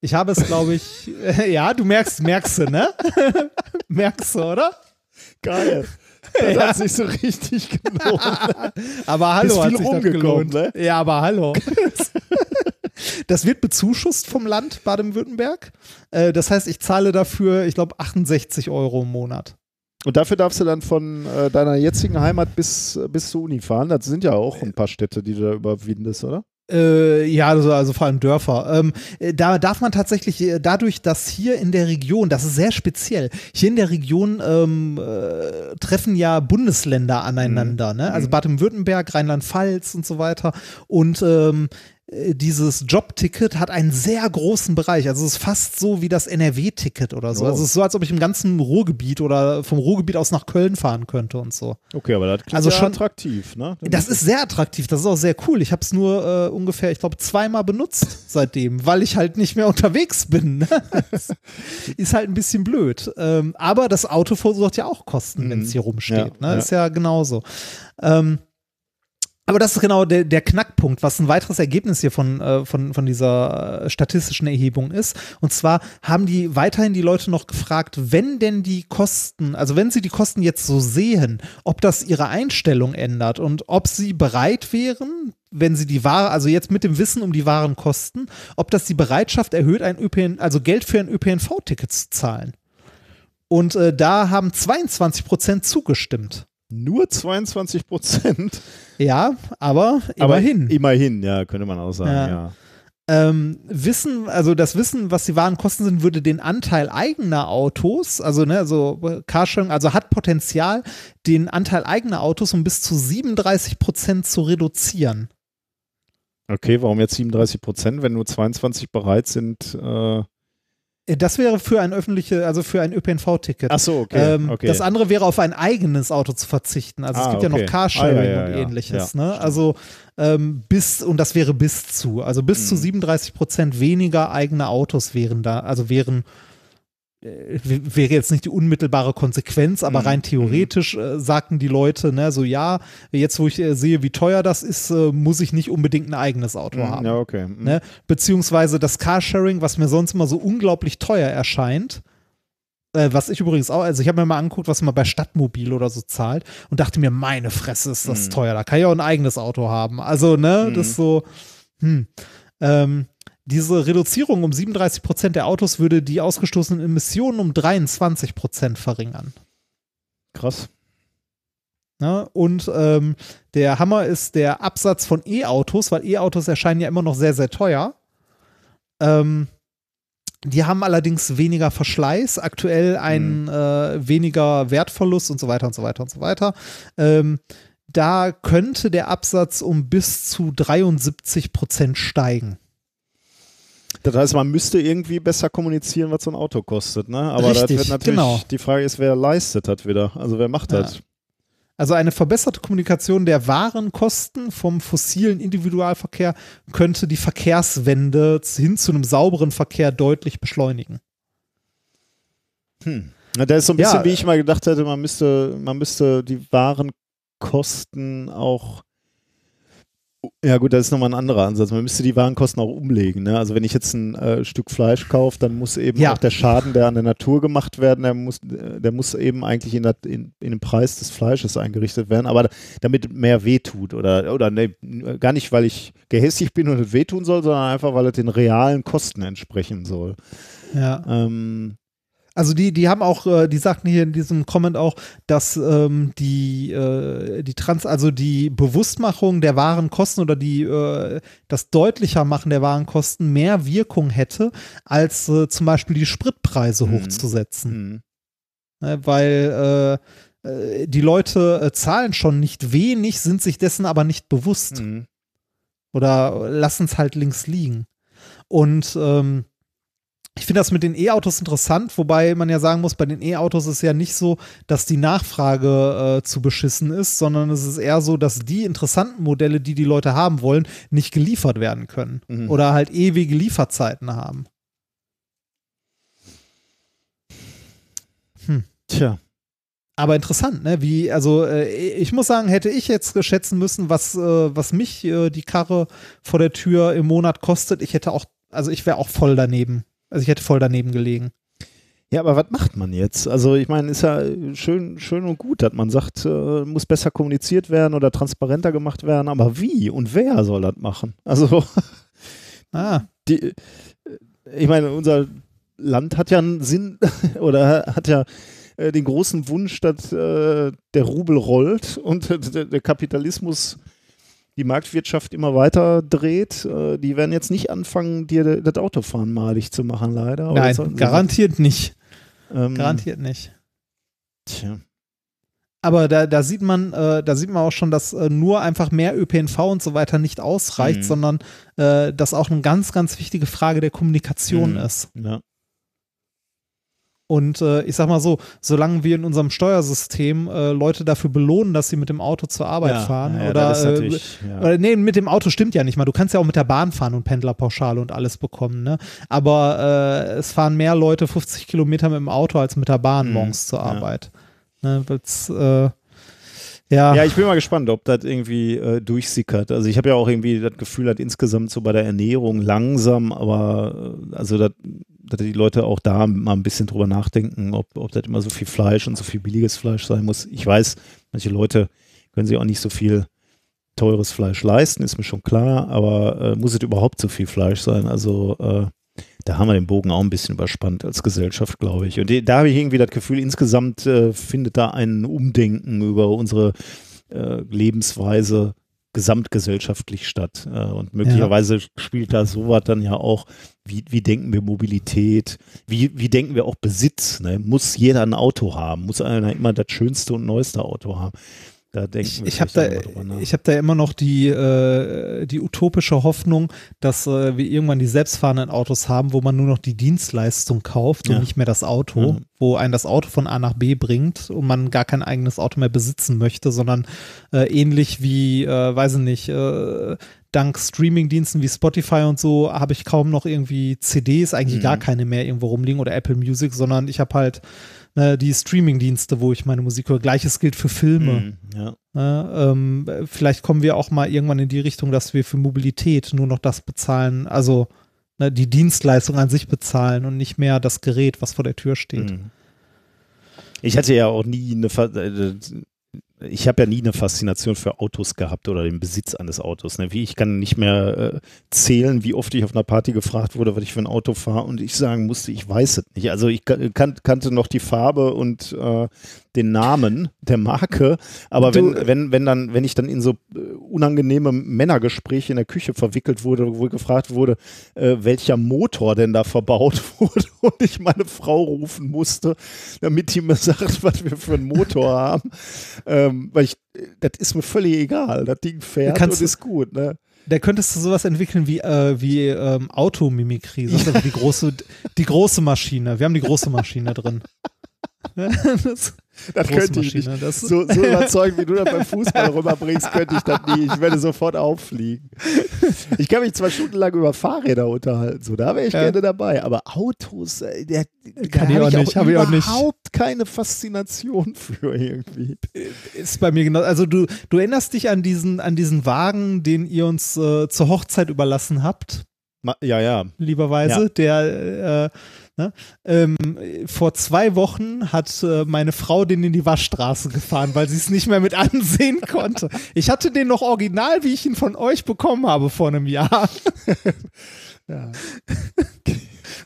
Speaker 2: Ich habe es, glaube ich, äh, ja, du merkst, merkst du, ne? merkst du, oder?
Speaker 1: Geil. Das hat sich so richtig gelohnt.
Speaker 2: Aber hallo,
Speaker 1: Bist
Speaker 2: hat sich das gelohnt. Ja, aber hallo. Das wird bezuschusst vom Land Baden-Württemberg. Äh, Das heißt, ich zahle dafür, ich glaube, 68 Euro im Monat.
Speaker 1: Und dafür darfst du dann von äh, deiner jetzigen Heimat bis, bis zur Uni fahren. Das sind ja auch ein paar Städte, die du da überwindest, oder?
Speaker 2: Äh, ja, also, also vor allem Dörfer. Ähm, äh, da darf man tatsächlich, äh, dadurch, dass hier in der Region, das ist sehr speziell, hier in der Region ähm, äh, treffen ja Bundesländer aneinander, ne? Also Baden-Württemberg, Rheinland-Pfalz und so weiter. Und ähm, äh, dieses Jobticket hat einen sehr großen Bereich. Also es ist fast so wie das NRW-Ticket oder so.
Speaker 1: Oh.
Speaker 2: Also es ist so, als ob ich im ganzen Ruhrgebiet oder vom Ruhrgebiet aus nach Köln fahren könnte und so.
Speaker 1: Okay, aber das klingt
Speaker 2: Also schon-
Speaker 1: attraktiv, ne?
Speaker 2: Das ist sehr attraktiv, das ist auch sehr cool. Ich habe es nur äh, ungefähr, ich glaube, zweimal benutzt seitdem, weil ich halt nicht mehr unterwegs bin. ne? Ist halt ein bisschen blöd. Ähm, aber das Auto verursacht ja auch Kosten, wenn es hier rumsteht.
Speaker 1: Ja,
Speaker 2: ne?
Speaker 1: ja.
Speaker 2: Ist ja genauso. Ähm, aber das ist genau der, der Knackpunkt, was ein weiteres Ergebnis hier von, äh, von, von dieser äh, statistischen Erhebung ist. Und zwar haben die weiterhin die Leute noch gefragt, wenn denn die Kosten, also wenn sie die Kosten jetzt so sehen, ob das ihre Einstellung ändert und ob sie bereit wären, wenn sie die Ware, also jetzt mit dem Wissen um die wahren Kosten, ob das die Bereitschaft erhöht, ein ÖPN, also Geld für ein ÖPNV-Ticket zu zahlen. Und äh, da haben 22 Prozent zugestimmt.
Speaker 1: Nur 22 Prozent.
Speaker 2: Ja, aber immerhin.
Speaker 1: Aber immerhin, ja, könnte man auch sagen,
Speaker 2: Ja.
Speaker 1: ja.
Speaker 2: ähm, Wissen, also das Wissen, was die wahren Kosten sind, würde den Anteil eigener Autos, also ne, also äh, Carsharing, also hat Potenzial, den Anteil eigener Autos um bis zu 37 Prozent zu reduzieren.
Speaker 1: Okay, warum jetzt 37 Prozent, wenn nur 22 bereit sind? Äh,
Speaker 2: Das wäre für ein öffentliche, also für ein ÖPNV-Ticket.
Speaker 1: ach so, okay.
Speaker 2: Ähm,
Speaker 1: okay.
Speaker 2: Das andere wäre auf ein eigenes Auto zu verzichten. Also es
Speaker 1: Ah,
Speaker 2: gibt ja
Speaker 1: okay.
Speaker 2: noch Carsharing
Speaker 1: Ah, ja, ja,
Speaker 2: und
Speaker 1: ja.
Speaker 2: ähnliches.
Speaker 1: Ja,
Speaker 2: ne?
Speaker 1: stimmt.
Speaker 2: Also ähm, bis, und das wäre bis zu. Also bis zu
Speaker 1: Mhm.
Speaker 2: 37 Prozent weniger eigene Autos wären da, also wären äh, wäre jetzt nicht die unmittelbare Konsequenz, aber
Speaker 1: Mhm.
Speaker 2: rein theoretisch äh, sagten die Leute, ne, so ja, jetzt wo ich äh, sehe, wie teuer das ist, äh, muss ich nicht unbedingt ein eigenes Auto
Speaker 1: Mhm,
Speaker 2: haben.
Speaker 1: ja, okay. Mhm.
Speaker 2: Ne? Beziehungsweise das Carsharing, was mir sonst immer so unglaublich teuer erscheint. Äh, was ich übrigens auch, also ich habe mir mal angeguckt, was man bei Stadtmobil oder so zahlt und dachte mir, meine Fresse ist das
Speaker 1: Mhm.
Speaker 2: teuer, da kann ich auch ein eigenes Auto haben. Also, ne,
Speaker 1: Mhm.
Speaker 2: das ist so, hm. Ähm, diese Reduzierung um 37 Prozent der Autos würde die ausgestoßenen Emissionen um 23 Prozent verringern.
Speaker 1: Krass.
Speaker 2: Ne? Und ähm, der Hammer ist der Absatz von E-Autos, weil E-Autos erscheinen ja immer noch sehr, sehr teuer. Ähm, die haben allerdings weniger Verschleiß, aktuell einen äh, weniger Wertverlust und so weiter und so weiter und so weiter. Ähm, da könnte der Absatz um bis zu 73 Prozent steigen.
Speaker 1: Das heißt, man müsste irgendwie besser kommunizieren, was so ein Auto kostet, ne? Aber das
Speaker 2: Richtig,
Speaker 1: wird natürlich,
Speaker 2: genau.
Speaker 1: die Frage ist, wer leistet das wieder? Also wer macht
Speaker 2: Ja.
Speaker 1: das?
Speaker 2: Also eine verbesserte Kommunikation der Warenkosten vom fossilen Individualverkehr könnte die Verkehrswende hin zu einem sauberen Verkehr deutlich beschleunigen.
Speaker 1: Na, das ist so ein bisschen,
Speaker 2: Ja.
Speaker 1: wie ich mal gedacht hätte, man müsste, man müsste die Warenkosten auch ja gut, das ist nochmal ein anderer Ansatz. Man müsste die Warenkosten auch umlegen. Ne? Also wenn ich jetzt ein äh, Stück Fleisch kaufe, dann muss eben
Speaker 2: Ja.
Speaker 1: auch der Schaden, der an der Natur gemacht werden, der muss, der muss eben eigentlich in, der, in, in den Preis des Fleisches eingerichtet werden, aber damit mehr wehtut. Oder, oder ne, gar nicht, weil ich gehässig bin und es wehtun soll, sondern einfach, weil es den realen Kosten entsprechen soll.
Speaker 2: Ja.
Speaker 1: Ähm,
Speaker 2: Also die, die haben auch, äh, die sagten hier in diesem Comment auch, dass ähm, die, äh, die Trans, also die Bewusstmachung der Warenkosten oder die äh, das deutlicher machen der Warenkosten mehr Wirkung hätte, als äh, zum Beispiel die Spritpreise
Speaker 1: Mhm.
Speaker 2: hochzusetzen.
Speaker 1: Hm.
Speaker 2: Ne, weil äh, die Leute zahlen schon nicht wenig, sind sich dessen aber nicht bewusst
Speaker 1: Hm.
Speaker 2: oder lassen es halt links liegen. Und ähm, ich finde das mit den E-Autos interessant, wobei man ja sagen muss, bei den E-Autos ist ja nicht so, dass die Nachfrage äh, zu beschissen ist, sondern es ist eher so, dass die interessanten Modelle, die die Leute haben wollen, nicht geliefert werden können
Speaker 1: Mhm.
Speaker 2: oder halt ewige Lieferzeiten haben.
Speaker 1: Tja.
Speaker 2: Aber interessant, ne? Wie, also äh, ich muss sagen, hätte ich jetzt schätzen müssen, was, äh, was mich äh, die Karre vor der Tür im Monat kostet, ich hätte auch, also ich wäre auch voll daneben. Also ich hätte voll daneben gelegen.
Speaker 1: Ja, aber was macht man jetzt? Also ich meine, ist ja schön, schön und gut, dass man sagt, äh, muss besser kommuniziert werden oder transparenter gemacht werden, aber wie und wer soll das machen? Also
Speaker 2: Ah,
Speaker 1: die, ich meine, unser Land hat ja einen Sinn oder hat ja äh, den großen Wunsch, dass äh, der Rubel rollt und der, der Kapitalismus die Marktwirtschaft immer weiter dreht. Äh, die werden jetzt nicht anfangen, dir das Autofahren malig zu machen, leider.
Speaker 2: Nein,
Speaker 1: sie-
Speaker 2: garantiert nicht.
Speaker 1: ähm,
Speaker 2: Garantiert nicht.
Speaker 1: Tja.
Speaker 2: Aber da, da sieht man, äh, da sieht man auch schon, dass äh, nur einfach mehr ÖPNV und so weiter nicht ausreicht,
Speaker 1: Mhm.
Speaker 2: sondern äh, das auch eine ganz, ganz wichtige Frage der Kommunikation
Speaker 1: Mhm.
Speaker 2: ist.
Speaker 1: Ja.
Speaker 2: Und äh, ich sag mal so, solange wir in unserem Steuersystem äh, Leute dafür belohnen, dass sie mit dem Auto zur Arbeit
Speaker 1: ja,
Speaker 2: fahren
Speaker 1: ja,
Speaker 2: oder,
Speaker 1: das
Speaker 2: äh, oder nee, mit dem Auto stimmt ja nicht mal. Du kannst ja auch mit der Bahn fahren und Pendlerpauschale und alles bekommen, ne? Aber äh, es fahren mehr Leute 50 Kilometer mit dem Auto als mit der Bahn
Speaker 1: Mhm,
Speaker 2: morgens zur. Arbeit. Ne, weil's, äh, ja,
Speaker 1: Ja, ich bin mal gespannt, ob das irgendwie äh, durchsickert. Also ich habe ja auch irgendwie das Gefühl, dass insgesamt so bei der Ernährung langsam, aber äh, also dass, dass die Leute auch da mal ein bisschen drüber nachdenken, ob, ob das immer so viel Fleisch und so viel billiges Fleisch sein muss. Ich weiß, manche Leute können sich auch nicht so viel teures Fleisch leisten, ist mir schon klar, aber äh, muss es überhaupt so viel Fleisch sein? Also äh, da haben wir den Bogen auch ein bisschen überspannt als Gesellschaft, glaube ich. Und die, da habe ich irgendwie das Gefühl, insgesamt äh, findet da ein Umdenken über unsere äh, Lebensweise gesamtgesellschaftlich statt. Äh, und möglicherweise spielt da sowas dann ja auch, wie, wie denken wir Mobilität, wie, wie denken wir auch Besitz. Ne? Muss jeder ein Auto haben? Muss einer immer das schönste und neueste Auto haben? Da denken
Speaker 2: ich, ich habe
Speaker 1: vielleicht
Speaker 2: da, ich hab da immer noch die, äh, die utopische Hoffnung, dass äh, wir irgendwann die selbstfahrenden Autos haben, wo man nur noch die Dienstleistung kauft
Speaker 1: Ja.
Speaker 2: und nicht mehr das Auto,
Speaker 1: Mhm.
Speaker 2: wo einen das Auto von A nach B bringt und man gar kein eigenes Auto mehr besitzen möchte, sondern äh, ähnlich wie, äh, weiß ich nicht, äh, dank Streamingdiensten wie Spotify und so habe ich kaum noch irgendwie CDs, eigentlich
Speaker 1: Mhm.
Speaker 2: gar keine mehr irgendwo rumliegen oder Apple Music, sondern ich habe halt ne, die Streamingdienste, wo ich meine Musik höre. Gleiches gilt für Filme.
Speaker 1: Mhm, ja.
Speaker 2: Ne, ähm, vielleicht kommen wir auch mal irgendwann in die Richtung, dass wir für Mobilität nur noch das bezahlen, also ne, die Dienstleistung an sich bezahlen und nicht mehr das Gerät, was vor der Tür steht.
Speaker 1: Mhm. Ich hatte ja auch nie eine, äh, ich habe ja nie eine Faszination für Autos gehabt oder den Besitz eines Autos. Ne? Wie ich kann nicht mehr äh, zählen, wie oft ich auf einer Party gefragt wurde, was ich für ein Auto fahre und ich sagen musste, ich weiß es nicht. Also ich kan kannte noch die Farbe und äh, den Namen der Marke, aber
Speaker 2: Du-
Speaker 1: wenn, wenn, wenn dann, wenn ich dann in so äh, unangenehme Männergespräche in der Küche verwickelt wurde, wo gefragt wurde, äh, welcher Motor denn da verbaut wurde und ich meine Frau rufen musste, damit die mir sagt, was wir für einen Motor haben. Ähm, weil ich, das ist mir völlig egal. Das Ding fährt und ist gut. Ne?
Speaker 2: Da könntest du sowas entwickeln wie, äh, wie ähm, Automimikrie. Das ist also die große, die große Maschine. Wir haben die große Maschine drin. das,
Speaker 1: Das könnte ich nicht. So, so überzeugend, wie du das beim Fußball rüberbringst, könnte ich das nie. Ich werde sofort auffliegen. Ich kann mich zwei Stunden lang über Fahrräder unterhalten, so, da wäre ich
Speaker 2: Ja.
Speaker 1: gerne dabei. Aber Autos, äh, der, da
Speaker 2: Kann ich
Speaker 1: habe
Speaker 2: auch
Speaker 1: ich
Speaker 2: nicht,
Speaker 1: auch
Speaker 2: hab ich auch nicht.
Speaker 1: überhaupt keine Faszination für irgendwie.
Speaker 2: ist bei mir genau. Also du, du erinnerst dich an diesen, an diesen Wagen, den ihr uns äh, zur Hochzeit überlassen habt,
Speaker 1: Ma- Ja, ja.
Speaker 2: lieberweise,
Speaker 1: Ja.
Speaker 2: der äh, ne? ähm, vor zwei Wochen hat äh, meine Frau den in die Waschstraße gefahren, weil sie es nicht mehr mit ansehen konnte. Ich hatte den noch original, wie ich ihn von euch bekommen habe vor einem Jahr.
Speaker 1: Ja.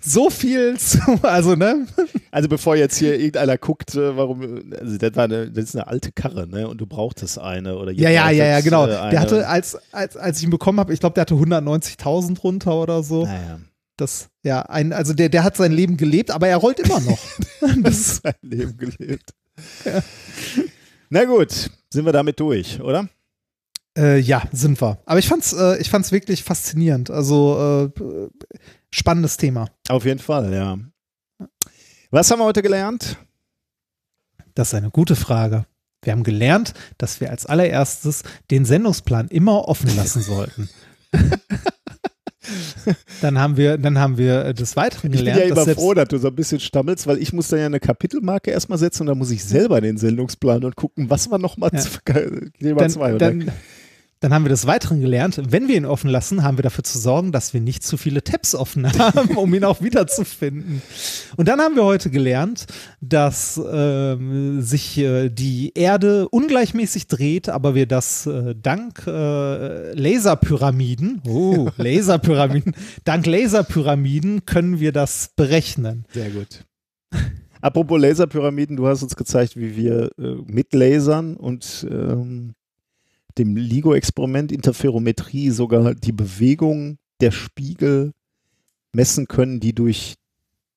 Speaker 2: So viel zu, also ne?
Speaker 1: Also bevor jetzt hier irgendeiner guckt, äh, warum, also das, war eine, das ist eine alte Karre, ne? Und du brauchtest eine oder
Speaker 2: Ja, ja, ja, ja, genau.
Speaker 1: äh, eine-
Speaker 2: Der hatte, als, als, als ich ihn bekommen habe, ich glaube, der hatte 190.000 runter oder so.
Speaker 1: Naja,
Speaker 2: Das, ja, ein, also der, der hat sein Leben gelebt, aber er rollt immer noch.
Speaker 1: das ist sein Leben gelebt. Na gut, sind wir damit durch, oder?
Speaker 2: Äh, ja, sind wir. Aber ich fand's, äh, ich fand's wirklich faszinierend. Also äh, spannendes Thema.
Speaker 1: Auf jeden Fall, ja. Was haben wir heute gelernt?
Speaker 2: Das ist eine gute Frage. Wir haben gelernt, dass wir als allererstes den Sendungsplan immer offen lassen sollten. dann haben wir, dann haben wir des Weiteren
Speaker 1: Ich bin
Speaker 2: gelernt,
Speaker 1: ja immer froh, dass du so ein bisschen stammelst, weil ich muss dann ja eine Kapitelmarke erstmal setzen und dann muss ich selber den Sendungsplan und gucken, was war nochmal
Speaker 2: Ja.
Speaker 1: Thema
Speaker 2: dann,
Speaker 1: 2.
Speaker 2: dann, dann haben wir des Weiteren gelernt, wenn wir ihn offen lassen, haben wir dafür zu sorgen, dass wir nicht zu viele Tabs offen haben, um ihn auch wiederzufinden. Und dann haben wir heute gelernt, dass ähm, sich äh, die Erde ungleichmäßig dreht, aber wir das äh, dank äh, Laserpyramiden, oh, Laserpyramiden, dank Laserpyramiden können wir das berechnen.
Speaker 1: Sehr gut. Apropos Laserpyramiden, du hast uns gezeigt, wie wir äh, mit Lasern und ähm, dem LIGO-Experiment Interferometrie sogar die Bewegung der Spiegel messen können, die durch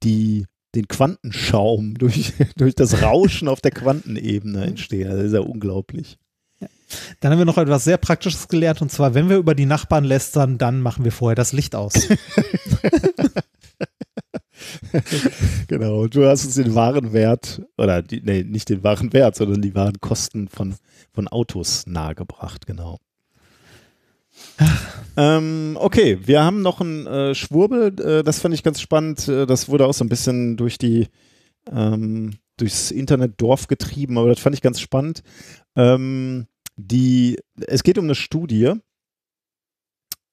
Speaker 1: die, den Quantenschaum, durch, durch das Rauschen auf der Quantenebene entstehen. Das ist ja unglaublich.
Speaker 2: Dann haben wir noch etwas sehr Praktisches gelernt und zwar, wenn wir über die Nachbarn lästern, dann machen wir vorher das Licht aus.
Speaker 1: Genau, du hast uns den wahren Wert, oder die, nee, nicht den wahren Wert, sondern die wahren Kosten von, von Autos nahegebracht, genau. ähm, okay, wir haben noch einen äh, Schwurbel, äh, das fand ich ganz spannend. Äh, das wurde auch so ein bisschen durch die ähm, durchs Internetdorf getrieben, aber das fand ich ganz spannend. Ähm, die, es geht um eine Studie,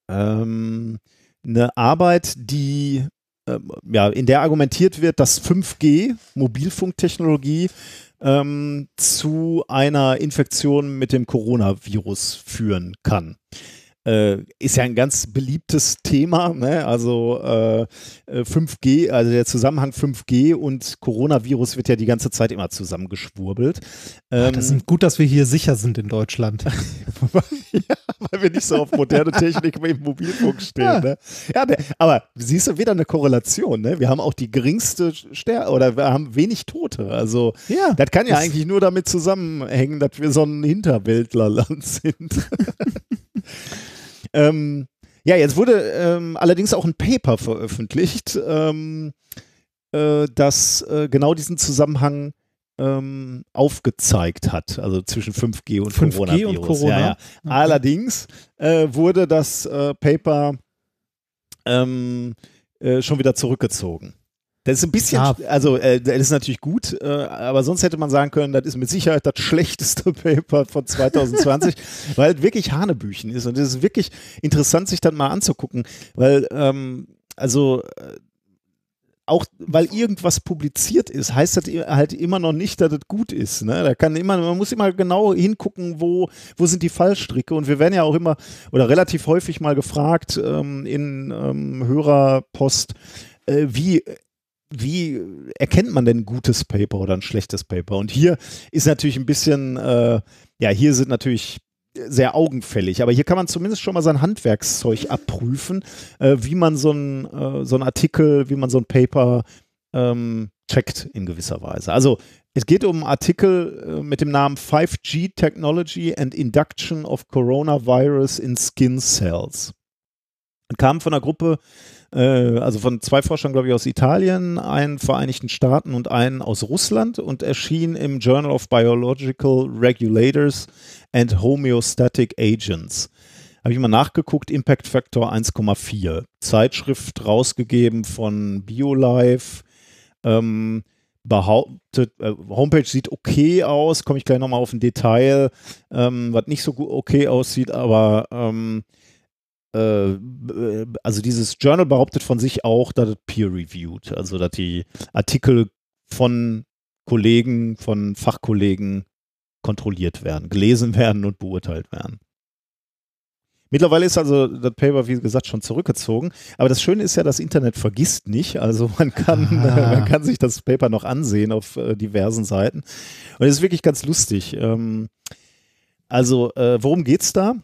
Speaker 1: ähm, eine Arbeit, die ähm, ja, in der argumentiert wird, dass 5G, Mobilfunktechnologie, ähm, zu einer Infektion mit dem Coronavirus führen kann. Äh, ist ja ein ganz beliebtes Thema, ne? also äh, äh, 5G, also der Zusammenhang 5G und Coronavirus wird ja die ganze Zeit immer zusammengeschwurbelt. Ähm,
Speaker 2: Das ist gut, dass wir hier sicher sind in Deutschland.
Speaker 1: ja, weil wir nicht so auf moderne Technik im Mobilfunk stehen.
Speaker 2: Ja.
Speaker 1: Ne? Ja, der, aber siehst du wieder eine Korrelation. Ne? Wir haben auch die geringste Ster oder wir haben wenig Tote. Also
Speaker 2: Ja,
Speaker 1: das kann ja
Speaker 2: das-
Speaker 1: eigentlich nur damit zusammenhängen, dass wir so ein Hinterwäldlerland sind. ähm, ja, jetzt wurde ähm, allerdings auch ein Paper veröffentlicht, ähm, äh, das äh, genau diesen Zusammenhang ähm, aufgezeigt hat, also zwischen 5G und
Speaker 2: 5G
Speaker 1: Coronavirus.
Speaker 2: und Corona.
Speaker 1: Ja, ja.
Speaker 2: Okay.
Speaker 1: Allerdings äh, wurde das äh, Paper ähm, äh, schon wieder zurückgezogen. Das ist ein bisschen,
Speaker 2: Ah.
Speaker 1: also äh, das ist natürlich gut, äh, aber sonst hätte man sagen können, das ist mit Sicherheit das schlechteste Paper von 2020, weil es wirklich Hanebüchen ist und es ist wirklich interessant, sich dann mal anzugucken, weil ähm, also äh, auch weil irgendwas publiziert ist, heißt das halt immer noch nicht, dass es gut ist. Ne? Da kann immer, man muss immer genau hingucken, wo, wo sind die Fallstricke. Und wir werden ja auch immer oder relativ häufig mal gefragt ähm, in ähm, Hörerpost, äh, wie wie erkennt man denn ein gutes Paper oder ein schlechtes Paper? Und hier ist natürlich ein bisschen, äh, ja, hier sind natürlich sehr augenfällig, aber hier kann man zumindest schon mal sein Handwerkszeug abprüfen, äh, wie man so ein, äh, so ein Artikel, wie man so ein Paper ähm, checkt in gewisser Weise. Also es geht um einen Artikel äh, mit dem Namen 5G Technology and Induction of Coronavirus in Skin Cells. Kam von einer Gruppe, also von zwei Forschern, glaube ich, aus Italien, einen Vereinigten Staaten und einen aus Russland und erschien im Journal of Biological Regulators and Homeostatic Agents. Habe ich mal nachgeguckt, Impact Factor 1,4. Zeitschrift rausgegeben von BioLife. Ähm, behauptet, äh, Homepage sieht okay aus, komme ich gleich nochmal auf ein Detail, ähm, was nicht so gut okay aussieht, aber ähm, äh, also dieses Journal behauptet von sich auch, dass es peer-reviewed, also dass die Artikel von Kollegen, von Fachkollegen kontrolliert werden, gelesen werden und beurteilt werden. Mittlerweile ist also das Paper, wie gesagt, schon zurückgezogen. Aber das Schöne ist ja, das Internet vergisst nicht. Also man kann,
Speaker 2: Ah.
Speaker 1: man kann sich das Paper noch ansehen auf äh, diversen Seiten. Und es ist wirklich ganz lustig. Ähm, also, äh, worum geht's da?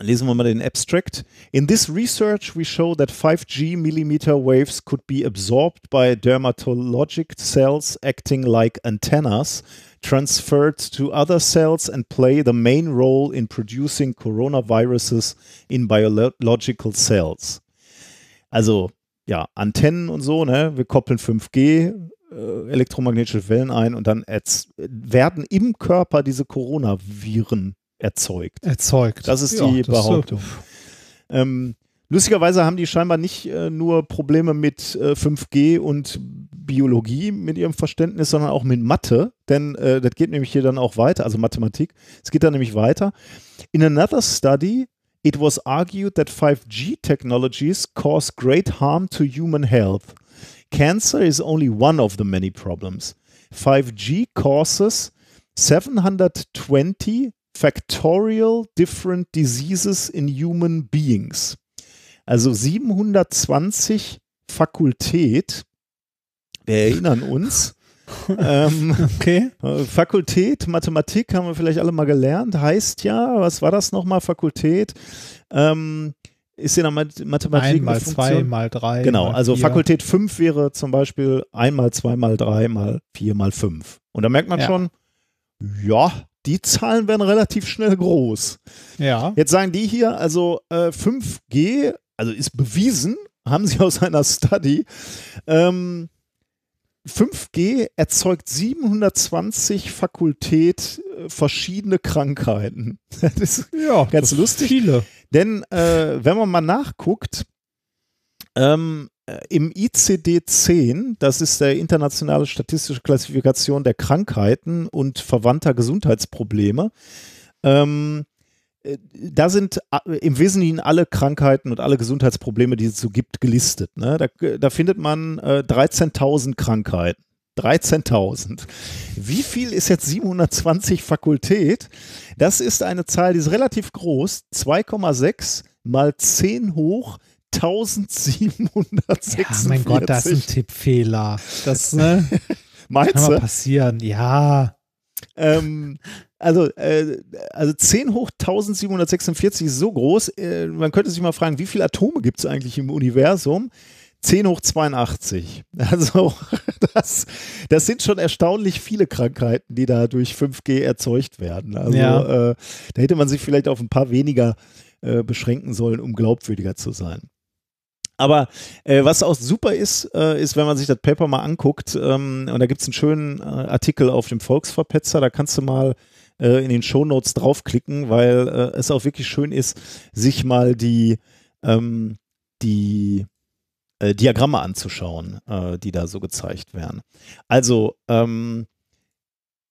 Speaker 1: Lesen wir mal den Abstract. In this research, we show that 5G millimeter waves could be absorbed by dermatologic cells acting like antennas, transferred to other cells, and play the main role in producing coronaviruses in biological cells. Also, ja, Antennen und so, ne? Wir koppeln 5G, äh, elektromagnetische Wellen ein und dann werden im Körper diese Coronaviren erzeugt.
Speaker 2: Erzeugt.
Speaker 1: Das ist
Speaker 2: Ja,
Speaker 1: die
Speaker 2: das,
Speaker 1: Behauptung. Ähm, lustigerweise haben die scheinbar nicht äh, nur Probleme mit äh, 5G und Biologie mit ihrem Verständnis, sondern auch mit Mathe, denn äh, das geht nämlich hier dann auch weiter, also Mathematik. Es geht dann nämlich weiter. In another study, it was argued that 5G technologies cause great harm to human health. Cancer is only one of the many problems. 5G causes 720 factorial different diseases in human beings. Also 720 Fakultät. Wir erinnern uns. ähm,
Speaker 2: Okay.
Speaker 1: äh, Fakultät, Mathematik haben wir vielleicht alle mal gelernt, heißt ja, was war das nochmal, Fakultät? Ähm, ist in der Math- Mathematik
Speaker 2: Ein mal zwei, mal drei.
Speaker 1: Genau,
Speaker 2: mal
Speaker 1: also
Speaker 2: vier.
Speaker 1: Fakultät 5 wäre zum Beispiel einmal, zweimal, dreimal, viermal, fünf. Und da merkt man
Speaker 2: Ja.
Speaker 1: schon, ja, die Zahlen werden relativ schnell groß.
Speaker 2: Ja.
Speaker 1: Jetzt sagen die hier, also äh, 5G, also ist bewiesen, haben sie aus einer Study, ähm, 5G erzeugt 720 Fakultät äh, verschiedene Krankheiten. Das ist
Speaker 2: Ja,
Speaker 1: ganz lustig.
Speaker 2: Viele.
Speaker 1: denn äh, wenn man mal nachguckt, ähm, äh, im ICD-10, das ist der internationale statistische Klassifikation der Krankheiten und verwandter Gesundheitsprobleme, ähm, äh, da sind äh, im Wesentlichen alle Krankheiten und alle Gesundheitsprobleme, die es so gibt, gelistet. Ne? Da, da findet man äh, 13.000 Krankheiten. 13.000. Wie viel ist jetzt 720 Fakultät? Das ist eine Zahl, die ist relativ groß. 2,6 mal 10 hoch 1746.
Speaker 2: Ja, mein Gott, das ist ein Tippfehler. Das ne, kann mal passieren. Ja.
Speaker 1: Ähm, also, äh, also 10 hoch 1746 ist so groß. Äh, man könnte sich mal fragen, wie viele Atome gibt es eigentlich im Universum? 10 hoch 82. Also, das, das sind schon erstaunlich viele Krankheiten, die da durch 5G erzeugt werden. Also,
Speaker 2: Ja.
Speaker 1: äh, da hätte man sich vielleicht auf ein paar weniger äh, beschränken sollen, um glaubwürdiger zu sein. Aber äh, was auch super ist, äh, ist, wenn man sich das Paper mal anguckt, ähm, und da gibt es einen schönen äh, Artikel auf dem Volksverpetzer, da kannst du mal äh, in den Shownotes draufklicken, weil äh, es auch wirklich schön ist, sich mal die, ähm, die äh, Diagramme anzuschauen, die da so gezeigt werden. Also, ähm,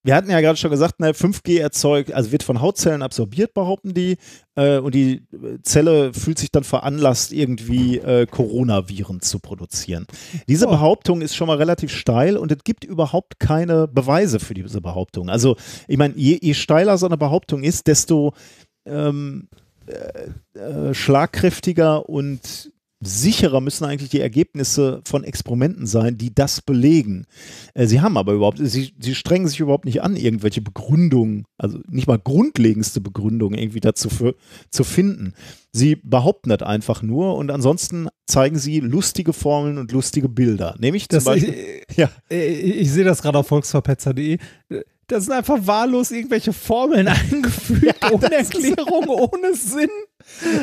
Speaker 1: wir hatten ja gerade schon gesagt, ne, 5G erzeugt, also wird von Hautzellen absorbiert, behaupten die, äh, und die Zelle fühlt sich dann veranlasst, irgendwie äh, Coronaviren zu produzieren. Diese
Speaker 2: Oh.
Speaker 1: Behauptung ist schon mal relativ steil und es gibt überhaupt keine Beweise für diese Behauptung. Also, ich meine, je, je steiler so eine Behauptung ist, desto ähm, äh, äh, schlagkräftiger und sicherer müssen eigentlich die Ergebnisse von Experimenten sein, die das belegen. Äh, sie haben aber überhaupt, sie, sie strengen sich überhaupt nicht an, irgendwelche Begründungen, also nicht mal grundlegendste Begründungen irgendwie dazu für, zu finden. Sie behaupten das einfach nur und ansonsten zeigen sie lustige Formeln und lustige Bilder. Nämlich zum
Speaker 2: Das,
Speaker 1: Beispiel,
Speaker 2: ich
Speaker 1: ja,
Speaker 2: ich, ich sehe das gerade auf volksverpetzer.de. Da sind einfach wahllos irgendwelche Formeln eingefügt, ohne Erklärung, ohne Sinn.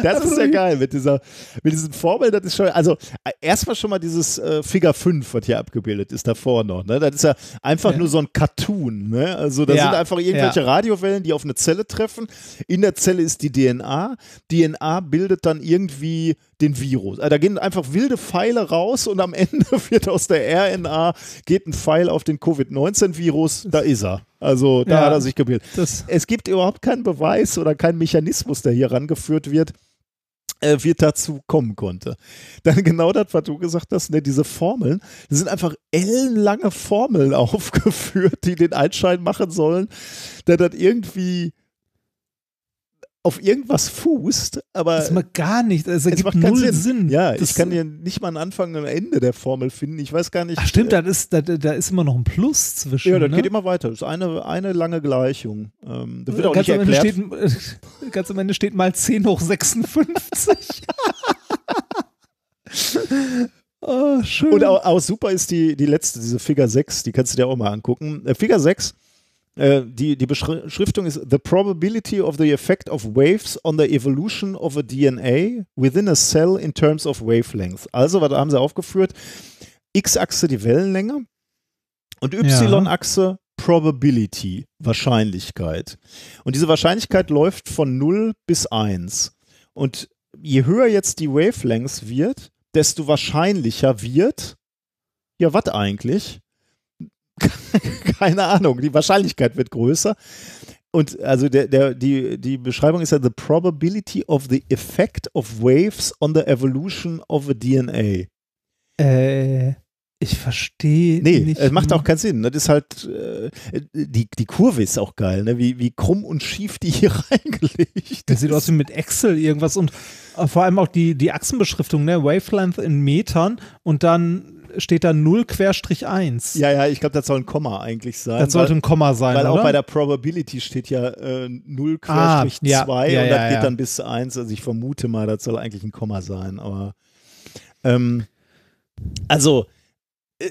Speaker 1: Das ist ja geil mit dieser, mit diesen Formeln, das ist schon, also äh, erstmal schon mal dieses äh, Figure 5, was hier abgebildet ist, davor noch, ne? Das ist ja einfach
Speaker 2: Ja.
Speaker 1: nur so ein Cartoon, ne? Also da
Speaker 2: Ja,
Speaker 1: sind einfach irgendwelche
Speaker 2: ja.
Speaker 1: Radiowellen, die auf eine Zelle treffen. In der Zelle ist die DNA. DNA bildet dann irgendwie den Virus. Also da gehen einfach wilde Pfeile raus und am Ende wird aus der RNA geht ein Pfeil auf den Covid-19-Virus, da ist er. Also da hat er sich gebildet es gibt überhaupt keinen Beweis oder keinen Mechanismus, der hier rangeführt wird, äh, wie es dazu kommen konnte. Dann genau das, was du gesagt hast, ne, diese Formeln, das sind einfach ellenlange Formeln aufgeführt, die den Einschein machen sollen, dass das irgendwie auf irgendwas fußt, aber
Speaker 2: Das macht gar nicht. Das
Speaker 1: es macht keinen
Speaker 2: null
Speaker 1: Sinn.
Speaker 2: Sinn.
Speaker 1: Ja,
Speaker 2: das,
Speaker 1: ich kann dir nicht mal einen Anfang und ein Ende der Formel finden. Ich weiß gar nicht.
Speaker 2: Ach stimmt,
Speaker 1: äh,
Speaker 2: da ist, da, da ist immer noch ein Plus zwischen.
Speaker 1: Ja, das
Speaker 2: ne?
Speaker 1: geht immer weiter. Das ist eine, eine lange Gleichung. Ähm, das wird auch
Speaker 2: ganz,
Speaker 1: nicht
Speaker 2: am Ende
Speaker 1: erklärt.
Speaker 2: steht, äh, ganz am Ende steht mal 10 hoch 56. oh, schön.
Speaker 1: Und auch, auch super ist die, die letzte, diese Figure 6, die kannst du dir auch mal angucken. Äh, Figure 6, äh, die, die Beschriftung ist The probability of the effect of waves on the evolution of a DNA within a cell in terms of wavelength. Also, was haben sie aufgeführt? X-Achse die Wellenlänge und Y-Achse Probability, Wahrscheinlichkeit. Und diese Wahrscheinlichkeit läuft von 0 bis 1. Und je höher jetzt die Wavelength wird, desto wahrscheinlicher wird, ja, was eigentlich? Keine Ahnung, die Wahrscheinlichkeit wird größer. Und also der, der, die, die Beschreibung ist ja the probability of the effect of waves on the evolution of a DNA.
Speaker 2: äh, ich verstehe
Speaker 1: Nee,
Speaker 2: nicht.
Speaker 1: es macht auch keinen Sinn. Das ist halt, äh, die, die Kurve ist auch geil, ne? wie, wie krumm und schief die hier reingelegt
Speaker 2: Das sieht aus wie mit Excel irgendwas und äh, vor allem auch die, die Achsenbeschriftung, ne? Wavelength in Metern und dann steht da 0 Querstrich 1.
Speaker 1: Ja, ja, ich glaube, das soll ein Komma eigentlich sein.
Speaker 2: das sollte
Speaker 1: weil,
Speaker 2: ein Komma sein,
Speaker 1: weil auch
Speaker 2: oder?
Speaker 1: bei der Probability steht ja äh, 0
Speaker 2: Ah,
Speaker 1: 2
Speaker 2: ja, ja,
Speaker 1: und
Speaker 2: ja,
Speaker 1: das geht
Speaker 2: ja.
Speaker 1: dann bis 1. Also ich vermute mal, das soll eigentlich ein Komma sein. Aber ähm, also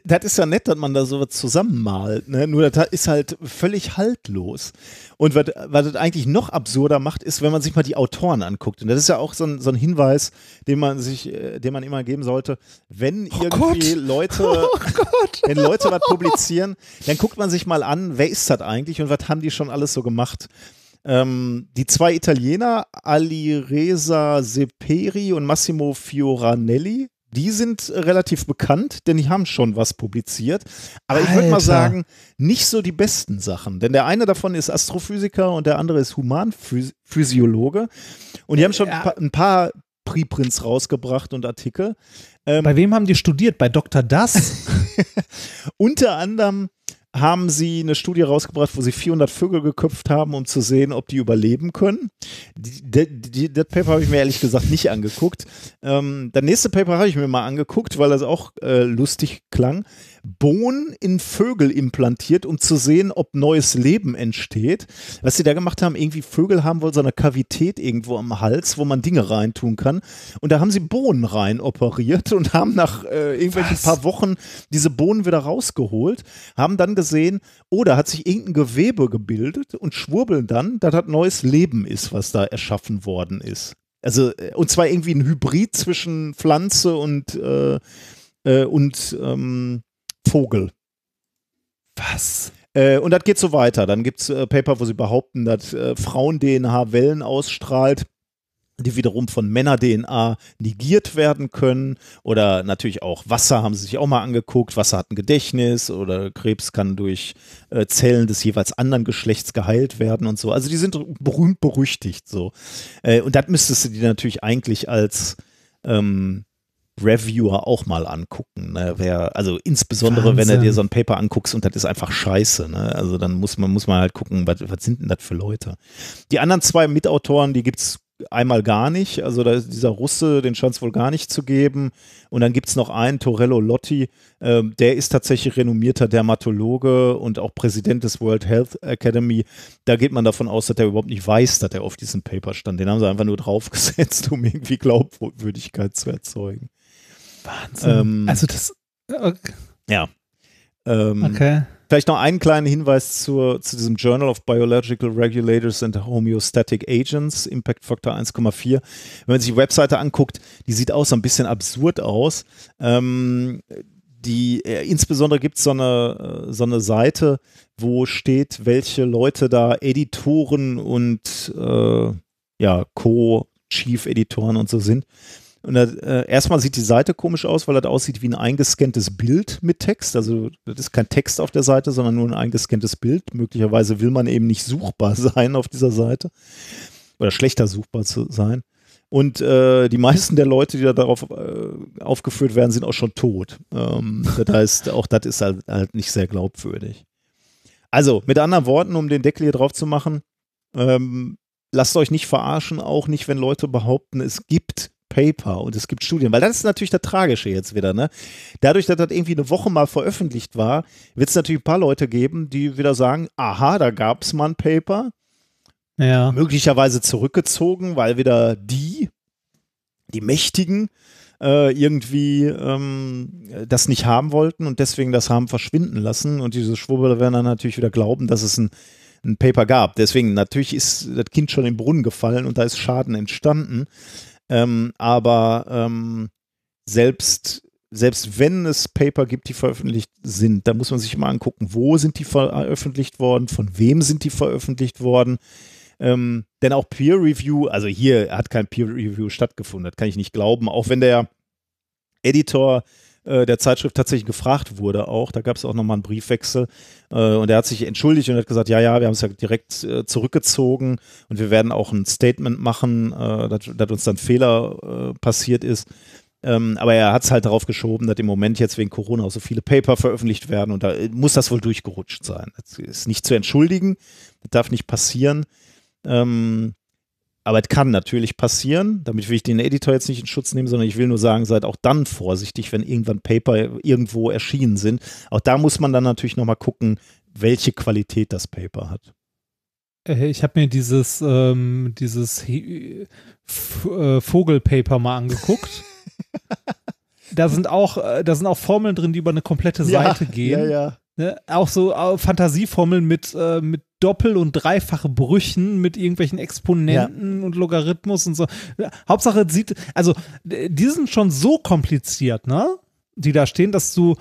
Speaker 1: das ist ja nett, dass man da sowas zusammenmalt, ne? nur das ist halt völlig haltlos. Und was, was das eigentlich noch absurder macht, ist, wenn man sich mal die Autoren anguckt. Und das ist ja auch so ein, so ein Hinweis, den man sich, äh, den man immer geben sollte, wenn irgendwie Leute, wenn Leute was publizieren, dann guckt man sich mal an, wer ist das eigentlich und was haben die schon alles so gemacht. Ähm, die zwei Italiener, Alireza Seperi und Massimo Fioranelli, die sind äh, relativ bekannt, denn die haben schon was publiziert. Aber ich würde mal
Speaker 2: Alter.
Speaker 1: sagen, nicht so die besten Sachen. Denn der eine davon ist Astrophysiker und der andere ist Humanphysiologe. Und die haben schon
Speaker 2: Ja.
Speaker 1: ein paar, ein paar Preprints rausgebracht und Artikel. Ähm,
Speaker 2: Bei wem haben die studiert? Bei Dr. Das?
Speaker 1: Unter anderem haben sie eine Studie rausgebracht, wo sie 400 Vögel geköpft haben, um zu sehen, ob die überleben können. Die- die- Das Paper habe ich mir ehrlich gesagt nicht angeguckt. Ähm, das nächste Paper habe ich mir mal angeguckt, weil das auch äh, lustig klang. Bohnen in Vögel implantiert, um zu sehen, ob neues Leben entsteht. Was sie da gemacht haben, irgendwie Vögel haben wohl so eine Kavität irgendwo am Hals, wo man Dinge reintun kann. Und da haben sie Bohnen rein operiert und haben nach äh, irgendwelchen
Speaker 2: Was?
Speaker 1: paar Wochen diese Bohnen wieder rausgeholt, haben dann gesehen, da hat sich irgendein Gewebe gebildet und schwurbeln dann, dass das neues Leben ist, was da erschaffen worden ist. Also, äh, und zwar irgendwie ein Hybrid zwischen Pflanze und, äh, äh, und ähm, Vogel.
Speaker 2: Was?
Speaker 1: Äh, und das geht so weiter. Dann gibt es äh, Paper, wo sie behaupten, dass äh, Frauen-DNA Wellen ausstrahlt, die wiederum von Männer-DNA negiert werden können. Oder natürlich auch Wasser haben sie sich auch mal angeguckt. Wasser hat ein Gedächtnis oder Krebs kann durch äh, Zellen des jeweils anderen Geschlechts geheilt werden und so. Also die sind berühmt berüchtigt so. Äh, und das müsstest du dir natürlich eigentlich als ähm, Reviewer auch mal angucken. Ne? Wer, also insbesondere, wenn du
Speaker 2: Wahnsinn.
Speaker 1: dir so ein Paper anguckst und das ist einfach scheiße. Ne? Also dann muss man, muss man halt gucken, was, was sind denn das für Leute. Die anderen zwei Mitautoren, die gibt es einmal gar nicht. Also da ist dieser Russe, den scheint es wohl gar nicht zu geben. Und dann gibt es noch einen, Torello Lotti, ähm, der ist tatsächlich renommierter Dermatologe und auch Präsident des World Health Academy. Da geht man davon aus, dass er überhaupt nicht weiß, dass er auf diesem Paper stand. Den haben sie einfach nur draufgesetzt, um irgendwie Glaubwürdigkeit zu erzeugen.
Speaker 2: Wahnsinn.
Speaker 1: Ähm,
Speaker 2: also das. Okay.
Speaker 1: Ja. Ähm,
Speaker 2: okay.
Speaker 1: Vielleicht noch einen kleinen Hinweis zur, zu diesem Journal of Biological Regulators and Homeostatic Agents, Impact Factor 1,4. Wenn man sich die Webseite anguckt, die sieht auch so ein bisschen absurd aus. Ähm, die, äh, insbesondere gibt es so eine, äh, so eine Seite, wo steht, welche Leute da Editoren und äh, ja, Co-Chief-Editoren und so sind. Und äh, erstmal sieht die Seite komisch aus, weil das aussieht wie ein eingescanntes Bild mit Text. Also das ist kein Text auf der Seite, sondern nur ein eingescanntes Bild. Möglicherweise will man eben nicht suchbar sein auf dieser Seite oder schlechter suchbar zu sein. Und äh, die meisten der Leute, die da darauf äh, aufgeführt werden, sind auch schon tot. Ähm, das heißt, auch das ist halt, halt nicht sehr glaubwürdig. Also, mit anderen Worten, um den Deckel hier drauf zu machen, ähm, lasst euch nicht verarschen, auch nicht, wenn Leute behaupten, es gibt Paper und es gibt Studien, weil das ist natürlich das Tragische jetzt wieder, ne? Dadurch, dass das irgendwie eine Woche mal veröffentlicht war, wird es natürlich ein paar Leute geben, die wieder sagen, aha, da gab es mal ein Paper,
Speaker 2: Ja.
Speaker 1: möglicherweise zurückgezogen, weil wieder die, die Mächtigen, äh, irgendwie ähm, das nicht haben wollten und deswegen das haben verschwinden lassen. Und diese Schwurbler werden dann natürlich wieder glauben, dass es ein, ein Paper gab. Deswegen, natürlich ist das Kind schon im Brunnen gefallen und da ist Schaden entstanden. Ähm, aber ähm, selbst, selbst wenn es Paper gibt, die veröffentlicht sind, da muss man sich immer angucken, wo sind die veröffentlicht worden, von wem sind die veröffentlicht worden. Ähm, denn auch Peer Review, also hier hat kein Peer Review stattgefunden, das kann ich nicht glauben, auch wenn der Editor äh, der Zeitschrift tatsächlich gefragt wurde auch, da gab es auch nochmal einen Briefwechsel äh, und er hat sich entschuldigt und hat gesagt, ja, ja, wir haben es ja direkt äh, zurückgezogen und wir werden auch ein Statement machen, äh, dass, dass uns dann Fehler äh, passiert ist. Ähm, aber er hat es halt darauf geschoben, dass im Moment jetzt wegen Corona auch so viele Paper veröffentlicht werden und da muss das wohl durchgerutscht sein. Das ist nicht zu entschuldigen, das darf nicht passieren. Ähm, aber es kann natürlich passieren. Damit will ich den Editor jetzt nicht in Schutz nehmen, sondern ich will nur sagen, seid auch dann vorsichtig, wenn irgendwann Paper irgendwo erschienen sind. Auch da muss man dann natürlich nochmal gucken, welche Qualität das Paper hat.
Speaker 2: Ich habe mir dieses, ähm, dieses äh, Vogelpaper mal angeguckt. da sind auch, äh, da sind auch Formeln drin, die über eine komplette Seite gehen.
Speaker 1: Ja, ja.
Speaker 2: Ne? Auch so äh, Fantasieformeln mit, äh, mit Doppel- und dreifache Brüchen, mit irgendwelchen Exponenten und Logarithmus und so. Ja, Hauptsache sieht, also die sind schon so kompliziert, ne? Die da stehen, dass du,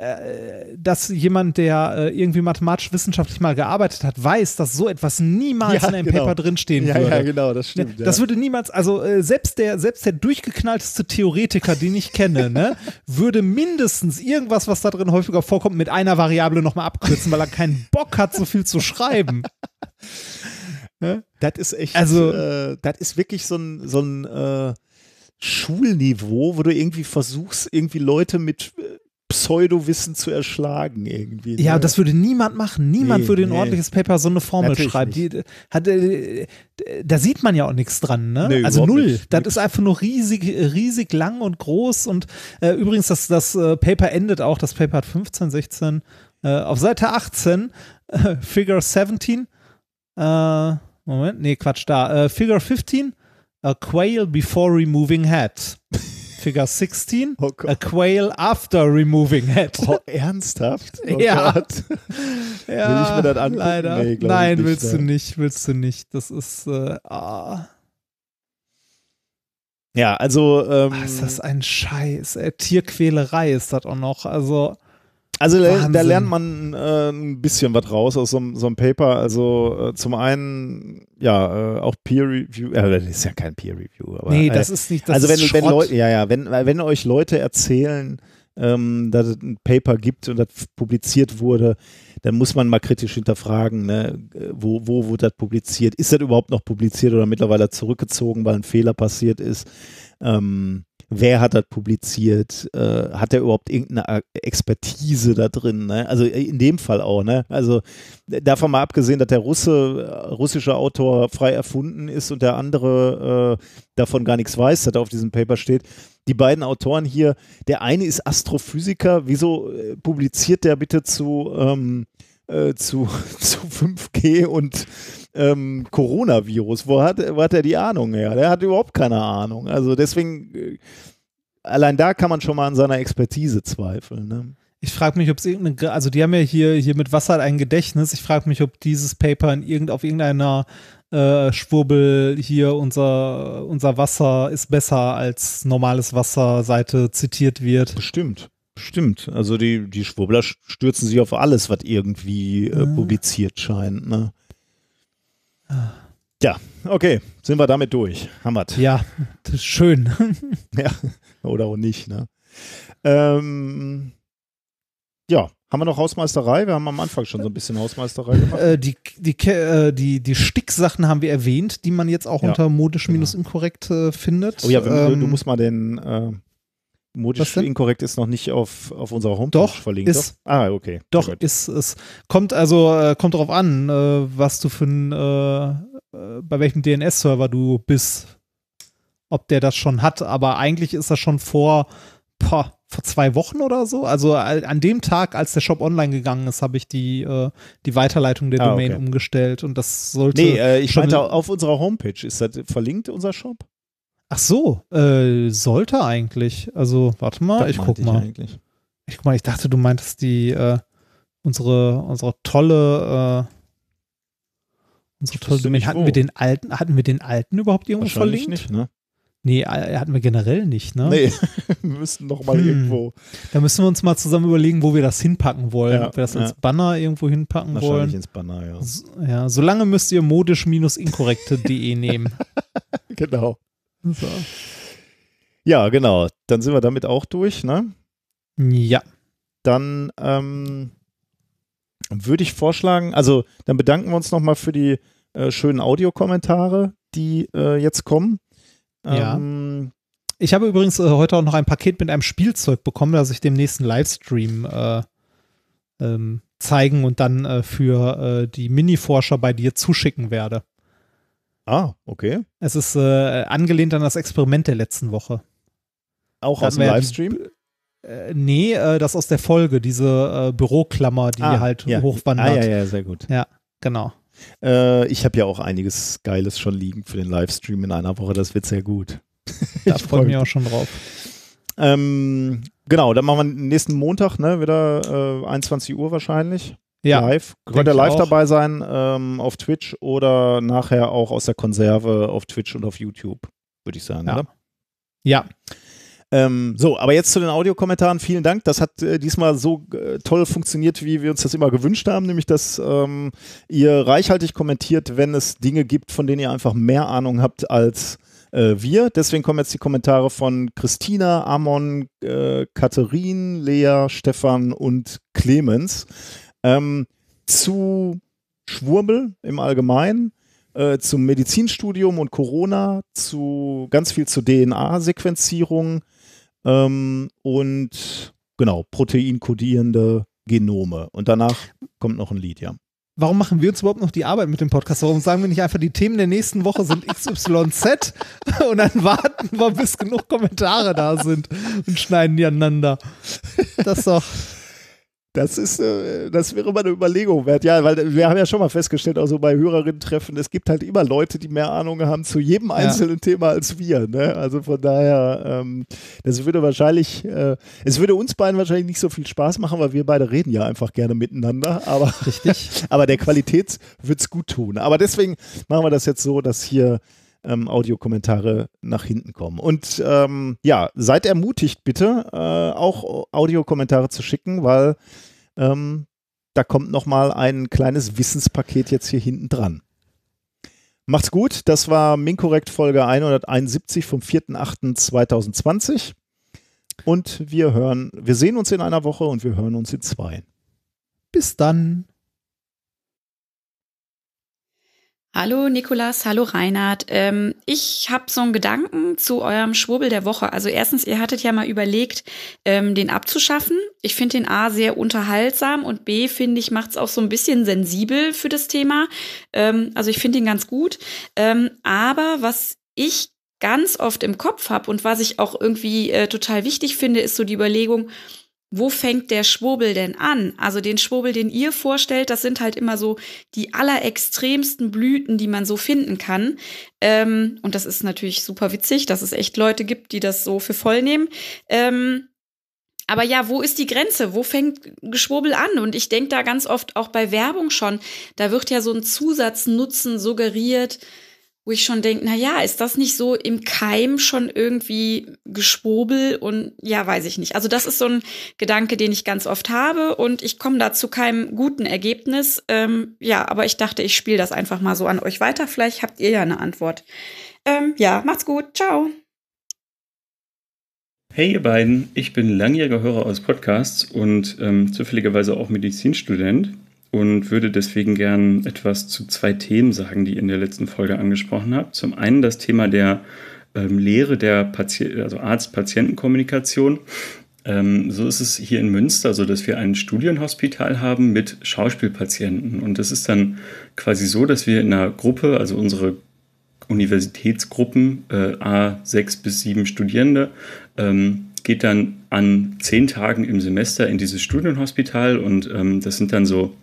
Speaker 2: äh, dass jemand, der äh, irgendwie mathematisch-wissenschaftlich mal gearbeitet hat, weiß, dass so etwas niemals
Speaker 1: Ja,
Speaker 2: in einem
Speaker 1: genau.
Speaker 2: Paper drinstehen
Speaker 1: Ja,
Speaker 2: würde.
Speaker 1: ja, genau, das
Speaker 2: Ne,
Speaker 1: stimmt.
Speaker 2: Das
Speaker 1: ja.
Speaker 2: würde niemals, also äh, selbst der, selbst der durchgeknallteste Theoretiker, den ich kenne, ne, würde mindestens irgendwas, was da drin häufiger vorkommt, mit einer Variable nochmal abkürzen, weil er keinen Bock hat, so viel zu schreiben.
Speaker 1: Das ist echt,
Speaker 2: Also-
Speaker 1: äh, das ist wirklich so ein, so ein äh, Schulniveau, wo du irgendwie versuchst, irgendwie Leute mit Pseudowissen zu erschlagen irgendwie. ne?
Speaker 2: Ja, das würde niemand machen. Niemand
Speaker 1: Nee,
Speaker 2: würde ein
Speaker 1: nee.
Speaker 2: ordentliches Paper so eine Formel
Speaker 1: Natürlich
Speaker 2: schreiben. Die, hat, äh, da sieht man ja auch nichts dran, ne?
Speaker 1: Nee,
Speaker 2: also null.
Speaker 1: nicht.
Speaker 2: Das ist einfach nur riesig, riesig lang und groß. Und äh, übrigens, das, das äh, Paper endet auch, das Paper hat 15, 16. Äh, auf Seite 18, äh, Figure 17. Äh, Moment, nee, Quatsch, da. Figure 15, a quail before removing head. Figure 16,
Speaker 1: Oh
Speaker 2: a quail after removing head.
Speaker 1: Oh, ernsthaft? Oh
Speaker 2: Ja.
Speaker 1: Gott.
Speaker 2: Ja,
Speaker 1: Will ich mir das angucken?
Speaker 2: Leider.
Speaker 1: Nee,
Speaker 2: Nein,
Speaker 1: ich nicht,
Speaker 2: willst du
Speaker 1: ne.
Speaker 2: nicht, willst du nicht. Das ist, äh, ah,
Speaker 1: Ja, also, ähm,
Speaker 2: Ah, ist das ein Scheiß. Äh, Tierquälerei ist das auch noch. Also,
Speaker 1: also da, da
Speaker 2: Wahnsinn.
Speaker 1: lernt man äh, ein bisschen was raus aus so, einem- so einem Paper. Also äh, zum einen, ja, äh, auch Peer Review, äh, das ist ja kein Peer Review, aber
Speaker 2: nee,
Speaker 1: äh,
Speaker 2: das ist nicht, das
Speaker 1: also wenn, wenn. Leute, ja, ja, wenn, wenn euch Leute erzählen, ähm, dass es ein Paper gibt und das publiziert wurde, dann muss man mal kritisch hinterfragen, ne, äh, wo, wo wurde das publiziert? Ist das überhaupt noch publiziert oder mittlerweile zurückgezogen, weil ein Fehler passiert ist? Ähm, wer hat das publiziert? Äh, hat er überhaupt irgendeine Expertise da drin? Ne? Also in dem Fall auch, ne? Also äh, davon mal abgesehen, dass der Russe, äh, russische Autor frei erfunden ist und der andere äh, davon gar nichts weiß, dass er auf diesem Paper steht. Die beiden Autoren hier, der eine ist Astrophysiker, wieso äh, publiziert der bitte zu, ähm, äh, zu, zu 5G und ähm, Coronavirus? Wo hat, wo hat er die Ahnung her? Der hat überhaupt keine Ahnung. Also deswegen, äh, allein da kann man schon mal an seiner Expertise zweifeln. Ne?
Speaker 2: Ich frage mich, ob es irgendeine, also die haben ja hier, hier mit Wasser ein Gedächtnis. Ich frage mich, ob dieses Paper in irgend, auf irgendeiner äh, Schwurbel hier unser, unser Wasser ist besser als normales Wasser Seite zitiert wird.
Speaker 1: Bestimmt. Bestimmt. Also die, die Schwurbler stürzen sich auf alles, was irgendwie äh,
Speaker 2: Mhm.
Speaker 1: publiziert scheint. Ne? Ja, okay, sind wir damit durch. Hammert.
Speaker 2: Ja, das ist schön.
Speaker 1: Ja, oder auch nicht, ne? Ähm, ja, haben wir noch Hausmeisterei? Wir haben am Anfang schon so ein bisschen Hausmeisterei gemacht.
Speaker 2: äh, die, die, äh, die, die Sticksachen haben wir erwähnt, die man jetzt auch
Speaker 1: Ja,
Speaker 2: unter modisch-inkorrekt äh, findet.
Speaker 1: Oh ja,
Speaker 2: Ähm,
Speaker 1: du musst mal den, äh, Modisch inkorrekt ist noch nicht auf, auf unserer Homepage
Speaker 2: Doch,
Speaker 1: verlinkt.
Speaker 2: ist-
Speaker 1: doch? Ah, okay.
Speaker 2: Doch, ist es. Kommt also, äh, kommt darauf an, äh, was du für ein, äh, äh, bei welchem DNS-Server du bist, ob der das schon hat, aber eigentlich ist das schon vor, boah, vor zwei Wochen oder so. Also al- an dem Tag, als der Shop online gegangen ist, habe ich die, äh, die Weiterleitung der
Speaker 1: Ah,
Speaker 2: Domain
Speaker 1: okay.
Speaker 2: umgestellt und das sollte.
Speaker 1: Nee, äh, ich
Speaker 2: schon-
Speaker 1: meinte auf unserer Homepage. Ist das verlinkt, unser Shop?
Speaker 2: Ach so, äh, sollte eigentlich. Also, warte mal,
Speaker 1: Das
Speaker 2: ich guck mal.
Speaker 1: eigentlich.
Speaker 2: Ich guck mal, ich dachte, du meintest die, äh, unsere, unsere tolle, äh, unsere
Speaker 1: Ich
Speaker 2: tolle Domain. Hatten
Speaker 1: wo.
Speaker 2: wir den alten, hatten wir den alten überhaupt irgendwo
Speaker 1: Wahrscheinlich
Speaker 2: verlinkt?
Speaker 1: nicht, ne?
Speaker 2: Nee, äh, hatten wir generell nicht, ne?
Speaker 1: Nee, wir müssten noch mal
Speaker 2: Hm.
Speaker 1: irgendwo.
Speaker 2: Da müssen wir uns mal zusammen überlegen, wo wir das hinpacken wollen.
Speaker 1: Ja,
Speaker 2: Ob wir das
Speaker 1: ja.
Speaker 2: als Banner irgendwo hinpacken
Speaker 1: Wahrscheinlich
Speaker 2: wollen.
Speaker 1: ins Banner, ja.
Speaker 2: S- Ja, solange müsst ihr modisch-inkorrekte.de nehmen.
Speaker 1: Genau.
Speaker 2: So.
Speaker 1: Ja, genau. Dann sind wir damit auch durch, ne?
Speaker 2: Ja,
Speaker 1: Dann ähm, würde ich vorschlagen, also dann bedanken wir uns nochmal für die äh, schönen Audiokommentare, die äh, jetzt kommen.
Speaker 2: Ja.
Speaker 1: Ähm,
Speaker 2: Ich habe übrigens äh, heute auch noch ein Paket mit einem Spielzeug bekommen, das ich dem nächsten Livestream äh, ähm, zeigen und dann äh, für äh, die Mini-Forscher bei dir zuschicken werde.
Speaker 1: Ah, okay.
Speaker 2: Es ist äh, angelehnt an das Experiment der letzten Woche.
Speaker 1: Auch aus dem Livestream?
Speaker 2: Äh, nee, äh, das aus der Folge, diese äh, Büroklammer, die halt
Speaker 1: ja.
Speaker 2: hochwandert.
Speaker 1: Ah, ja, ja, sehr gut.
Speaker 2: Genau.
Speaker 1: Äh, ich habe ja auch einiges Geiles schon liegen für den Livestream in einer Woche. Das wird sehr gut.
Speaker 2: Da
Speaker 1: Ich
Speaker 2: freue ich mich auch schon drauf.
Speaker 1: Ähm, genau, dann machen wir nächsten Montag, ne, wieder äh, 21 Uhr wahrscheinlich.
Speaker 2: Ja,
Speaker 1: live. Könnt ihr live
Speaker 2: auch.
Speaker 1: dabei sein ähm, auf Twitch oder nachher auch aus der Konserve auf Twitch und auf YouTube, würde ich sagen,
Speaker 2: Ja.
Speaker 1: oder?
Speaker 2: ja.
Speaker 1: Ähm, so, aber jetzt zu den Audiokommentaren. Vielen Dank. Das hat äh, diesmal so äh, toll funktioniert, wie wir uns das immer gewünscht haben, nämlich dass ähm, ihr reichhaltig kommentiert, wenn es Dinge gibt, von denen ihr einfach mehr Ahnung habt als äh, wir. Deswegen kommen jetzt die Kommentare von Christina, Amon, äh, Katharin, Lea, Stefan und Clemens ähm, zu Schwurbel im Allgemeinen, äh, zum Medizinstudium und Corona, zu ganz viel zur DNA-Sequenzierung ähm, und genau, proteinkodierende Genome. Und danach kommt noch ein Lied, ja.
Speaker 2: Warum machen wir uns überhaupt noch die Arbeit mit dem Podcast? Warum sagen wir nicht einfach, die Themen der nächsten Woche sind XYZ und dann warten wir, bis genug Kommentare da sind und schneiden die aneinander? Das ist doch.
Speaker 1: Das ist, äh, das wäre mal eine Überlegung wert. Ja, weil wir haben ja schon mal festgestellt, also bei Hörerinnen-Treffen, es gibt halt immer Leute, die mehr Ahnung haben zu jedem einzelnen Thema als wir. Ne? Also von daher, ähm, das würde wahrscheinlich, äh, es würde uns beiden wahrscheinlich nicht so viel Spaß machen, weil wir beide reden ja einfach gerne miteinander. Aber,
Speaker 2: Richtig.
Speaker 1: aber der Qualität wird es gut tun. Aber deswegen machen wir das jetzt so, dass hier ähm, Audiokommentare nach hinten kommen. Und ähm, ja, seid ermutigt bitte, äh, auch Audiokommentare zu schicken, weil ähm, da kommt noch mal ein kleines Wissenspaket jetzt hier hinten dran. Macht's gut, das war Minkorrekt Folge 171 vom 4.8.2020 und wir hören, wir sehen uns in einer Woche und wir hören uns in zwei.
Speaker 2: Bis dann.
Speaker 6: Hallo Nikolas, hallo Reinhard. Ähm, ich habe so einen Gedanken zu eurem Schwurbel der Woche. Also erstens, ihr hattet ja mal überlegt, ähm, den abzuschaffen. Ich finde den A sehr unterhaltsam und B finde ich macht es auch so ein bisschen sensibel für das Thema. Ähm, also ich finde ihn ganz gut. Ähm, aber was ich ganz oft im Kopf habe und was ich auch irgendwie äh, total wichtig finde, ist so die Überlegung, wo fängt der Schwurbel denn an? Also den Schwurbel, den ihr vorstellt, das sind halt immer so die allerextremsten Blüten, die man so finden kann. Ähm, und das ist natürlich super witzig, dass es echt Leute gibt, die das so für voll nehmen. Ähm, aber ja, wo ist die Grenze? Wo fängt Geschwurbel an? Und ich denke da ganz oft auch bei Werbung schon, da wird ja so ein Zusatznutzen suggeriert, wo ich schon denke, na ja, ist das nicht so im Keim schon irgendwie Geschwurbel und ja, weiß ich nicht. Also das ist so ein Gedanke, den ich ganz oft habe und ich komme da zu keinem guten Ergebnis. Ähm, ja, aber ich dachte, ich spiele das einfach mal so an euch weiter. Vielleicht habt ihr ja eine Antwort. Ähm, ja, macht's gut. Ciao.
Speaker 7: Hey ihr beiden, ich bin langjähriger Hörer aus Podcasts und ähm, zufälligerweise auch Medizinstudent und würde deswegen gern etwas zu zwei Themen sagen, die ihr in der letzten Folge angesprochen habt. Zum einen das Thema der ähm, Lehre der Pati also Arzt-Patienten-Kommunikation. Ähm, so ist es hier in Münster, so dass wir ein Studienhospital haben mit Schauspielpatienten. Und das ist dann quasi so, dass wir in einer Gruppe, also unsere Universitätsgruppen, äh, A, sechs bis sieben Studierende, ähm, geht dann an zehn Tagen im Semester in dieses Studienhospital und ähm, das sind dann so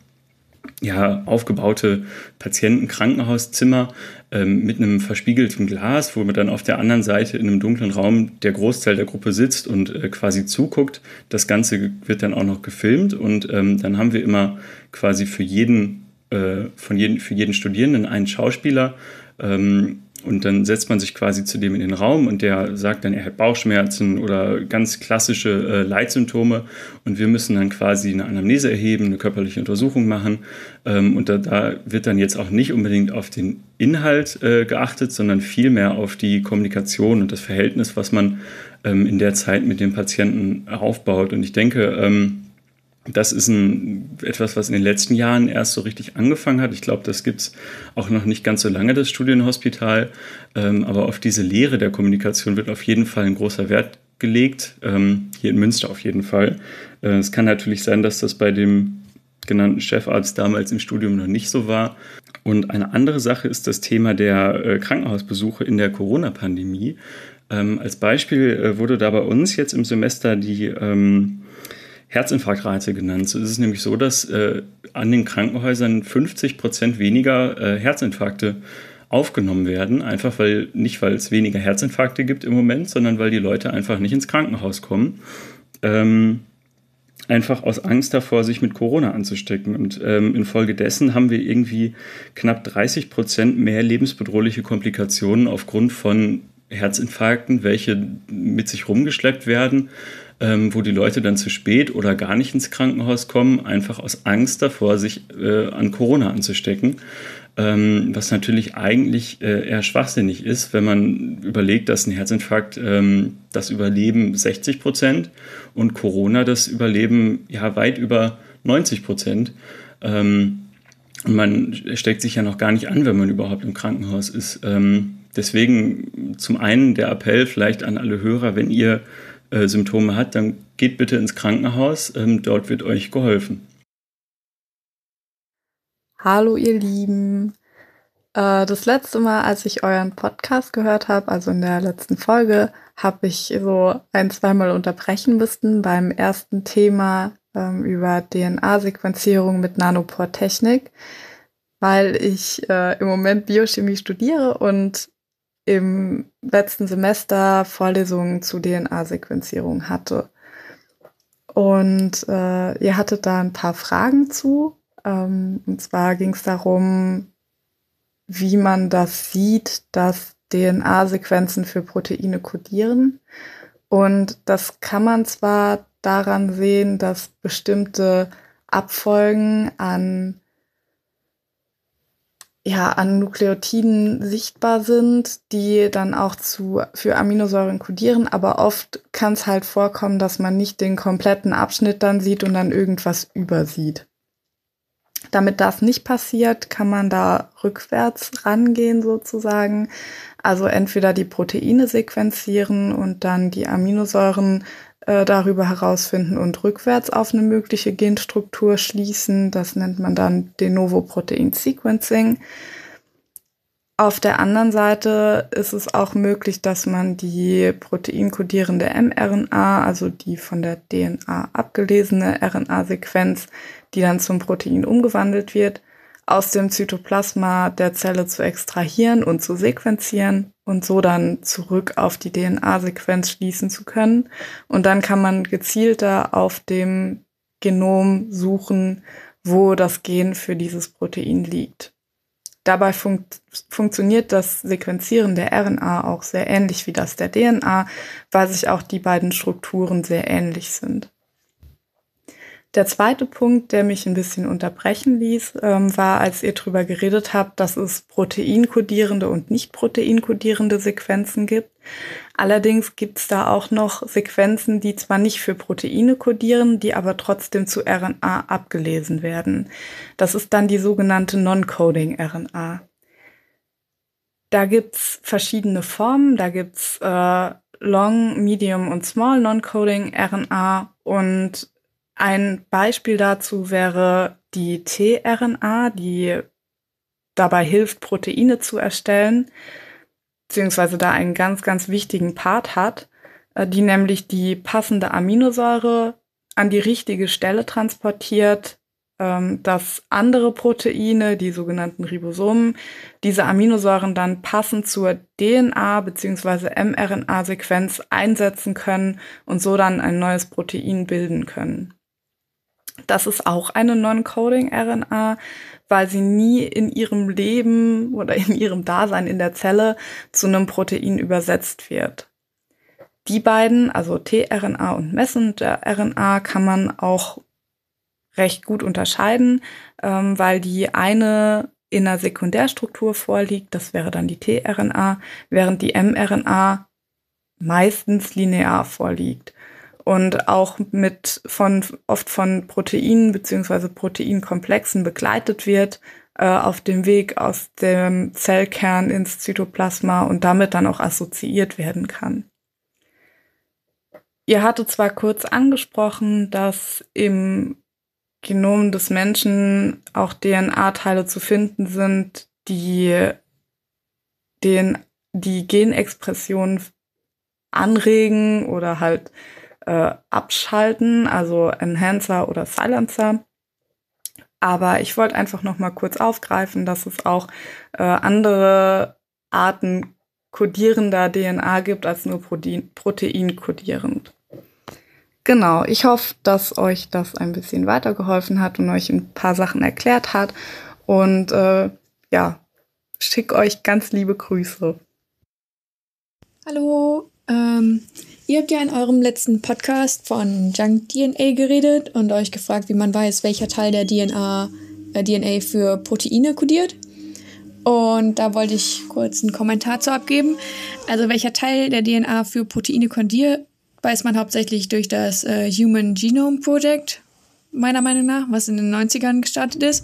Speaker 7: ja, aufgebaute Patientenkrankenhauszimmer ähm, mit einem verspiegelten Glas, wo man dann auf der anderen Seite in einem dunklen Raum der Großteil der Gruppe sitzt und äh, quasi zuguckt. Das Ganze wird dann auch noch gefilmt und ähm, dann haben wir immer quasi für jeden, äh, von jeden, für jeden Studierenden einen Schauspieler. Ähm, und dann setzt man sich quasi zu dem in den Raum und der sagt dann, er hat Bauchschmerzen oder ganz klassische äh, Leitsymptome. Und wir müssen dann quasi eine Anamnese erheben, eine körperliche Untersuchung machen. Ähm, und da, da, wird dann jetzt auch nicht unbedingt auf den Inhalt äh, geachtet, sondern vielmehr auf die Kommunikation und das Verhältnis, was man ähm, in der Zeit mit dem Patienten aufbaut. Und ich denke, ähm, das ist ein, etwas, was in den letzten Jahren erst so richtig angefangen hat. Ich glaube, das gibt es auch noch nicht ganz so lange, das Studienhospital. Ähm, aber auf diese Lehre der Kommunikation wird auf jeden Fall ein großer Wert gelegt. Ähm, hier in Münster auf jeden Fall. Äh, es kann natürlich sein, dass das bei dem genannten Chefarzt damals im Studium noch nicht so war. Und eine andere Sache ist das Thema der äh, Krankenhausbesuche in der Corona-Pandemie. Ähm, als Beispiel äh, wurde da bei uns jetzt im Semester die ähm, Herzinfarktrate genannt. Es ist nämlich so, dass äh, an den Krankenhäusern 50 Prozent weniger äh, Herzinfarkte aufgenommen werden, einfach weil nicht weil es weniger Herzinfarkte gibt im Moment, sondern weil die Leute einfach nicht ins Krankenhaus kommen. Ähm, einfach aus Angst davor, sich mit Corona anzustecken. Und ähm, infolgedessen haben wir irgendwie knapp 30 Prozent mehr lebensbedrohliche Komplikationen aufgrund von Herzinfarkten, welche mit sich rumgeschleppt werden ähm, wo die Leute dann zu spät oder gar nicht ins Krankenhaus kommen, einfach aus Angst davor, sich äh, an Corona anzustecken. Ähm, was natürlich eigentlich äh, eher schwachsinnig ist, wenn man überlegt, dass ein Herzinfarkt ähm, das Überleben 60 Prozent und Corona das Überleben ja weit über 90 Prozent. Ähm, und man steckt sich ja noch gar nicht an, wenn man überhaupt im Krankenhaus ist. Ähm, deswegen zum einen der Appell vielleicht an alle Hörer, wenn ihr äh, Symptome hat, dann geht bitte ins Krankenhaus. Ähm, dort wird euch geholfen.
Speaker 8: Hallo ihr Lieben. Äh, das letzte Mal, als ich euren Podcast gehört habe, also in der letzten Folge, habe ich so ein, zweimal unterbrechen müssen beim ersten Thema ähm, über DNA-Sequenzierung mit Nanopore-Technik, weil ich äh, im Moment Biochemie studiere und im letzten Semester Vorlesungen zu DNA-Sequenzierung hatte. Und äh, ihr hattet da ein paar Fragen zu. Ähm, und zwar ging es darum, wie man das sieht, dass DNA-Sequenzen für Proteine kodieren. Und das kann man zwar daran sehen, dass bestimmte Abfolgen an ja, an Nukleotiden sichtbar sind, die dann auch zu, für Aminosäuren kodieren. Aber oft kann es halt vorkommen, dass man nicht den kompletten Abschnitt dann sieht und dann irgendwas übersieht. Damit das nicht passiert, kann man da rückwärts rangehen sozusagen. Also entweder die Proteine sequenzieren und dann die Aminosäuren äh, darüber herausfinden und rückwärts auf eine mögliche Genstruktur schließen. Das nennt man dann De novo Protein Sequencing. Auf der anderen Seite ist es auch möglich, dass man die proteinkodierende mRNA, also die von der DNA abgelesene RNA-Sequenz, die dann zum Protein umgewandelt wird, aus dem Zytoplasma der Zelle zu extrahieren und zu sequenzieren und so dann zurück auf die DNA-Sequenz schließen zu können. Und dann kann man gezielter auf dem Genom suchen, wo das Gen für dieses Protein liegt. Dabei fun funktioniert das Sequenzieren der RNA auch sehr ähnlich wie das der DNA, weil sich auch die beiden Strukturen sehr ähnlich sind. Der zweite Punkt, der mich ein bisschen unterbrechen ließ, ähm, war, als ihr darüber geredet habt, dass es proteinkodierende und nicht proteinkodierende Sequenzen gibt. Allerdings gibt es da auch noch Sequenzen, die zwar nicht für Proteine kodieren, die aber trotzdem zu RNA abgelesen werden. Das ist dann die sogenannte Non-Coding RNA. da gibt's verschiedene Formen. Da gibt's äh, Long, Medium und Small Non-Coding RNA. Und ein Beispiel dazu wäre die tRNA, die dabei hilft, Proteine zu erstellen, beziehungsweise da einen ganz, ganz wichtigen Part hat, äh, die nämlich die passende Aminosäure an die richtige Stelle transportiert, ähm, dass andere Proteine, die sogenannten Ribosomen, diese Aminosäuren dann passend zur DNA bzw. mRNA-Sequenz einsetzen können und so dann ein neues Protein bilden können. Das ist auch eine Non-Coding-RNA, weil sie nie in ihrem Leben oder in ihrem Dasein in der Zelle zu einem Protein übersetzt wird. Die beiden, also tRNA und Messenger-RNA, kann man auch recht gut unterscheiden, ähm, weil die eine in einer Sekundärstruktur vorliegt, das wäre dann die tRNA, während die mRNA meistens linear vorliegt und auch mit von oft von Proteinen beziehungsweise Proteinkomplexen begleitet wird äh, auf dem Weg aus dem Zellkern ins Zytoplasma und damit dann auch assoziiert werden kann. Ihr hattet zwar kurz angesprochen, dass im Genom des Menschen auch DNA-Teile zu finden sind, die den, die Genexpression anregen oder halt äh, abschalten, also Enhancer oder Silencer. Aber ich wollte einfach noch mal kurz aufgreifen, dass es auch äh, andere Arten kodierender DNA gibt als nur Protein, Protein kodierend. Genau, ich hoffe, dass euch das ein bisschen weitergeholfen hat und euch ein paar Sachen erklärt hat. Und äh, ja, schick euch ganz liebe Grüße.
Speaker 9: Hallo, ähm, ihr habt ja in eurem letzten Podcast von Junk DNA geredet und euch gefragt, wie man weiß, welcher Teil der DNA, äh, DNA für Proteine kodiert. Und da wollte ich kurz einen Kommentar zu abgeben. Also welcher Teil der DNA für Proteine kodiert, weiß man hauptsächlich durch das äh, Human Genome Project, meiner Meinung nach, was in den 90ern gestartet ist.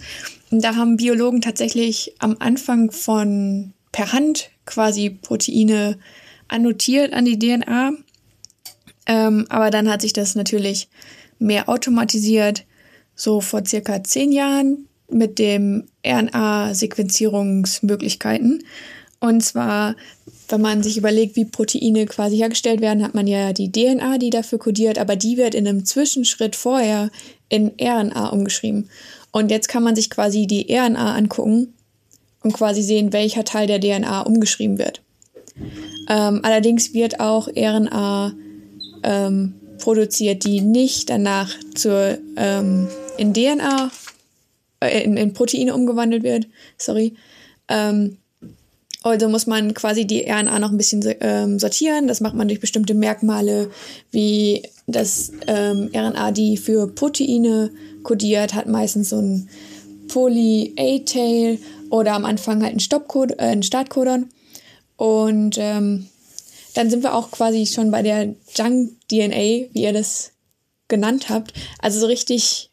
Speaker 9: Und da haben Biologen tatsächlich am Anfang von per Hand quasi Proteine annotiert an die DNA. Ähm, aber dann hat sich das natürlich mehr automatisiert, so vor circa zehn Jahren mit dem RNA-Sequenzierungsmöglichkeiten. Und zwar wenn man sich überlegt, wie Proteine quasi hergestellt werden, hat man ja die DNA, die dafür kodiert, aber die wird in einem Zwischenschritt vorher in RNA umgeschrieben. Und jetzt kann man sich quasi die RNA angucken und quasi sehen, welcher Teil der DNA umgeschrieben wird. Ähm, allerdings wird auch RNA ähm, produziert, die nicht danach zur, ähm, in DNA, äh, in, in Proteine umgewandelt wird. Sorry. Ähm, also muss man quasi die RNA noch ein bisschen ähm, sortieren. Das macht man durch bestimmte Merkmale, wie das ähm, RNA, die für Proteine kodiert, hat meistens so ein Poly-A-Tail oder am Anfang halt ein, äh, ein Startcodon. Und ähm, dann sind wir auch quasi schon bei der Junk-DNA, wie ihr das genannt habt. Also so richtig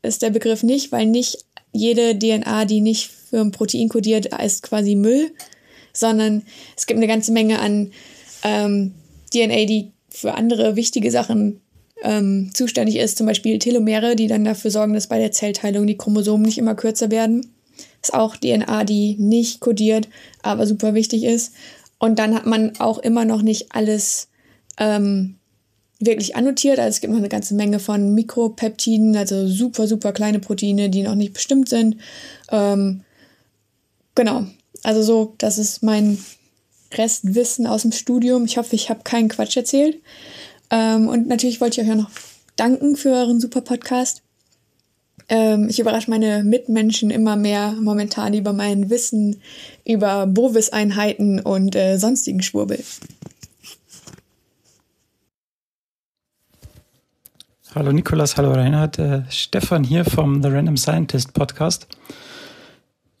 Speaker 9: ist der Begriff nicht, weil nicht jede DNA, die nicht für ein Protein kodiert, ist quasi Müll, sondern es gibt eine ganze Menge an ähm, DNA, die für andere wichtige Sachen ähm, zuständig ist, zum Beispiel Telomere, die dann dafür sorgen, dass bei der Zellteilung die Chromosomen nicht immer kürzer werden. Ist auch DNA, die nicht kodiert, aber super wichtig ist. Und dann hat man auch immer noch nicht alles ähm, wirklich annotiert. Also es gibt noch eine ganze Menge von Mikropeptiden, also super, super kleine Proteine, die noch nicht bestimmt sind. Ähm, genau. Also so, das ist mein Restwissen aus dem Studium. Ich hoffe, ich habe keinen Quatsch erzählt. Ähm, und natürlich wollte ich euch auch noch danken für euren super Podcast. Ähm, ich überrasche meine Mitmenschen immer mehr momentan über mein Wissen über Bovis-Einheiten und äh, sonstigen Schwurbel.
Speaker 10: Hallo Nikolas, hallo Reinhard. Äh, Stefan hier vom The Random Scientist Podcast.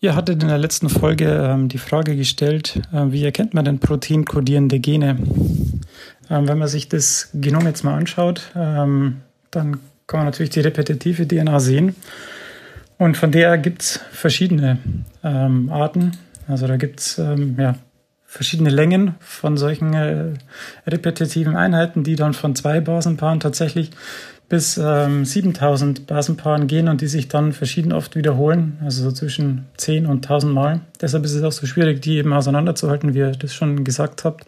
Speaker 10: Ihr hattet in der letzten Folge ähm, die Frage gestellt, äh, wie erkennt man denn proteinkodierende Gene? Ähm, wenn man sich das Genom jetzt mal anschaut, ähm, dann kann man natürlich die repetitive DNA sehen. Und von der gibt es verschiedene ähm, Arten. Also da gibt es ähm, ja, verschiedene Längen von solchen äh, repetitiven Einheiten, die dann von zwei Basenpaaren tatsächlich bis ähm, 7000 Basenpaaren gehen und die sich dann verschieden oft wiederholen, also so zwischen 10 und 1000 Mal. Deshalb ist es auch so schwierig, die eben auseinanderzuhalten, wie ihr das schon gesagt habt.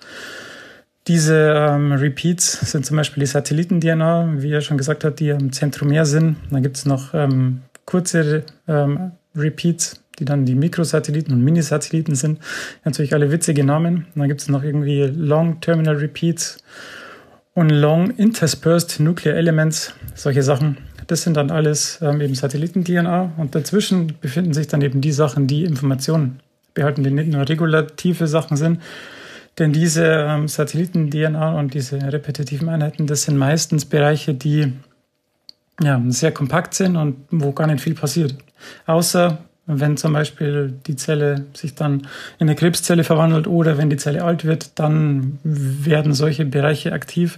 Speaker 10: Diese ähm, Repeats sind zum Beispiel die Satelliten-DNA, wie ihr schon gesagt habt, die am Zentromer sind. Dann gibt es noch ähm, kurze ähm, Repeats, die dann die Mikrosatelliten und Minisatelliten sind. Natürlich alle witzige Namen. dann gibt es noch irgendwie Long Terminal Repeats und Long Interspersed Nuclear Elements, solche Sachen. Das sind dann alles ähm, eben Satelliten-DNA und dazwischen befinden sich dann eben die Sachen, die Informationen behalten, die nicht nur regulative Sachen sind, denn diese ähm, Satelliten-DNA und diese repetitiven Einheiten, das sind meistens Bereiche, die ja, sehr kompakt sind und wo gar nicht viel passiert. Außer wenn zum Beispiel die Zelle sich dann in eine Krebszelle verwandelt oder wenn die Zelle alt wird, dann werden solche Bereiche aktiv.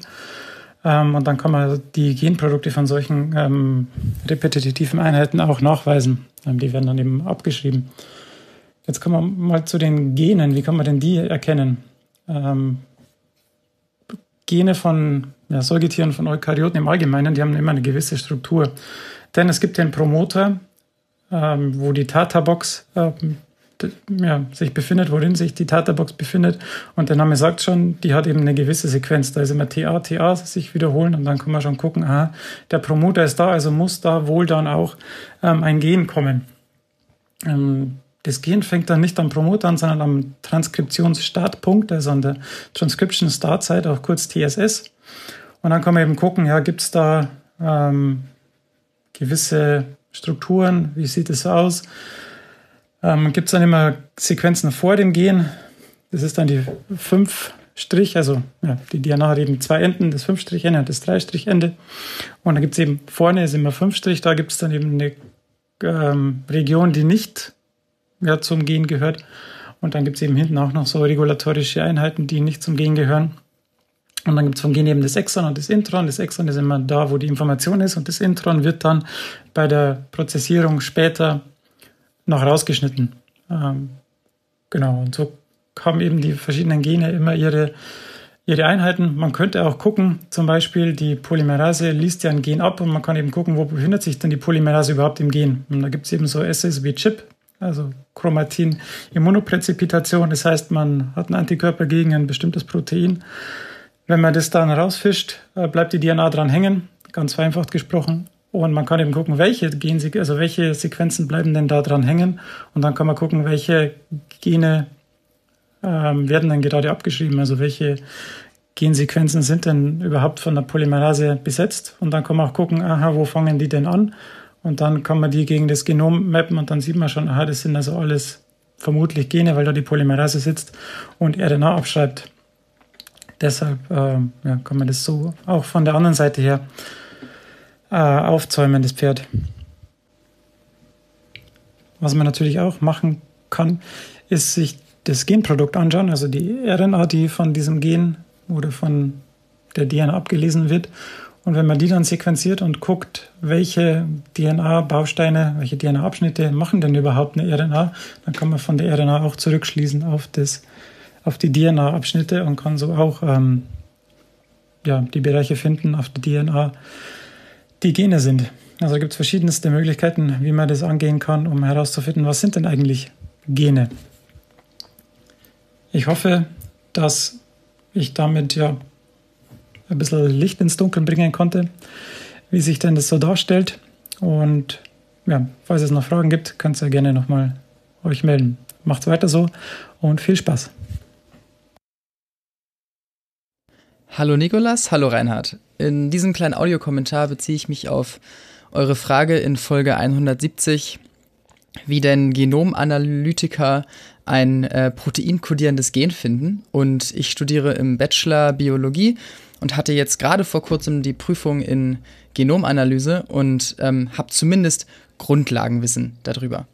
Speaker 10: Ähm, und dann kann man die Genprodukte von solchen ähm, repetitiven Einheiten auch nachweisen. Ähm, die werden dann eben abgeschrieben. Jetzt kommen wir mal zu den Genen. Wie kann man denn die erkennen? Ähm, Gene von ja, Säugetieren, von Eukaryoten im Allgemeinen, die haben immer eine gewisse Struktur. Denn es gibt den Promoter, ähm, wo die Tata-Box ähm, ja, sich befindet, worin sich die Tata-Box befindet. Und der Name sagt schon, die hat eben eine gewisse Sequenz. Da ist immer TA, TA sich wiederholen und dann kann man schon gucken, aha, der Promoter ist da, also muss da wohl dann auch ähm, ein Gen kommen. Ähm, das Gen fängt dann nicht am Promoter an, sondern am Transkriptionsstartpunkt, also an der Transcription Start Site, auch kurz TSS. Und dann kann man eben gucken, ja, gibt es da ähm, gewisse Strukturen, wie sieht es aus? Ähm, gibt es dann immer Sequenzen vor dem Gen? Das ist dann die 5 Strich, also ja, die DNA hat eben zwei Enden, das 5-Strich-Ende und das 3-Strich-Ende. Und dann gibt es eben vorne ist immer 5 Strich, da gibt es dann eben eine ähm, Region, die nicht ja, zum Gen gehört. Und dann gibt es eben hinten auch noch so regulatorische Einheiten, die nicht zum Gen gehören. Und dann gibt es vom Gen eben das Exon und das Intron. Das Exon ist immer da, wo die Information ist und das Intron wird dann bei der Prozessierung später noch rausgeschnitten. Ähm, genau, und so haben eben die verschiedenen Gene immer ihre, ihre Einheiten. Man könnte auch gucken, zum Beispiel die Polymerase liest ja ein Gen ab und man kann eben gucken, wo befindet sich denn die Polymerase überhaupt im Gen. Und da gibt es eben so Assays wie CHIP, also Chromatin-Immunopräzipitation. Das heißt, man hat einen Antikörper gegen ein bestimmtes Protein. Wenn man das dann rausfischt, äh, bleibt die DNA dran hängen, ganz vereinfacht gesprochen. Und man kann eben gucken, welche Gen also welche Sequenzen bleiben denn da dran hängen. Und dann kann man gucken, welche Gene ähm, werden dann gerade abgeschrieben, also welche Gensequenzen sind denn überhaupt von der Polymerase besetzt. Und dann kann man auch gucken, aha, wo fangen die denn an? Und dann kann man die gegen das Genom mappen und dann sieht man schon, aha, das sind also alles vermutlich Gene, weil da die Polymerase sitzt und RNA abschreibt. Deshalb äh, ja, kann man das so auch von der anderen Seite her äh, aufzäumen, das Pferd. Was man natürlich auch machen kann, ist sich das Genprodukt anschauen, also die RNA, die von diesem Gen oder von der DNA abgelesen wird und wenn man die dann sequenziert und guckt, welche DNA-Bausteine, welche DNA-Abschnitte machen denn überhaupt eine RNA, dann kann man von der RNA auch zurückschließen auf, das, auf die DNA-Abschnitte und kann so auch ähm, ja, die Bereiche finden auf der DNA, die Gene sind. Also gibt es verschiedenste Möglichkeiten, wie man das angehen kann, um herauszufinden, was sind denn eigentlich Gene. Ich hoffe, dass ich damit ja ein bisschen Licht ins Dunkeln bringen konnte, wie sich denn das so darstellt. Und ja, falls es noch Fragen gibt, könnt ihr gerne nochmal euch melden. Macht's weiter so und viel Spaß.
Speaker 11: Hallo Nikolas, hallo Reinhard. In diesem kleinen Audiokommentar beziehe ich mich auf eure Frage in Folge 170, wie denn Genomanalytiker ein äh, proteinkodierendes Gen finden. Und ich studiere im Bachelor Biologie und hatte jetzt gerade vor kurzem die Prüfung in Genomanalyse und ähm, habe zumindest Grundlagenwissen darüber.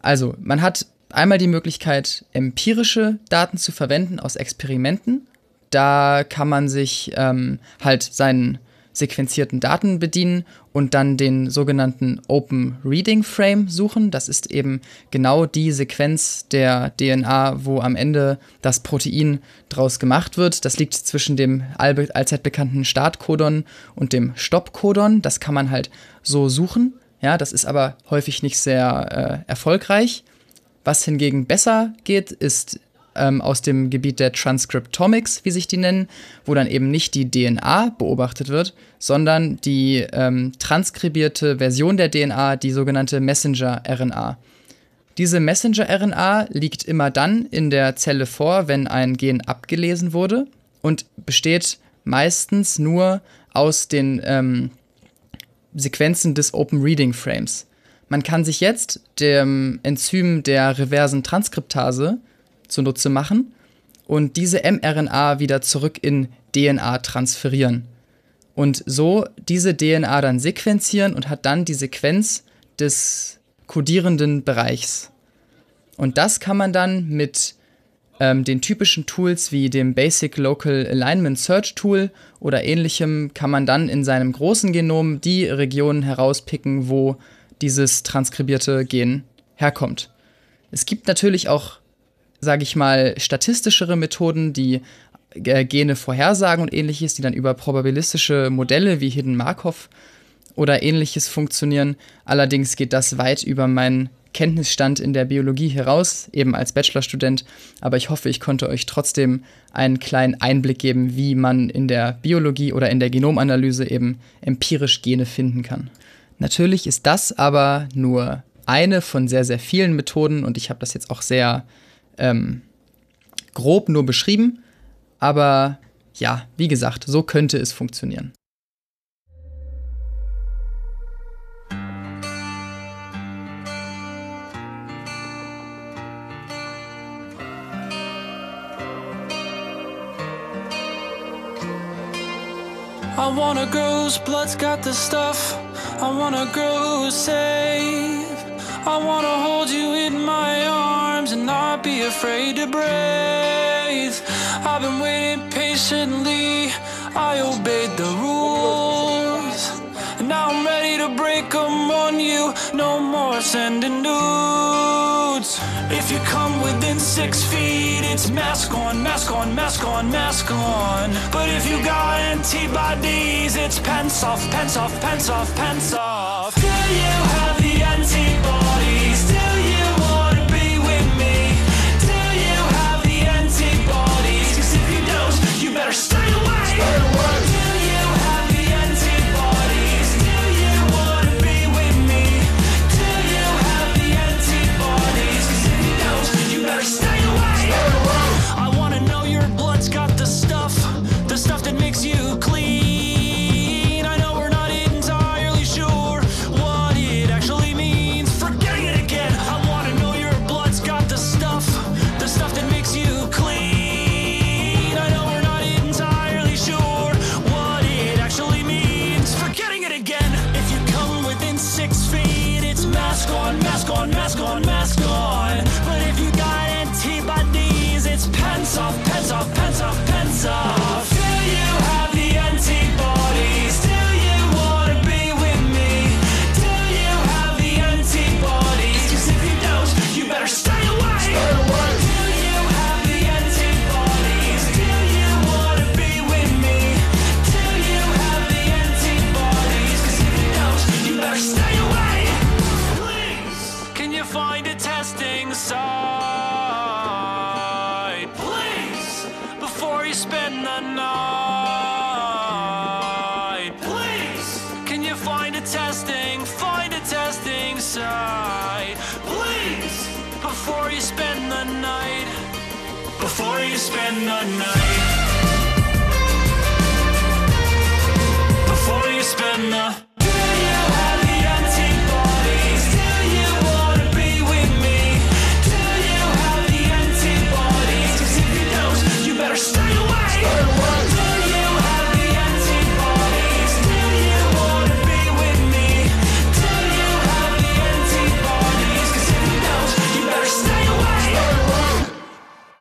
Speaker 11: Also, man hat einmal die Möglichkeit, empirische Daten zu verwenden aus Experimenten. Da kann man sich ähm, halt seinen, sequenzierten Daten bedienen und dann den sogenannten Open Reading Frame suchen. Das ist eben genau die Sequenz der DNA, wo am Ende das Protein draus gemacht wird. Das liegt zwischen dem allzeit bekannten Startcodon und dem Stoppcodon. Das kann man halt so suchen. Ja, das ist aber häufig nicht sehr äh, erfolgreich. Was hingegen besser geht, ist ähm, aus dem Gebiet der Transcriptomics, wie sich die nennen, wo dann eben nicht die DNA beobachtet wird, sondern die ähm, transkribierte Version der DNA, die sogenannte Messenger-RNA. Diese Messenger-RNA liegt immer dann in der Zelle vor, wenn ein Gen abgelesen wurde und besteht meistens nur aus den ähm, Sequenzen des Open Reading Frames. Man kann sich jetzt dem Enzym der reversen Transkriptase zunutze machen und diese mRNA wieder zurück in DNA transferieren. Und so diese DNA dann sequenzieren und hat dann die Sequenz des kodierenden Bereichs. Und das kann man dann mit ähm, den typischen Tools wie dem Basic Local Alignment Search Tool oder ähnlichem, kann man dann in seinem großen Genom die Regionen herauspicken, wo dieses transkribierte Gen herkommt. Es gibt natürlich auch sage ich mal, statistischere Methoden, die äh, Gene vorhersagen und ähnliches, die dann über probabilistische Modelle wie Hidden Markov oder ähnliches funktionieren. Allerdings geht das weit über meinen Kenntnisstand in der Biologie heraus, eben als Bachelorstudent. Aber ich hoffe, ich konnte euch trotzdem einen kleinen Einblick geben, wie man in der Biologie oder in der Genomanalyse eben empirisch Gene finden kann. Natürlich ist das aber nur eine von sehr, sehr vielen Methoden und ich habe das jetzt auch sehr ähm, grob nur beschrieben. Aber ja, wie gesagt, so könnte es funktionieren.
Speaker 12: I want a girl whose blood's got the stuff. I want a girl who's safe. I wanna hold you in my arms and not be afraid to breathe. I've been waiting patiently, I obeyed the rules. And now I'm ready to break them on you, no more sending nudes. If you come within six feet, it's mask on, mask on, mask on, mask on. But if you got antibodies, it's pants off, pants off, pants off, pants off. Do you have